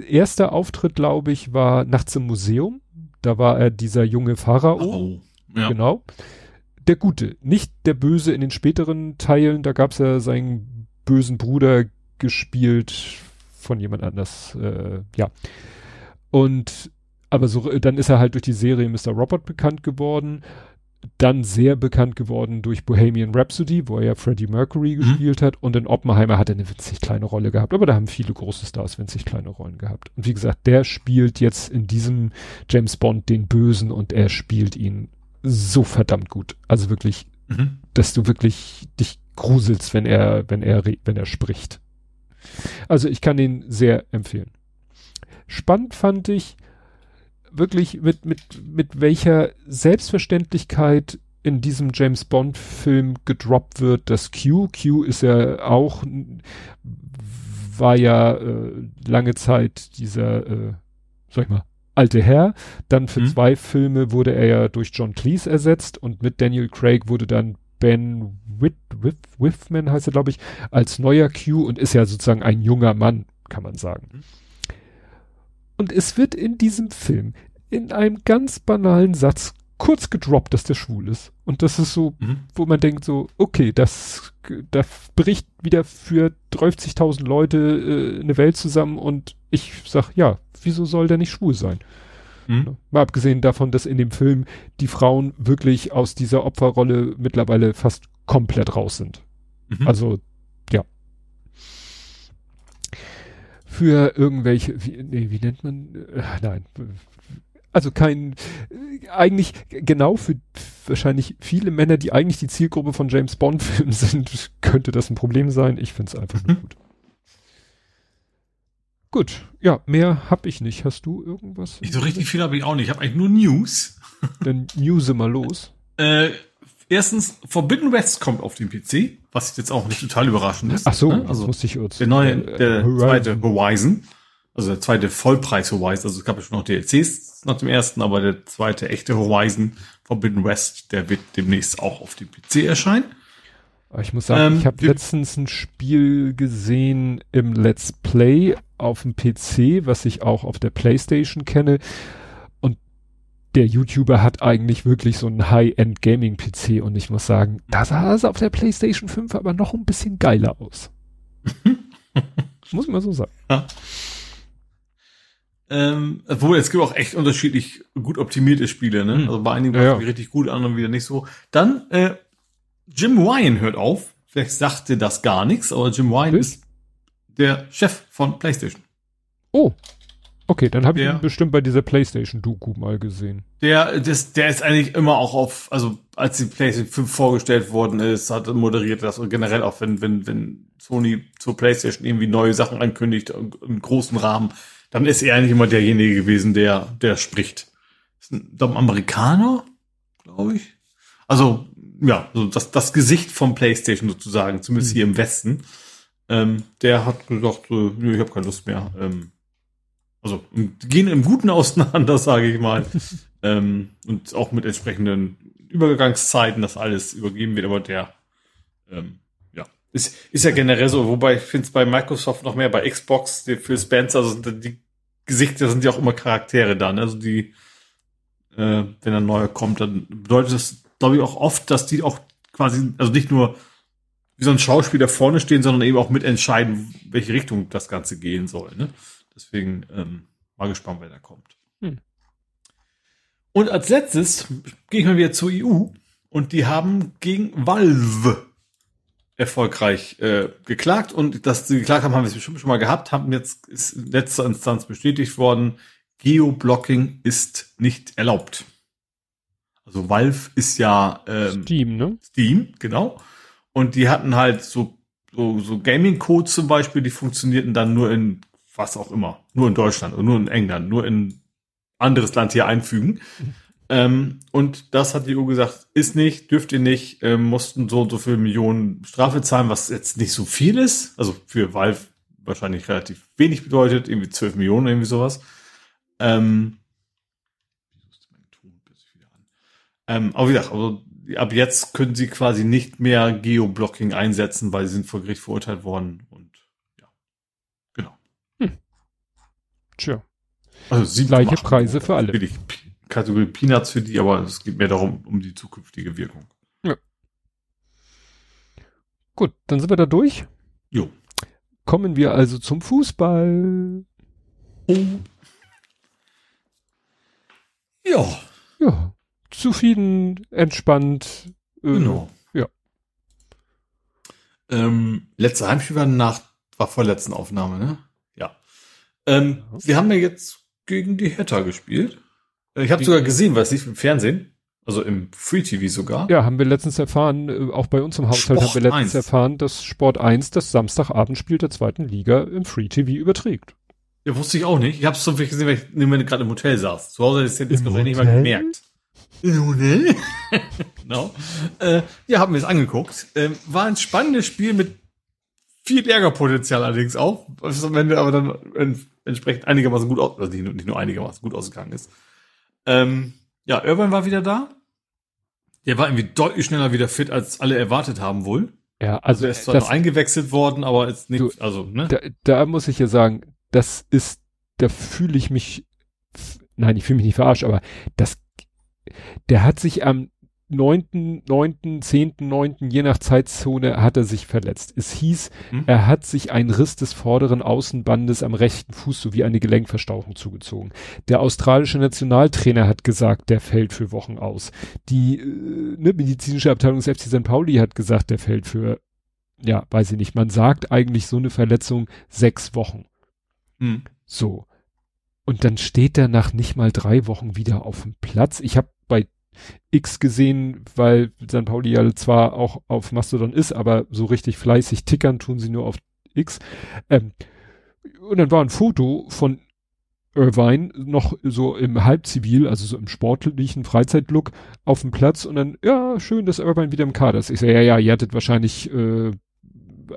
erster Auftritt, glaube ich, war nachts im Museum. Da war er dieser junge Pharao. Oh, ja. Genau. Der Gute, nicht der Böse in den späteren Teilen. Da gab es ja seinen bösen Bruder gespielt von jemand anders. Äh, ja. Und aber so, dann ist er halt durch die Serie Mr. Robot bekannt geworden dann sehr bekannt geworden durch Bohemian Rhapsody, wo er ja Freddie Mercury mhm. gespielt hat und in Oppenheimer hat er eine winzig kleine Rolle gehabt, aber da haben viele große Stars winzig kleine Rollen gehabt. Und wie gesagt, der spielt jetzt in diesem James Bond den Bösen und er spielt ihn so verdammt gut. Also wirklich, mhm. dass du wirklich dich gruselst, wenn er, wenn er, wenn er spricht. Also ich kann ihn sehr empfehlen. Spannend fand ich, wirklich mit, mit, mit welcher Selbstverständlichkeit in diesem James Bond Film gedroppt wird, das Q. Q ist ja auch, war ja äh, lange Zeit dieser, äh, sag ich mal, alte Herr. Dann für mhm. zwei Filme wurde er ja durch John Cleese ersetzt und mit Daniel Craig wurde dann Ben Whit, Whit, Whiffman heißt er, glaube ich, als neuer Q und ist ja sozusagen ein junger Mann, kann man sagen. Mhm. Und es wird in diesem Film in einem ganz banalen Satz kurz gedroppt, dass der schwul ist. Und das ist so, mhm. wo man denkt so, okay, das, da bricht wieder für 30.000 Leute äh, eine Welt zusammen und ich sag, ja, wieso soll der nicht schwul sein? Mhm. Mal abgesehen davon, dass in dem Film die Frauen wirklich aus dieser Opferrolle mittlerweile fast komplett raus sind. Mhm. Also, ja für irgendwelche, wie, nee, wie nennt man, äh, nein, also kein, eigentlich genau für wahrscheinlich viele Männer, die eigentlich die Zielgruppe von James Bond Filmen sind, könnte das ein Problem sein. Ich finde es einfach nur gut. Gut, ja, mehr habe ich nicht. Hast du irgendwas? Ich so richtig viel habe ich auch nicht. Ich habe eigentlich nur News. Dann news mal los. Äh, erstens, Forbidden West kommt auf den PC, was jetzt auch nicht total überraschend ist. Ach so, ne? also muss ich Der neue, äh, der Horizon. zweite Horizon. Also der zweite Vollpreis Horizon. Also es gab ja schon noch DLCs nach dem ersten, aber der zweite echte Horizon Forbidden West, der wird demnächst auch auf dem PC erscheinen. Ich muss sagen, ähm, ich habe letztens ein Spiel gesehen im Let's Play auf dem PC, was ich auch auf der PlayStation kenne. Der YouTuber hat eigentlich wirklich so einen High-End Gaming PC und ich muss sagen, da sah es auf der PlayStation 5 aber noch ein bisschen geiler aus. muss man so sagen. Ja. Ähm, obwohl, es gibt auch echt unterschiedlich gut optimierte Spiele, ne? Hm. Also bei einigen Ja, ja, richtig gut, anderen wieder nicht so. Dann, äh, Jim Ryan hört auf. Vielleicht sagte das gar nichts, aber Jim Ryan ist der Chef von PlayStation. Oh. Okay, dann habe ich ihn bestimmt bei dieser PlayStation-Doku mal gesehen. Der, das, der ist eigentlich immer auch auf, also als die PlayStation 5 vorgestellt worden ist, hat er moderiert das und generell auch wenn, wenn, wenn Sony zur PlayStation irgendwie neue Sachen ankündigt im großen Rahmen, dann ist er eigentlich immer derjenige gewesen, der, der spricht. Ist ein, ein Amerikaner, glaube ich. Also, ja, so das, das Gesicht vom PlayStation sozusagen, zumindest Hm. hier im Westen. Ähm, der hat gesagt, äh, nö, ich habe keine Lust mehr. Ähm, also gehen im Guten auseinander, sage ich mal. ähm, und auch mit entsprechenden Übergangszeiten, das alles übergeben wird, aber der ähm, ja, ist, ist ja generell so, wobei ich finde es bei Microsoft noch mehr, bei Xbox, für Spencer, also die Gesichter sind ja auch immer Charaktere dann. Also die, äh, wenn ein neuer kommt, dann bedeutet das, glaube ich, auch oft, dass die auch quasi, also nicht nur wie so ein Schauspieler vorne stehen, sondern eben auch mitentscheiden, welche Richtung das Ganze gehen soll. Ne? Deswegen ähm, mal gespannt, wer da kommt. Hm. Und als letztes gehe ich mal wieder zur EU und die haben gegen Valve erfolgreich äh, geklagt und dass sie geklagt haben, haben wir es bestimmt schon mal gehabt, haben jetzt ist in letzter Instanz bestätigt worden, Geoblocking ist nicht erlaubt. Also Valve ist ja ähm, Steam, ne? Steam, genau. Und die hatten halt so, so, so Gaming-Codes zum Beispiel, die funktionierten dann nur in was auch immer. Nur in Deutschland oder nur in England, nur in anderes Land hier einfügen. Ähm, und das hat die EU gesagt, ist nicht, dürft ihr nicht, ähm, mussten so und so viele Millionen Strafe zahlen, was jetzt nicht so viel ist. Also für Valve wahrscheinlich relativ wenig bedeutet, irgendwie 12 Millionen, irgendwie sowas. Ähm, ähm, aber wie gesagt, also ab jetzt können sie quasi nicht mehr Geoblocking einsetzen, weil sie sind vor Gericht verurteilt worden und ja. Genau. Tja. Also sie Gleiche Preise für alle. P- Kategorie Peanuts für die, aber es geht mehr darum, um die zukünftige Wirkung. Gut, dann sind wir da durch. Jo. Kommen wir also zum Fußball. Ja, Ja, zufrieden, entspannt. äh, genau. Ja. Ähm, letzte Heimspiel war nach, war vor letzten Aufnahme, ne? Ähm, Ja. Sie haben ja jetzt gegen die Hertha gespielt. Äh, Ich habe sogar gesehen, weiß nicht, im Fernsehen. Also im Free TV sogar. Ja, haben wir letztens erfahren, äh, auch bei uns im Haushalt Sport haben wir letztens 1. erfahren, dass Sport 1 das Samstagabendspiel der zweiten Liga im Free TV überträgt. Ja, wusste ich auch nicht. Ich habe es zufällig gesehen, weil ich nämlich gerade im Hotel saß. Zu Hause ist jetzt Im noch nicht mal gemerkt. Im Hotel? genau. Äh, ja, haben wir es angeguckt. Ähm, war ein spannendes Spiel mit viel Ärgerpotenzial allerdings auch, was am Ende aber dann en- entsprechend einigermaßen gut aus, also nicht nur, einigermaßen gut ausgegangen ist. Ähm, ja, Irvine war wieder da. Der war irgendwie deutlich schneller wieder fit, als alle erwartet haben wohl. Ja, Also also er ist zwar das, noch eingewechselt worden, aber ist nicht, Du, also, ne? da, da muss ich ja sagen, das ist, da fühle ich mich, nein, ich fühle mich nicht verarscht, aber das, der hat sich am 9., 9., 10., 9., je nach Zeitzone hat er sich verletzt. Es hieß, Hm? er hat sich einen Riss des vorderen Außenbandes am rechten Fuß sowie eine Gelenkverstauchung zugezogen. Der australische Nationaltrainer hat gesagt, der fällt für Wochen aus. Die äh, ne, medizinische Abteilung des FC St. Pauli hat gesagt, der fällt für, ja, weiß ich nicht, man sagt eigentlich so eine Verletzung sechs Wochen. Hm. So. Und dann steht er nach nicht mal drei Wochen wieder auf dem Platz. Ich habe X gesehen, weil St. Pauli ja zwar auch auf Mastodon ist, aber so richtig fleißig tickern tun sie nur auf X. Ähm, und dann war ein Foto von Irvine noch so im Halbzivil, also so im sportlichen Freizeitlook auf dem Platz und dann, ja, schön, dass Irvine wieder im Kader ist. Ich so, ja, ja, ihr hattet wahrscheinlich äh,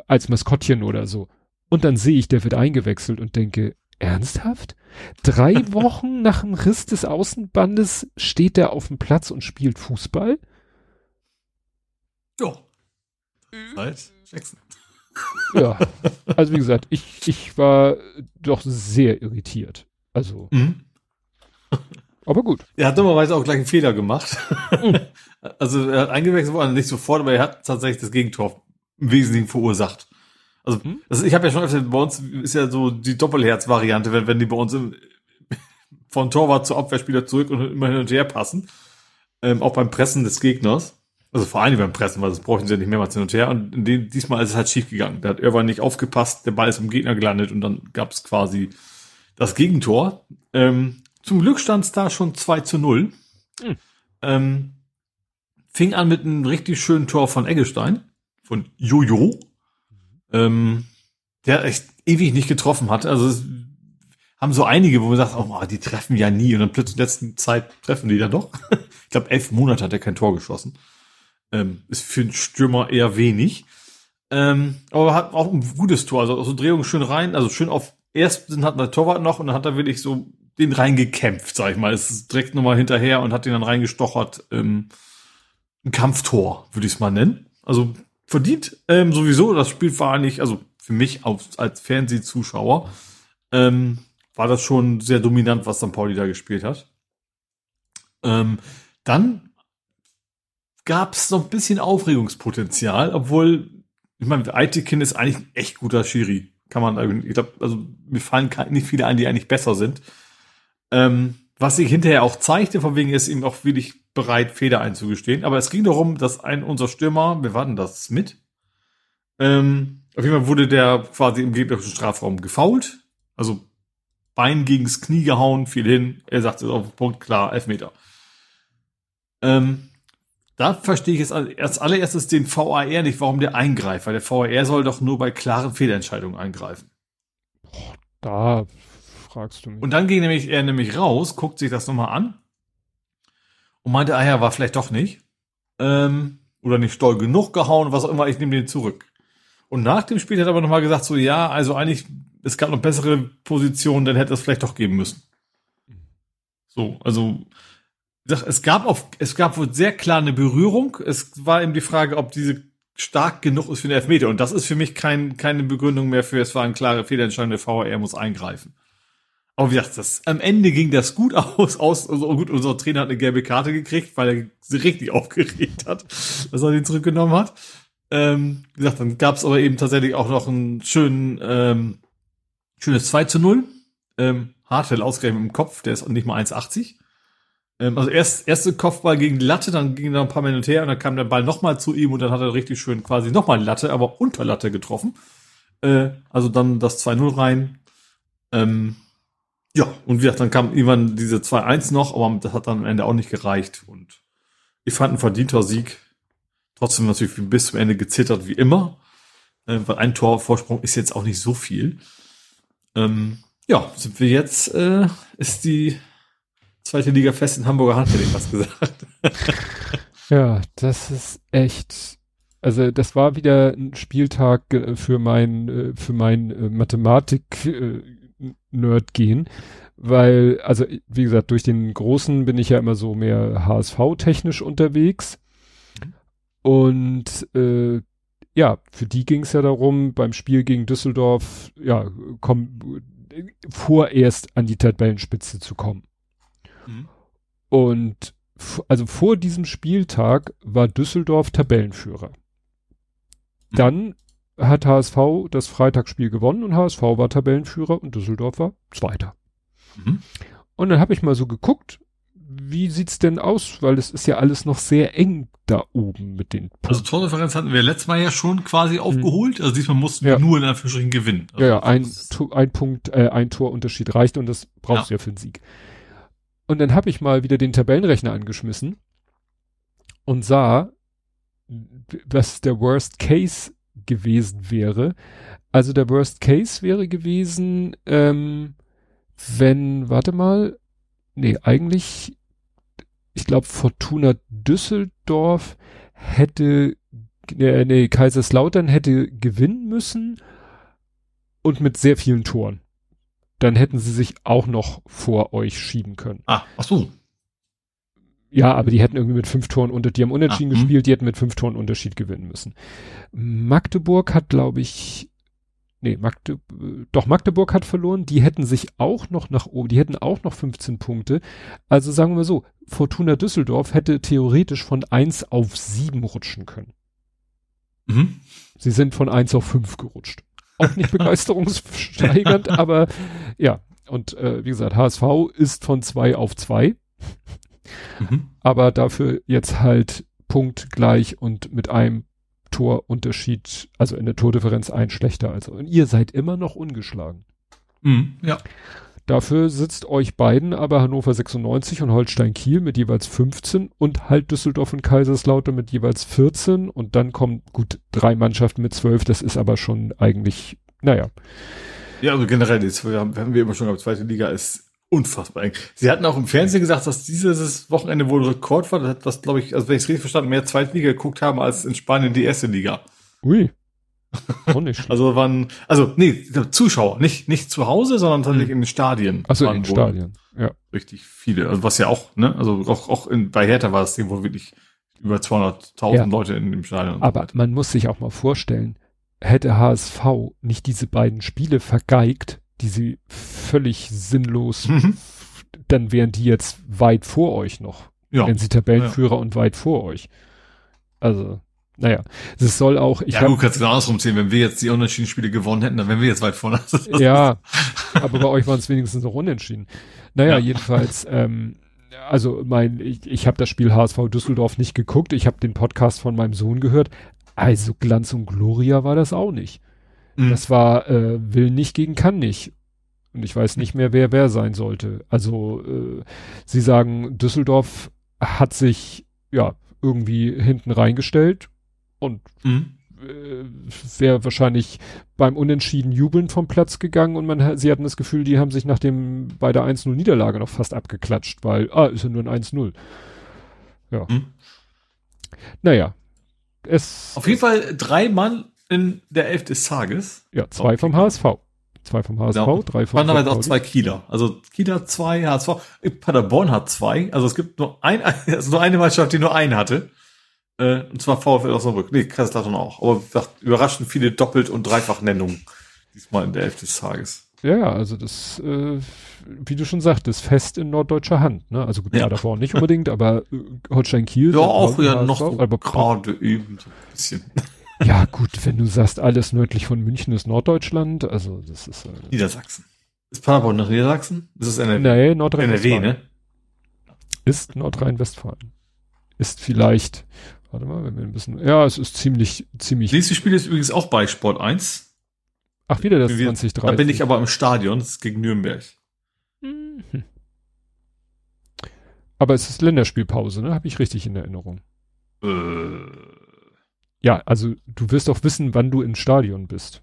als Maskottchen oder so. Und dann sehe ich, der wird eingewechselt und denke, ernsthaft? Drei Wochen nach dem Riss des Außenbandes steht er auf dem Platz und spielt Fußball? Ja. Halt, Jackson. Ja, also wie gesagt, ich, ich war doch sehr irritiert. Also, Mhm. aber gut. Er hat dummerweise auch gleich einen Fehler gemacht. Mhm. also er hat eingewechselt worden, nicht sofort, aber er hat tatsächlich das Gegentor im Wesentlichen verursacht. Also das, ich habe ja schon öfter, bei uns ist ja so die Doppelherz-Variante, wenn, wenn die bei uns im, von Torwart zu Abwehrspieler zurück und immer hin und her passen. Ähm, auch beim Pressen des Gegners. Also vor allem beim Pressen, weil das brauchen sie ja nicht mehrmals hin und her. Und dem, diesmal ist es halt schief gegangen. Da hat irgendwann nicht aufgepasst, der Ball ist im Gegner gelandet und dann gab es quasi das Gegentor. Ähm, zum Glück stand es da schon 2 zu 0. Hm. Ähm, fing an mit einem richtig schönen Tor von Eggestein, von Jojo, ähm, der echt ewig nicht getroffen hat. Also haben so einige, wo man sagt, oh, die treffen ja nie und dann plötzlich in der letzten Zeit treffen die dann doch. ich glaube, elf Monate hat er kein Tor geschossen. Ähm, ist für einen Stürmer eher wenig. Ähm, aber hat auch ein gutes Tor, also so Drehung schön rein, also schön auf ersten hat der Torwart noch und dann hat er wirklich so den reingekämpft, sag ich mal. Es ist direkt nochmal hinterher und hat den dann reingestochert. Ähm, ein Kampftor, würde ich es mal nennen. Also verdient ähm, sowieso. Das Spiel war eigentlich, also für mich als, als Fernsehzuschauer, ähm, war das schon sehr dominant, was dann Pauli da gespielt hat. Ähm, dann gab es noch ein bisschen Aufregungspotenzial, obwohl, ich meine, Aitekin ist eigentlich ein echt guter Schiri. Kann man, ich glaube, also mir fallen nicht viele ein, die eigentlich besser sind. Ähm, was sich hinterher auch zeigte, von wegen ist ihm auch wirklich bereit, Fehler einzugestehen. Aber es ging darum, dass ein unser Stürmer, wir warten das Smith, ähm, auf jeden Fall wurde der quasi im gegnerischen Strafraum gefault. Also Bein gegens Knie gehauen, fiel hin. Er sagt es auf den Punkt, klar, Elfmeter. Ähm, da verstehe ich jetzt als allererstes den VAR nicht, warum der eingreift, weil der VAR soll doch nur bei klaren Fehlentscheidungen eingreifen. Da fragst du mich. Und dann ging nämlich er nämlich raus, guckt sich das nochmal an und meinte, ah ja, war vielleicht doch nicht. Ähm, oder nicht doll genug gehauen, was auch immer, ich nehme den zurück. Und nach dem Spiel hat er aber nochmal gesagt, so ja, also eigentlich, es gab noch bessere Positionen, dann hätte es vielleicht doch geben müssen. So, also es gab auf, es gab wohl sehr klar eine Berührung. Es war eben die Frage, ob diese stark genug ist für den Elfmeter. Und das ist für mich kein, keine Begründung mehr für, es war eine klare Fehlentscheidung, der VAR muss eingreifen. Aber wie gesagt, das, am Ende ging das gut aus, aus, also gut, unser Trainer hat eine gelbe Karte gekriegt, weil er sie richtig aufgeregt hat, dass er den zurückgenommen hat. Ähm, wie gesagt, dann gab es aber eben tatsächlich auch noch ein schönen, ähm, schönes 2 zu 0. Ähm, Hartwell ausgerechnet im Kopf, der ist nicht mal 1,80. Ähm, also erst erste Kopfball gegen Latte, dann ging er ein paar Minuten her und dann kam der Ball nochmal zu ihm und dann hat er richtig schön quasi nochmal Latte, aber unter Latte getroffen. Äh, also dann das 2-0 rein. Ähm, ja, und wie gesagt, dann kam irgendwann diese 2-1 noch, aber das hat dann am Ende auch nicht gereicht. Und ich fand ein verdienter Sieg. Trotzdem natürlich bis zum Ende gezittert wie immer. Äh, weil ein Torvorsprung ist jetzt auch nicht so viel. Ähm, ja, sind wir jetzt, äh, ist die zweite Liga fest in Hamburger Hand, hätte ich was gesagt. ja, das ist echt. Also das war wieder ein Spieltag äh, für mein äh, für mein äh, Mathematik Nerd gehen, weil also wie gesagt durch den großen bin ich ja immer so mehr HSV technisch unterwegs und äh, ja für die ging es ja darum beim Spiel gegen Düsseldorf ja komm vorerst an die Tabellenspitze zu kommen. Mhm. Und also vor diesem Spieltag war Düsseldorf Tabellenführer. Mhm. Dann hat HSV das Freitagsspiel gewonnen und HSV war Tabellenführer und Düsseldorf war Zweiter. Mhm. Und dann habe ich mal so geguckt, wie sieht's denn aus? Weil es ist ja alles noch sehr eng da oben mit den Punkten. Also Tordifferenz hatten wir letztes Mal ja schon quasi mhm. aufgeholt. Also diesmal mussten ja. wir nur in Anführungsstrichen gewinnen. Also ja, ja, ein, ein Punkt, äh, ein Torunterschied reicht und das brauchst du ja für den Sieg. Und dann habe ich mal wieder den Tabellenrechner angeschmissen und sah, was der Worst Case gewesen wäre. Also der Worst Case wäre gewesen, ähm, wenn, warte mal, nee, eigentlich, ich glaube, Fortuna Düsseldorf hätte, äh, nee, Kaiserslautern hätte gewinnen müssen und mit sehr vielen Toren dann hätten sie sich auch noch vor euch schieben können. Ah, ach so. Ja, aber die hätten irgendwie mit fünf Toren unter, die haben unentschieden ah, hm. gespielt, die hätten mit fünf Toren Unterschied gewinnen müssen. Magdeburg hat, glaube ich, nee, Magde, doch Magdeburg hat verloren, die hätten sich auch noch nach oben, die hätten auch noch 15 Punkte. Also sagen wir so, Fortuna Düsseldorf hätte theoretisch von eins auf sieben rutschen können. Mhm. Sie sind von eins auf fünf gerutscht auch nicht begeisterungssteigernd, aber ja. Und äh, wie gesagt, HSV ist von zwei auf zwei. Mhm. Aber dafür jetzt halt punktgleich und mit einem Torunterschied, also in der Tordifferenz ein schlechter. Also und ihr seid immer noch ungeschlagen. Mhm, ja. Dafür sitzt euch beiden aber Hannover 96 und Holstein Kiel mit jeweils 15 und halt Düsseldorf und Kaiserslautern mit jeweils 14 und dann kommen gut drei Mannschaften mit 12. Das ist aber schon eigentlich, naja. Ja, also generell, jetzt haben, haben wir immer schon gesagt, zweite Liga ist unfassbar eng. Sie hatten auch im Fernsehen gesagt, dass dieses Wochenende wohl Rekord war. Das hat was, glaube ich, also wenn ich es richtig verstanden, mehr Zweitliga geguckt haben als in Spanien die erste Liga. Ui. Auch nicht also waren, also nee, Zuschauer, nicht nicht zu Hause, sondern tatsächlich hm. in den Stadien. Also in den Stadien, ja. Richtig viele, also was ja auch, ne, also auch auch in, bei Hertha war es irgendwo wirklich über 200.000 ja. Leute in dem Stadion. Aber man muss sich auch mal vorstellen, hätte HSV nicht diese beiden Spiele vergeigt, die sie völlig sinnlos, mhm. dann wären die jetzt weit vor euch noch. Ja. Wären sie Tabellenführer ja. und weit vor euch. Also, naja, es soll auch. Ich ja, hab, du kannst genau andersrum sehen. Wenn wir jetzt die unentschieden Spiele gewonnen hätten, dann wären wir jetzt weit vorne. ja, aber bei euch waren es wenigstens noch unentschieden. Naja, ja. jedenfalls, ähm, also mein, ich, ich habe das Spiel HSV Düsseldorf nicht geguckt. Ich habe den Podcast von meinem Sohn gehört. Also Glanz und Gloria war das auch nicht. Mhm. Das war äh, will nicht gegen kann nicht. Und ich weiß nicht mehr, wer wer sein sollte. Also äh, sie sagen, Düsseldorf hat sich ja irgendwie hinten reingestellt und mhm. äh, wäre wahrscheinlich beim Unentschieden jubeln vom Platz gegangen und man sie hatten das Gefühl, die haben sich nach dem bei der 1-0 Niederlage noch fast abgeklatscht, weil ah, ist ja nur ein 1-0. Ja. Mhm. Naja. Es Auf jeden Fall drei Mann in der Elf des Tages. Ja, zwei okay. vom HSV. Zwei vom HSV, genau. drei vom Waren aber auch zwei Kieler. Also Kieler zwei, HSV. Paderborn hat zwei. Also es gibt nur ein, also nur eine Mannschaft, die nur einen hatte. Äh, und zwar VfL Osnabrück. Nee, Kaiserslautern auch. Aber überraschend viele Doppelt- und Dreifachnennungen. Diesmal in der Elf des Tages. Ja, also das, äh, wie du schon sagtest, fest in norddeutscher Hand. Ne? Also gut, ja. Paderborn nicht unbedingt, aber äh, Holstein Kiel. Ja, auch ja noch so gerade eben so ein bisschen. Ja, gut, wenn du sagst, alles nördlich von München ist Norddeutschland, also das ist. Äh, Niedersachsen. Ist Paderborn nach Niedersachsen? Ist NRW. Nee, Nordrhein-Westfalen. NRW, ne? Ist Nordrhein-Westfalen. Ist vielleicht, warte mal, wenn wir ein bisschen, ja, es ist ziemlich, ziemlich. Nächstes Spiel ist übrigens auch bei Sport 1. Ach, wieder das 2030. Da bin ich aber im Stadion, das ist gegen Nürnberg. Mhm. Aber es ist Länderspielpause, ne? Habe ich richtig in Erinnerung. Äh. Ja, also du wirst auch wissen, wann du im Stadion bist.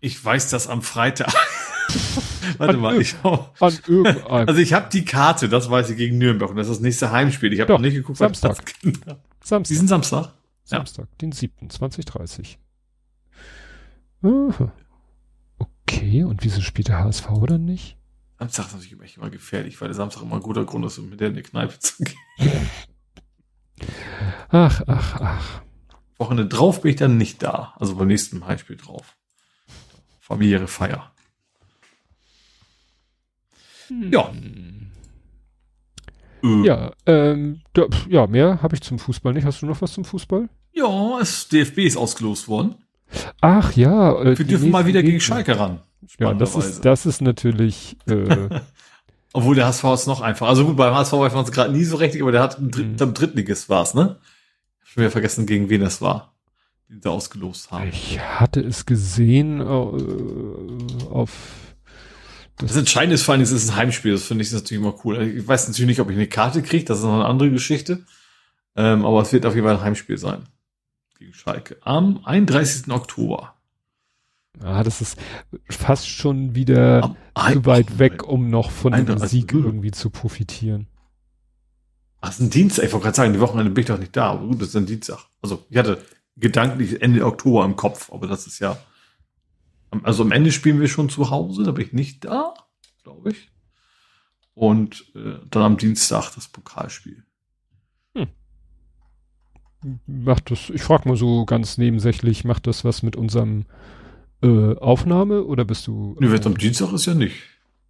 Ich weiß das am Freitag. Warte an mal, ich an irgendeinem. Also ich habe die Karte, das weiß ich gegen Nürnberg und das ist das nächste Heimspiel. Ich habe noch nicht geguckt, Samstag. Genau. Samstag. Diesen Samstag? Samstag, ja. den 7. 2030. Okay, und wieso spielt der HSV oder nicht? Samstag ist natürlich echt immer gefährlich, weil der Samstag immer ein guter Grund ist, um mit der in die Kneipe zu gehen. Ach, ach, ach. Wochenende drauf bin ich dann nicht da. Also beim nächsten Heimspiel drauf. Familiäre Feier. Hm. Ja. Äh. Ja, ähm, da, ja, mehr habe ich zum Fußball nicht. Hast du noch was zum Fußball? Ja, das DFB ist ausgelost worden. Ach ja. Äh, Wir dürfen mal wieder gegen Schalke ran. Ja, das ist, das ist natürlich. Äh, Obwohl der HSV ist noch einfach. Also gut, beim HSV weiß man es gerade nie so richtig, aber der hat im, Dritt, mhm. Drittligist war es, ne? Schon wieder vergessen, gegen wen es war, den sie ausgelost haben. Ich hatte es gesehen äh, auf das, das Entscheidende ist vor allem, es ist ein Heimspiel, das finde ich natürlich immer cool. Ich weiß natürlich nicht, ob ich eine Karte kriege, das ist noch eine andere Geschichte. Ähm, aber es wird auf jeden Fall ein Heimspiel sein. Gegen Schalke. Am 31. Oktober. Ja, das ist fast schon wieder zu weit weg, um noch von dem Sieg irgendwie zu profitieren. Ach, das ist ein Dienstag. Ich wollte gerade sagen, die Wochenende bin ich doch nicht da. Aber gut, das ist ein Dienstag. Also, ich hatte gedanklich Ende Oktober im Kopf, aber das ist ja. Also am Ende spielen wir schon zu Hause, da bin ich nicht da, glaube ich. Und äh, dann am Dienstag das Pokalspiel. Hm. Macht das, ich frage mal so ganz nebensächlich, macht das was mit unserem äh, Aufnahme oder bist du. Nee, äh, am Dienstag ist ja nicht.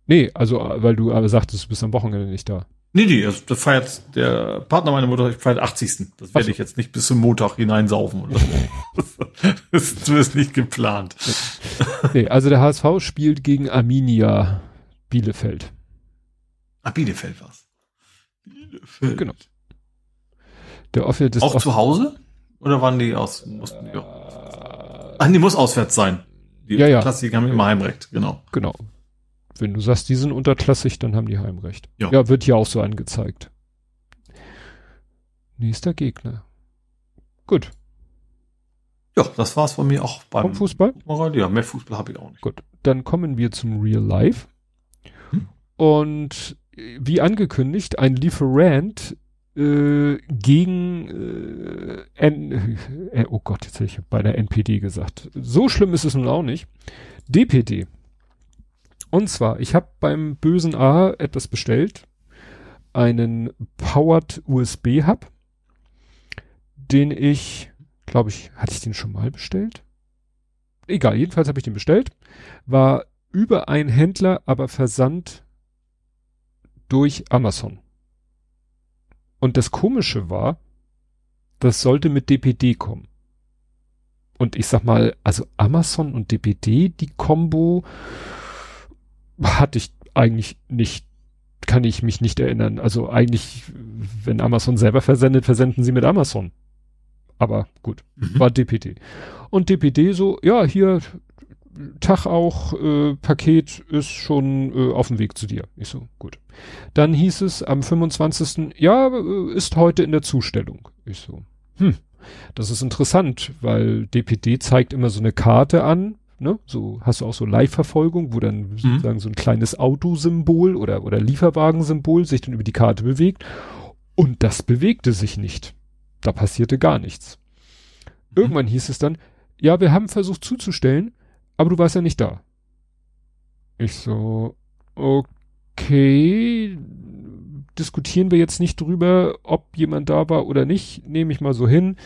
Nee, also weil du aber sagtest, du bist am Wochenende nicht da. Nee, nee, also das feiert der Partner meiner Mutter feiert 80. Das werde ich jetzt nicht bis zum Montag hineinsaufen. Oder so. das ist zumindest nicht geplant. Nee, also der HSV spielt gegen Arminia Bielefeld. Ah, Bielefeld war's. Bielefeld. Genau. Der Office des Auch zu Hause? Oder waren die aus, mussten die auch? Ach, die muss auswärts sein. Die Ja, ja. Klassiker haben immer Heimrecht, genau. Genau. Wenn du sagst, die sind unterklassig, dann haben die Heimrecht. Ja. ja, wird hier auch so angezeigt. Nächster Gegner. Gut. Ja, das war's von mir auch beim Vom Fußball? Moral. Ja, mehr Fußball habe ich auch nicht. Gut. Dann kommen wir zum Real Life. Hm. Und wie angekündigt, ein Lieferant äh, gegen äh, N äh, oh Gott, jetzt hätte ich bei der NPD gesagt. So schlimm ist es nun auch nicht. DPD. Und zwar, ich habe beim bösen A etwas bestellt. Einen Powered USB Hub, den ich, glaube ich, hatte ich den schon mal bestellt? Egal, jedenfalls habe ich den bestellt. War über ein Händler, aber versandt durch Amazon. Und das Komische war, das sollte mit DPD kommen. Und ich sag mal, also Amazon und DPD, die Combo hatte ich eigentlich nicht, kann ich mich nicht erinnern. Also eigentlich, wenn Amazon selber versendet, versenden sie mit Amazon. Aber gut, Mhm. war DPD. Und DPD so, ja, hier, Tag auch, äh, Paket ist schon äh, auf dem Weg zu dir. Ich so, gut. Dann hieß es am 25. Ja, äh, ist heute in der Zustellung. Ich so, hm, das ist interessant, weil DPD zeigt immer so eine Karte an, ne? So hast du auch so Live-Verfolgung, wo dann sozusagen so ein kleines Autosymbol oder, oder Lieferwagensymbol sich dann über die Karte bewegt. Und das bewegte sich nicht. Da passierte gar nichts. Irgendwann hieß es dann, ja, wir haben versucht zuzustellen, aber du warst ja nicht da. Ich so, okay, diskutieren wir jetzt nicht drüber, ob jemand da war oder nicht, nehme ich mal so hin.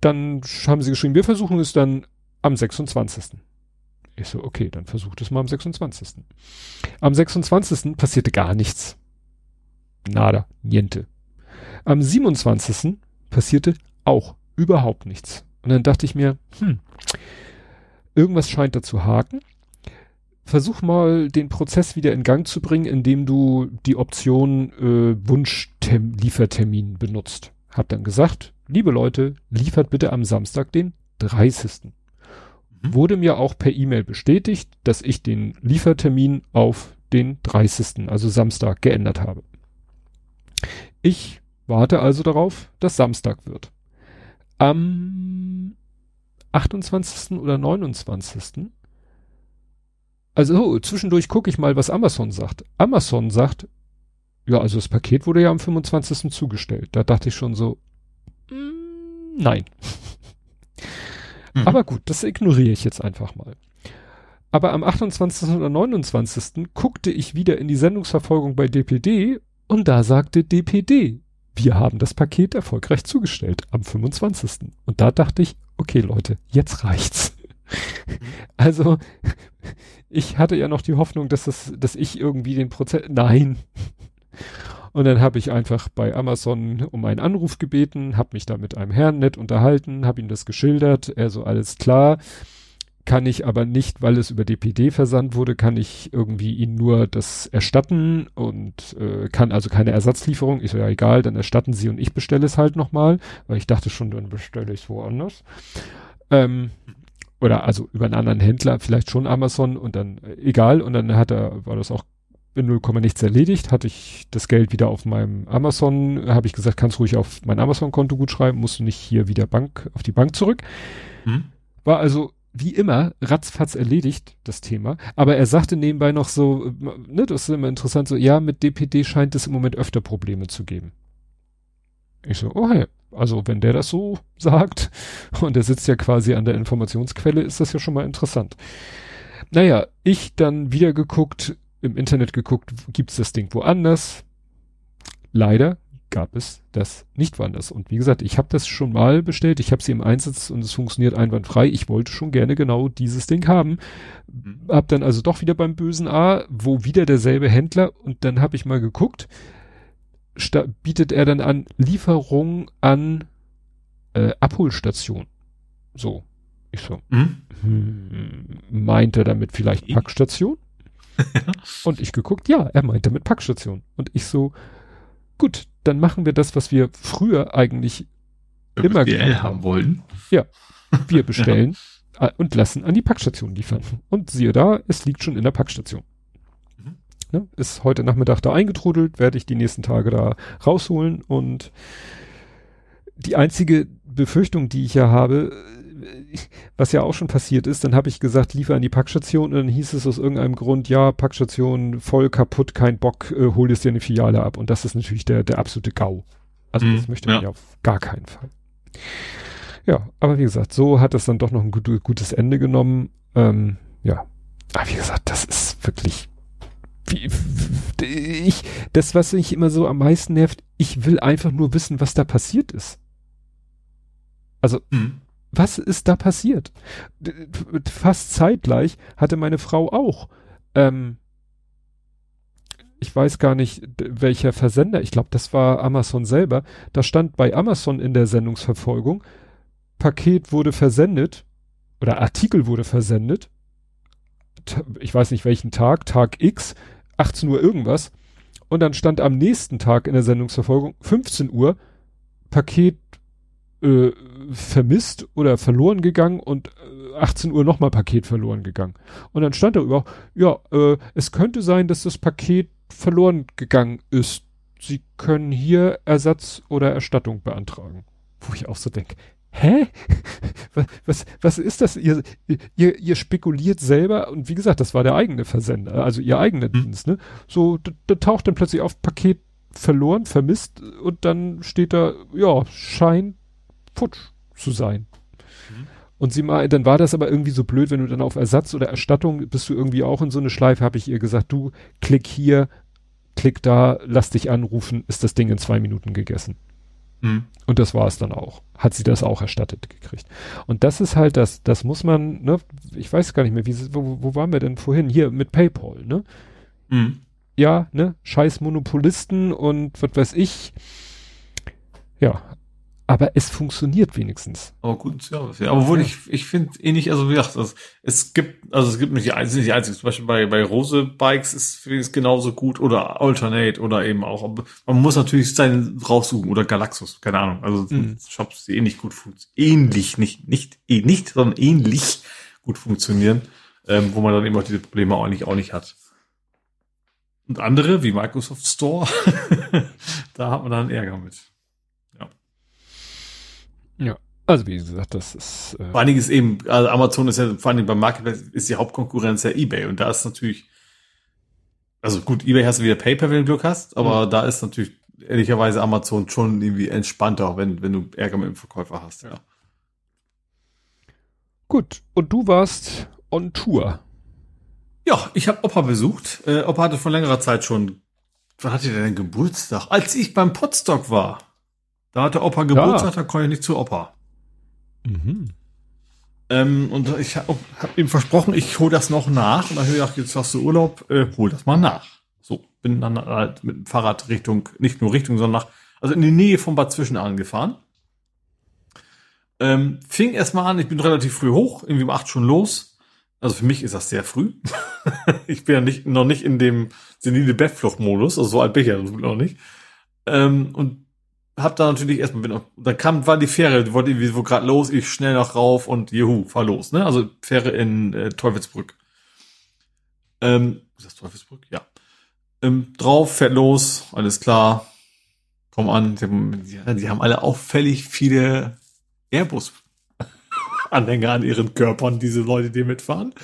Dann haben sie geschrieben, wir versuchen es dann am 26. Ich so, okay, dann versucht es mal am 26. Am 26. passierte gar nichts. Nada, niente. Am 27. passierte auch überhaupt nichts. Und dann dachte ich mir, hm, irgendwas scheint da zu haken. Versuch mal den Prozess wieder in Gang zu bringen, indem du die Option äh, Wunsch-Liefertermin benutzt. Hab dann gesagt, liebe Leute, liefert bitte am Samstag den 30. Mhm. Wurde mir auch per E-Mail bestätigt, dass ich den Liefertermin auf den 30., also Samstag, geändert habe. Ich warte also darauf, dass Samstag wird. Am 28. oder 29. Also oh, zwischendurch gucke ich mal, was Amazon sagt. Amazon sagt, ja, also das Paket wurde ja am 25. zugestellt. Da dachte ich schon so, mm, nein. Mhm. Aber gut, das ignoriere ich jetzt einfach mal. Aber am 28. oder 29. guckte ich wieder in die Sendungsverfolgung bei DPD und da sagte DPD, wir haben das Paket erfolgreich zugestellt am 25. Und da dachte ich, okay Leute, jetzt reicht's. Also, ich hatte ja noch die Hoffnung, dass das, dass ich irgendwie den Prozess, nein. Und dann habe ich einfach bei Amazon um einen Anruf gebeten, habe mich da mit einem Herrn nett unterhalten, habe ihm das geschildert, er so alles klar, kann ich aber nicht, weil es über DPD versandt wurde, kann ich irgendwie ihn nur das erstatten und äh, kann also keine Ersatzlieferung. Ich so, ja egal, dann erstatten sie und ich bestelle es halt nochmal, weil ich dachte schon, dann bestelle ich es woanders. Ähm, oder also über einen anderen Händler, vielleicht schon Amazon und dann äh, egal und dann hat er, war das auch in 0, nichts erledigt, hatte ich das Geld wieder auf meinem Amazon, habe ich gesagt, kannst ruhig auf mein Amazon-Konto gut schreiben, musst du nicht hier wieder Bank, auf die Bank zurück. Mhm. War also wie immer ratzfatz erledigt, das Thema. Aber er sagte nebenbei noch so, ne, das ist immer interessant, so, ja, mit DPD scheint es im Moment öfter Probleme zu geben. Ich so, oh hey, also wenn der das so sagt und er sitzt ja quasi an der Informationsquelle, ist das ja schon mal interessant. Naja, ich dann wieder geguckt, im Internet geguckt, gibt's das Ding woanders? Leider gab es das nicht woanders. Und wie gesagt, ich habe das schon mal bestellt, ich habe sie im Einsatz und es funktioniert einwandfrei. Ich wollte schon gerne genau dieses Ding haben. Mhm. Hab dann also doch wieder beim bösen A, wo wieder derselbe Händler und dann habe ich mal geguckt, bietet er dann an Lieferung an äh, Abholstation. So. Ich so, Mhm. hm, meint er damit vielleicht. Packstation? und ich geguckt, ja, er meinte mit Packstation. Und ich so, gut, dann machen wir das, was wir früher eigentlich immer gemacht haben wollen. Ja, wir bestellen ja. und lassen an die Packstation liefern. Und siehe da, es liegt schon in der Packstation. Mhm. Ne, ist heute Nachmittag da eingetrudelt, werde ich die nächsten Tage da rausholen und die einzige Befürchtung, die ich ja habe, was ja auch schon passiert ist, dann habe ich gesagt, liefer an die Packstation und dann hieß es aus irgendeinem Grund, ja, Packstation voll kaputt, kein Bock, äh, hol jetzt dir eine Filiale ab. Und das ist natürlich der, der absolute GAU. Also mm, das möchte man ja. ja auf gar keinen Fall. Ja, aber wie gesagt, so hat es dann doch noch ein gut, gutes Ende genommen. Ähm, ja, aber wie gesagt, das ist wirklich wie, ich, das, was mich immer so am meisten nervt, ich will einfach nur wissen, was da passiert ist. Also, mhm. Was ist da passiert? Fast zeitgleich hatte meine Frau auch. Ähm, ich weiß gar nicht, welcher Versender, ich glaube, das war Amazon selber. Da stand bei Amazon in der Sendungsverfolgung, Paket wurde versendet oder Artikel wurde versendet. Ich weiß nicht welchen Tag, Tag X, 18 Uhr irgendwas. Und dann stand am nächsten Tag in der Sendungsverfolgung 15 Uhr Paket äh, vermisst oder verloren gegangen und äh, 18 Uhr nochmal Paket verloren gegangen. Und dann stand da über, ja, äh, es könnte sein, dass das Paket verloren gegangen ist. Sie können hier Ersatz oder Erstattung beantragen. Wo ich auch so denke, hä? Was, was, was ist das? Ihr, ihr, ihr spekuliert selber und wie gesagt, das war der eigene Versender, also ihr eigener mhm. Dienst, ne? So, da, da taucht dann plötzlich auf Paket verloren, vermisst und dann steht da, ja, scheint futsch zu sein. Mhm. Und sie mal, dann war das aber irgendwie so blöd, wenn du dann auf Ersatz oder Erstattung bist du irgendwie auch in so eine Schleife, habe ich ihr gesagt, du klick hier, klick da, lass dich anrufen, ist das Ding in zwei Minuten gegessen. Mhm. Und das war es dann auch. Hat sie das auch erstattet gekriegt. Und das ist halt das, das muss man, ne, ich weiß gar nicht mehr, wie, wo, wo waren wir denn vorhin? Hier mit PayPal, ne? Mhm. Ja, ne, scheiß Monopolisten und was weiß ich. Ja, aber es funktioniert wenigstens. Aber gut, Service, ja. Aber obwohl ja. ich, ich finde eh nicht, also wie gesagt, also, es gibt, also es gibt nicht die einzigen, die einzigen, zum Beispiel bei, bei Rose Bikes ist es genauso gut oder Alternate oder eben auch, man muss natürlich seinen raussuchen oder Galaxus, keine Ahnung, also mhm. Shops, die ähnlich gut funktionieren, ähnlich, nicht, nicht, eh, nicht, sondern ähnlich gut funktionieren, ähm, wo man dann eben auch diese Probleme auch nicht, auch nicht hat. Und andere, wie Microsoft Store, da hat man dann Ärger mit. Ja. Also wie gesagt, das ist. Äh vor allen Dingen ist eben, also Amazon ist ja vor allen Dingen beim Marketplace ist die Hauptkonkurrenz ja eBay und da ist natürlich, also gut, eBay hast du wieder PayPal, wenn du Glück hast, aber mhm. da ist natürlich ehrlicherweise Amazon schon irgendwie entspannter, wenn, wenn du Ärger mit dem Verkäufer hast, ja. Gut, und du warst on Tour. Ja, ich habe Opa besucht. Äh, Opa hatte vor längerer Zeit schon, wann hatte der denn Geburtstag? Als ich beim Potstock war. Da hatte Opa Geburtstag, ja. da konnte ich nicht zu Opa. Mhm. Ähm, und ich habe hab ihm versprochen, ich hole das noch nach. Und dann habe ich gedacht, jetzt hast du Urlaub, äh, hol das mal nach. So, bin dann halt mit dem Fahrrad Richtung, nicht nur Richtung, sondern nach, also in die Nähe von Bad Zwischenahn gefahren. Ähm, fing erstmal an, ich bin relativ früh hoch, irgendwie um acht schon los. Also für mich ist das sehr früh. ich bin ja nicht, noch nicht in dem senile Bettfluchtmodus, also so alt bin ich ja noch nicht. Ähm, und hab da natürlich erstmal, bin, dann kam, war die Fähre, die wollte irgendwie so gerade los, ich schnell noch rauf und juhu, fahr los, ne? Also Fähre in äh, Teufelsbrück. Ähm, ist das Teufelsbrück? Ja. Ähm, drauf, fährt los, alles klar. Komm an, die haben, die haben alle auffällig viele Airbus-Anhänger an ihren Körpern, diese Leute, die mitfahren.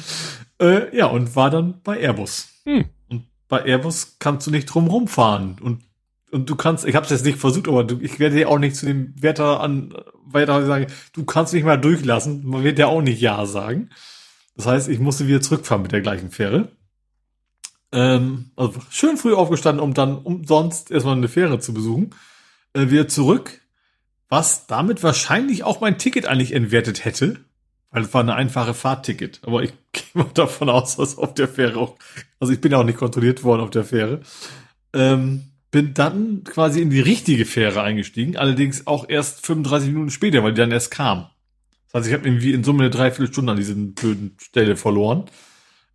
Äh, ja, und war dann bei Airbus. Hm. Und bei Airbus kannst du nicht drum rumfahren. Und und du kannst, ich habe es jetzt nicht versucht, aber du, ich werde dir auch nicht zu dem Wärter an weiter sagen, du kannst mich mal durchlassen. Man wird ja auch nicht Ja sagen. Das heißt, ich musste wieder zurückfahren mit der gleichen Fähre. Ähm, also schön früh aufgestanden, um dann umsonst erstmal eine Fähre zu besuchen. Äh, wieder zurück, was damit wahrscheinlich auch mein Ticket eigentlich entwertet hätte, weil es war eine einfache Fahrticket. Aber ich gehe mal davon aus, dass auf der Fähre auch, also ich bin ja auch nicht kontrolliert worden auf der Fähre. Ähm, bin dann quasi in die richtige Fähre eingestiegen, allerdings auch erst 35 Minuten später, weil die dann erst kam. Das heißt, ich habe irgendwie in Summe eine Dreiviertelstunde an diesen blöden Stelle verloren.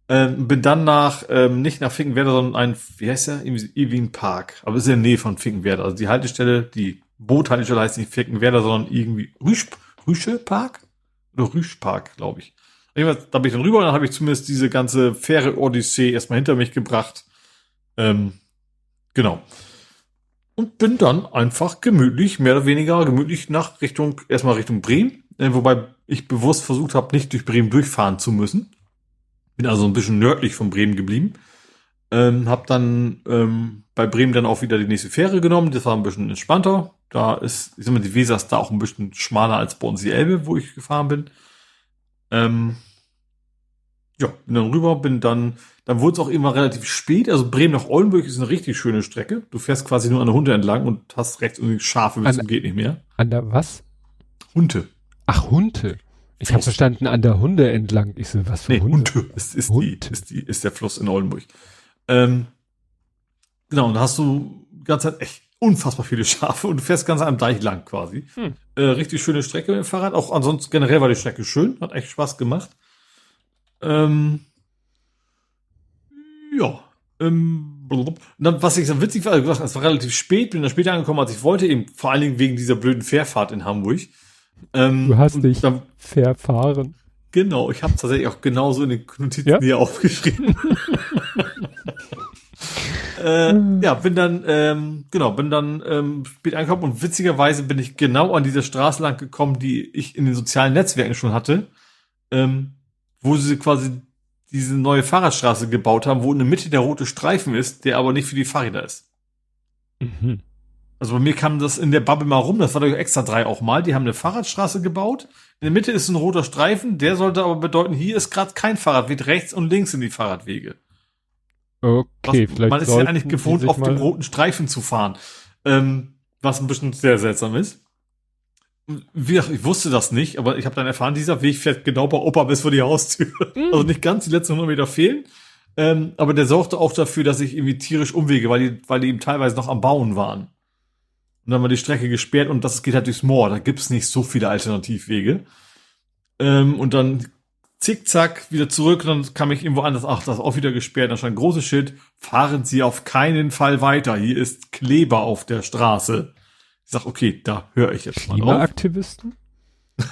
Ähm, bin dann nach, ähm, nicht nach Finkenwerder, sondern ein, wie heißt der? Ewing Park. Aber ist in der Nähe von Finkenwerder. Also die Haltestelle, die Boothaltestelle heißt nicht Finkenwerder, sondern irgendwie Rüsch, Rüsche? Oder Rüsch Park, glaube ich. Da bin ich dann rüber und dann habe ich zumindest diese ganze Fähre Odyssee erstmal hinter mich gebracht. Ähm, genau. Und bin dann einfach gemütlich, mehr oder weniger gemütlich nach Richtung, erstmal Richtung Bremen, äh, wobei ich bewusst versucht habe, nicht durch Bremen durchfahren zu müssen. Bin also ein bisschen nördlich von Bremen geblieben. Ähm, hab dann ähm, bei Bremen dann auch wieder die nächste Fähre genommen. Das war ein bisschen entspannter. Da ist, ich sag mal, die Weser ist da auch ein bisschen schmaler als bei uns die Elbe, wo ich gefahren bin. Ähm, ja, bin dann rüber, bin dann, dann wurde es auch immer relativ spät. Also Bremen nach Oldenburg ist eine richtig schöne Strecke. Du fährst quasi nur an der Hunde entlang und hast rechts irgendwie Schafe bis zum geht nicht mehr. An der was? Hunde. Ach, Hunde. Ich habe verstanden, an der Hunde entlang. Ich so, was für nee, Hunde? Hunde ist, ist, Hund. Die, ist, die, ist der Fluss in Oldenburg. Ähm, genau, und da hast du die ganze Zeit echt unfassbar viele Schafe und du fährst ganz am Deich lang quasi. Hm. Äh, richtig schöne Strecke mit dem Fahrrad. Auch ansonsten generell war die Strecke schön, hat echt Spaß gemacht. Ähm, ja. Ähm, dann, was ich dann witzig war, also es war relativ spät, bin dann später angekommen, als ich wollte, eben vor allen Dingen wegen dieser blöden Fährfahrt in Hamburg. Ähm, du hast dich dann, verfahren. Genau, ich habe tatsächlich auch genauso in den Notizen ja? hier aufgeschrieben. äh, ja, bin dann, ähm, genau, bin dann ähm, spät angekommen und witzigerweise bin ich genau an dieser Straße lang gekommen, die ich in den sozialen Netzwerken schon hatte, ähm, wo sie quasi diese neue Fahrradstraße gebaut haben, wo in der Mitte der rote Streifen ist, der aber nicht für die Fahrräder ist. Mhm. Also bei mir kam das in der Bubble mal rum, das war doch extra drei auch mal. Die haben eine Fahrradstraße gebaut. In der Mitte ist ein roter Streifen, der sollte aber bedeuten, hier ist gerade kein Fahrradweg, rechts und links sind die Fahrradwege. Okay, was, vielleicht. Man ist ja eigentlich gewohnt, auf dem roten Streifen zu fahren. Ähm, was ein bisschen sehr seltsam ist. Wie, ich wusste das nicht, aber ich habe dann erfahren, dieser Weg fährt genau bei Opa bis vor die Haustür. Mhm. Also nicht ganz, die letzten 100 Meter fehlen. Ähm, aber der sorgte auch dafür, dass ich irgendwie tierisch umwege, weil die, weil die eben teilweise noch am Bauen waren. Und dann war die Strecke gesperrt und das geht halt durchs Moor. Da gibt's nicht so viele Alternativwege. Ähm, und dann zickzack wieder zurück und dann kam ich irgendwo anders. Ach, das ist auch wieder gesperrt. Da stand ein großes Schild. Fahren Sie auf keinen Fall weiter. Hier ist Kleber auf der Straße. Ich sag, okay, da höre ich jetzt mal auf. Klimaaktivisten?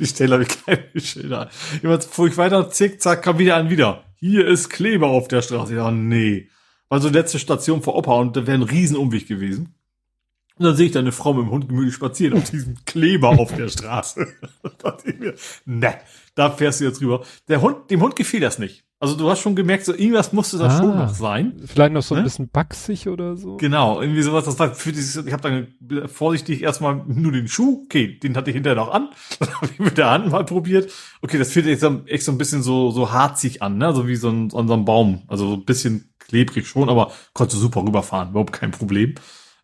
die Stelle habe ich keine Schilder. Jemand fuhr ich weiter, zickzack, kam wieder an wieder. Hier ist Kleber auf der Straße. Ja, nee war so letzte Station vor Opa und da wäre ein Riesenumweg gewesen. Und dann sehe ich da eine Frau mit dem Hund gemütlich spazieren auf diesem Kleber auf der Straße. da dachte ich mir, ne, da fährst du jetzt rüber. Der Hund, dem Hund gefiel das nicht. Also du hast schon gemerkt, so irgendwas musste da ah, schon noch sein. Vielleicht noch so ein ne? bisschen backsig oder so. Genau, irgendwie sowas. Das war für dieses, ich habe dann vorsichtig erstmal nur den Schuh, okay, den hatte ich hinterher noch an. Dann habe ich mit der Hand mal probiert. Okay, das fühlt sich echt so ein bisschen so so harzig an, ne? So wie so ein, so ein Baum. Also so ein bisschen klebrig schon, aber konnte super rüberfahren, überhaupt kein Problem.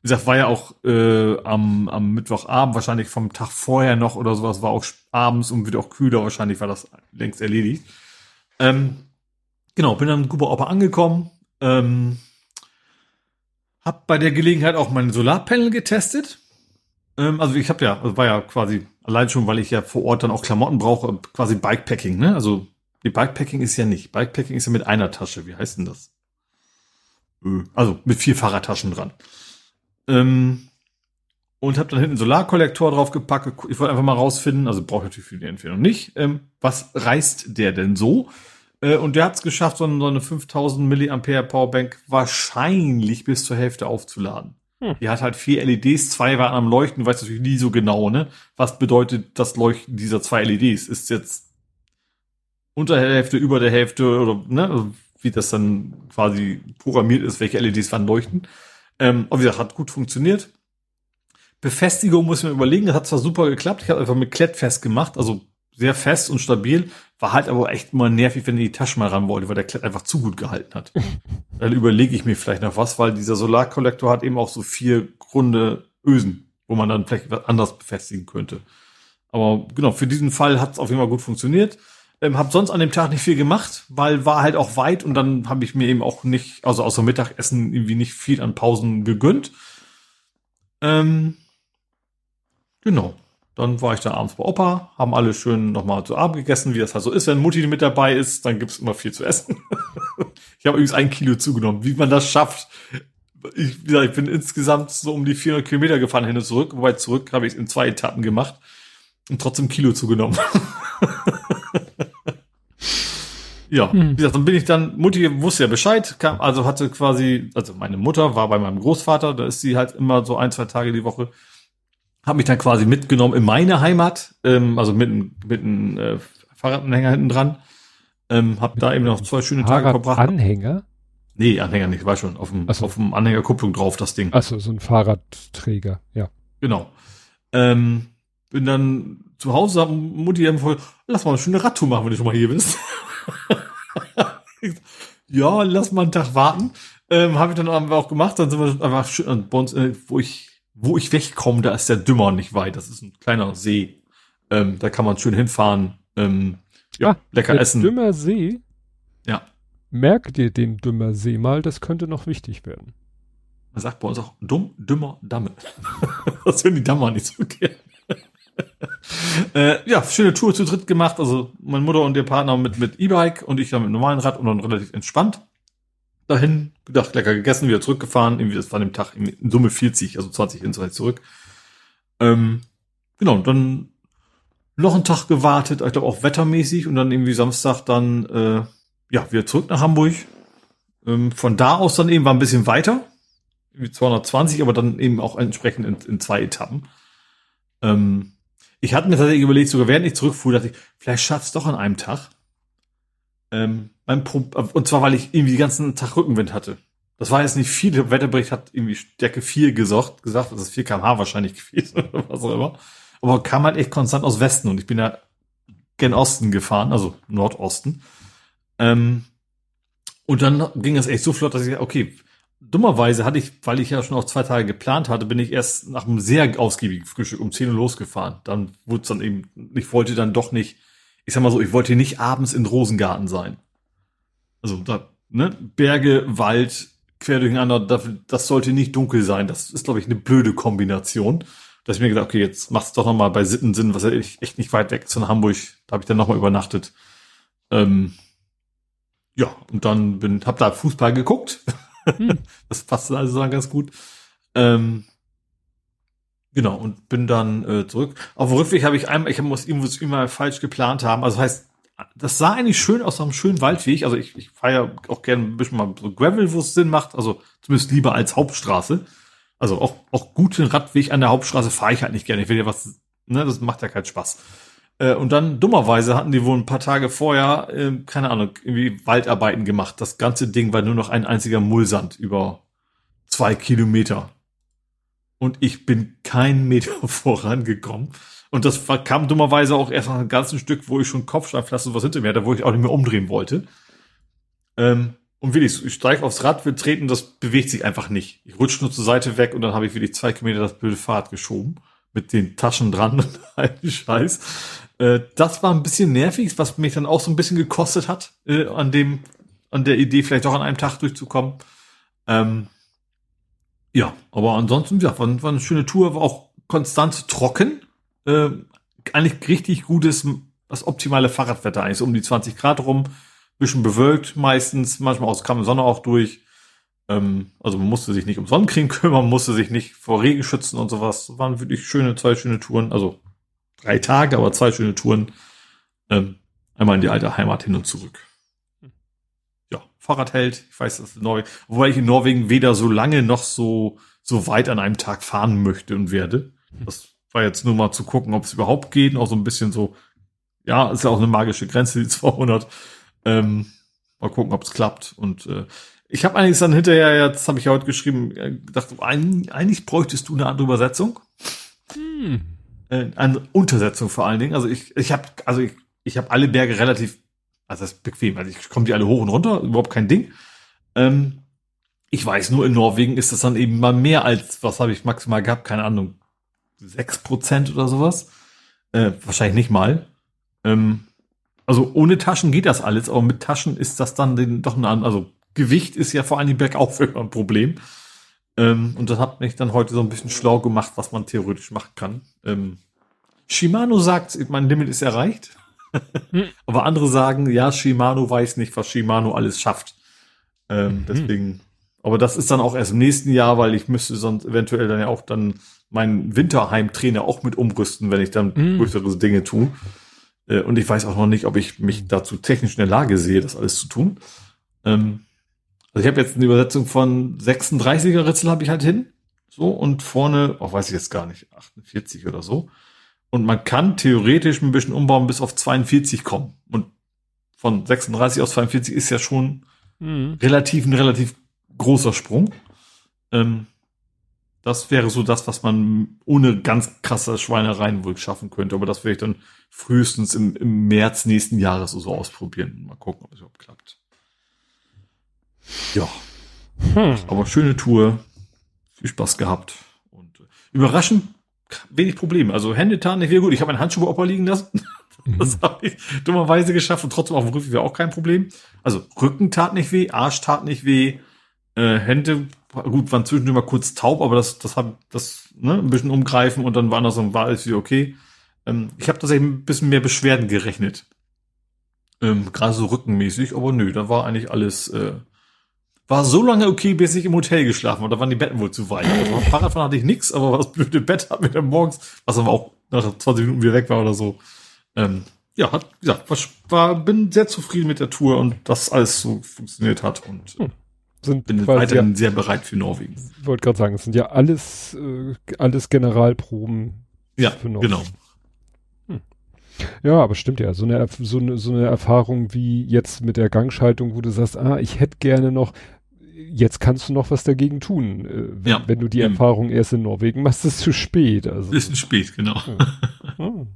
Wie gesagt, war ja auch äh, am, am Mittwochabend, wahrscheinlich vom Tag vorher noch oder sowas, war auch abends und wird auch kühler, wahrscheinlich war das längst erledigt. Ähm, genau, bin dann in Guba Opa angekommen, ähm, hab bei der Gelegenheit auch mein Solarpanel getestet. Ähm, also ich habe ja, also war ja quasi allein schon, weil ich ja vor Ort dann auch Klamotten brauche, quasi Bikepacking, ne? Also die Bikepacking ist ja nicht. Bikepacking ist ja mit einer Tasche. Wie heißt denn das? Äh, also mit vier Fahrradtaschen dran. Ähm, und habe dann hinten einen Solarkollektor draufgepackt. Ich wollte einfach mal rausfinden, also brauche ich natürlich für die Entfernung nicht. Ähm, was reißt der denn so? Äh, und der hat es geschafft, so eine, so eine 5000 Milliampere Powerbank wahrscheinlich bis zur Hälfte aufzuladen. Hm. Die hat halt vier LEDs, zwei waren am Leuchten, weiß natürlich nie so genau, ne? Was bedeutet das Leuchten dieser zwei LEDs? Ist jetzt unter der Hälfte, über der Hälfte oder ne? Also wie das dann quasi programmiert ist, welche LEDs wann leuchten. Ähm, aber wie gesagt, hat gut funktioniert. Befestigung muss ich mir überlegen, das hat zwar super geklappt, ich habe einfach mit Klett festgemacht, also sehr fest und stabil, war halt aber echt immer nervig, wenn ich die Tasche mal ran wollte, weil der Klett einfach zu gut gehalten hat. Dann überlege ich mir vielleicht noch was, weil dieser Solarkollektor hat eben auch so vier Grunde Ösen, wo man dann vielleicht was anders befestigen könnte. Aber genau, für diesen Fall hat es auf jeden Fall gut funktioniert. Ähm, hab sonst an dem Tag nicht viel gemacht, weil war halt auch weit und dann habe ich mir eben auch nicht, also außer Mittagessen irgendwie nicht viel an Pausen gegönnt. Ähm, genau. dann war ich da abends bei Opa, haben alle schön nochmal zu Abend gegessen, wie das halt so ist. Wenn Mutti mit dabei ist, dann gibt's immer viel zu essen. ich habe übrigens ein Kilo zugenommen. Wie man das schafft, ich, wie gesagt, ich bin insgesamt so um die 400 Kilometer gefahren hin und zurück, wobei zurück habe ich in zwei Etappen gemacht und trotzdem Kilo zugenommen. ja, hm. wie gesagt, dann bin ich dann, Mutti wusste ja Bescheid, kam, also hatte quasi, also meine Mutter war bei meinem Großvater, da ist sie halt immer so ein, zwei Tage die Woche habe mich dann quasi mitgenommen in meine Heimat, ähm, also mit, mit einem äh, Fahrradanhänger hinten dran. Ähm, hab da eben noch zwei schöne Tage verbracht. Anhänger? Nee, Anhänger nicht, war schon auf dem, so. auf dem Anhängerkupplung drauf, das Ding. Achso, so ein Fahrradträger, ja. Genau. Ähm, bin dann zu Hause, hab Mutti empfohlen, lass mal eine schöne Radtour machen, wenn du schon mal hier bist. ja, lass mal einen Tag warten. Ähm, habe ich dann auch gemacht, dann sind wir einfach schön, bei uns, äh, wo ich wo ich wegkomme, da ist der Dümmer nicht weit. Das ist ein kleiner See. Ähm, da kann man schön hinfahren. Ähm, ja, ah, lecker essen. Dümmer See? Ja. Merk dir den Dümmer See mal, das könnte noch wichtig werden. Man sagt bei uns auch dumm, dümmer, Damme. das hören die Dammer nicht so gerne. Äh, ja, schöne Tour zu dritt gemacht. Also meine Mutter und ihr Partner mit, mit E-Bike und ich dann mit normalen Rad und dann relativ entspannt dahin, gedacht, lecker gegessen, wieder zurückgefahren. Irgendwie, das war an dem Tag in Summe 40, also 20 insgesamt zurück. Ähm, genau, dann noch einen Tag gewartet, ich glaube auch wettermäßig und dann irgendwie Samstag dann, äh, ja, wieder zurück nach Hamburg. Ähm, von da aus dann eben war ein bisschen weiter, irgendwie 220, aber dann eben auch entsprechend in, in zwei Etappen. Ähm, ich hatte mir tatsächlich überlegt, sogar während ich zurückfuhr, dachte ich, vielleicht schafft's doch an einem Tag. Ähm, und zwar, weil ich irgendwie den ganzen Tag Rückenwind hatte. Das war jetzt nicht viel. Der Wetterbericht hat irgendwie Stärke 4 gesagt, gesagt, das ist 4 kmh wahrscheinlich gewesen oder was auch immer. Aber kam halt echt konstant aus Westen und ich bin ja gen Osten gefahren, also Nordosten. Ähm, und dann ging es echt so flott, dass ich, okay, dummerweise hatte ich, weil ich ja schon auch zwei Tage geplant hatte, bin ich erst nach einem sehr ausgiebigen Frühstück um 10 Uhr losgefahren. Dann wurde es dann eben, ich wollte dann doch nicht ich sag mal so, ich wollte nicht abends in Rosengarten sein. Also da, ne, Berge, Wald, quer durcheinander, das, das sollte nicht dunkel sein. Das ist, glaube ich, eine blöde Kombination. Dass ich mir gedacht, okay, jetzt mach's doch noch mal bei Sittensinn, was ja echt nicht weit weg ist von Hamburg. Da habe ich dann noch mal übernachtet. Ähm, ja, und dann bin, hab da Fußball geguckt. Hm. das passt also dann ganz gut. Ähm, Genau, und bin dann äh, zurück. Auf dem Rückweg habe ich einmal, ich muss irgendwas immer falsch geplant haben. Also heißt, das sah eigentlich schön aus einem schönen Waldweg. Also ich, ich fahre ja auch gerne ein bisschen mal so Gravel, wo es Sinn macht. Also zumindest lieber als Hauptstraße. Also auch, auch guten Radweg an der Hauptstraße fahre ich halt nicht gerne. Ich will ja was, ne, das macht ja keinen Spaß. Äh, und dann dummerweise hatten die wohl ein paar Tage vorher, äh, keine Ahnung, irgendwie Waldarbeiten gemacht. Das ganze Ding war nur noch ein einziger Mullsand über zwei Kilometer und ich bin keinen Meter vorangekommen. Und das kam dummerweise auch erst nach einem ganzen Stück, wo ich schon Kopfsteinpflaster was hinter mir hatte, wo ich auch nicht mehr umdrehen wollte. Ähm, und wirklich, ich steige aufs Rad, will treten, das bewegt sich einfach nicht. Ich rutsche nur zur Seite weg und dann habe ich wirklich zwei Kilometer das blöde Fahrrad geschoben. Mit den Taschen dran und allen Scheiß. Äh, das war ein bisschen nervig, was mich dann auch so ein bisschen gekostet hat, äh, an dem, an der Idee, vielleicht auch an einem Tag durchzukommen. Ähm, ja, aber ansonsten, ja, war, war eine schöne Tour, war auch konstant trocken. Äh, eigentlich richtig gutes, das optimale Fahrradwetter, eigentlich so um die 20 Grad rum. Bisschen bewölkt meistens, manchmal aus kam die Sonne auch durch. Ähm, also man musste sich nicht um Sonnencreme kümmern, musste sich nicht vor Regen schützen und sowas. Waren wirklich schöne, zwei schöne Touren. Also drei Tage, aber zwei schöne Touren. Ähm, einmal in die alte Heimat hin und zurück. Fahrrad hält. Ich weiß, das ist Norwegen. Wobei ich in Norwegen weder so lange noch so, so weit an einem Tag fahren möchte und werde. Das war jetzt nur mal zu gucken, ob es überhaupt geht. Auch so ein bisschen so, ja, ist ja auch eine magische Grenze, die 200. Ähm, mal gucken, ob es klappt. Und äh, ich habe eigentlich dann hinterher, jetzt habe ich ja heute geschrieben, äh, gedacht, eigentlich bräuchtest du eine andere Übersetzung. Hm. Äh, eine Untersetzung vor allen Dingen. Also ich, ich habe, also ich, ich habe alle Berge relativ also das ist bequem. Also ich komme die alle hoch und runter, überhaupt kein Ding. Ähm, ich weiß nur, in Norwegen ist das dann eben mal mehr als, was habe ich maximal gehabt, keine Ahnung, sechs Prozent oder sowas. Äh, wahrscheinlich nicht mal. Ähm, also ohne Taschen geht das alles, aber mit Taschen ist das dann den, doch ein, also Gewicht ist ja vor allem bergauf immer ein Problem. Ähm, und das hat mich dann heute so ein bisschen schlau gemacht, was man theoretisch machen kann. Ähm, Shimano sagt, mein Limit ist erreicht. Hm. Aber andere sagen, ja, Shimano weiß nicht, was Shimano alles schafft. Ähm, mhm. Deswegen, aber das ist dann auch erst im nächsten Jahr, weil ich müsste sonst eventuell dann ja auch dann meinen Winterheimtrainer auch mit umrüsten, wenn ich dann mhm. größere Dinge tue. Äh, und ich weiß auch noch nicht, ob ich mich dazu technisch in der Lage sehe, das alles zu tun. Ähm, also ich habe jetzt eine Übersetzung von 36er Ritzel habe ich halt hin. So, und vorne, auch oh, weiß ich jetzt gar nicht, 48 oder so. Und man kann theoretisch ein bisschen umbauen bis auf 42 kommen. Und von 36 auf 42 ist ja schon mhm. relativ ein relativ großer Sprung. Ähm, das wäre so das, was man ohne ganz krasse Schweinereien wohl schaffen könnte. Aber das werde ich dann frühestens im, im März nächsten Jahres so ausprobieren. Mal gucken, ob es überhaupt klappt. Ja. Hm. Aber schöne Tour. Viel Spaß gehabt. Und äh, überraschend wenig Probleme. Also Hände taten nicht wieder gut. Ich habe meinen Handschuh Opa liegen lassen. Das habe ich dummerweise geschafft und trotzdem auf dem Rücken wäre auch kein Problem. Also Rücken tat nicht weh, Arsch tat nicht weh, äh, Hände gut, waren zwischendurch mal kurz taub, aber das, das hat das ne, ein bisschen umgreifen und dann war das und war alles wieder okay. Ähm, ich habe tatsächlich ein bisschen mehr Beschwerden gerechnet. Ähm, Gerade so rückenmäßig, aber nö, da war eigentlich alles, äh, war so lange okay, bis ich im Hotel geschlafen habe. Da waren die Betten wohl zu weit. Also, Fahrradfahren hatte ich nix, aber das blöde Bett hat mir dann morgens, was aber auch nach 20 Minuten wieder weg war oder so. Ähm, ja, hat, ja, war, bin sehr zufrieden mit der Tour und dass alles so funktioniert hat und hm sind bin weiterhin ja, sehr bereit für Norwegen. Ich wollte gerade sagen, es sind ja alles, äh, alles Generalproben ja, für Norwegen. Genau. Hm. Ja, aber stimmt ja. So eine, so, eine, so eine Erfahrung wie jetzt mit der Gangschaltung, wo du sagst, ah, ich hätte gerne noch, jetzt kannst du noch was dagegen tun. Äh, wenn, ja, wenn du die eben. Erfahrung erst in Norwegen machst, ist es zu spät. Also, Bisschen spät, genau. Ja. Hm.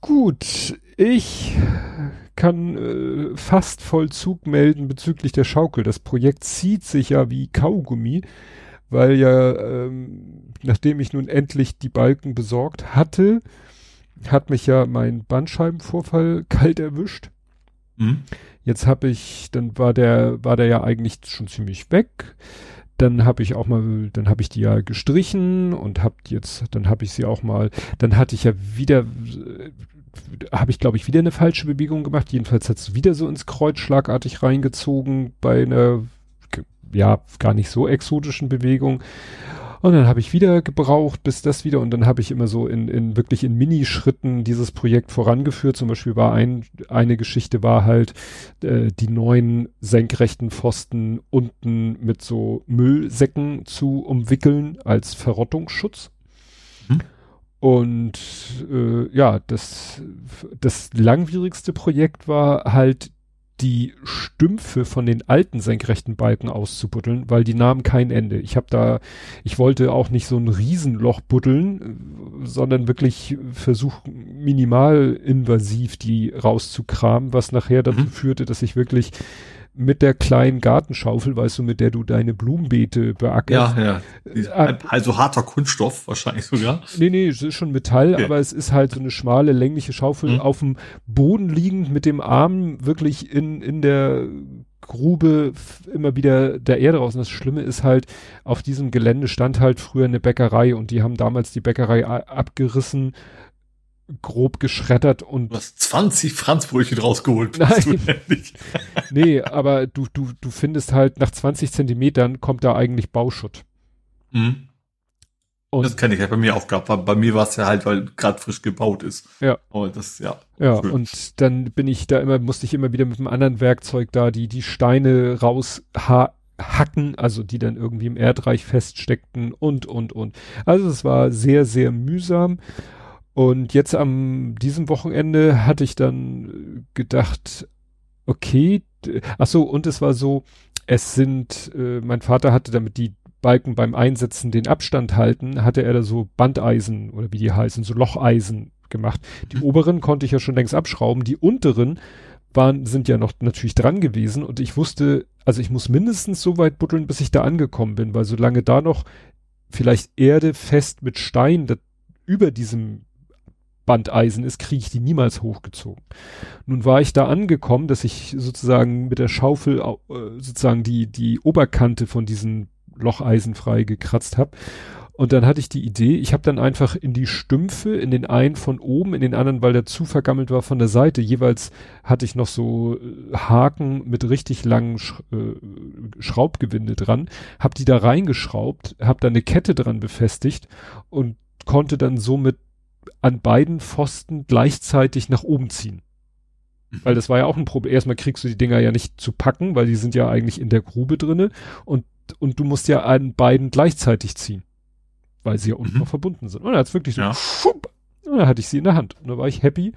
Gut, ich kann äh, fast Vollzug melden bezüglich der Schaukel. Das Projekt zieht sich ja wie Kaugummi, weil ja, ähm, nachdem ich nun endlich die Balken besorgt hatte, hat mich ja mein Bandscheibenvorfall kalt erwischt. Mhm. Jetzt habe ich, dann war der, war der ja eigentlich schon ziemlich weg. Dann habe ich auch mal, dann habe ich die ja gestrichen und hab jetzt, dann habe ich sie auch mal, dann hatte ich ja wieder habe ich, glaube ich, wieder eine falsche Bewegung gemacht. Jedenfalls hat es wieder so ins Kreuz schlagartig reingezogen bei einer, ja, gar nicht so exotischen Bewegung. Und dann habe ich wieder gebraucht, bis das wieder, und dann habe ich immer so in, in wirklich in Minischritten dieses Projekt vorangeführt. Zum Beispiel war ein, eine Geschichte war halt äh, die neuen senkrechten Pfosten unten mit so Müllsäcken zu umwickeln als Verrottungsschutz. Hm. Und äh, ja, das, das langwierigste Projekt war halt die Stümpfe von den alten senkrechten Balken auszubuddeln, weil die nahmen kein Ende. Ich habe da, ich wollte auch nicht so ein Riesenloch buddeln, sondern wirklich versuchen, minimal invasiv die rauszukramen, was nachher dazu mhm. führte, dass ich wirklich mit der kleinen Gartenschaufel, weißt du, mit der du deine Blumenbeete beackerst. Ja, ja. Äh, also harter Kunststoff wahrscheinlich sogar. Nee, nee, es ist schon Metall, okay. aber es ist halt so eine schmale, längliche Schaufel mhm. auf dem Boden liegend mit dem Arm wirklich in, in der Grube immer wieder der Erde raus. Und das Schlimme ist halt, auf diesem Gelände stand halt früher eine Bäckerei und die haben damals die Bäckerei abgerissen grob geschreddert und. Du hast 20 Franzbrötchen rausgeholt. Nein. nee, aber du, du, du findest halt nach 20 Zentimetern kommt da eigentlich Bauschutt. Mhm. Und das kenne ich ja bei mir auch gehabt. Bei mir war es ja halt, weil gerade frisch gebaut ist. Ja. Aber das, ja. Ja, schön. und dann bin ich da immer, musste ich immer wieder mit einem anderen Werkzeug da die, die Steine raushacken, also die dann irgendwie im Erdreich feststeckten und, und, und. Also es war sehr, sehr mühsam. Und jetzt am diesem Wochenende hatte ich dann gedacht, okay, ach so, und es war so, es sind, äh, mein Vater hatte damit die Balken beim Einsetzen den Abstand halten, hatte er da so Bandeisen oder wie die heißen, so Locheisen gemacht. Die mhm. oberen konnte ich ja schon längst abschrauben, die unteren waren, sind ja noch natürlich dran gewesen und ich wusste, also ich muss mindestens so weit buddeln, bis ich da angekommen bin, weil solange da noch vielleicht Erde fest mit Stein über diesem Bandeisen ist, kriege ich die niemals hochgezogen. Nun war ich da angekommen, dass ich sozusagen mit der Schaufel äh, sozusagen die, die Oberkante von diesen Locheisen frei gekratzt habe. Und dann hatte ich die Idee, ich habe dann einfach in die Stümpfe, in den einen von oben, in den anderen, weil der zu vergammelt war von der Seite, jeweils hatte ich noch so äh, Haken mit richtig langen Sch äh, Schraubgewinde dran, habe die da reingeschraubt, habe da eine Kette dran befestigt und konnte dann somit an beiden Pfosten gleichzeitig nach oben ziehen. Mhm. Weil das war ja auch ein Problem. Erstmal kriegst du die Dinger ja nicht zu packen, weil die sind ja eigentlich in der Grube drinne und, und du musst ja an beiden gleichzeitig ziehen weil sie ja unten mhm. noch verbunden sind. Und dann hat's wirklich so, ja. Schupp, und dann hatte ich sie in der Hand. Und da war ich happy.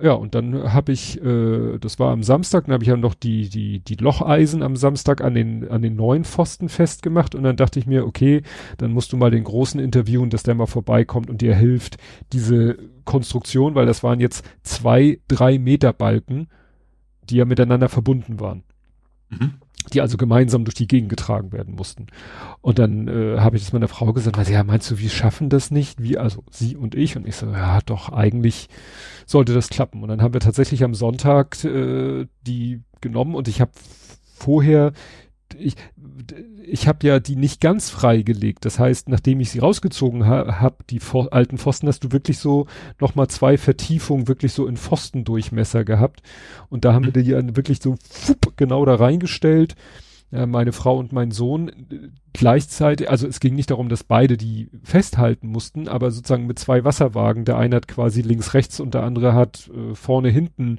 Ja, und dann habe ich, äh, das war am Samstag, dann habe ich ja noch die, die, die Locheisen am Samstag an den, an den neuen Pfosten festgemacht und dann dachte ich mir, okay, dann musst du mal den Großen interviewen, dass der mal vorbeikommt und dir hilft, diese Konstruktion, weil das waren jetzt zwei, drei Meter Balken, die ja miteinander verbunden waren. Mhm die also gemeinsam durch die Gegend getragen werden mussten. Und dann äh, habe ich das meiner Frau gesagt, also, ja, meinst du, wir schaffen das nicht? Wie, also sie und ich. Und ich so, ja, doch, eigentlich sollte das klappen. Und dann haben wir tatsächlich am Sonntag äh, die genommen und ich habe vorher ich, ich habe ja die nicht ganz freigelegt. Das heißt, nachdem ich sie rausgezogen ha habe, die alten Pfosten, hast du wirklich so nochmal zwei Vertiefungen wirklich so in Pfostendurchmesser gehabt. Und da haben mhm. wir die dann wirklich so fupp, genau da reingestellt. Meine Frau und mein Sohn äh, gleichzeitig, also es ging nicht darum, dass beide die festhalten mussten, aber sozusagen mit zwei Wasserwagen. Der eine hat quasi links, rechts und der andere hat äh, vorne, hinten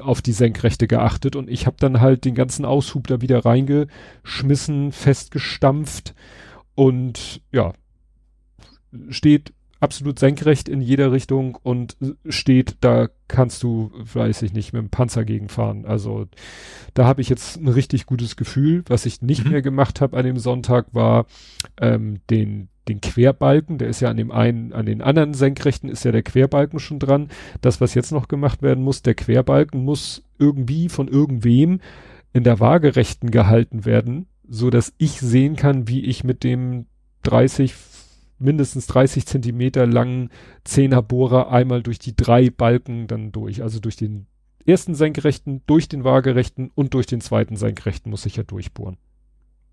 auf die Senkrechte geachtet und ich habe dann halt den ganzen Aushub da wieder reingeschmissen, festgestampft und ja, steht absolut senkrecht in jeder Richtung und steht, da kannst du, weiß ich nicht, mit dem Panzer gegenfahren. Also da habe ich jetzt ein richtig gutes Gefühl. Was ich nicht mhm. mehr gemacht habe an dem Sonntag war ähm, den den Querbalken, der ist ja an dem einen, an den anderen Senkrechten ist ja der Querbalken schon dran. Das, was jetzt noch gemacht werden muss, der Querbalken muss irgendwie von irgendwem in der Waagerechten gehalten werden, so dass ich sehen kann, wie ich mit dem 30, mindestens 30 Zentimeter langen Zehnerbohrer einmal durch die drei Balken dann durch, also durch den ersten Senkrechten, durch den Waagerechten und durch den zweiten Senkrechten muss ich ja durchbohren.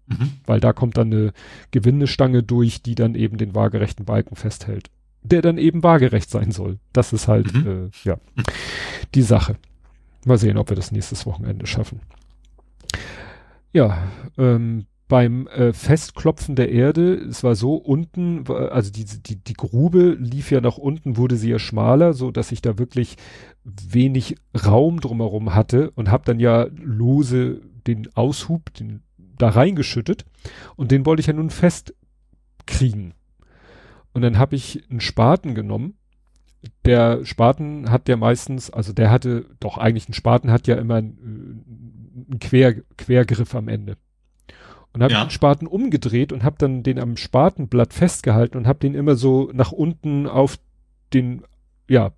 Mhm. Weil da kommt dann eine Gewindestange durch, die dann eben den waagerechten Balken festhält. Der dann eben waagerecht sein soll. Das ist halt, mhm. äh, ja, die Sache. Mal sehen, ob wir das nächstes Wochenende schaffen. Ja, ähm, beim äh, Festklopfen der Erde, es war so unten, also die, die, die Grube lief ja nach unten, wurde sie ja schmaler, so dass ich da wirklich wenig Raum drumherum hatte und habe dann ja lose den Aushub, den da reingeschüttet und den wollte ich ja nun festkriegen. Und dann habe ich einen Spaten genommen. Der Spaten hat ja meistens, also der hatte, doch eigentlich ein Spaten hat ja immer einen, einen Quer, Quergriff am Ende. Und habe ja. den Spaten umgedreht und habe dann den am Spatenblatt festgehalten und habe den immer so nach unten auf den ja,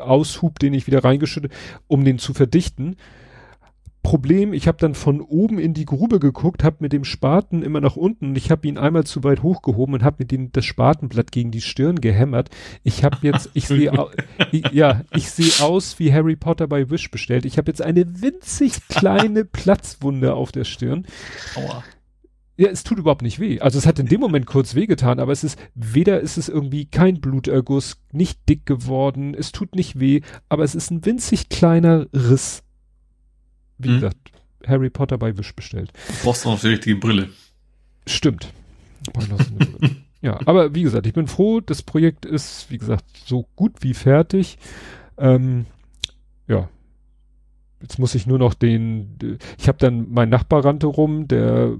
Aushub, den ich wieder reingeschüttet, um den zu verdichten. Problem, ich habe dann von oben in die Grube geguckt, habe mit dem Spaten immer nach unten und ich habe ihn einmal zu weit hochgehoben und habe mit dem das Spatenblatt gegen die Stirn gehämmert. Ich habe jetzt, ich sehe, ja, ich sehe aus wie Harry Potter bei Wish bestellt. Ich habe jetzt eine winzig kleine Platzwunde auf der Stirn. Aua. Ja, es tut überhaupt nicht weh. Also es hat in dem Moment kurz wehgetan, aber es ist weder ist es irgendwie kein Bluterguss, nicht dick geworden, es tut nicht weh, aber es ist ein winzig kleiner Riss wie hm. gesagt, Harry Potter bei Wish bestellt. Du brauchst noch die richtige Brille. Stimmt. ja, aber wie gesagt, ich bin froh, das Projekt ist, wie gesagt, so gut wie fertig. Ähm, ja. Jetzt muss ich nur noch den, ich habe dann meinen Nachbar rannte rum, der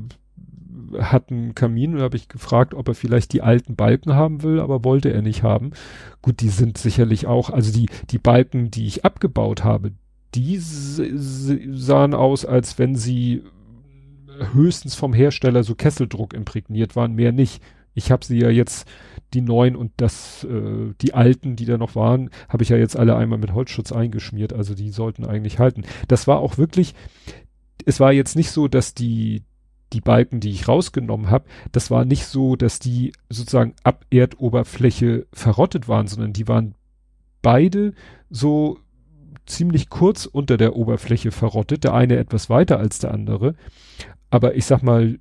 hat einen Kamin und habe ich gefragt, ob er vielleicht die alten Balken haben will, aber wollte er nicht haben. Gut, die sind sicherlich auch, also die, die Balken, die ich abgebaut habe, die sahen aus, als wenn sie höchstens vom Hersteller so Kesseldruck imprägniert waren, mehr nicht. Ich habe sie ja jetzt, die neuen und das, äh, die alten, die da noch waren, habe ich ja jetzt alle einmal mit Holzschutz eingeschmiert, also die sollten eigentlich halten. Das war auch wirklich, es war jetzt nicht so, dass die, die Balken, die ich rausgenommen habe, das war nicht so, dass die sozusagen ab Erdoberfläche verrottet waren, sondern die waren beide so ziemlich kurz unter der Oberfläche verrottet, der eine etwas weiter als der andere. Aber ich sag mal,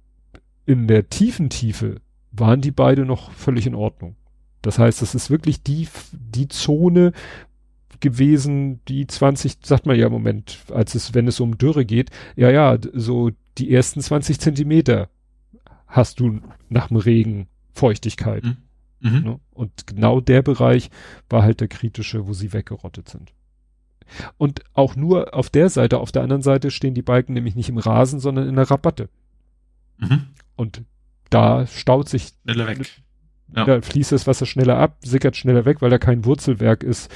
in der tiefen Tiefe waren die beide noch völlig in Ordnung. Das heißt, das ist wirklich die, die Zone gewesen, die 20, sagt man ja im Moment, als es, wenn es um Dürre geht, ja, ja, so die ersten 20 Zentimeter hast du nach dem Regen Feuchtigkeit. Mhm. Mhm. Ne? Und genau der Bereich war halt der kritische, wo sie weggerottet sind. Und auch nur auf der Seite, auf der anderen Seite stehen die Balken nämlich nicht im Rasen, sondern in der Rabatte. Mhm. Und da staut sich. Schneller weg. Ja. Da fließt das Wasser schneller ab, sickert schneller weg, weil da kein Wurzelwerk ist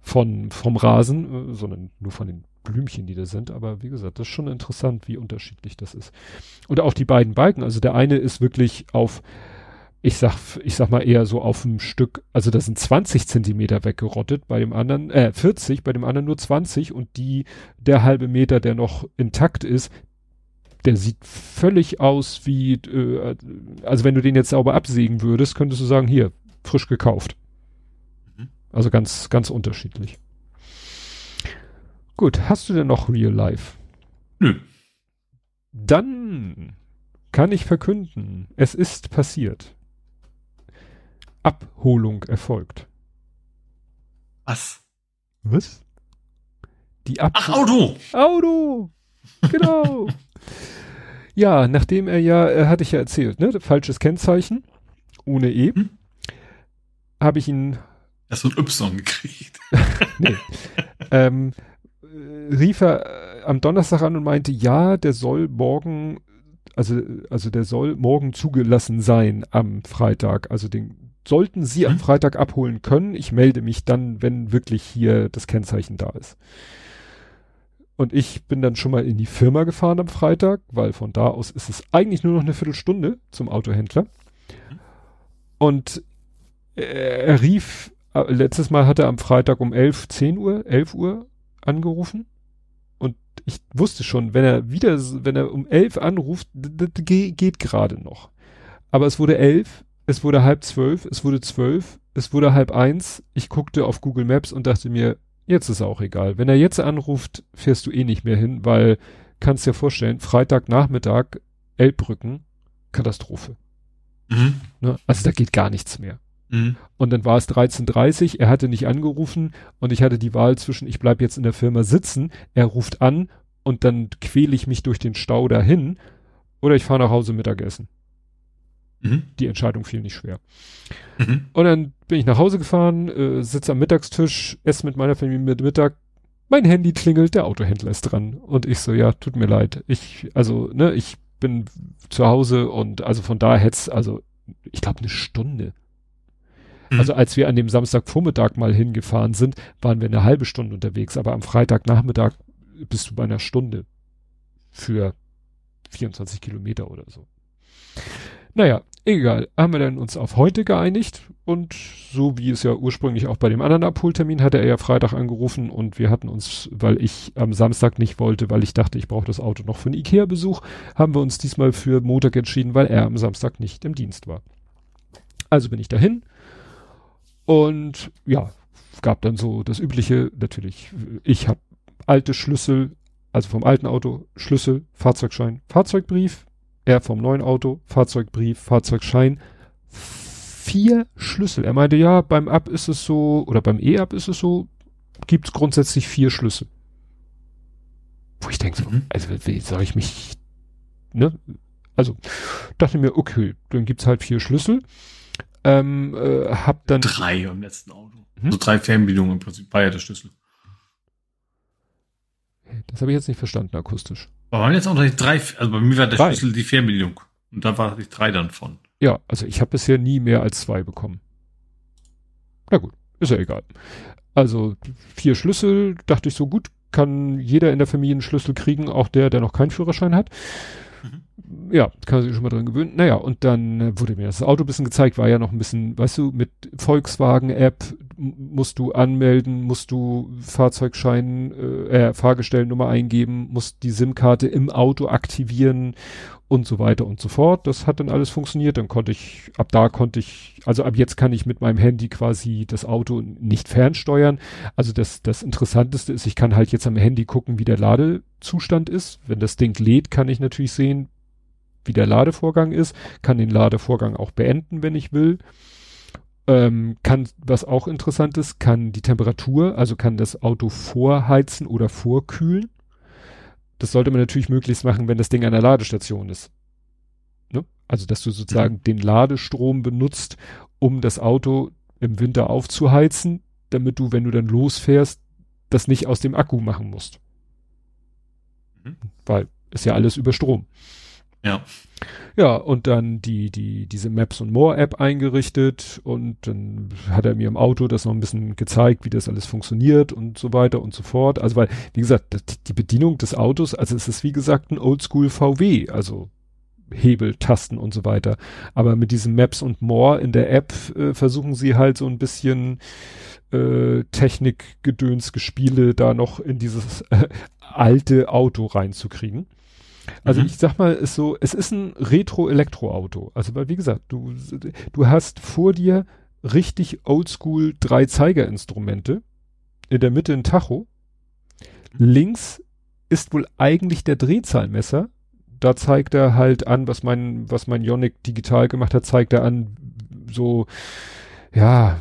von, vom Rasen, sondern nur von den Blümchen, die da sind. Aber wie gesagt, das ist schon interessant, wie unterschiedlich das ist. Und auch die beiden Balken, also der eine ist wirklich auf, ich sag, ich sag mal eher so auf ein Stück, also da sind 20 Zentimeter weggerottet, bei dem anderen, äh, 40, bei dem anderen nur 20 und die, der halbe Meter, der noch intakt ist, der sieht völlig aus wie, äh, also wenn du den jetzt sauber absägen würdest, könntest du sagen, hier, frisch gekauft. Mhm. Also ganz, ganz unterschiedlich. Gut, hast du denn noch Real Life? Nö. Dann kann ich verkünden, es ist passiert. Abholung erfolgt. Was? Was? Die Ab Ach, Auto! Auto! Genau! ja, nachdem er ja, äh, hatte ich ja erzählt, ne? Falsches Kennzeichen. Ohne E. Hm? Habe ich ihn. Hast du ein Y gekriegt? nee. ähm, rief er äh, am Donnerstag an und meinte, ja, der soll morgen, also, also der soll morgen zugelassen sein am Freitag. Also den sollten Sie am mhm. Freitag abholen können. Ich melde mich dann, wenn wirklich hier das Kennzeichen da ist. Und ich bin dann schon mal in die Firma gefahren am Freitag, weil von da aus ist es eigentlich nur noch eine Viertelstunde zum Autohändler. Mhm. Und er, er rief, äh, letztes Mal hat er am Freitag um 11, 10 Uhr, 11 Uhr angerufen und ich wusste schon, wenn er wieder, wenn er um elf anruft, geht gerade noch. Aber es wurde elf, es wurde halb zwölf, es wurde zwölf, es wurde halb eins. Ich guckte auf Google Maps und dachte mir, jetzt ist auch egal. Wenn er jetzt anruft, fährst du eh nicht mehr hin, weil kannst dir vorstellen, Freitagnachmittag, Elbbrücken, Katastrophe. Mhm. Ne? Also da geht gar nichts mehr. Mhm. Und dann war es 13.30 er hatte nicht angerufen und ich hatte die Wahl zwischen, ich bleib jetzt in der Firma sitzen, er ruft an und dann quäle ich mich durch den Stau dahin oder ich fahre nach Hause Mittagessen. Mhm. Die Entscheidung fiel nicht schwer. Mhm. Und dann bin ich nach Hause gefahren, äh, sitze am Mittagstisch, esse mit meiner Familie mit Mittag. Mein Handy klingelt, der Autohändler ist dran. Und ich so, ja, tut mir leid. Ich, also, ne, ich bin zu Hause und also von da hätte also, ich glaube, eine Stunde Mhm. Also als wir an dem Samstagvormittag mal hingefahren sind, waren wir eine halbe Stunde unterwegs, aber am Freitagnachmittag bist du bei einer Stunde für 24 Kilometer oder so. Naja, egal. Haben wir dann uns auf heute geeinigt und so wie es ja ursprünglich auch bei dem anderen Abholtermin hatte er ja Freitag angerufen und wir hatten uns, weil ich am Samstag nicht wollte, weil ich dachte, ich brauche das Auto noch für einen Ikea-Besuch, haben wir uns diesmal für Montag entschieden, weil er am Samstag nicht im Dienst war. Also bin ich dahin, und ja, gab dann so das übliche, natürlich, ich habe alte Schlüssel, also vom alten Auto, Schlüssel, Fahrzeugschein, Fahrzeugbrief, er vom neuen Auto, Fahrzeugbrief, Fahrzeugschein, vier Schlüssel. Er meinte, ja, beim Ab ist es so, oder beim E-Ab ist es so, gibt es grundsätzlich vier Schlüssel. Wo ich denke so, mhm. also wie soll ich mich, ne? Also dachte mir, okay, dann gibt's halt vier Schlüssel. Ähm, äh, hab dann. Drei im letzten Auto. Hm? Also drei Fernbedienungen im Prinzip, war ja der Schlüssel. Das habe ich jetzt nicht verstanden, akustisch. Aber waren jetzt auch noch drei, also bei mir war der drei. Schlüssel die Fernbedienung. Und da war ich drei dann von. Ja, also ich habe bisher nie mehr als zwei bekommen. Na gut, ist ja egal. Also vier Schlüssel, dachte ich so gut, kann jeder in der Familie einen Schlüssel kriegen, auch der, der noch keinen Führerschein hat. Mhm ja, kann sich schon mal dran gewöhnen. Naja, und dann wurde mir das Auto ein bisschen gezeigt, war ja noch ein bisschen, weißt du, mit Volkswagen-App musst du anmelden, musst du Fahrzeugschein, äh, äh, Fahrgestellnummer eingeben, musst die SIM-Karte im Auto aktivieren und so weiter und so fort. Das hat dann alles funktioniert. Dann konnte ich, ab da konnte ich, also ab jetzt kann ich mit meinem Handy quasi das Auto nicht fernsteuern. Also das, das Interessanteste ist, ich kann halt jetzt am Handy gucken, wie der Ladezustand ist. Wenn das Ding lädt, kann ich natürlich sehen, wie der Ladevorgang ist, kann den Ladevorgang auch beenden, wenn ich will. Ähm, kann, was auch interessant ist, kann die Temperatur, also kann das Auto vorheizen oder vorkühlen. Das sollte man natürlich möglichst machen, wenn das Ding an der Ladestation ist. Ne? Also, dass du sozusagen mhm. den Ladestrom benutzt, um das Auto im Winter aufzuheizen, damit du, wenn du dann losfährst, das nicht aus dem Akku machen musst. Mhm. Weil ist ja alles über Strom. Ja. Ja, und dann die, die, diese Maps und More App eingerichtet und dann hat er mir im Auto das noch ein bisschen gezeigt, wie das alles funktioniert und so weiter und so fort. Also weil, wie gesagt, die Bedienung des Autos, also es ist wie gesagt ein Oldschool VW, also Hebel, Tasten und so weiter. Aber mit diesen Maps und More in der App äh, versuchen sie halt so ein bisschen äh, Technikgedöns-Gespiele da noch in dieses äh, alte Auto reinzukriegen. Also mhm. ich sag mal, ist so, es ist ein Retro-Elektroauto. Also weil, wie gesagt, du, du hast vor dir richtig oldschool drei Zeigerinstrumente. In der Mitte ein Tacho. Mhm. Links ist wohl eigentlich der Drehzahlmesser. Da zeigt er halt an, was mein, was mein Ionic digital gemacht hat, zeigt er an, so, ja,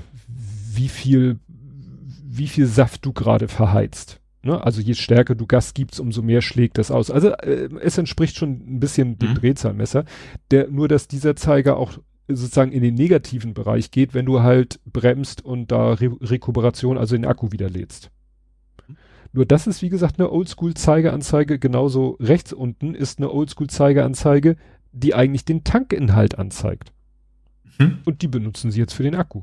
wie viel, wie viel Saft du gerade verheizt. Ne? Also je stärker du Gas gibst, umso mehr schlägt das aus. Also äh, es entspricht schon ein bisschen dem mhm. Drehzahlmesser. Der, nur dass dieser Zeiger auch sozusagen in den negativen Bereich geht, wenn du halt bremst und da Re Rekuperation, also den Akku wieder lädst. Mhm. Nur das ist, wie gesagt, eine Oldschool-Zeigeranzeige. Genauso rechts unten ist eine Oldschool-Zeigeranzeige, die eigentlich den Tankinhalt anzeigt. Hm. Und die benutzen sie jetzt für den Akku.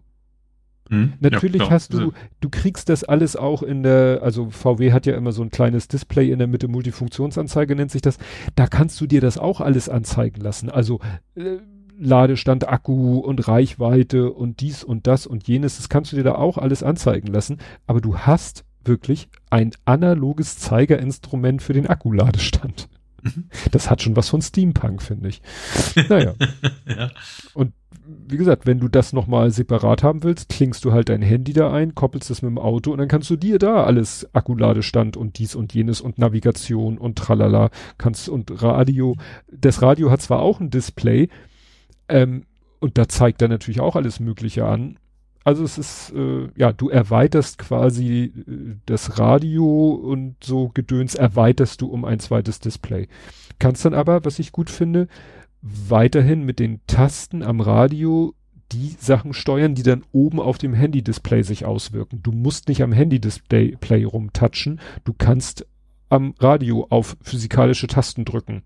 Hm? Natürlich ja, hast du, du kriegst das alles auch in der, also VW hat ja immer so ein kleines Display in der Mitte, Multifunktionsanzeige nennt sich das. Da kannst du dir das auch alles anzeigen lassen. Also äh, Ladestand, Akku und Reichweite und dies und das und jenes, das kannst du dir da auch alles anzeigen lassen. Aber du hast wirklich ein analoges Zeigerinstrument für den Akkuladestand. Mhm. Das hat schon was von Steampunk, finde ich. Naja. ja. Und wie gesagt, wenn du das nochmal separat haben willst, klingst du halt dein Handy da ein, koppelst es mit dem Auto und dann kannst du dir da alles Akkuladestand und dies und jenes und Navigation und tralala kannst und Radio. Das Radio hat zwar auch ein Display, ähm, und da zeigt er natürlich auch alles Mögliche an. Also es ist, äh, ja, du erweiterst quasi äh, das Radio und so Gedöns erweiterst du um ein zweites Display. Kannst dann aber, was ich gut finde, weiterhin mit den Tasten am Radio die Sachen steuern, die dann oben auf dem Handy-Display sich auswirken. Du musst nicht am Handy-Display rumtatschen, du kannst am Radio auf physikalische Tasten drücken,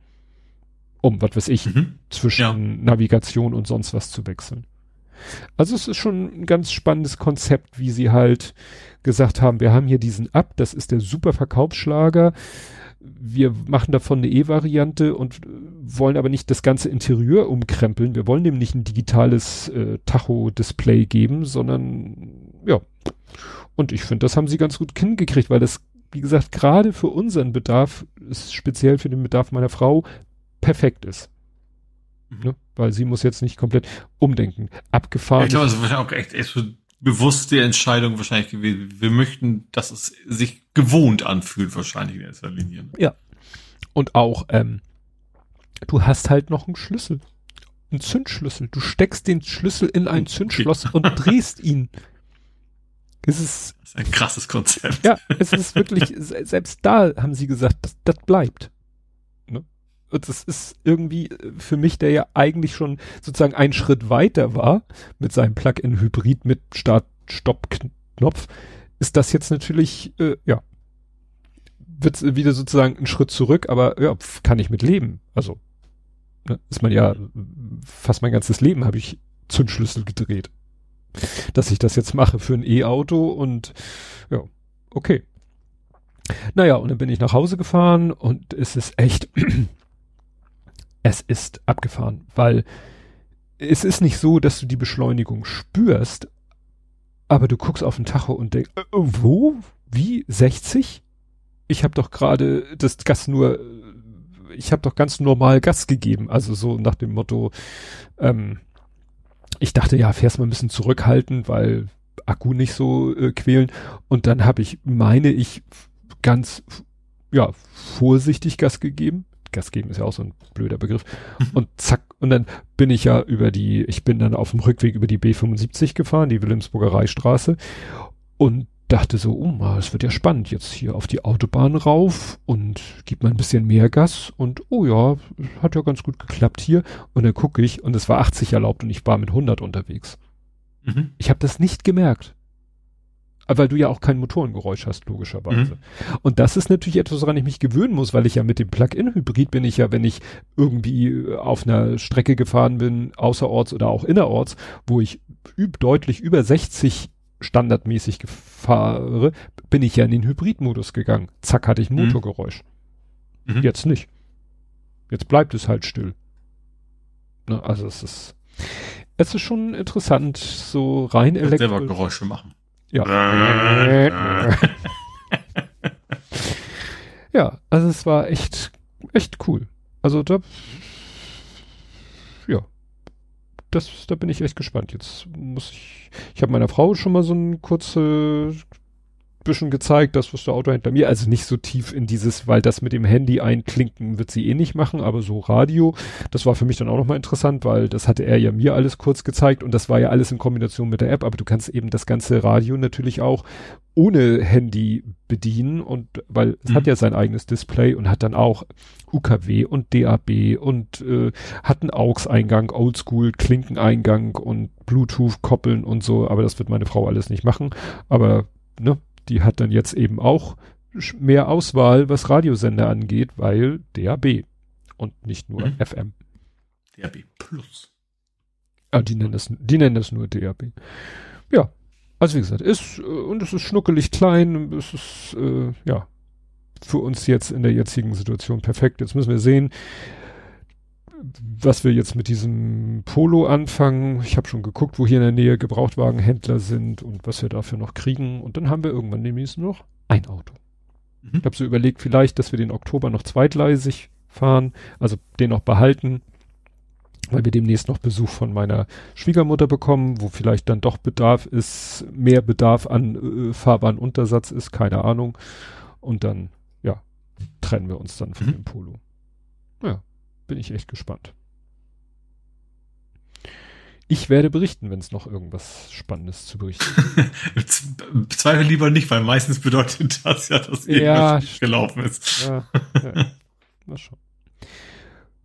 um, was weiß ich, mhm. zwischen ja. Navigation und sonst was zu wechseln. Also es ist schon ein ganz spannendes Konzept, wie sie halt gesagt haben, wir haben hier diesen Ab, das ist der super Verkaufsschlager wir machen davon eine E-Variante und wollen aber nicht das ganze Interieur umkrempeln. Wir wollen dem nicht ein digitales äh, Tacho-Display geben, sondern ja. Und ich finde, das haben sie ganz gut hingekriegt, weil das, wie gesagt, gerade für unseren Bedarf, ist speziell für den Bedarf meiner Frau, perfekt ist. Mhm. Ne? Weil sie muss jetzt nicht komplett umdenken. Abgefahren. Ich glaube, das ist auch echt, echt so bewusste Entscheidung wahrscheinlich gewesen. Wir möchten, dass es sich gewohnt anfühlt, wahrscheinlich in erster Linie. Ja. Und auch, ähm, du hast halt noch einen Schlüssel. Einen Zündschlüssel. Du steckst den Schlüssel in ein Zündschloss und drehst ihn. Es ist, das ist ein krasses Konzept. Ja, es ist wirklich, selbst da haben sie gesagt, das, das bleibt. Und das ist irgendwie äh, für mich, der ja eigentlich schon sozusagen einen Schritt weiter war mit seinem Plug-in-Hybrid mit Start-Stopp-Knopf, ist das jetzt natürlich, äh, ja, wird wieder sozusagen ein Schritt zurück, aber ja, kann ich mit leben. Also, ne, ist man ja, fast mein ganzes Leben habe ich Zündschlüssel gedreht. Dass ich das jetzt mache für ein E-Auto und ja, okay. Naja, und dann bin ich nach Hause gefahren und es ist echt, es ist abgefahren, weil es ist nicht so, dass du die Beschleunigung spürst, aber du guckst auf den Tacho und denkst, äh, wo? Wie? 60? Ich habe doch gerade das Gas nur, ich habe doch ganz normal Gas gegeben. Also so nach dem Motto, ähm, ich dachte, ja, fährst mal ein bisschen zurückhalten, weil Akku nicht so äh, quälen. Und dann habe ich, meine ich, ganz ja, vorsichtig Gas gegeben Gas geben ist ja auch so ein blöder Begriff. Und zack, und dann bin ich ja über die, ich bin dann auf dem Rückweg über die B75 gefahren, die Wilhelmsburger Reichstraße und dachte so, oh, es wird ja spannend, jetzt hier auf die Autobahn rauf und gibt mal ein bisschen mehr Gas und oh ja, hat ja ganz gut geklappt hier. Und dann gucke ich und es war 80 erlaubt und ich war mit 100 unterwegs. Mhm. Ich habe das nicht gemerkt. Weil du ja auch kein Motorengeräusch hast, logischerweise. Mhm. Und das ist natürlich etwas, woran ich mich gewöhnen muss, weil ich ja mit dem Plug-in-Hybrid bin ich ja, wenn ich irgendwie auf einer Strecke gefahren bin, außerorts oder auch innerorts, wo ich üb deutlich über 60 standardmäßig fahre, bin ich ja in den Hybrid-Modus gegangen. Zack, hatte ich mhm. Motorgeräusch. Mhm. Jetzt nicht. Jetzt bleibt es halt still. Ne, also es ist, es ist schon interessant, so rein elektrisch. selber Geräusche machen. Ja. ja, also es war echt, echt cool. Also da das, da bin ich echt gespannt. Jetzt muss ich, ich habe meiner Frau schon mal so ein kurze bisschen gezeigt, das was der Autohändler mir, also nicht so tief in dieses, weil das mit dem Handy einklinken wird sie eh nicht machen, aber so Radio, das war für mich dann auch nochmal interessant, weil das hatte er ja mir alles kurz gezeigt und das war ja alles in Kombination mit der App, aber du kannst eben das ganze Radio natürlich auch ohne Handy bedienen und weil es mhm. hat ja sein eigenes Display und hat dann auch UKW und DAB und äh, hat einen AUX-Eingang, Oldschool Klinkeneingang und Bluetooth koppeln und so, aber das wird meine Frau alles nicht machen. Aber ne, die hat dann jetzt eben auch mehr Auswahl, was Radiosender angeht, weil DAB und nicht nur mhm. FM. DAB Plus. Ah, die nennen das, die nennen das nur DAB. Ja, also wie gesagt, ist, äh, und es ist schnuckelig klein, es ist, äh, ja, für uns jetzt in der jetzigen Situation perfekt. Jetzt müssen wir sehen, was wir jetzt mit diesem Polo anfangen. Ich habe schon geguckt, wo hier in der Nähe Gebrauchtwagenhändler sind und was wir dafür noch kriegen. Und dann haben wir irgendwann nämlich noch ein Auto. Mhm. Ich habe so überlegt, vielleicht, dass wir den Oktober noch zweitgleisig fahren, also den noch behalten, weil wir demnächst noch Besuch von meiner Schwiegermutter bekommen, wo vielleicht dann doch Bedarf ist, mehr Bedarf an äh, Fahrbahnuntersatz ist, keine Ahnung. Und dann, ja, trennen wir uns dann von mhm. dem Polo. Bin ich echt gespannt. Ich werde berichten, wenn es noch irgendwas Spannendes zu berichten gibt. Zweifel lieber nicht, weil meistens bedeutet das ja, dass irgendwas ja, gelaufen ist. Ja, ja. Mal schauen.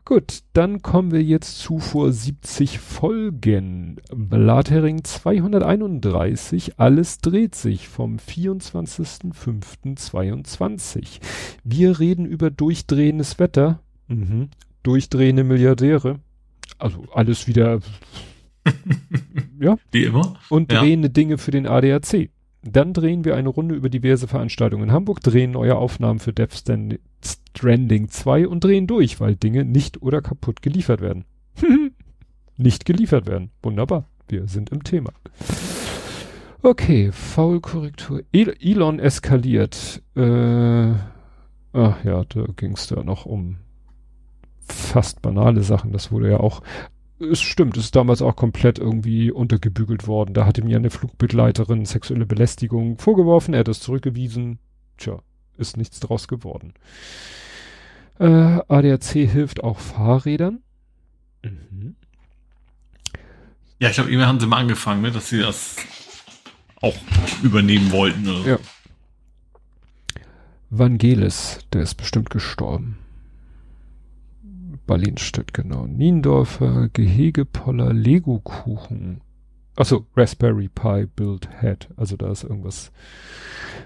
Gut, dann kommen wir jetzt zu vor 70 Folgen. Blathering 231, alles dreht sich vom 24.05.22. Wir reden über durchdrehendes Wetter, mhm. Durchdrehende Milliardäre, also alles wieder, ja. Wie immer. Und ja. drehende Dinge für den ADAC. Dann drehen wir eine Runde über diverse Veranstaltungen in Hamburg, drehen neue Aufnahmen für Death Stranding 2 und drehen durch, weil Dinge nicht oder kaputt geliefert werden. nicht geliefert werden. Wunderbar. Wir sind im Thema. Okay, Faulkorrektur. Elon eskaliert. Äh, ach ja, da ging es da noch um fast banale Sachen. Das wurde ja auch es stimmt, es ist damals auch komplett irgendwie untergebügelt worden. Da hatte mir eine Flugbegleiterin sexuelle Belästigung vorgeworfen, er hat es zurückgewiesen. Tja, ist nichts draus geworden. Äh, ADAC hilft auch Fahrrädern. Mhm. Ja, ich glaube, immer haben sie mal angefangen, ne, dass sie das auch übernehmen wollten. Oder. Ja. Vangelis, der ist bestimmt gestorben. Berlinstedt, genau. Niendorfer, Gehegepoller, Lego-Kuchen. Achso, Raspberry Pi Build Head. Also da ist irgendwas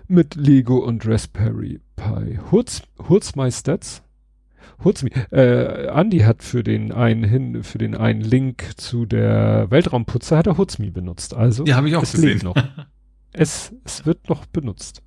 mit Lego und Raspberry Pi. Hurz, Hurzmeistats. Hurzmi, äh, Andy hat für den einen hin, für den einen Link zu der Weltraumputze hat er Hurzmi benutzt. Also. Ja, habe ich auch es gesehen. Noch. es, es wird noch benutzt.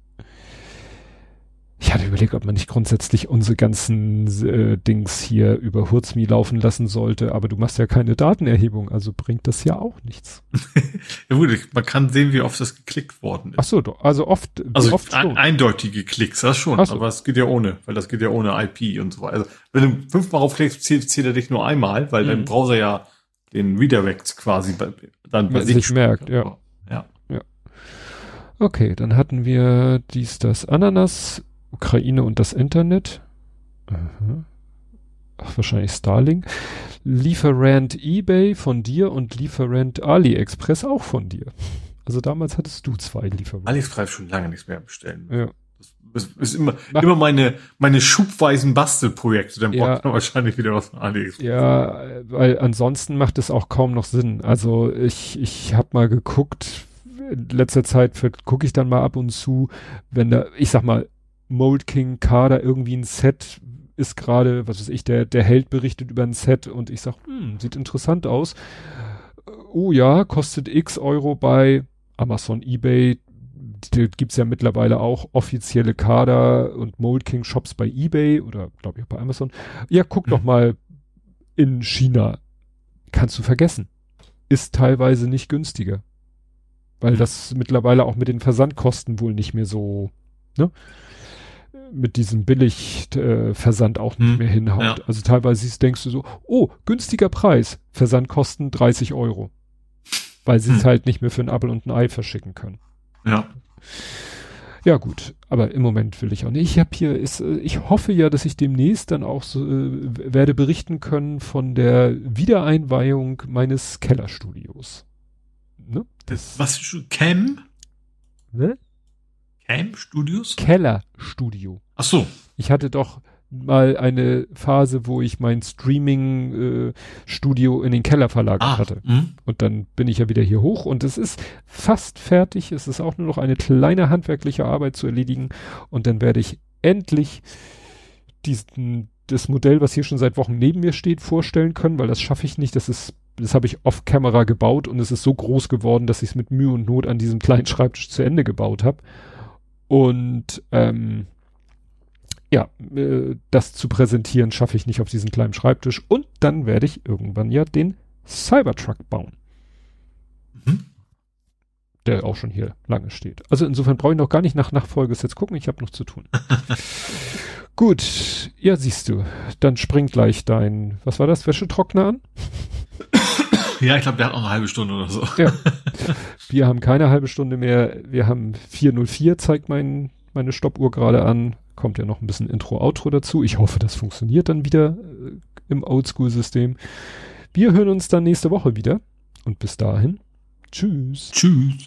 Ich hatte überlegt, ob man nicht grundsätzlich unsere ganzen äh, Dings hier über Hurzmi laufen lassen sollte, aber du machst ja keine Datenerhebung, also bringt das ja auch nichts. ja gut, man kann sehen, wie oft das geklickt worden ist. Ach so, also oft. Also oft ein, eindeutige Klicks, das schon, so. aber es geht ja ohne, weil das geht ja ohne IP und so weiter. Also wenn du fünfmal aufklickst, zählt, zählt er dich nur einmal, weil mhm. dein Browser ja den Redirect quasi bei, dann bei sich, sich merkt, ja. ja. Ja. Okay, dann hatten wir dies, das Ananas Ukraine und das Internet. Aha. ach, wahrscheinlich Starlink. Lieferant eBay von dir und Lieferant AliExpress auch von dir. Also damals hattest du zwei Lieferanten. AliExpress schon lange nichts mehr bestellen. Ja. Das ist, immer, immer meine, meine schubweisen Bastelprojekte. Dann Ja. braucht man wahrscheinlich wieder was von AliExpress. Ja, weil ansonsten macht es auch kaum noch Sinn. Also ich, ich habe mal geguckt, in letzter Zeit gucke ich dann mal ab und zu, wenn da, ich sag mal, Mold King Kader irgendwie ein Set ist gerade, was weiß ich, der, der Held berichtet über ein Set und ich sag, hm, sieht interessant aus. Oh ja, kostet x Euro bei Amazon, Ebay, da gibt's ja mittlerweile auch offizielle Kader und Mold King Shops bei Ebay oder glaube ich auch bei Amazon. Ja, guck doch Mhm. mal in China. Kannst du vergessen. Ist teilweise nicht günstiger. Weil Mhm. das mittlerweile auch mit den Versandkosten wohl nicht mehr so, ne? Mit diesem Billig-Versand äh, auch nicht Mhm. mehr hinhaut. Ja. Also teilweise siehst, denkst du so, oh, günstiger Preis, Versandkosten 30 Euro. Weil sie es Mhm. halt nicht mehr für ein Apfel und ein Ei verschicken können. Ja. Ja gut, aber im Moment will ich auch nicht. Ich habe hier ist, äh, ich hoffe ja, dass ich demnächst dann auch so äh, werde berichten können von der Wiedereinweihung meines Kellerstudios. Ne? Das, was Cam? Ne? Cam Studios? Kellerstudio. Ach so. Ich hatte doch mal eine Phase, wo ich mein Streaming-Studio in den Keller verlagert Ah, hatte. hm. Und dann bin ich ja wieder hier hoch und es ist fast fertig. Es ist auch nur noch eine kleine handwerkliche Arbeit zu erledigen. Und dann werde ich endlich diesen, das Modell, was hier schon seit Wochen neben mir steht, vorstellen können, weil das schaffe ich nicht. Das ist, das habe ich off-Camera gebaut und es ist so groß geworden, dass ich es mit Mühe und Not an diesem kleinen Schreibtisch zu Ende gebaut habe. Und ähm, ja, äh, das zu präsentieren schaffe ich nicht auf diesem kleinen Schreibtisch. Und dann werde ich irgendwann ja den Cybertruck bauen Mhm. der auch schon hier lange steht. Also insofern brauche ich noch gar nicht nach Nachfolges jetzt gucken, ich habe noch zu tun. Gut, ja, siehst du, dann springt gleich dein, was war das, Wäschetrockner an? Ja, ich glaube, der hat noch eine halbe Stunde oder so. Ja. Wir haben keine halbe Stunde mehr, wir haben 404, zeigt mein, meine Stoppuhr gerade an. Kommt ja noch ein bisschen Intro-Outro dazu. Ich hoffe, das funktioniert dann wieder äh, im Oldschool-System. Wir hören uns dann nächste Woche wieder. Und bis dahin, tschüss. Tschüss.